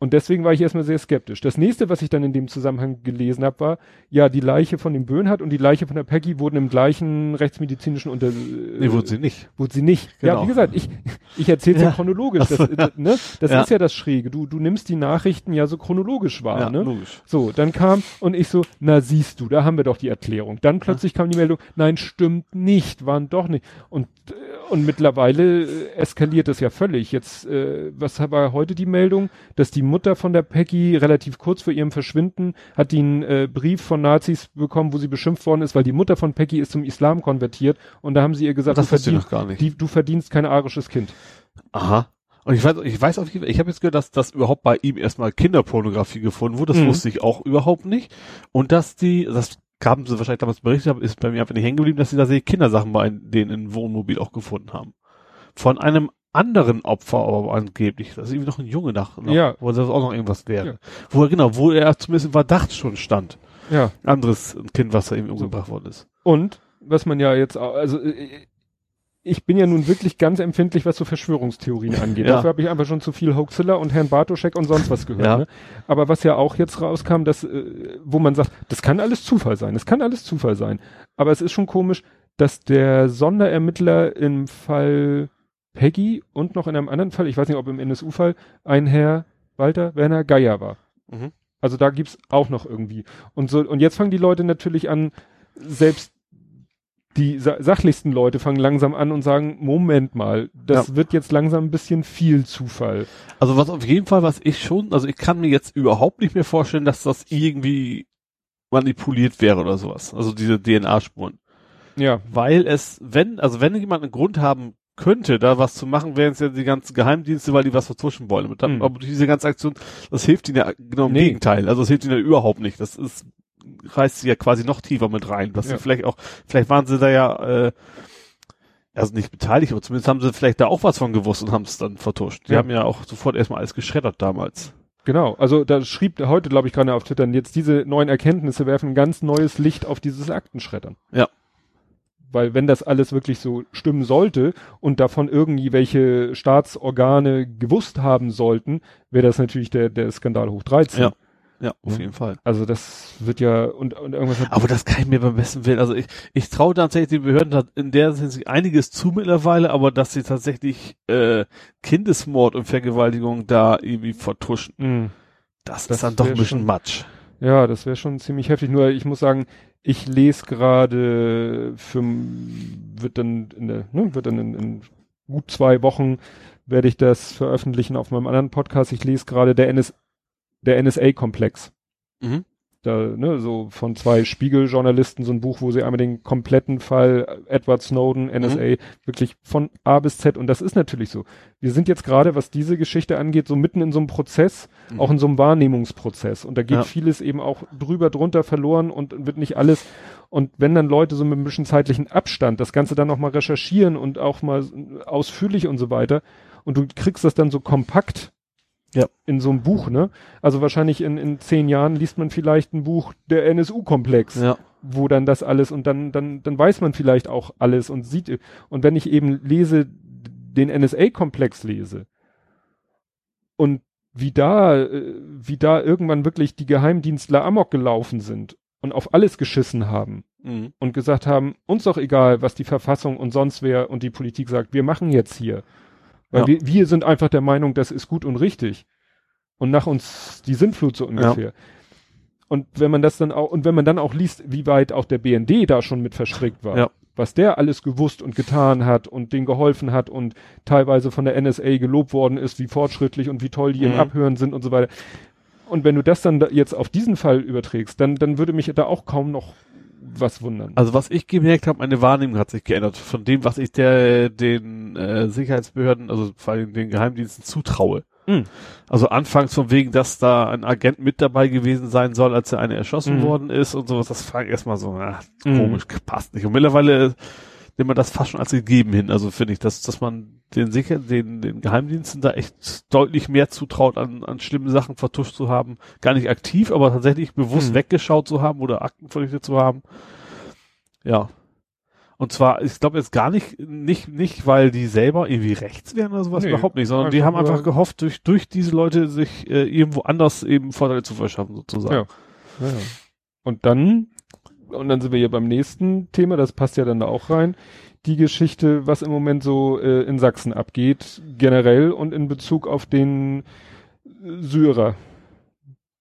Und deswegen war ich erstmal sehr skeptisch. Das nächste, was ich dann in dem Zusammenhang gelesen habe, war, ja, die Leiche von dem Böhnhardt und die Leiche von der Peggy wurden im gleichen rechtsmedizinischen Unter... Nee, wurde sie nicht. Wurde sie nicht. Ja, Genau. wie gesagt, ich, ich erzähle es ja. Ja. chronologisch. Das, so, äh, ne? das Ja. ist ja das Schräge. Du, du nimmst die Nachrichten ja so chronologisch wahr. ja, ne? logisch. So, dann kam und ich so, na siehst du, da haben wir doch die Erklärung. Dann plötzlich kam die Meldung, nein, stimmt nicht, waren doch nicht. Und, äh, und mittlerweile äh, eskaliert es ja völlig. Jetzt, äh, was war heute die Meldung, dass die Mutter von der Peggy relativ kurz vor ihrem Verschwinden hat die einen äh, Brief von Nazis bekommen, wo sie beschimpft worden ist, weil die Mutter von Peggy ist zum Islam konvertiert und da haben sie ihr gesagt, Das du, verdienst, noch gar nicht. die, du verdienst kein arisches Kind. Aha. Und ich weiß, ich weiß auf jeden Fall, ich habe jetzt gehört, dass das überhaupt bei ihm erstmal Kinderpornografie gefunden wurde. Das Mhm. wusste ich auch überhaupt nicht. Und dass die, das haben sie wahrscheinlich damals berichtet, ist bei mir einfach nicht hängen geblieben, dass sie da sehr Kindersachen bei denen in Wohnmobil auch gefunden haben. Von einem anderen Opfer aber angeblich. Das ist irgendwie noch ein Junge nach, noch, Ja. wo das auch noch irgendwas wäre. Ja. Wo er, genau, wo er zumindest im Verdacht schon stand. Ja. Anderes Kind, was da eben umgebracht worden ist. Und was man ja jetzt auch, also äh, ich bin ja nun wirklich ganz empfindlich, was so Verschwörungstheorien (laughs) angeht. Ja. Dafür habe ich einfach schon zu viel Hoaxilla und Herrn Bartoschek und sonst was gehört. Ja. Ne? Aber was ja auch jetzt rauskam, dass, äh, wo man sagt, das kann alles Zufall sein, das kann alles Zufall sein. Aber es ist schon komisch, dass der Sonderermittler im Fall Peggy und noch in einem anderen Fall, ich weiß nicht, ob im NSU-Fall, ein Herr Walter Werner Geier war. Mhm. Also da gibt's auch noch irgendwie. Und so, und jetzt fangen die Leute natürlich an, selbst die sa sachlichsten Leute fangen langsam an und sagen, Moment mal, das wird jetzt langsam ein bisschen viel Zufall. Also was auf jeden Fall, was ich schon, also ich kann mir jetzt überhaupt nicht mehr vorstellen, dass das irgendwie manipuliert wäre oder sowas. Also diese DNA-Spuren. Ja. Weil es, wenn, also wenn jemand einen Grund haben könnte, da was zu machen, wären es ja die ganzen Geheimdienste, weil die was vertuschen wollen. Dann, Mhm. Aber diese ganze Aktion, das hilft ihnen ja genau im Nee. Gegenteil. Also das hilft ihnen ja überhaupt nicht. Das ist, reißt sie ja quasi noch tiefer mit rein. Dass Ja. sie vielleicht auch, vielleicht waren sie da ja, äh, also nicht beteiligt, aber zumindest haben sie vielleicht da auch was von gewusst und haben es dann vertuscht. Die Ja. haben ja auch sofort erstmal alles geschreddert damals. Genau, also da schrieb heute, glaube ich, gerade auf Twitter, jetzt diese neuen Erkenntnisse werfen ein ganz neues Licht auf dieses Aktenschreddern. Ja. Weil wenn das alles wirklich so stimmen sollte und davon irgendwie welche Staatsorgane gewusst haben sollten, wäre das natürlich der, der Skandal hoch 13. Ja. Ja, auf Ja. jeden Fall. Also das wird ja und, und irgendwas hat Aber das kann ich mir beim besten Willen, also ich, ich traue tatsächlich den Behörden in der Hinsicht einiges zu mittlerweile, aber dass sie tatsächlich äh, Kindesmord und Vergewaltigung da irgendwie vertuschen, Mm. das, Das ist dann doch ein bisschen schon- Matsch. Ja, das wäre schon ziemlich heftig. Nur ich muss sagen, ich lese gerade für wird dann in der, ne, wird dann in, in gut zwei Wochen werde ich das veröffentlichen auf meinem anderen Podcast. Ich lese gerade der NS der NSA-Komplex. Mhm. Da, ne, so von zwei Spiegeljournalisten so ein Buch, wo sie einmal den kompletten Fall Edward Snowden, NSA, wirklich von A bis Z und das ist natürlich so. Wir sind jetzt gerade, was diese Geschichte angeht, so mitten in so einem Prozess, Mhm. auch in so einem Wahrnehmungsprozess und da geht Ja. vieles eben auch drüber drunter verloren und wird nicht alles und wenn dann Leute so mit ein bisschen zeitlichen Abstand das Ganze dann noch mal recherchieren und auch mal ausführlich und so weiter und du kriegst das dann so kompakt Ja. in so einem Buch, ne? Also wahrscheinlich in, in zehn Jahren liest man vielleicht ein Buch der NSU-Komplex, Ja. wo dann das alles und dann, dann, dann weiß man vielleicht auch alles und sieht, und wenn ich eben lese, den NSA-Komplex lese und wie da, äh, wie da irgendwann wirklich die Geheimdienstler amok gelaufen sind und auf alles geschissen haben Mhm. und gesagt haben, uns doch egal, was die Verfassung und sonst wer und die Politik sagt, wir machen jetzt hier. Weil Ja. wir, wir sind einfach der Meinung, das ist gut und richtig. Und nach uns die Sintflut so ungefähr. Und wenn man das dann auch, und wenn man dann auch liest, wie weit auch der BND da schon mit verstrickt war, Ja. was der alles gewusst und getan hat und denen geholfen hat und teilweise von der NSA gelobt worden ist, wie fortschrittlich und wie toll die im Mhm. Abhören sind und so weiter. Und wenn du das dann da jetzt auf diesen Fall überträgst, dann, dann würde mich da auch kaum noch was wundern. Also was ich gemerkt habe, meine Wahrnehmung hat sich geändert von dem, was ich der den äh, Sicherheitsbehörden, also vor allem den Geheimdiensten zutraue. Mhm. Also anfangs von wegen, dass da ein Agent mit dabei gewesen sein soll, als der eine erschossen Mhm. worden ist und sowas, das fand ich erstmal so, ach, Mhm. komisch, passt nicht. Und mittlerweile nimmt man das fast schon als gegeben hin. Also finde ich, dass, dass man den sicher, den, den Geheimdiensten da echt deutlich mehr zutraut, an, an schlimmen Sachen vertuscht zu haben. Gar nicht aktiv, aber tatsächlich bewusst Mhm. weggeschaut zu haben oder Akten vernichtet zu haben. Ja. Und zwar, ich glaube jetzt gar nicht, nicht, nicht, weil die selber irgendwie rechts wären oder sowas, Nee, überhaupt nicht, sondern die haben einfach gehofft, durch, durch diese Leute sich äh, irgendwo anders eben Vorteile zu verschaffen, sozusagen. Ja, ja. Und dann, und dann sind wir hier beim nächsten Thema, das passt ja dann da auch rein, die Geschichte, was im Moment so äh, in Sachsen abgeht, generell und in Bezug auf den äh, Syrer.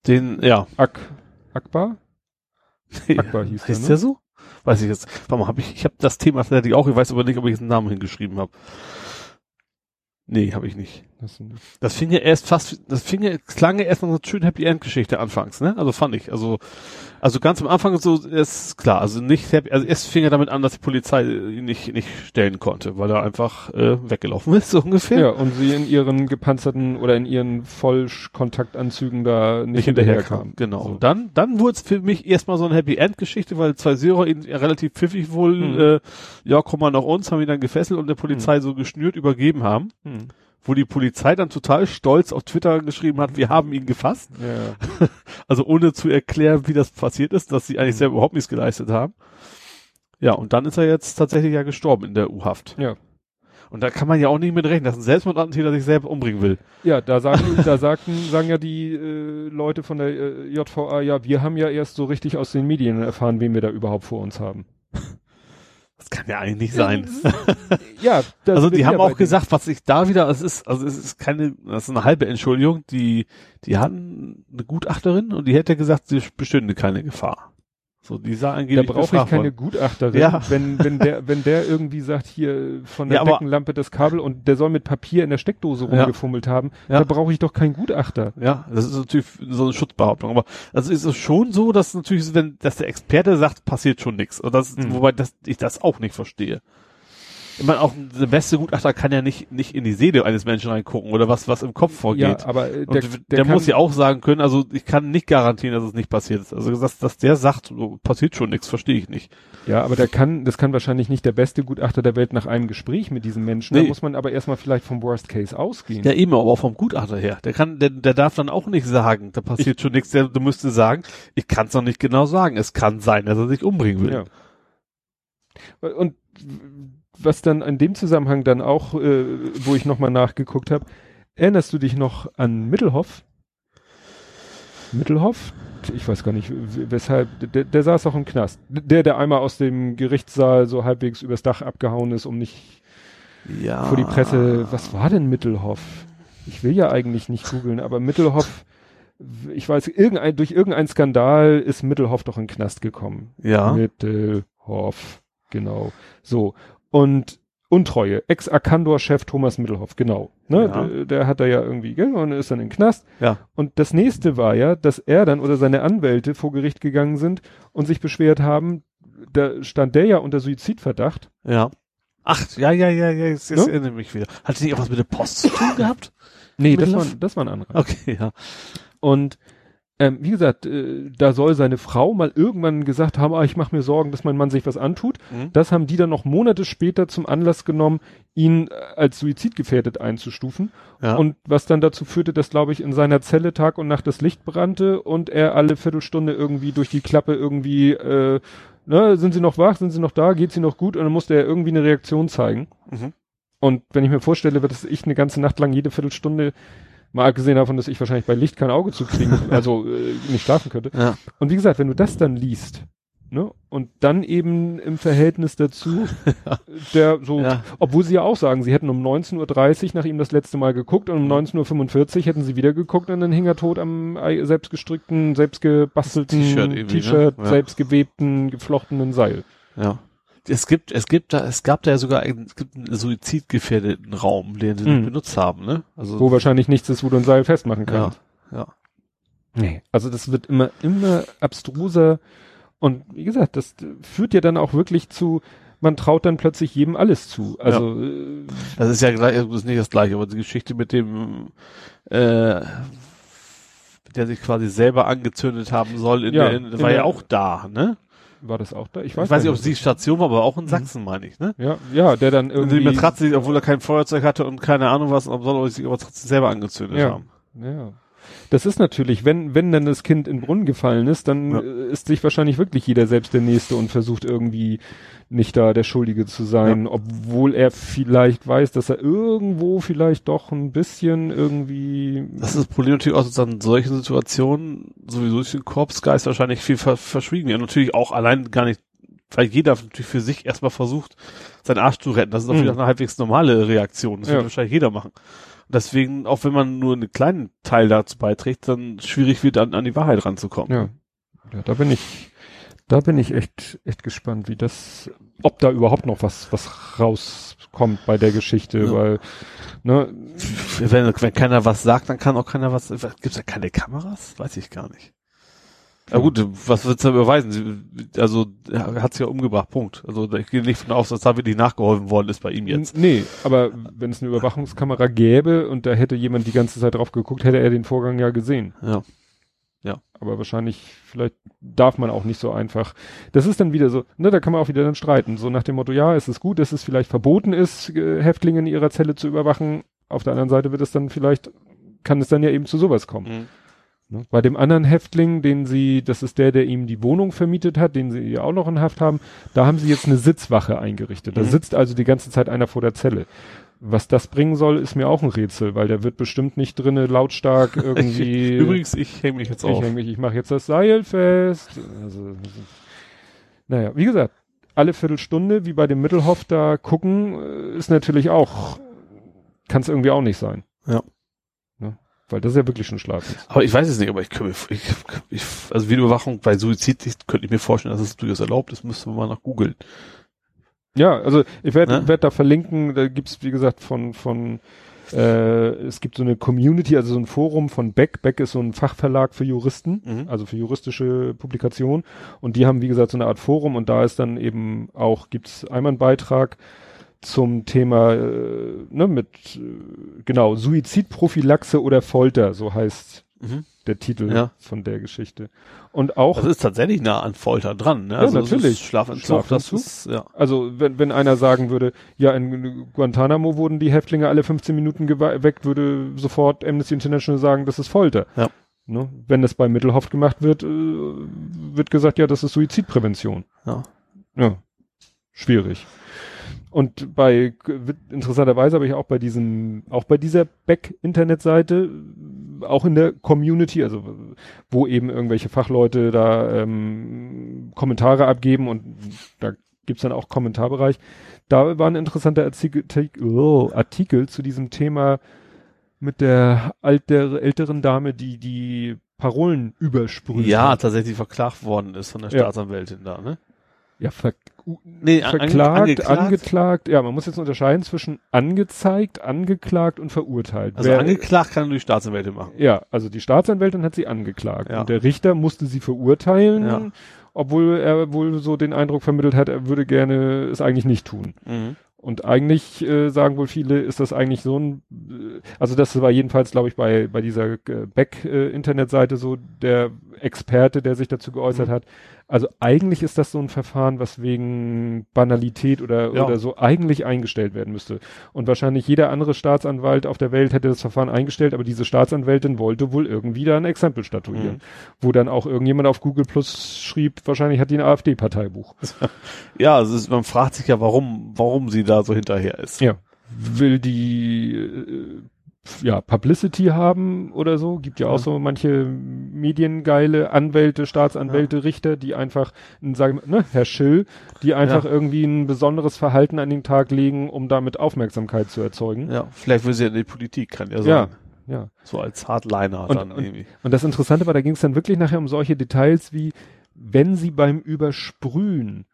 Den, ja. Ak Akbar? Akbar hieß der, Heißt ne? der so? Weiß ich jetzt. Warte mal, hab ich, ich habe das Thema tatsächlich auch, ich weiß aber nicht, ob ich jetzt einen Namen hingeschrieben habe. Nee, habe ich nicht. Das, Das fing ja erst fast, das fing ja, klang ja erst nach so einer schönen Happy End Geschichte anfangs, ne? Also fand ich. Also, also ganz am Anfang so ist klar, also nicht happy, also erst fing er damit an, dass die Polizei ihn nicht, nicht stellen konnte, weil er einfach äh, weggelaufen (laughs) ist, so ungefähr. ja, und sie in ihren gepanzerten oder in ihren Vollkontaktanzügen da nicht, nicht hinterher hinterher kam. Genau. So. Und dann, dann wurde es für mich erstmal so eine Happy End Geschichte, weil zwei Syrer ihn relativ pfiffig wohl, Mhm. äh, ja, komm mal nach uns, haben ihn dann gefesselt und der Polizei so geschnürt übergeben haben. Hm. Wo die Polizei dann total stolz auf Twitter geschrieben hat, wir haben ihn gefasst. Ja. (laughs) Also ohne zu erklären, wie das passiert ist, dass sie eigentlich selber überhaupt nichts geleistet haben. Ja, und dann ist er jetzt tatsächlich ja gestorben in der U-Haft. ja. Und da kann man ja auch nicht mit rechnen, dass ein Selbstmordattentäter sich selber umbringen will. Ja, da (laughs) sagen, da sagten, sagen ja die äh, Leute von der äh, JVA, ja, wir haben ja erst so richtig aus den Medien erfahren, wen wir da überhaupt vor uns haben. Das kann ja eigentlich nicht sein. (laughs) Ja, also die haben auch gesagt, was ich da wieder, es ist, also es ist keine, das ist eine halbe Entschuldigung, die, die hatten eine Gutachterin und die hätte gesagt, sie bestünde keine Gefahr. So, die sah Da angeblich brauche ich keine. Gutachterin, Ja. wenn, wenn der, wenn der irgendwie sagt, hier von der Ja, Deckenlampe das Kabel und der soll mit Papier in der Steckdose Ja. rumgefummelt haben, Ja. da brauche ich doch keinen Gutachter. Ja, das ist natürlich so eine Schutzbehauptung. Aber also ist es schon so, dass natürlich, wenn, dass der Experte sagt, passiert schon nichts. Und das, Mhm. wobei das, ich das auch nicht verstehe. Ich meine, auch der beste Gutachter kann ja nicht, nicht in die Seele eines Menschen reingucken oder was, was im Kopf vorgeht. Ja, aber äh, der, der, der, muss ja auch sagen können, also ich kann nicht garantieren, dass es nicht passiert ist. Also dass, dass der sagt, passiert schon nichts, verstehe ich nicht. Ja, aber der kann, das kann wahrscheinlich nicht der beste Gutachter der Welt nach einem Gespräch mit diesem Menschen. Da Nee. muss man aber erstmal vielleicht vom Worst Case ausgehen. Ja, eben, aber auch vom Gutachter her. Der kann, der, der darf dann auch nicht sagen, da passiert schon nichts. Der, der müsste sagen, ich kann es noch nicht genau sagen. Es kann sein, dass er sich umbringen will. Ja. Und was dann in dem Zusammenhang dann auch, äh, wo ich nochmal nachgeguckt habe, erinnerst du dich noch an Mittelhoff? Mittelhoff? Ich weiß gar nicht, weshalb, der, der saß auch im Knast. Der, der einmal aus dem Gerichtssaal so halbwegs übers Dach abgehauen ist, um nicht Ja. vor die Presse, was war denn Mittelhoff? Ich will ja eigentlich nicht googeln, aber Mittelhoff, ich weiß, irgendein, durch irgendeinen Skandal ist Mittelhoff doch in den Knast gekommen. Ja. Mittelhoff, genau. So. Und Untreue, Ex-Arkandor-Chef Thomas Mittelhoff, genau. Ne? Ja. Der, der hat da ja irgendwie, gell, und ist dann den Knast. Ja. Und das nächste war ja, dass er dann oder seine Anwälte vor Gericht gegangen sind und sich beschwert haben, da stand der ja unter Suizidverdacht. Ja. Ach, ja, ja, ja, ja, jetzt, jetzt Ne? erinnere ich mich wieder. Hat nicht auch was mit der Post zu tun gehabt? Nee, das war, das war ein anderer. Okay, ja. Und ähm, wie gesagt, äh, da soll seine Frau mal irgendwann gesagt haben, ah, ich mache mir Sorgen, dass mein Mann sich was antut. Mhm. Das haben die dann noch Monate später zum Anlass genommen, ihn äh, als suizidgefährdet einzustufen. Ja. Und was dann dazu führte, dass, glaube ich, in seiner Zelle Tag und Nacht das Licht brannte und er alle Viertelstunde irgendwie durch die Klappe irgendwie, äh, ne, sind sie noch wach, sind sie noch da, geht sie noch gut? Und dann musste er irgendwie eine Reaktion zeigen. Mhm. Und wenn ich mir vorstelle, dass ich eine ganze Nacht lang jede Viertelstunde, mal abgesehen davon, dass ich wahrscheinlich bei Licht kein Auge zu kriegen, (laughs) also äh, nicht schlafen könnte. Ja. Und wie gesagt, wenn du das dann liest, ne, und dann eben im Verhältnis dazu, (laughs) der so, Ja. obwohl sie ja auch sagen, sie hätten um 19.30 Uhr nach ihm das letzte Mal geguckt und um 19.45 Uhr hätten sie wieder geguckt und dann hing er tot am selbstgestrickten, selbstgebastelten T-Shirt, ne? Ja. selbstgewebten, geflochtenen Seil. Ja. Es gibt, es gibt da, es gab da ja sogar einen, es gibt einen suizidgefährdeten Raum, den sie Mhm. nicht benutzt haben, ne? Also, Wo wahrscheinlich nichts ist, wo du ein Seil festmachen ja, kannst. ja. Nee. Also das wird immer, immer abstruser und wie gesagt, das führt ja dann auch wirklich zu, man traut dann plötzlich jedem alles zu. Also äh, Das ist ja gleich, das ist nicht das gleiche, aber die Geschichte mit dem, äh, der sich quasi selber angezündet haben soll, in Ja, der, in, war der- ja auch da, ne? War das auch da? Ich Ich weiß, weiß, nicht, ob es die Station war, aber auch in Mhm. Sachsen, meine ich, ne? Ja, ja, der dann Und die irgendwie. Matratze, obwohl er kein Feuerzeug hatte und keine Ahnung was, soll er sich aber trotzdem selber angezündet Ja. haben. Ja. Das ist natürlich, wenn, wenn dann das Kind in den Brunnen gefallen ist, dann Ja. ist sich wahrscheinlich wirklich jeder selbst der Nächste und versucht irgendwie nicht da der Schuldige zu sein, obwohl er vielleicht weiß, dass er irgendwo vielleicht doch ein bisschen irgendwie. Das ist das Problem natürlich auch, dann in solchen Situationen sowieso durch den Korpsgeist wahrscheinlich viel ver verschwiegen. Und natürlich auch allein gar nicht, weil jeder natürlich für sich erstmal versucht, seinen Arsch zu retten. Das ist natürlich Mhm. auch eine halbwegs normale Reaktion. Das Ja. wird wahrscheinlich jeder machen. Und deswegen, auch wenn man nur einen kleinen Teil dazu beiträgt, dann schwierig wird, an, an die Wahrheit ranzukommen. Ja. ja, da bin ich, da bin ich echt, echt gespannt, wie das, ob da überhaupt noch was, was rauskommt bei der Geschichte, Ja. weil, ne, Wenn, wenn keiner was sagt, dann kann auch keiner was. Gibt es da keine Kameras? Weiß ich gar nicht. Ja gut, was wird's da beweisen? Sie, also er hat sich ja umgebracht, Punkt. Also ich gehe nicht von aus, dass da wirklich nachgeholfen worden ist bei ihm jetzt. Nee, aber wenn es eine Überwachungskamera gäbe und da hätte jemand die ganze Zeit drauf geguckt, hätte er den Vorgang ja gesehen. Ja. Aber wahrscheinlich, vielleicht darf man auch nicht so einfach. Das ist dann wieder so, ne, da kann man auch wieder dann streiten. So nach dem Motto, ja, es ist gut, dass es vielleicht verboten ist, äh, Häftlinge in ihrer Zelle zu überwachen. Auf der anderen Seite wird es dann vielleicht, kann es dann ja eben zu sowas kommen. Ne? Bei dem anderen Häftling, den sie, das ist der, der ihm die Wohnung vermietet hat, den sie ja auch noch in Haft haben, da haben sie jetzt eine Sitzwache eingerichtet. Da Mhm. sitzt also die ganze Zeit einer vor der Zelle. Was das bringen soll, ist mir auch ein Rätsel, weil der wird bestimmt nicht drinne lautstark (laughs) irgendwie. Übrigens, ich hänge mich jetzt ich auf. häng mich, ich mache jetzt das Seil fest. Also, naja, wie gesagt, alle Viertelstunde, wie bei dem Mittelhoff da gucken, äh, ist natürlich auch, kann es irgendwie auch nicht sein. Ja. Weil das ist ja wirklich schon Schlaf. Aber ich weiß es nicht, aber ich könnte mir, ich, ich, also Videoüberwachung bei Suizid ich- könnte ich mir vorstellen, dass es durchaus erlaubt ist, müsste man mal nach googeln. Ja, also ich werde Ne? werd da verlinken, da gibt's wie gesagt von, von äh, es gibt so eine Community, also so ein Forum von Beck. Beck ist so ein Fachverlag für Juristen, Mhm. also für juristische Publikationen. Und die haben, wie gesagt, so eine Art Forum und da ist dann eben auch, gibt's einmal einen Beitrag zum Thema, äh, ne, mit, äh, genau, Suizidprophylaxe oder Folter, so heißt Mhm. der Titel Ja. von der Geschichte. Und auch, Das ist tatsächlich nah an Folter dran, ne? Ja, also natürlich. Schlafentzug, das Schlafentzug. ist, ja. Also wenn, wenn einer sagen würde, ja, in Guantanamo wurden die Häftlinge alle 15 Minuten geweckt, würde sofort Amnesty International sagen, das ist Folter. Ja. Ne? Wenn das bei Mittelhoff gemacht wird, äh, wird gesagt, ja, das ist Suizidprävention. Ja. Ja, schwierig. Und bei, interessanterweise habe ich auch bei diesem, auch bei dieser Back-Internetseite, auch in der Community, also wo eben irgendwelche Fachleute da ähm, Kommentare abgeben und da gibt's dann auch Kommentarbereich. Da war ein interessanter Artikel, oh, Artikel zu diesem Thema mit der alter, älteren Dame, die die Parolen übersprüht. Ja, hat. tatsächlich verklagt worden ist von der Ja. Staatsanwältin da, ne? Ja, ver nee, verklagt, angeklagt? angeklagt? Ja, man muss jetzt unterscheiden zwischen angezeigt, angeklagt und verurteilt. Also Wer, angeklagt kann nur die Staatsanwältin machen. Ja, also die Staatsanwältin hat sie angeklagt ja. und der Richter musste sie verurteilen. Ja. Obwohl er wohl so den Eindruck vermittelt hat, er würde gerne es eigentlich nicht tun. Mhm. Und eigentlich äh, sagen wohl viele, ist das eigentlich so ein, äh, also das war jedenfalls, glaube ich, bei bei dieser äh, Beck-Internetseite äh, so der Experte, der sich dazu geäußert mhm. hat. Also eigentlich ist das so ein Verfahren, was wegen Banalität oder ja. oder so eigentlich eingestellt werden müsste. Und wahrscheinlich jeder andere Staatsanwalt auf der Welt hätte das Verfahren eingestellt, aber diese Staatsanwältin wollte wohl irgendwie da ein Exempel statuieren, mhm. wo dann auch irgendjemand auf Google Plus schrieb, wahrscheinlich hat die ein AfD-Parteibuch. (laughs) Ja, ist, man fragt sich ja, warum warum sie da so hinterher ist. Ja, will die äh, ja, Publicity haben oder so. Gibt ja, ja. auch so manche mediengeile Anwälte, Staatsanwälte, ja. Richter, die einfach, sagen, ne, Herr Schill, die einfach ja. irgendwie ein besonderes Verhalten an den Tag legen, um damit Aufmerksamkeit zu erzeugen. Ja, vielleicht will sie ja in die Politik, kann ja sein. Ja. Ja. So als Hardliner und, dann und, irgendwie. Und das Interessante war, da ging es dann wirklich nachher um solche Details wie, wenn sie beim Übersprühen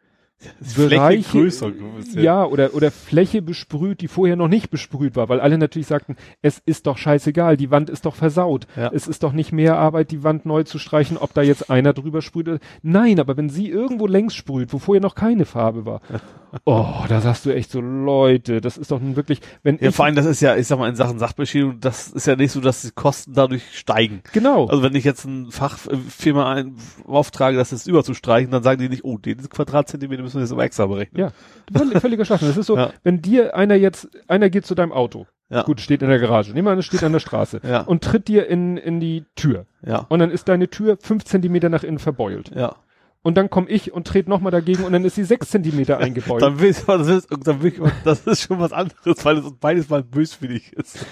Bereiche, größer ja. ja, oder, oder Fläche besprüht, die vorher noch nicht besprüht war, weil alle natürlich sagten, es ist doch scheißegal, die Wand ist doch versaut. Ja. Es ist doch nicht mehr Arbeit, die Wand neu zu streichen, ob da jetzt einer drüber sprüht. Nein, aber wenn sie irgendwo längs sprüht, wo vorher noch keine Farbe war, (laughs) oh, da sagst du echt so, Leute, das ist doch nun wirklich, wenn Ja, vor allem, das ist ja, ich sag mal, in Sachen Sachbeschädigung, das ist ja nicht so, dass die Kosten dadurch steigen. Genau. Also wenn ich jetzt ein Fachfirma ein, auftrage, das ist überzustreichen, dann sagen die nicht, oh, den Quadratzentimeter müssen wir jetzt aber extra berechnen. Ja, völlig, (laughs) völliger Schwachsinn. Das ist so, ja. wenn dir einer jetzt, einer geht zu deinem Auto, ja. gut, steht in der Garage, nehmen wir an, es steht an der Straße ja. und tritt dir in, in die Tür. Ja. Und dann ist deine Tür fünf Zentimeter nach innen verbeult. Ja und dann komme ich und trete nochmal dagegen und dann ist sie sechs Zentimeter eingebaut. dann will ich, das, ist, dann will ich, das ist schon was anderes, weil es beides mal böswillig ist.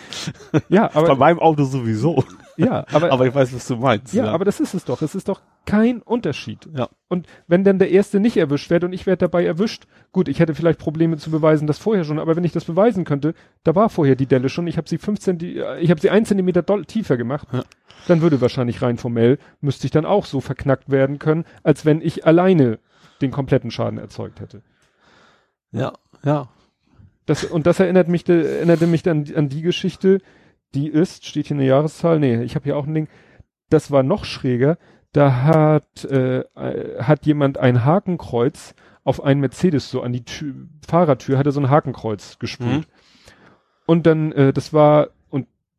Ja, aber. Bei meinem Auto sowieso. Ja, aber. aber ich weiß, was du meinst. Ja, ja, aber das ist es doch. Es ist doch kein Unterschied. Ja. Und wenn dann der Erste nicht erwischt wird und ich werde dabei erwischt, gut, ich hätte vielleicht Probleme zu beweisen, das vorher schon, aber wenn ich das beweisen könnte, da war vorher die Delle schon, ich habe sie fünf Zentimeter, ich habe sie ein Zentimeter tiefer gemacht. Ja dann würde wahrscheinlich rein formell, müsste ich dann auch so verknackt werden können, als wenn ich alleine den kompletten Schaden erzeugt hätte. Ja, ja. Das, und das erinnert mich, erinnerte mich dann an die Geschichte, die ist, steht hier eine Jahreszahl, nee, ich habe hier auch ein Ding, das war noch schräger, da hat, äh, hat jemand ein Hakenkreuz auf einen Mercedes so an die Tür, Fahrertür, hatte so ein Hakenkreuz gesprüht. Mhm. Und dann, äh, das war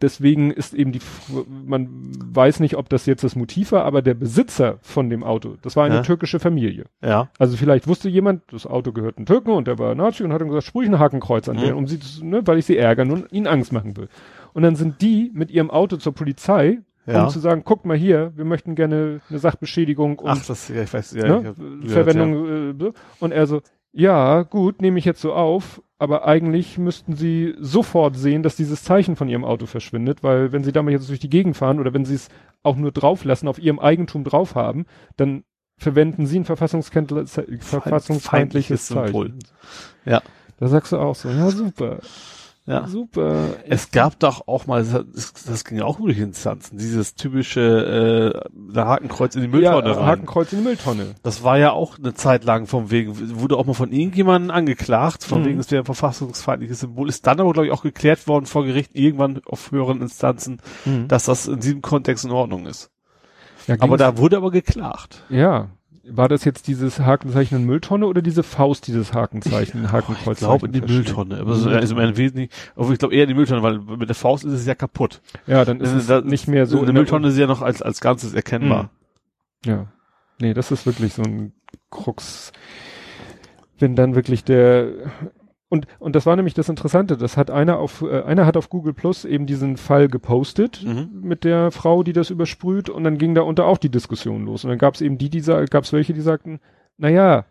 deswegen ist eben die, man weiß nicht, ob das jetzt das Motiv war, aber der Besitzer von dem Auto, das war eine ja. türkische Familie. Ja. Also vielleicht wusste jemand, das Auto gehört einem Türken und der war Nazi und hat ihm gesagt, sprüh ich ein Hakenkreuz an mhm. den, um sie, ne, weil ich sie ärgern und ihnen Angst machen will. Und dann sind die mit ihrem Auto zur Polizei, ja. um zu sagen, guck mal hier, wir möchten gerne eine Sachbeschädigung und Ach, das, ja, ich weiß, ja, ne, ich Verwendung, ja. äh, und er so, ja, gut, nehme ich jetzt so auf, aber eigentlich müssten sie sofort sehen, dass dieses Zeichen von ihrem Auto verschwindet, weil wenn sie damit jetzt durch die Gegend fahren oder wenn sie es auch nur drauf lassen, auf ihrem Eigentum drauf haben, dann verwenden sie ein verfassungsfeindliches Zeichen. Ja. Da sagst du auch so, ja super. Ja. Super. Es gab doch auch mal, das, das ging ja auch durch Instanzen, dieses typische äh, der Hakenkreuz in die Mülltonne ja, rein. Hakenkreuz in die Mülltonne. Das war ja auch eine Zeit lang vom Wegen, wurde auch mal von irgendjemandem angeklagt, von mhm. wegen, es wäre ein verfassungsfeindliches Symbol, ist dann aber, glaube ich, auch geklärt worden vor Gericht, irgendwann auf höheren Instanzen, mhm. dass das in diesem Kontext in Ordnung ist. Ja, aber da wurde aber geklagt. Ja, war das jetzt dieses Hakenzeichen in Mülltonne oder diese Faust dieses Hakenzeichen, ich, Hakenkreuz? Ich glaube in die Mülltonne. Aber so, also im Wesentlichen, aber ich glaube eher in die Mülltonne, weil mit der Faust ist es ja kaputt. Ja, dann ist es da, nicht mehr so. Eine Mülltonne ist ja noch als, als Ganzes erkennbar. Mhm. Ja. Nee, das ist wirklich so ein Krux. Wenn dann wirklich der, und, und das war nämlich das Interessante. Das hat einer auf, äh, einer hat auf Google Plus eben diesen Fall gepostet mhm. mit der Frau, die das übersprüht und dann ging da unter auch die Diskussion los. Und dann gab es eben die, die gab es welche, die sagten, na ja,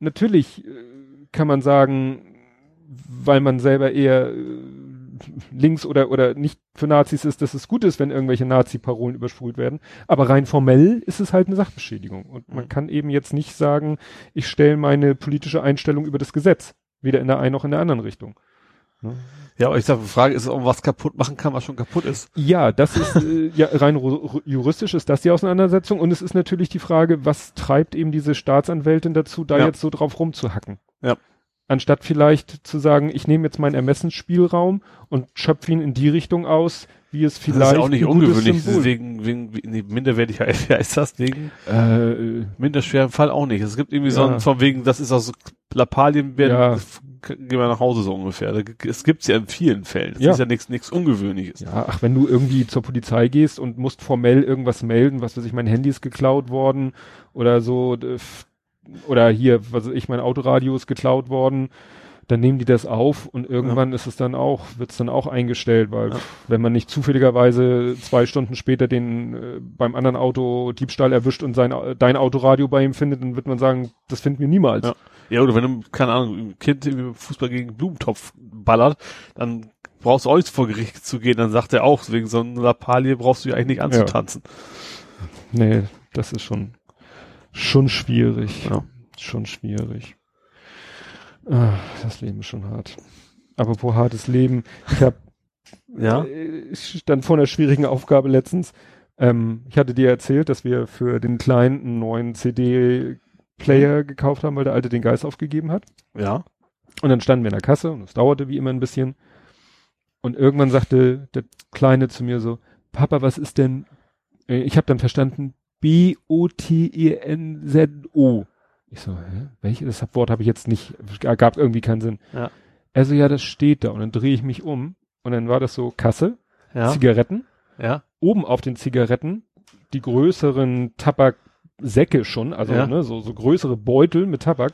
natürlich äh, kann man sagen, weil man selber eher äh, links oder, oder nicht für Nazis ist, dass es gut ist, wenn irgendwelche Nazi-Parolen übersprüht werden. Aber rein formell ist es halt eine Sachbeschädigung. Und man mhm. kann eben jetzt nicht sagen, ich stelle meine politische Einstellung über das Gesetz. Weder in der einen noch in der anderen Richtung. Ne? Ja, aber ich sag, die Frage ist, ob was kaputt machen kann, was schon kaputt ist. Ja, das ist äh, ja rein juristisch ist das die Auseinandersetzung und es ist natürlich die Frage, was treibt eben diese Staatsanwältin dazu, da Ja. jetzt so drauf rumzuhacken? Ja. Anstatt vielleicht zu sagen, ich nehme jetzt meinen Ermessensspielraum und schöpfe ihn in die Richtung aus, wie es vielleicht das ist ja auch nicht ungewöhnlich, wegen, wegen, nee, minderwertiger, (laughs) heißt das? Wegen Äh, minderschweren Fall auch nicht. Es gibt irgendwie so Ja. ein, von wegen, das ist auch so, Lappalien werden, Ja. gehen wir nach Hause so ungefähr. Es gibt's ja in vielen Fällen. Das Ja. ist ja nichts, nichts Ungewöhnliches. Ja, ach, wenn du irgendwie zur Polizei gehst und musst formell irgendwas melden, was weiß ich, mein Handy ist geklaut worden oder so, oder hier, was ich, mein Autoradio ist geklaut worden, dann nehmen die das auf und irgendwann ist es dann auch, wird es dann auch eingestellt, weil Ja. wenn man nicht zufälligerweise zwei Stunden später den äh, beim anderen Auto Diebstahl erwischt und sein Au- dein Autoradio bei ihm findet, dann wird man sagen, das finden wir niemals. Ja. Ja, oder wenn du, keine Ahnung, ein Kind Fußball gegen Blumentopf ballert, dann brauchst du auch nicht vor Gericht zu gehen, dann sagt er auch, wegen so einer Lappalie brauchst du ja eigentlich nicht anzutanzen. Nee, das ist schon, schon schwierig. Ja. Schon schwierig. Ah, das Leben ist schon hart. Apropos hartes Leben. Ich habe (laughs) Ja. äh, ich stand vor einer schwierigen Aufgabe letztens. Ähm, ich hatte dir erzählt, dass wir für den Kleinen einen neuen CD-Player gekauft haben, weil der alte den Geist aufgegeben hat. Ja. Und dann standen wir in der Kasse und es dauerte wie immer ein bisschen. Und irgendwann sagte der Kleine zu mir so, Papa, was ist denn, äh, ich habe dann verstanden, B-O-T-E-N-Z-O. Ich so, hä? Welches das Wort habe ich jetzt nicht, gab irgendwie keinen Sinn. Ja. Also ja, das steht da. Und dann drehe ich mich um und dann war das so Kasse, Ja. Zigaretten, Ja. oben auf den Zigaretten die größeren Tabaksäcke schon, also Ja. ne, so, so größere Beutel mit Tabak.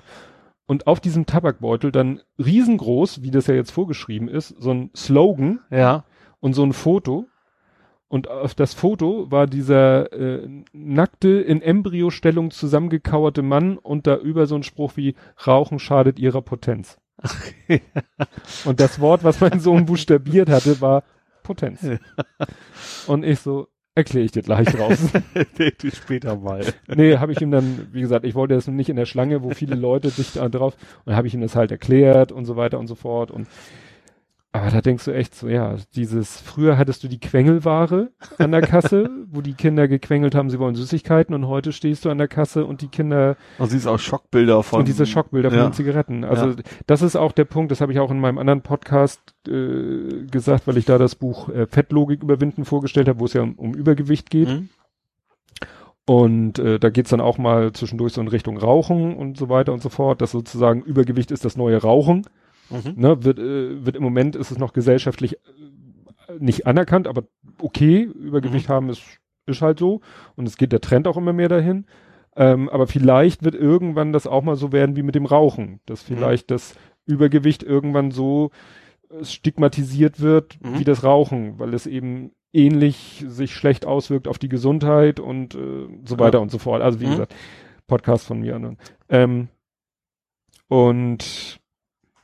Und auf diesem Tabakbeutel dann riesengroß, wie das ja jetzt vorgeschrieben ist, so ein Slogan Ja. und so ein Foto. Und auf das Foto war dieser äh, nackte, in Embryostellung zusammengekauerte Mann und da über so ein Spruch wie Rauchen schadet ihrer Potenz. (laughs) und das Wort, was mein Sohn buchstabiert hatte, war Potenz. (laughs) und ich so, erkläre ich dir gleich draußen. (laughs) Später mal. nee, habe ich ihm dann, wie gesagt, ich wollte das nicht in der Schlange, wo viele Leute dicht da drauf, und habe ich ihm das halt erklärt und so weiter und so fort und aber da denkst du echt so, ja, dieses, früher hattest du die Quengelware an der Kasse, (laughs) wo die Kinder gequengelt haben, sie wollen Süßigkeiten und heute stehst du an der Kasse und die Kinder Und siehst auch Schockbilder von. und diese Schockbilder von ja. den Zigaretten. Also Ja. das ist auch der Punkt, das habe ich auch in meinem anderen Podcast äh, gesagt, weil ich da das Buch äh, Fettlogik überwinden vorgestellt habe, wo es ja um, um Übergewicht geht. Mhm. Und äh, da geht's dann auch mal zwischendurch so in Richtung Rauchen und so weiter und so fort, dass sozusagen Übergewicht ist das neue Rauchen. Mhm. Ne? Wird, äh, wird im Moment ist es noch gesellschaftlich äh, nicht anerkannt, aber okay, Übergewicht haben ist, ist halt so. Und es geht der Trend auch immer mehr dahin. Ähm, aber vielleicht wird irgendwann das auch mal so werden wie mit dem Rauchen, dass vielleicht das Übergewicht irgendwann so äh, stigmatisiert wird Mhm. wie das Rauchen, weil es eben ähnlich sich schlecht auswirkt auf die Gesundheit und äh, so weiter Ja. und so fort. Also wie Mhm. gesagt, Podcast von mir. Ne? Ähm, und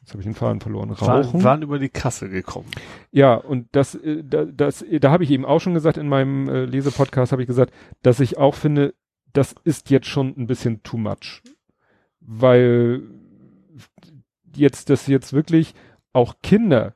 jetzt habe ich den Faden verloren. Rauchen. Waren, waren über die Kasse gekommen. Ja, und das, äh, da, das, da habe ich eben auch schon gesagt in meinem äh, Lesepodcast, habe ich gesagt, dass ich auch finde, das ist jetzt schon ein bisschen too much. Weil jetzt, dass jetzt wirklich auch Kinder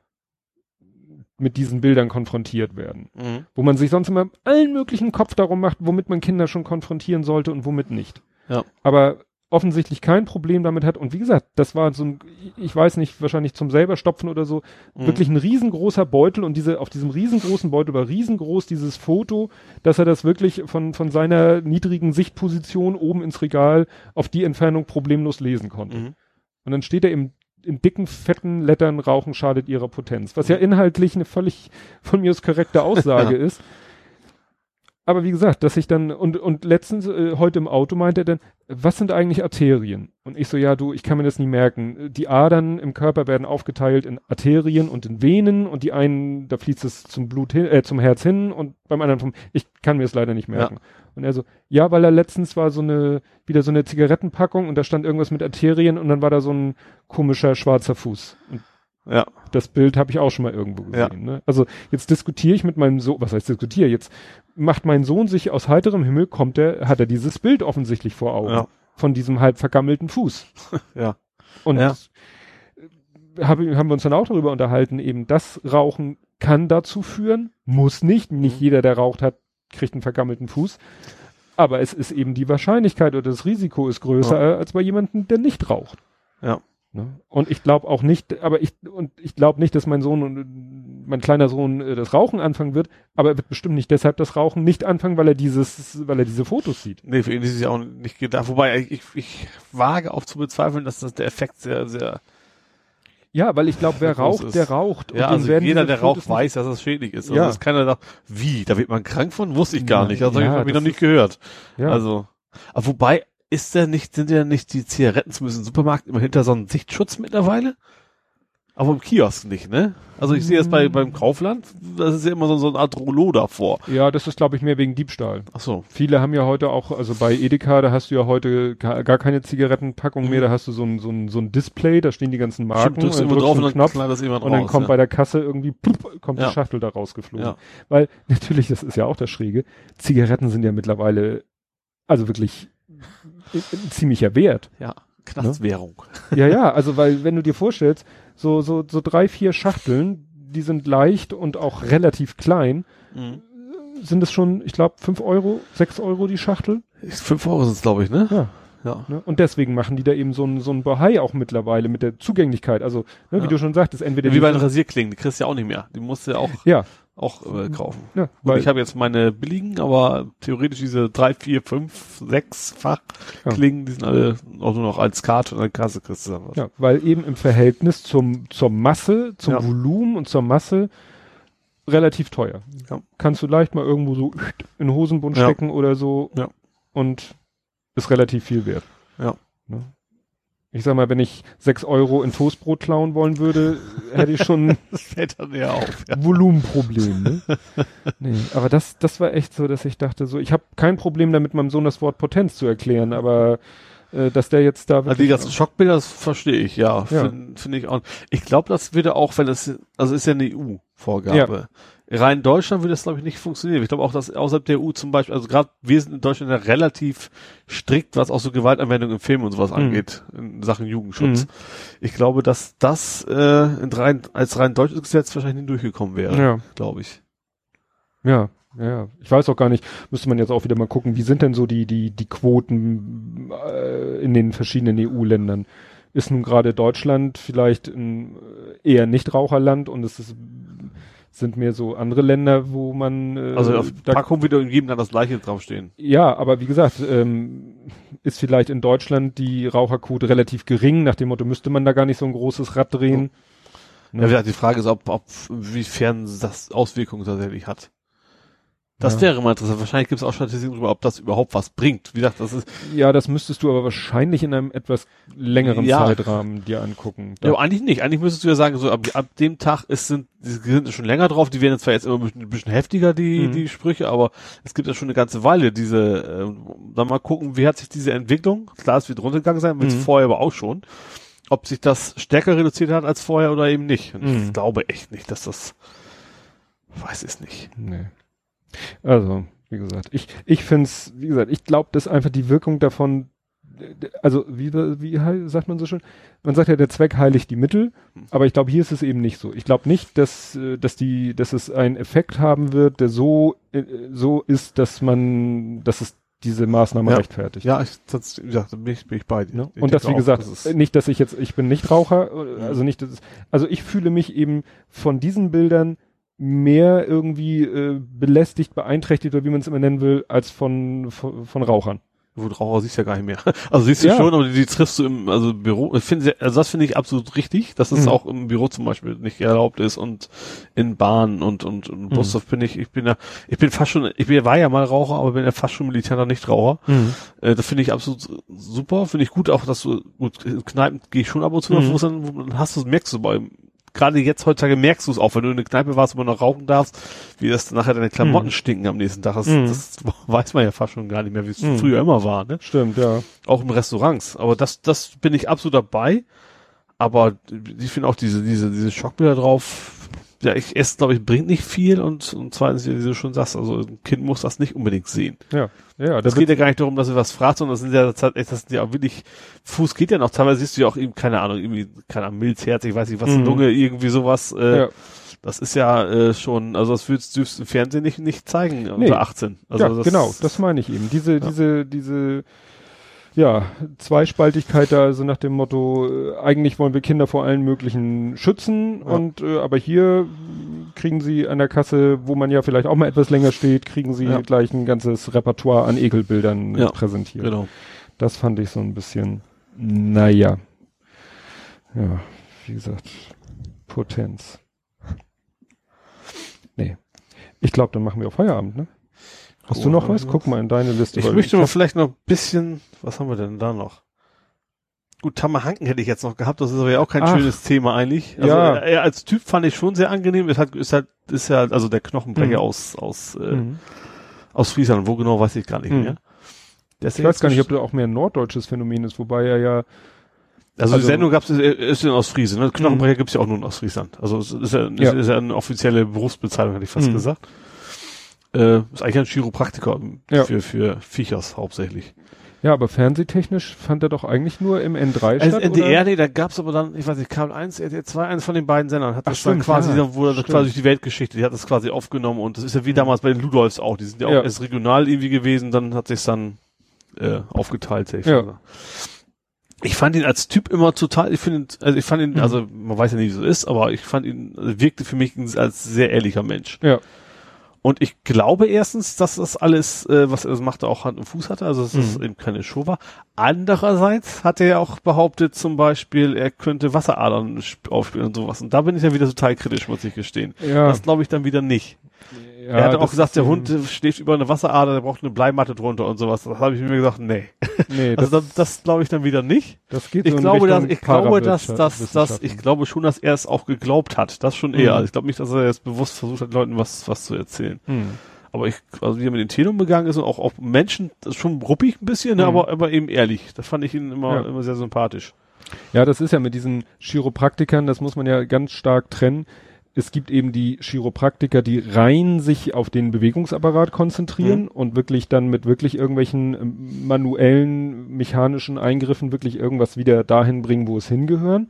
mit diesen Bildern konfrontiert werden. Mhm. Wo man sich sonst immer allen möglichen Kopf darum macht, womit man Kinder schon konfrontieren sollte und womit nicht. Ja. Aber offensichtlich kein Problem damit hat. Und wie gesagt, das war so ein, ich weiß nicht, wahrscheinlich zum selber stopfen oder so, Mhm. wirklich ein riesengroßer Beutel und diese, auf diesem riesengroßen Beutel war riesengroß dieses Foto, dass er das wirklich von, von seiner niedrigen Sichtposition oben ins Regal auf die Entfernung problemlos lesen konnte. Mhm. Und dann steht er im, in dicken, fetten Lettern, Rauchen schadet ihrer Potenz. Was ja inhaltlich eine völlig von mir aus korrekte Aussage (laughs) ist. Aber wie gesagt, dass ich dann, und, und letztens, äh, heute im Auto meinte er dann, was sind eigentlich Arterien? Und ich so, ja, du, ich kann mir das nie merken. Die Adern im Körper werden aufgeteilt in Arterien und in Venen und die einen, da fließt es zum Blut hin, äh, zum Herz hin und beim anderen vom, ich kann mir es leider nicht merken. Und er so, ja, weil er letztens war so eine, wieder so eine Zigarettenpackung und da stand irgendwas mit Arterien und dann war da so ein komischer schwarzer Fuß. Und Ja. Das Bild habe ich auch schon mal irgendwo Ja. gesehen. Ne? Also jetzt diskutiere ich mit meinem Sohn, was heißt diskutiere? Jetzt macht mein Sohn sich aus heiterem Himmel, kommt er, hat er dieses Bild offensichtlich vor Augen Ja. von diesem halb vergammelten Fuß. (laughs) Ja. Und Ja. hab, haben wir uns dann auch darüber unterhalten, eben das Rauchen kann dazu führen, muss nicht. Nicht Mhm. jeder, der raucht hat, kriegt einen vergammelten Fuß. Aber es ist eben die Wahrscheinlichkeit oder das Risiko ist größer äh, als bei jemandem, der nicht raucht. Ja. Ne? Und ich glaube auch nicht, aber ich und ich glaube nicht, dass mein Sohn und mein kleiner Sohn äh, das Rauchen anfangen wird, aber er wird bestimmt nicht deshalb das Rauchen nicht anfangen, weil er dieses, weil er diese Fotos sieht. Nee, für ihn ist es ja auch nicht gedacht. Wobei ich, ich wage auch zu bezweifeln, dass das der Effekt sehr, sehr. Ja, weil ich glaube, wer raucht, ist. der raucht. Ja, dem also jeder, der raucht, weiß, dass das schädlich ist. Also Ja. dass keiner sagt, wie, da wird man krank von, wusste ich gar Ja, nicht. Also ja, hab ich, noch das nicht gehört. Ja. Also, aber wobei, ist der nicht, sind ja nicht die Zigaretten zumindest im Supermarkt immer hinter so einem Sichtschutz mittlerweile? Aber im Kiosk nicht, ne? Also ich sehe das bei, Mm. beim Kaufland, das ist ja immer so, so eine Art Rollo davor. ja, das ist, glaube ich, mehr wegen Diebstahl. Ach so. Viele haben ja heute auch, also bei Edeka, da hast du ja heute ga- gar keine Zigarettenpackung mehr, da hast du so ein, so ein, so ein Display, da stehen die ganzen Marken, Stimmt, drückst du drückst drauf einen und dann Knopf das jemand und dann kommt ja. bei der Kasse irgendwie, plupp, kommt Ja. die Schachtel da rausgeflogen. Ja. Weil (laughs) natürlich, das ist ja auch das Schräge, Zigaretten sind ja mittlerweile, also wirklich ein- ziemlicher Wert. Ja, Knastwährung. (laughs) Ja, ja, also weil, wenn du dir vorstellst, so, so, so drei, vier Schachteln, die sind leicht und auch relativ klein, Mhm. sind es schon, ich glaube, fünf Euro, sechs Euro die Schachtel. Fünf Euro sind es, glaube ich, ne? Ja. Ja. Ne? Und deswegen machen die da eben so ein, so ein Bohai auch mittlerweile mit der Zugänglichkeit. Also, ne, wie Ja. du schon sagtest, entweder Wie bei den Rasierklingen, die kriegst du ja auch nicht mehr. Die musst du ja auch, ja, auch äh, kaufen. ja, Gut, weil, ich habe jetzt meine billigen, aber theoretisch diese drei, vier, fünf, sechsfach Ja. Klingen, die sind alle auch nur noch als Karte und eine Kasse kriegst du was. ja, weil eben im Verhältnis zum, zur Masse, zum Ja. Volumen und zur Masse relativ teuer. Ja. Kannst du leicht mal irgendwo so in den Hosenbund Ja. stecken oder so Ja. und ist relativ viel wert. Ja. Ne? Ich sag mal, wenn ich sechs Euro in Toastbrot klauen wollen würde, hätte ich schon (laughs) Das fällt dann eher auf. Ja. Volumenproblem, ne? nee, aber das, das war echt so, dass ich dachte so, ich habe kein Problem damit, meinem Sohn das Wort Potenz zu erklären, aber äh, dass der jetzt da Also die ganzen Schockbilder, das verstehe ich, ja. Ja. Finde find ich auch. Ich glaube, das würde auch, wenn es, also ist ja eine EU-Vorgabe. Rein in Deutschland würde das, glaube ich, nicht funktionieren. Ich glaube auch, dass außerhalb der EU zum Beispiel, also gerade wir sind in Deutschland ja relativ strikt, was auch so Gewaltanwendung im Film und sowas Mhm. angeht, in Sachen Jugendschutz. Mhm. Ich glaube, dass das äh, in rein, als rein deutsches Gesetz wahrscheinlich nicht durchgekommen wäre, Ja, glaube ich. ja, ja, ja. Ich weiß auch gar nicht, müsste man jetzt auch wieder mal gucken, wie sind denn so die, die, die Quoten äh, in den verschiedenen EU-Ländern? Ist nun gerade Deutschland vielleicht ein äh, eher Nichtraucherland und es ist, sind mehr so andere Länder, wo man äh, Also auf da Packung wieder in jedem dann das gleiche draufstehen. Ja, aber wie gesagt, ähm, ist vielleicht in Deutschland die Raucherquote relativ gering. Nach dem Motto müsste man da gar nicht so ein großes Rad drehen. Ja, wie gesagt, die Frage ist, ob, ob wiefern das Auswirkungen tatsächlich hat. Das Ja. wäre mal interessant. Wahrscheinlich gibt es auch Statistiken darüber, ob das überhaupt was bringt. Wie gesagt, das ist, Ja, das müsstest du aber wahrscheinlich in einem etwas längeren Ja. Zeitrahmen dir angucken. ja, aber eigentlich nicht. Eigentlich müsstest du ja sagen, so ab, ab dem Tag ist, sind, die sind schon länger drauf. Die werden zwar jetzt immer ein bisschen, ein bisschen heftiger, die, Mhm. die Sprüche, aber es gibt ja schon eine ganze Weile diese, äh, dann mal gucken, wie hat sich diese Entwicklung, klar, es wird runtergegangen sein, wird es Mhm. vorher aber auch schon, ob sich das stärker reduziert hat als vorher oder eben nicht. Und Mhm. Ich glaube echt nicht, dass das, weiß es nicht. Nee. Also, wie gesagt, ich, ich find's, wie gesagt, ich glaube, dass einfach die Wirkung davon, also wie, wie sagt man so schön? Man sagt ja, der Zweck heiligt die Mittel, aber ich glaube, hier ist es eben nicht so. Ich glaube nicht, dass, äh, dass die, dass es einen Effekt haben wird, der so, äh, so ist, dass man, dass es diese Maßnahme Ja. rechtfertigt. Ja, ich, das, da bin ich, bin ich bei dir. Ne? Und das, wie auch, gesagt, das nicht, dass ich jetzt, ich bin nicht Raucher, äh, Ja. also nicht, dass, es- also ich fühle mich eben von diesen Bildern mehr irgendwie äh, belästigt, beeinträchtigt oder wie man es immer nennen will, als von, von, von Rauchern. Gut, Raucher siehst du ja gar nicht mehr. (laughs) Also siehst du Ja. schon, aber die, die triffst du im also Büro. Ich finde, also das finde ich absolut richtig, dass es Mhm. auch im Büro zum Beispiel nicht erlaubt ist und in Bahnen und und, und Bus. Mhm. Bin ich. Ich bin ja, ich bin fast schon, ich bin, war ja mal Raucher, aber bin ja fast schon militärer Nichtraucher. Äh, das finde ich absolut super. Finde ich gut, auch dass du gut Kneipen gehe ich schon ab und zu, Mhm. wo dann, wo dann hast du merkst du bei gerade jetzt heutzutage merkst du es auch, wenn du in eine Kneipe warst, wo du noch rauchen darfst, wie das nachher deine Klamotten Mhm. stinken am nächsten Tag. Das, Mhm. das weiß man ja fast schon gar nicht mehr, wie es Mhm. früher immer war. Ne? Stimmt, ja. auch in Restaurants. Aber das, das bin ich absolut dabei. Aber ich finde auch diese, diese, diese Schockbilder drauf, ja, ich esse, glaube ich, bringt nicht viel und, und zweitens, wie du schon sagst, also ein Kind muss das nicht unbedingt sehen. Ja, ja. Das geht ja gar nicht darum, dass er was fragt, sondern das sind ja, das sind ja auch wirklich, Fuß geht ja noch, teilweise siehst du ja auch eben, keine Ahnung, irgendwie, keine Ahnung, Milzherz, ich weiß nicht, was, Mhm. Lunge, irgendwie sowas, äh, ja. das ist ja äh, schon, also das würdest du im Fernsehen nicht, nicht zeigen, unter 18. Also ja, das, genau, das meine ich eben. Diese, diese, diese, ja, Zweispaltigkeit da, also nach dem Motto, äh, eigentlich wollen wir Kinder vor allen möglichen schützen Ja. und äh, aber hier kriegen sie an der Kasse, wo man ja vielleicht auch mal etwas länger steht, kriegen sie Ja. gleich ein ganzes Repertoire an Ekelbildern Ja, präsentiert. Genau. Das fand ich so ein bisschen, naja. Ja, wie gesagt, Potenz. Nee. Ich glaube, dann machen wir auch Feierabend, ne? Hast Oh, du noch was? Guck mal in deine Liste. Ich möchte mal vielleicht noch ein bisschen, was haben wir denn da noch? Gut, Tamahanken hätte ich jetzt noch gehabt, das ist aber ja auch kein Ach. schönes Thema eigentlich. Also Ja. er, er als Typ fand ich schon sehr angenehm. Ist halt, ist halt, ist ja, also der Knochenbrecher Mhm. aus, aus, äh, Mhm. aus Friesland, wo genau weiß ich gar nicht Mhm. mehr. Ist Ich weiß gar nicht, ob das auch mehr ein norddeutsches Phänomen ist, wobei er ja, Also, Also- die Sendung gab's, ist, ist in Ostfriesen, ne? Knochenbrecher gibt's ja auch nur in Ostfriesland. Also es ist ja, Ja. Ist, ist ja eine offizielle Berufsbezeichnung, hätte ich fast Mhm. gesagt. Äh, ist eigentlich ein Chiropraktiker Ja. für, für Viechers hauptsächlich. ja, aber fernsehtechnisch fand er doch eigentlich nur im N3 Also statt, NDR, oder? nee, da gab's aber dann, ich weiß nicht, Kabel 1, RTL 2, eins von den beiden Sendern hat Ach, das dann stimmt, quasi, ja, dann wurde das quasi durch die Weltgeschichte, die hat das quasi aufgenommen und das ist ja wie damals bei den Ludolfs auch, die sind ja auch Ja. erst regional irgendwie gewesen, dann hat sich's dann äh, aufgeteilt. Ich, Ja. ich fand ihn als Typ immer total, ich finde, also ich fand ihn, Mhm. also man weiß ja nicht, wie es so ist, aber ich fand ihn, also wirkte für mich als sehr ehrlicher Mensch. Ja. Und ich glaube erstens, dass das alles, äh, was er das machte, auch Hand und Fuß hatte, also dass das Mhm. eben keine Show war. Andererseits hat er ja auch behauptet, zum Beispiel, er könnte Wasseradern sp- aufspielen und sowas. Und da bin ich ja wieder total kritisch, muss ich gestehen. Ja, Das glaube ich dann wieder nicht. Ja, er hat auch gesagt, der Hund äh, schläft über eine Wasserader, der braucht eine Bleimatte drunter und sowas. Das habe ich mir gesagt, nee. Nee, das, Also das, das glaube ich dann wieder nicht. das geht Ich so glaube, dass, ich glaube, dass, dass, dass, ich glaube schon, dass er es auch geglaubt hat. Das schon eher. Mhm. Also ich glaube nicht, dass er jetzt bewusst versucht hat, Leuten was, was zu erzählen. Hm. Aber ich, also wie er mit den Themen umgegangen ist und auch auf Menschen, das ist schon ruppig ein bisschen, ne, Mhm. aber, aber eben ehrlich. Das fand ich ihn immer, Ja. immer sehr sympathisch. Ja, das ist ja mit diesen Chiropraktikern, das muss man ja ganz stark trennen. Es gibt eben die Chiropraktiker, die rein sich auf den Bewegungsapparat konzentrieren Mhm. und wirklich dann mit wirklich irgendwelchen ähm, manuellen, mechanischen Eingriffen wirklich irgendwas wieder dahin bringen, wo es hingehören.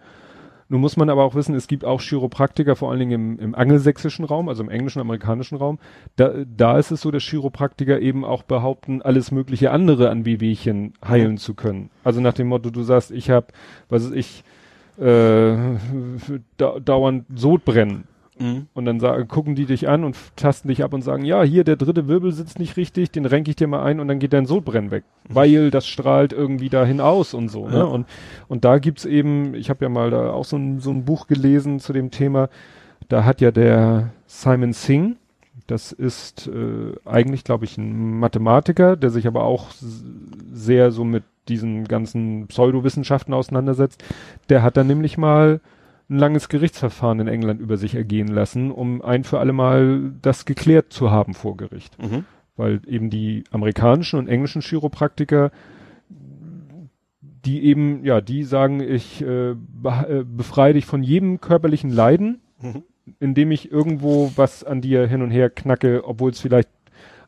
Nun muss man aber auch wissen, es gibt auch Chiropraktiker, vor allen Dingen im, im angelsächsischen Raum, also im englischen, amerikanischen Raum. Da, da ist es so, dass Chiropraktiker eben auch behaupten, alles mögliche andere an Wehwehchen heilen zu können. Also nach dem Motto, du sagst, ich habe, was weiß ich, äh, da, dauernd Sodbrennen. Und dann sagen, gucken die dich an und tasten dich ab und sagen, ja, hier der dritte Wirbel sitzt nicht richtig, den renke ich dir mal ein und dann geht dein Sodbrennen weg. Weil das strahlt irgendwie dahin aus und so. Ne? Ja. Und, und da gibt's eben, ich habe ja mal da auch so ein, so ein Buch gelesen zu dem Thema, da hat ja der Simon Singh, das ist äh, eigentlich, glaube ich, ein Mathematiker, der sich aber auch sehr so mit diesen ganzen Pseudowissenschaften auseinandersetzt. Der hat dann nämlich mal ein langes Gerichtsverfahren in England über sich ergehen lassen, um ein für alle Mal das geklärt zu haben vor Gericht. Mhm. Weil eben die amerikanischen und englischen Chiropraktiker, die eben, ja, die sagen, ich äh, äh, befreie dich von jedem körperlichen Leiden, Mhm. indem ich irgendwo was an dir hin und her knacke, obwohl es vielleicht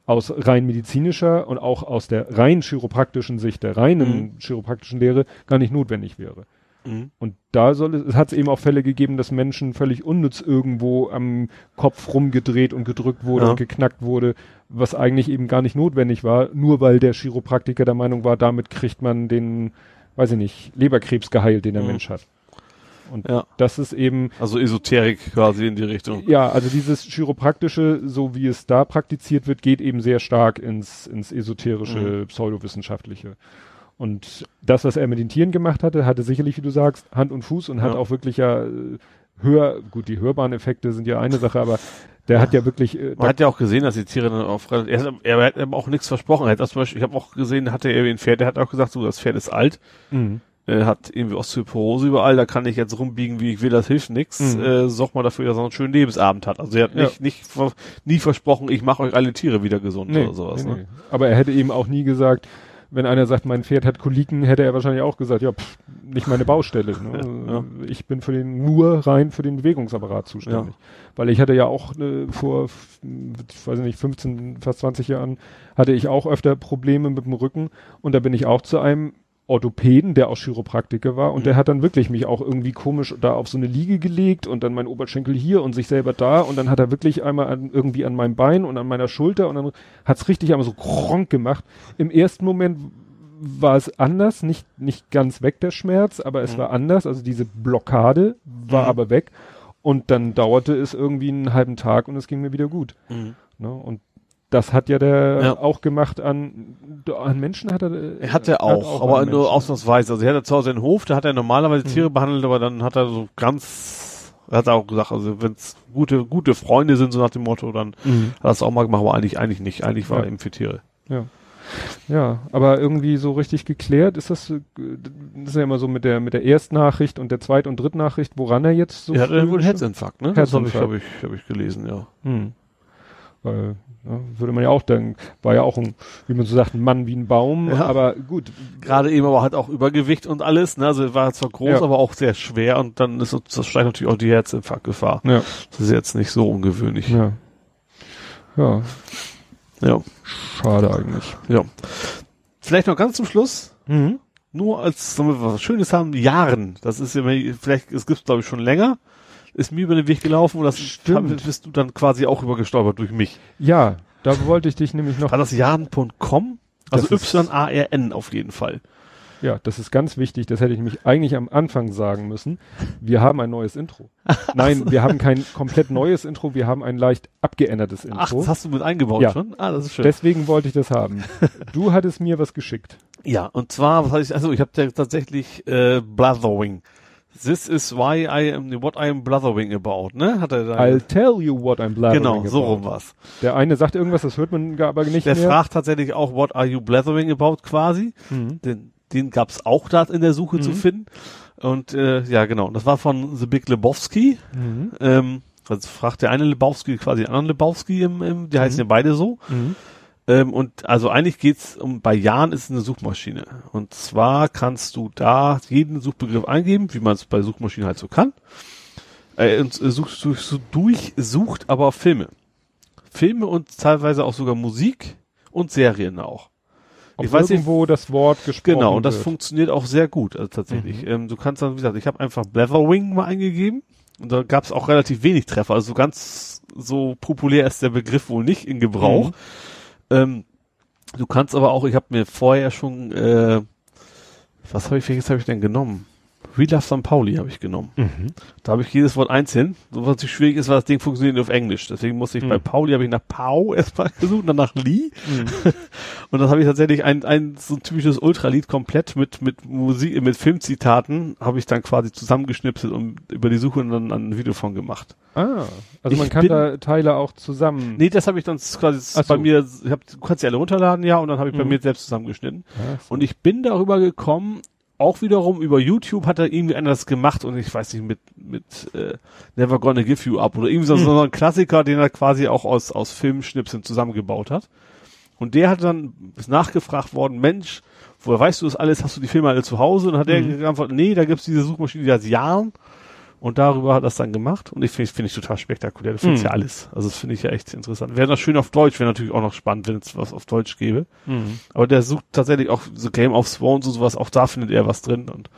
aus rein medizinischer und auch aus der rein chiropraktischen Sicht, der reinen chiropraktischen Lehre gar nicht notwendig wäre. Mhm. Und da soll es, es hat eben auch Fälle gegeben, dass Menschen völlig unnütz irgendwo am Kopf rumgedreht und gedrückt wurde Ja. und geknackt wurde, was eigentlich eben gar nicht notwendig war, nur weil der Chiropraktiker der Meinung war, damit kriegt man den, weiß ich nicht, Leberkrebs geheilt, den der Mhm. Mensch hat. Und Ja. das ist eben, Also Esoterik quasi in die Richtung. ja, also dieses Chiropraktische, so wie es da praktiziert wird, geht eben sehr stark ins, ins esoterische, pseudowissenschaftliche. Und das, was er mit den Tieren gemacht hatte, hatte sicherlich, wie du sagst, Hand und Fuß und hat Ja. auch wirklich ja äh, hör, gut, die hörbaren Effekte sind ja eine Sache, aber der hat ja wirklich, äh, Man hat ja auch gesehen, dass die Tiere dann auch relativ- er, hat- er hat eben auch nichts versprochen. Er hat das zum Beispiel, ich habe auch gesehen, hatte er ein Pferd, der hat auch gesagt, so, das Pferd ist alt, Mhm. er hat irgendwie Osteoporose überall, da kann ich jetzt rumbiegen, wie ich will, das hilft nichts. Mhm. Äh, sorg mal dafür, dass er einen schönen Lebensabend hat. Also er hat Ja. nicht, nicht nie versprochen, ich mache euch alle Tiere wieder gesund nee, oder sowas. nee, ne? aber er hätte eben auch nie gesagt, wenn einer sagt, mein Pferd hat Koliken, hätte er wahrscheinlich auch gesagt, ja, pff, nicht meine Baustelle. Ne? (laughs) Ja. Ich bin für den nur rein für den Bewegungsapparat zuständig. Weil ich hatte ja auch äh, vor, ich weiß nicht, 15, fast 20 Jahren, hatte ich auch öfter Probleme mit dem Rücken und da bin ich auch zu einem Orthopäden, der auch Chiropraktiker war und Mhm. der hat dann wirklich mich auch irgendwie komisch da auf so eine Liege gelegt und dann mein Oberschenkel hier und sich selber da und dann hat er wirklich einmal an, irgendwie an meinem Bein und an meiner Schulter und dann hat's richtig einmal so kronk gemacht. Im ersten Moment war es anders, nicht, nicht ganz weg der Schmerz, aber es Mhm. war anders, also diese Blockade war Mhm. aber weg und dann dauerte es irgendwie einen halben Tag und es ging mir wieder gut. Ne? Und das hat ja der Ja. auch gemacht an, an Menschen hat er. Er hat er auch, aber nur ausnahmsweise. Also er hat zu Hause einen Hof, da hat er normalerweise Mhm. Tiere behandelt, aber dann hat er so ganz, er hat auch gesagt, also wenn es gute, gute Freunde sind, so nach dem Motto, dann Mhm. hat er es auch mal gemacht, aber eigentlich, eigentlich nicht. Eigentlich war Ja. er eben für Tiere. Ja. Ja, aber irgendwie so richtig geklärt ist das, äh, das ist ja immer so mit der, mit der Erstnachricht und der Zweit- und Drittnachricht, woran er jetzt so. er hatte wohl schon- Herzinfarkt, ne? Das habe ich, Herzinfarkt. hab ich, hab ich gelesen, ja. Hm. Weil, ja, würde man ja auch denken, war ja auch ein, wie man so sagt, ein Mann wie ein Baum, Ja. aber gut. Gerade eben aber halt auch Übergewicht und alles, ne? Also war zwar groß, Ja. aber auch sehr schwer und dann ist das steigt natürlich auch die Herzinfarktgefahr. Ja. Das ist jetzt nicht so ungewöhnlich. Ja. Ja, Ja. schade eigentlich. ja. Vielleicht noch ganz zum Schluss, Mhm. nur als damit wir was Schönes haben, Jahren. Das ist ja vielleicht, es gibt glaube ich schon länger. Ist mir über den Weg gelaufen und das Stimmt. bist du dann quasi auch übergestolpert durch mich. Ja, da wollte ich dich nämlich noch War das jahren.com? Also Y-A-R-N auf jeden Fall. Ja, das ist ganz wichtig. Das hätte ich nämlich eigentlich am Anfang sagen müssen. Wir haben ein neues Intro. (laughs) Nein, wir haben kein komplett neues Intro. Wir haben ein leicht abgeändertes Intro. Ach, das hast du mit eingebaut Ja. schon? Ah, das ist schön. Deswegen wollte ich das haben. Du hattest mir was geschickt. (laughs) Ja, und zwar, was hatte ich, also ich habe ja tatsächlich äh, Blathering. This is why I am, what I am blathering about, ne? Hat er da. I'll tell you what I'm blathering genau, so about. rum war's. Der eine sagt irgendwas, das hört man gar- aber nicht Der mehr. fragt tatsächlich auch, what are you blathering about quasi. Mhm. Den, den gab's auch da in der Suche zu Mhm. finden. Und äh, ja, genau. Das war von The Big Lebowski. Mhm. Ähm, also fragt der eine Lebowski quasi den anderen Lebowski im, im die heißen ja beide so. Ähm, und also eigentlich geht's um, bei Jahren ist es eine Suchmaschine. Und zwar kannst du da jeden Suchbegriff eingeben, wie man es bei Suchmaschinen halt so kann. Äh, und äh, suchst du so durchsucht aber Filme. Filme und teilweise auch sogar Musik und Serien auch. Ob Ich weiß nicht- irgendwo das Wort gesprochen Genau, und das wird. funktioniert auch sehr gut, also tatsächlich. Mhm. Ähm, du kannst dann, wie gesagt, ich habe einfach Blatherwing mal eingegeben und da gab es auch relativ wenig Treffer. Also ganz so populär ist der Begriff wohl nicht in Gebrauch. Mhm. Ähm, du kannst aber auch, ich habe mir vorher schon, äh, was habe ich, welches habe ich denn genommen? We Love St. Pauli habe ich genommen. Mhm. Da habe ich jedes Wort einzeln. So was natürlich schwierig ist, weil das Ding funktioniert nur auf Englisch. Deswegen musste ich Mhm. bei Pauli habe ich nach Pau (laughs) erstmal gesucht, dann nach Lee. Mhm. (laughs) Und dann habe ich tatsächlich ein, ein so ein typisches Ultralied komplett mit mit Musik, mit Filmzitaten habe ich dann quasi zusammengeschnipselt und über die Suche dann ein Video von gemacht. Ah, also Ich man kann bin- da Teile auch zusammen. Nee, das habe ich dann quasi so. bei mir, ich hab, du kannst sie alle runterladen, ja, und dann habe ich bei Mhm. mir selbst zusammengeschnitten. So. Und ich bin darüber gekommen, auch wiederum über YouTube hat da irgendwie das gemacht und ich weiß nicht, mit, mit äh, Never Gonna Give You Up oder irgendwie so, Hm. so ein Klassiker, den er quasi auch aus, aus Filmschnipseln zusammengebaut hat. Und der hat dann, ist nachgefragt worden, Mensch, woher weißt du das alles? Hast du die Filme alle zu Hause? Und hat er Mhm. geantwortet, nee, da gibt's diese Suchmaschine, die heißt Jahren. Und darüber hat er das dann gemacht. Und ich finde finde ich total spektakulär. Du findest Mhm. ja alles. Also das finde ich ja echt interessant. Wäre das schön auf Deutsch, wäre natürlich auch noch spannend, wenn es was auf Deutsch gäbe. Mhm. Aber der sucht tatsächlich auch so Game of Thrones und sowas, auch da findet er was drin und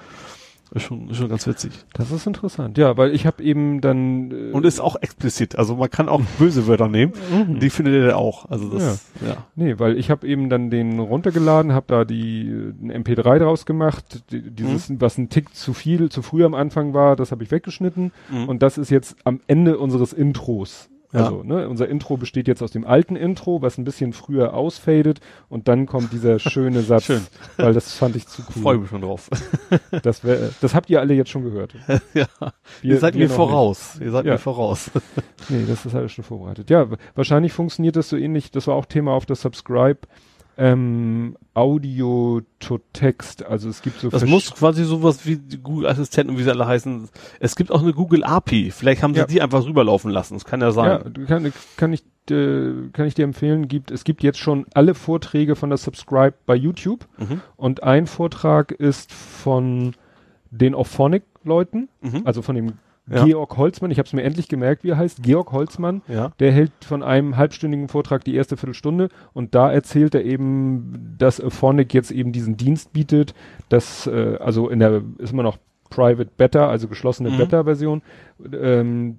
ist schon, ist schon ganz witzig. Das ist interessant. Ja, weil ich habe eben dann äh, Und ist auch explizit, also man kann auch böse Wörter nehmen, Mhm. die findet er auch. Also das, ja. Nee, weil ich habe eben dann den runtergeladen, habe da die äh, ein MP3 draus gemacht, die, dieses was ein Tick zu viel, zu früh am Anfang war, das habe ich weggeschnitten Mhm. und das ist jetzt am Ende unseres Intros. Ja. Also, ne, unser Intro besteht jetzt aus dem alten Intro, was ein bisschen früher ausfadet und dann kommt dieser (laughs) schöne Satz, Schön. weil das fand ich zu Freue cool. mich schon drauf. (laughs) Das, wär, das habt ihr alle jetzt schon gehört. (laughs) ja. Wir- ihr seid mir voraus. Ihr seid Ja. mir voraus. Nee, das ist alles schon vorbereitet. Ja, wahrscheinlich funktioniert das so ähnlich. Das war auch Thema auf der Subscribe. Ähm, Audio to Text. Also es gibt so Das muss quasi sowas wie Google Assistenten und wie sie alle heißen. Es gibt auch eine Google API. Vielleicht haben sie Ja. die einfach rüberlaufen lassen. Das kann ja ja, sein. du kann, kann ich äh, kann ich dir empfehlen. Gibt es gibt jetzt schon alle Vorträge von der Subscribe bei YouTube Mhm. und ein Vortrag ist von den Auphonic Leuten, Mhm. also von dem Ja. Georg Holzmann. Ich habe es mir endlich gemerkt, wie er heißt. Georg Holzmann. Ja. Der hält von einem halbstündigen Vortrag die erste Viertelstunde und da erzählt er eben, dass Phonic jetzt eben diesen Dienst bietet, dass äh, also in der ist immer noch Private Beta, also geschlossene Mhm. Beta-Version, ähm,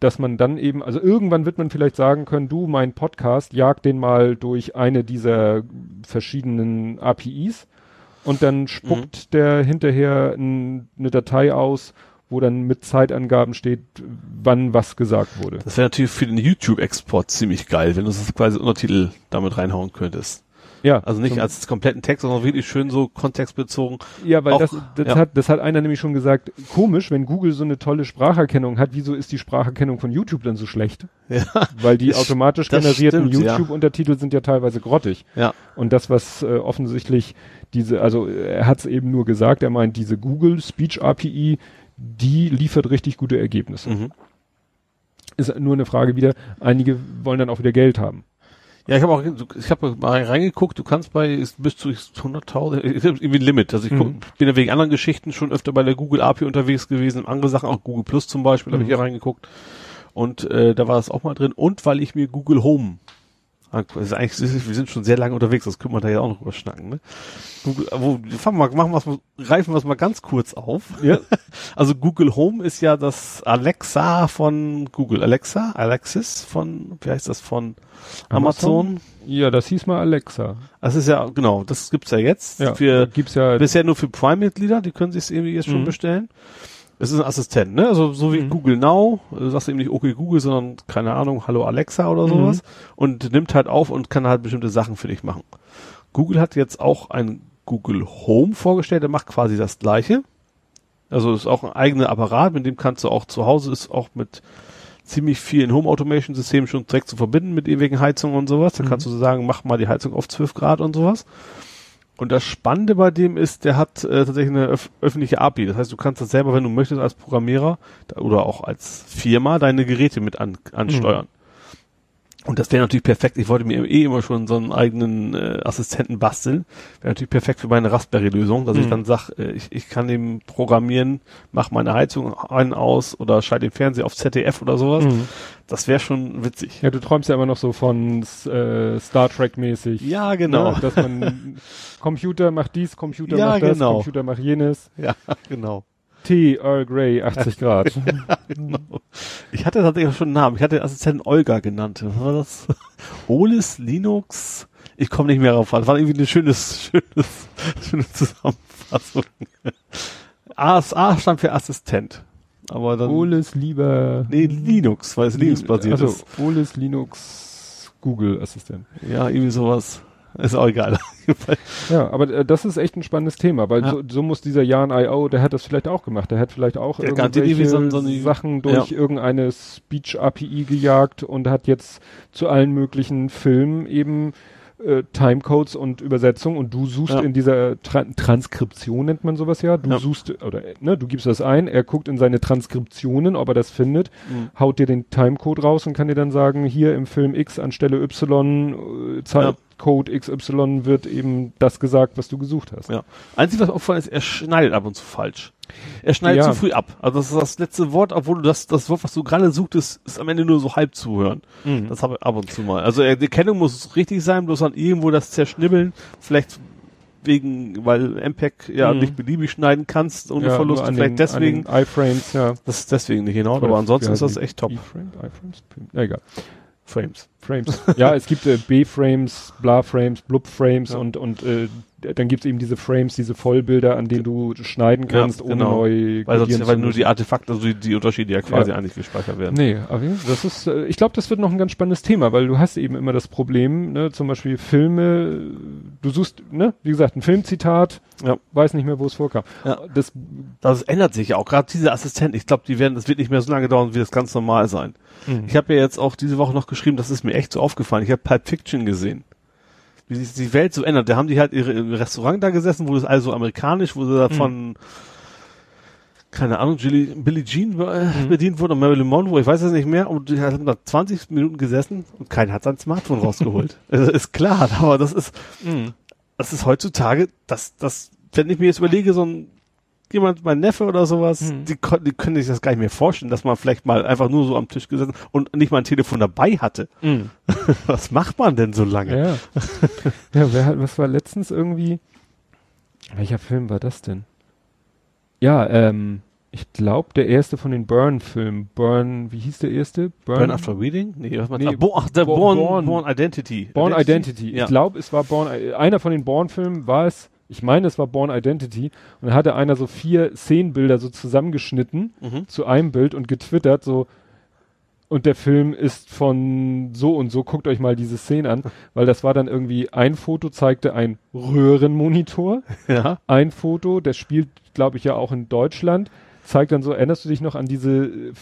dass man dann eben, also irgendwann wird man vielleicht sagen können, du, mein Podcast, jag den mal durch eine dieser verschiedenen APIs und dann spuckt der hinterher eine Datei aus, wo dann mit Zeitangaben steht, wann was gesagt wurde. Das wäre natürlich für den YouTube-Export ziemlich geil, wenn du das quasi Untertitel damit reinhauen könntest. Ja, Also nicht als kompletten Text, sondern wirklich schön so kontextbezogen. Ja, weil Auch- das, das, ja. hat, das hat einer nämlich schon gesagt, komisch, wenn Google so eine tolle Spracherkennung hat, wieso ist die Spracherkennung von YouTube dann so schlecht? (laughs) Ja. Weil die Das- automatisch das generierten stimmt, ja. YouTube-Untertitel sind ja teilweise grottig. Ja. Und das, was äh, offensichtlich diese, also er hat es eben nur gesagt, er meint, diese Google Speech API, die liefert richtig gute Ergebnisse. Mhm. Ist nur eine Frage wieder, einige wollen dann auch wieder Geld haben. Ja, ich habe auch, ich habe mal reingeguckt, du kannst bei bis zu 100.000, ich hab irgendwie ein Limit. Also ich guck, Mhm. bin ja wegen anderen Geschichten schon öfter bei der Google API unterwegs gewesen, andere Sachen, auch Google Plus zum Beispiel, habe Mhm. ich hier reingeguckt. Und äh, da war das auch mal drin. Und weil ich mir Google Home. Also eigentlich, wir sind schon sehr lange unterwegs, das können wir da ja auch noch überschnacken. Ne? Google, wo, fangen wir, machen wir mal, greifen wir es mal ganz kurz auf. Ja. (laughs) Also Google Home ist ja das Alexa von Google. Alexa, Alexis von, wie heißt das, von Amazon. Ja, das hieß mal Alexa. Das ist ja, genau, das gibt's ja jetzt. Ja, Für, gibt's ja bisher nur für Prime-Mitglieder, die können sich irgendwie jetzt schon Mhm. bestellen. Es ist ein Assistent, ne? Also so wie Mhm. Google Now, du sagst eben nicht okay Google, sondern keine Ahnung, hallo Alexa oder Mhm. sowas und nimmt halt auf und kann halt bestimmte Sachen für dich machen. Google hat jetzt auch ein Google Home vorgestellt, der macht quasi das gleiche. Also ist auch ein eigener Apparat, mit dem kannst du auch zu Hause ist auch mit ziemlich vielen Home Automation Systemen schon direkt zu verbinden mit ewigen Heizungen und sowas. Da Mhm. kannst du sagen, mach mal die Heizung auf 12 Grad und sowas. Und das Spannende bei dem ist, der hat äh, tatsächlich eine öf öffentliche API. Das heißt, du kannst das selber, wenn du möchtest, als Programmierer oder auch als Firma deine Geräte mit an, ansteuern. Und das wäre natürlich perfekt. Ich wollte mir eh immer schon so einen eigenen äh, Assistenten basteln. Wäre natürlich perfekt für meine Raspberry-Lösung, dass ich Mhm. dann sage, äh, ich, ich kann dem programmieren, mach meine Heizung ein aus oder schalte den Fernseher auf ZDF oder sowas. Mhm. Das wäre schon witzig. Ja, du träumst ja immer noch so von äh, Star Trek mäßig. Ja, genau. Ne? Dass man (laughs) Computer macht dies, Computer Ja, macht das, genau. Computer macht jenes. Ja, (laughs) genau. Tee, Earl Grey, 80 Grad. (laughs) genau. Ich hatte tatsächlich auch schon einen Namen. Ich hatte den Assistenten Olga genannt. Was war das? (laughs) Olis, Linux. Ich komme nicht mehr drauf. Das war irgendwie eine schönes, schönes, schöne Zusammenfassung. A, A stand für Assistent. Aber dann. Oles lieber. nee, Linux, weil es Linux basiert also, ist. Oles Linux Google Assistent. Ja, irgendwie sowas. Ist auch egal. Ja, aber äh, das ist echt ein spannendes Thema, weil Ja. so, so muss dieser Jan I.O., der hat das vielleicht auch gemacht. Der hat vielleicht auch Der irgendwelche so- so eine- Sachen durch irgendeine Speech-API gejagt und hat jetzt zu allen möglichen Filmen eben äh, Timecodes und Übersetzung und du suchst Ja. in dieser Tra Transkription nennt man sowas ja. Du Ja. suchst oder ne, du gibst das ein, er guckt in seine Transkriptionen, ob er das findet, Mhm. haut dir den Timecode raus und kann dir dann sagen, hier im Film X anstelle Y äh, Zeitcode XY wird eben das gesagt, was du gesucht hast. Ja. Einzig, was auffällt, ist, er schneidet ab und zu falsch. Er schneidet Ja. zu früh ab. Also das ist das letzte Wort, obwohl du das, das Wort, was du gerade suchtest, ist am Ende nur so halb zuhören. Mhm. Das habe ich ab und zu mal. Also die Erkennung muss richtig sein, bloß dann irgendwo das zerschnibbeln, vielleicht wegen, weil MPEG ja Mhm. nicht beliebig schneiden kannst ohne Ja, an vielleicht den, deswegen. An iFrames, ja. Das ist deswegen nicht genau, aber ansonsten ist das echt top. E-Frames, iFrames, egal. Frames. Frames. (laughs) ja, es gibt äh, B-Frames, Bla-Frames, Blub-Frames Ja. und, und äh, dann gibt's eben diese Frames, diese Vollbilder, an denen du schneiden Ja, kannst, ohne genau. neu Weil sonst weil nur die Artefakte, also die, die Unterschiede ja quasi Ja. eigentlich gespeichert werden. Nee, aber das ist, äh, ich glaube, das wird noch ein ganz spannendes Thema, weil du hast eben immer das Problem, ne, zum Beispiel Filme, du suchst, ne, wie gesagt, ein Filmzitat, Ja. weiß nicht mehr, wo es vorkam. Ja. Das, Das ändert sich ja auch. Gerade diese Assistenten, ich glaube, die werden, das wird nicht mehr so lange dauern, wie das ganz normal sein. Ich habe ja jetzt auch diese Woche noch geschrieben, das ist mir echt so aufgefallen. Ich habe Pulp Fiction gesehen. wie sich die Welt so ändert. Da haben die halt ihre im Restaurant da gesessen, wo das alles so amerikanisch, wo sie da von keine Ahnung, Gilly, Billie Jean äh, Mhm. bedient wurde und Marilyn Monroe, ich weiß es nicht mehr, und die haben da 20 Minuten gesessen und keiner hat sein Smartphone rausgeholt. (laughs) also ist klar, aber das ist, das ist heutzutage, das, das, wenn ich mir jetzt überlege, so ein jemand, mein Neffe oder sowas, Mhm. die, die können sich das gar nicht mehr vorstellen, dass man vielleicht mal einfach nur so am Tisch gesessen und nicht mal ein Telefon dabei hatte. Mhm. (laughs) Was macht man denn so lange? Ja. (laughs) ja, wer hat, was war letztens irgendwie, welcher Film war das denn? Ja, ähm, ich glaube, der erste von den Burn-Filmen. Burn, wie hieß der erste? Burn After Reading? Nee, was Nee, ah, Bo ach, der Bo- Born, Born- Born, Identity. Born Identity. Ja. Ich glaube, es war Born, einer von den Born-Filmen war es, ich meine, es war Born Identity. Und da hatte einer so vier Szenenbilder so zusammengeschnitten Mhm. zu einem Bild und getwittert so, und der Film ist von so und so, guckt euch mal diese Szene an, (laughs) weil das war dann irgendwie, ein Foto zeigte ein Röhrenmonitor, Ja. ein Foto, der spielt, glaube ich, ja auch in Deutschland, zeigt dann so, erinnerst du dich noch an diese äh,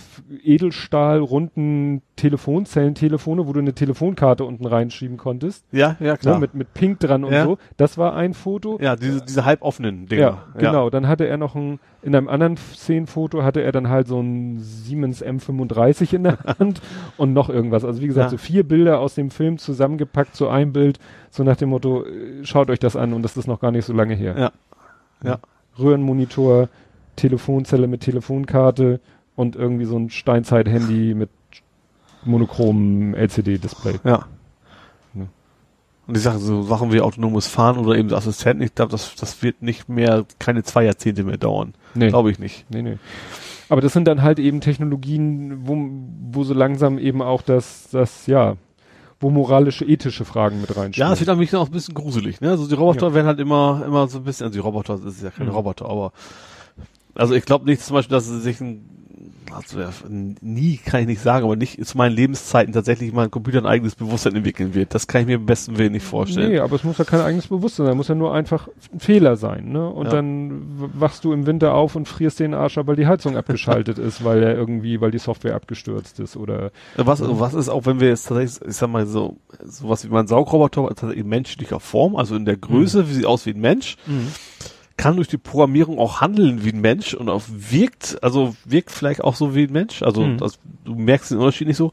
Edelstahl-runden Telefonzellentelefone, wo du eine Telefonkarte unten reinschieben konntest, Ja, ja, klar. ne, mit, mit Pink dran und Ja. so. Das war ein Foto. ja, diese, diese halboffenen Dinger. Ja, genau. Dann hatte er noch ein, in einem anderen Szenenfoto hatte er dann halt so ein Siemens M35 in der (laughs) Hand und noch irgendwas. Also wie gesagt, Ja. so vier Bilder aus dem Film zusammengepackt zu einem Bild, so nach dem Motto, äh, schaut euch das an und das ist noch gar nicht so lange her. Ja. Ja. Röhrenmonitor, Telefonzelle mit Telefonkarte und irgendwie so ein Steinzeit-Handy mit monochromen LCD-Display. Ja. Ja. Und ich sage so Sachen wie autonomes Fahren oder eben Assistenten, ich glaube, das, das wird nicht mehr, keine zwei Jahrzehnte mehr dauern. Nee. Glaube ich nicht. Nee, nee. Aber das sind dann halt eben Technologien, wo, wo so langsam eben auch das, das, ja, wo moralische, ethische Fragen mit reinspielen. Ja, es wird mich auch ein bisschen gruselig, ne? Also die Roboter werden halt immer, immer so ein bisschen, also die Roboter, das ist ja keine Mhm. Roboter, aber also ich glaube nicht zum Beispiel, dass sie sich ein, also nie kann ich nicht sagen, aber nicht zu meinen Lebenszeiten tatsächlich mal ein Computer ein eigenes Bewusstsein entwickeln wird. Das kann ich mir im besten Willen nicht vorstellen. Nee, aber es muss ja kein eigenes Bewusstsein sein, muss ja nur einfach ein Fehler sein, ne? Und Ja. dann wachst du im Winter auf und frierst den Arsch ab, weil die Heizung abgeschaltet (laughs) ist, weil er irgendwie, weil die Software abgestürzt ist oder Was, was ist auch, wenn wir jetzt tatsächlich, ich sag mal so, sowas wie mein Saugroboter tatsächlich in menschlicher Form, also in der Größe, wie sie aus wie ein Mensch, kann durch die Programmierung auch handeln wie ein Mensch und auch wirkt, also wirkt vielleicht auch so wie ein Mensch. Also Mhm. das, du merkst den Unterschied nicht so.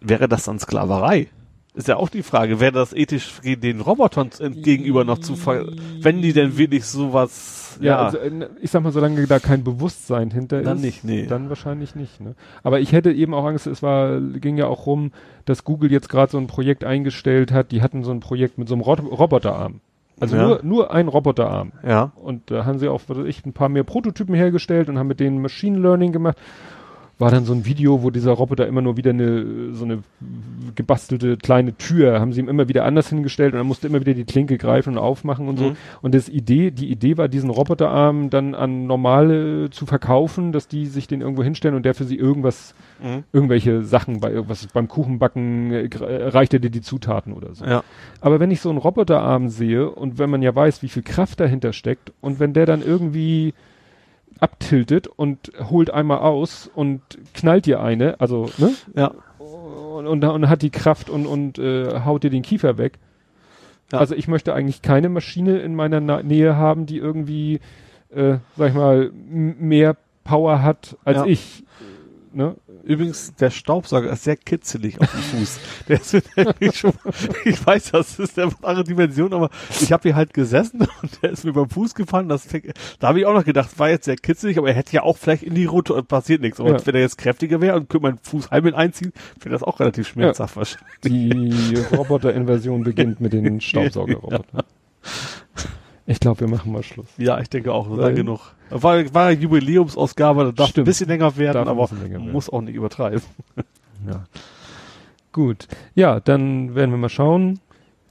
Wäre das dann Sklaverei? Ist ja auch die Frage, wäre das ethisch den Robotern gegenüber noch zu ver wenn die denn wirklich sowas, Ja, ja, also äh, ich sag mal, solange da kein Bewusstsein hinter Dann ist, nicht, nee. dann wahrscheinlich nicht. Ne? Aber ich hätte eben auch Angst, es war, ging ja auch rum, dass Google jetzt gerade so ein Projekt eingestellt hat. Die hatten so ein Projekt mit so einem Ro Roboterarm. Also Ja. nur, nur ein Roboterarm. ja, Und da haben sie auch, was weiß ich, ein paar mehr Prototypen hergestellt und haben mit denen Machine Learning gemacht. War dann so ein Video, wo dieser Roboter immer nur wieder eine, so eine gebastelte kleine Tür, haben sie ihm immer wieder anders hingestellt und er musste immer wieder die Klinke greifen und aufmachen und so. Mhm. Und das Idee, die Idee war, diesen Roboterarm dann an normale zu verkaufen, dass die sich den irgendwo hinstellen und der für sie irgendwas, Mhm. irgendwelche Sachen bei irgendwas, beim Kuchenbacken äh, äh, reicht er dir die Zutaten oder so. ja, Aber wenn ich so einen Roboterarm sehe und wenn man ja weiß, wie viel Kraft dahinter steckt und wenn der dann irgendwie abtiltet und holt einmal aus und knallt dir eine, also, ne? ja, Und, und, und hat die Kraft und, und äh, haut dir den Kiefer weg. Ja. Also ich möchte eigentlich keine Maschine in meiner Na Nähe haben, die irgendwie, äh, sag ich mal, mehr Power hat als Ja. ich. Ne? Übrigens, der Staubsauger ist sehr kitzelig auf dem Fuß. (laughs) Der ist mir schon, ich weiß, das ist eine andere Dimension, aber ich habe hier halt gesessen (laughs) und der ist mir beim Fuß gefallen. Das, da habe ich auch noch gedacht, war jetzt sehr kitzelig, aber er hätte ja auch vielleicht in die Route und passiert nichts. Aber Ja. wenn er jetzt kräftiger wäre und könnte meinen Fuß halb einziehen, wäre das auch relativ schmerzhaft wahrscheinlich. Die (laughs) Roboterinvasion beginnt mit den Staubsaugerrobotern. Ich glaube, wir machen mal Schluss. Ja, ich denke auch, war genug. War, war Jubiläumsausgabe, da darf ein Stimmt. bisschen länger werden, Darf ein aber länger werden. muss auch nicht übertreiben. Ja. Gut. Ja, dann werden wir mal schauen.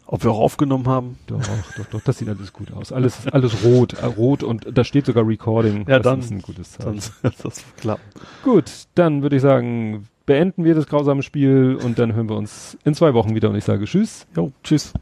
Ob wir auch aufgenommen haben. Doch, doch, doch, das sieht alles gut aus. Alles, alles rot, äh, rot und da steht sogar Recording. Ja, das dann- ist ein gutes Dann Zeichen. (laughs) das klappt. Gut, dann würde ich sagen, beenden wir das grausame Spiel und dann hören wir uns in zwei Wochen wieder und ich sage Tschüss. Jo, tschüss.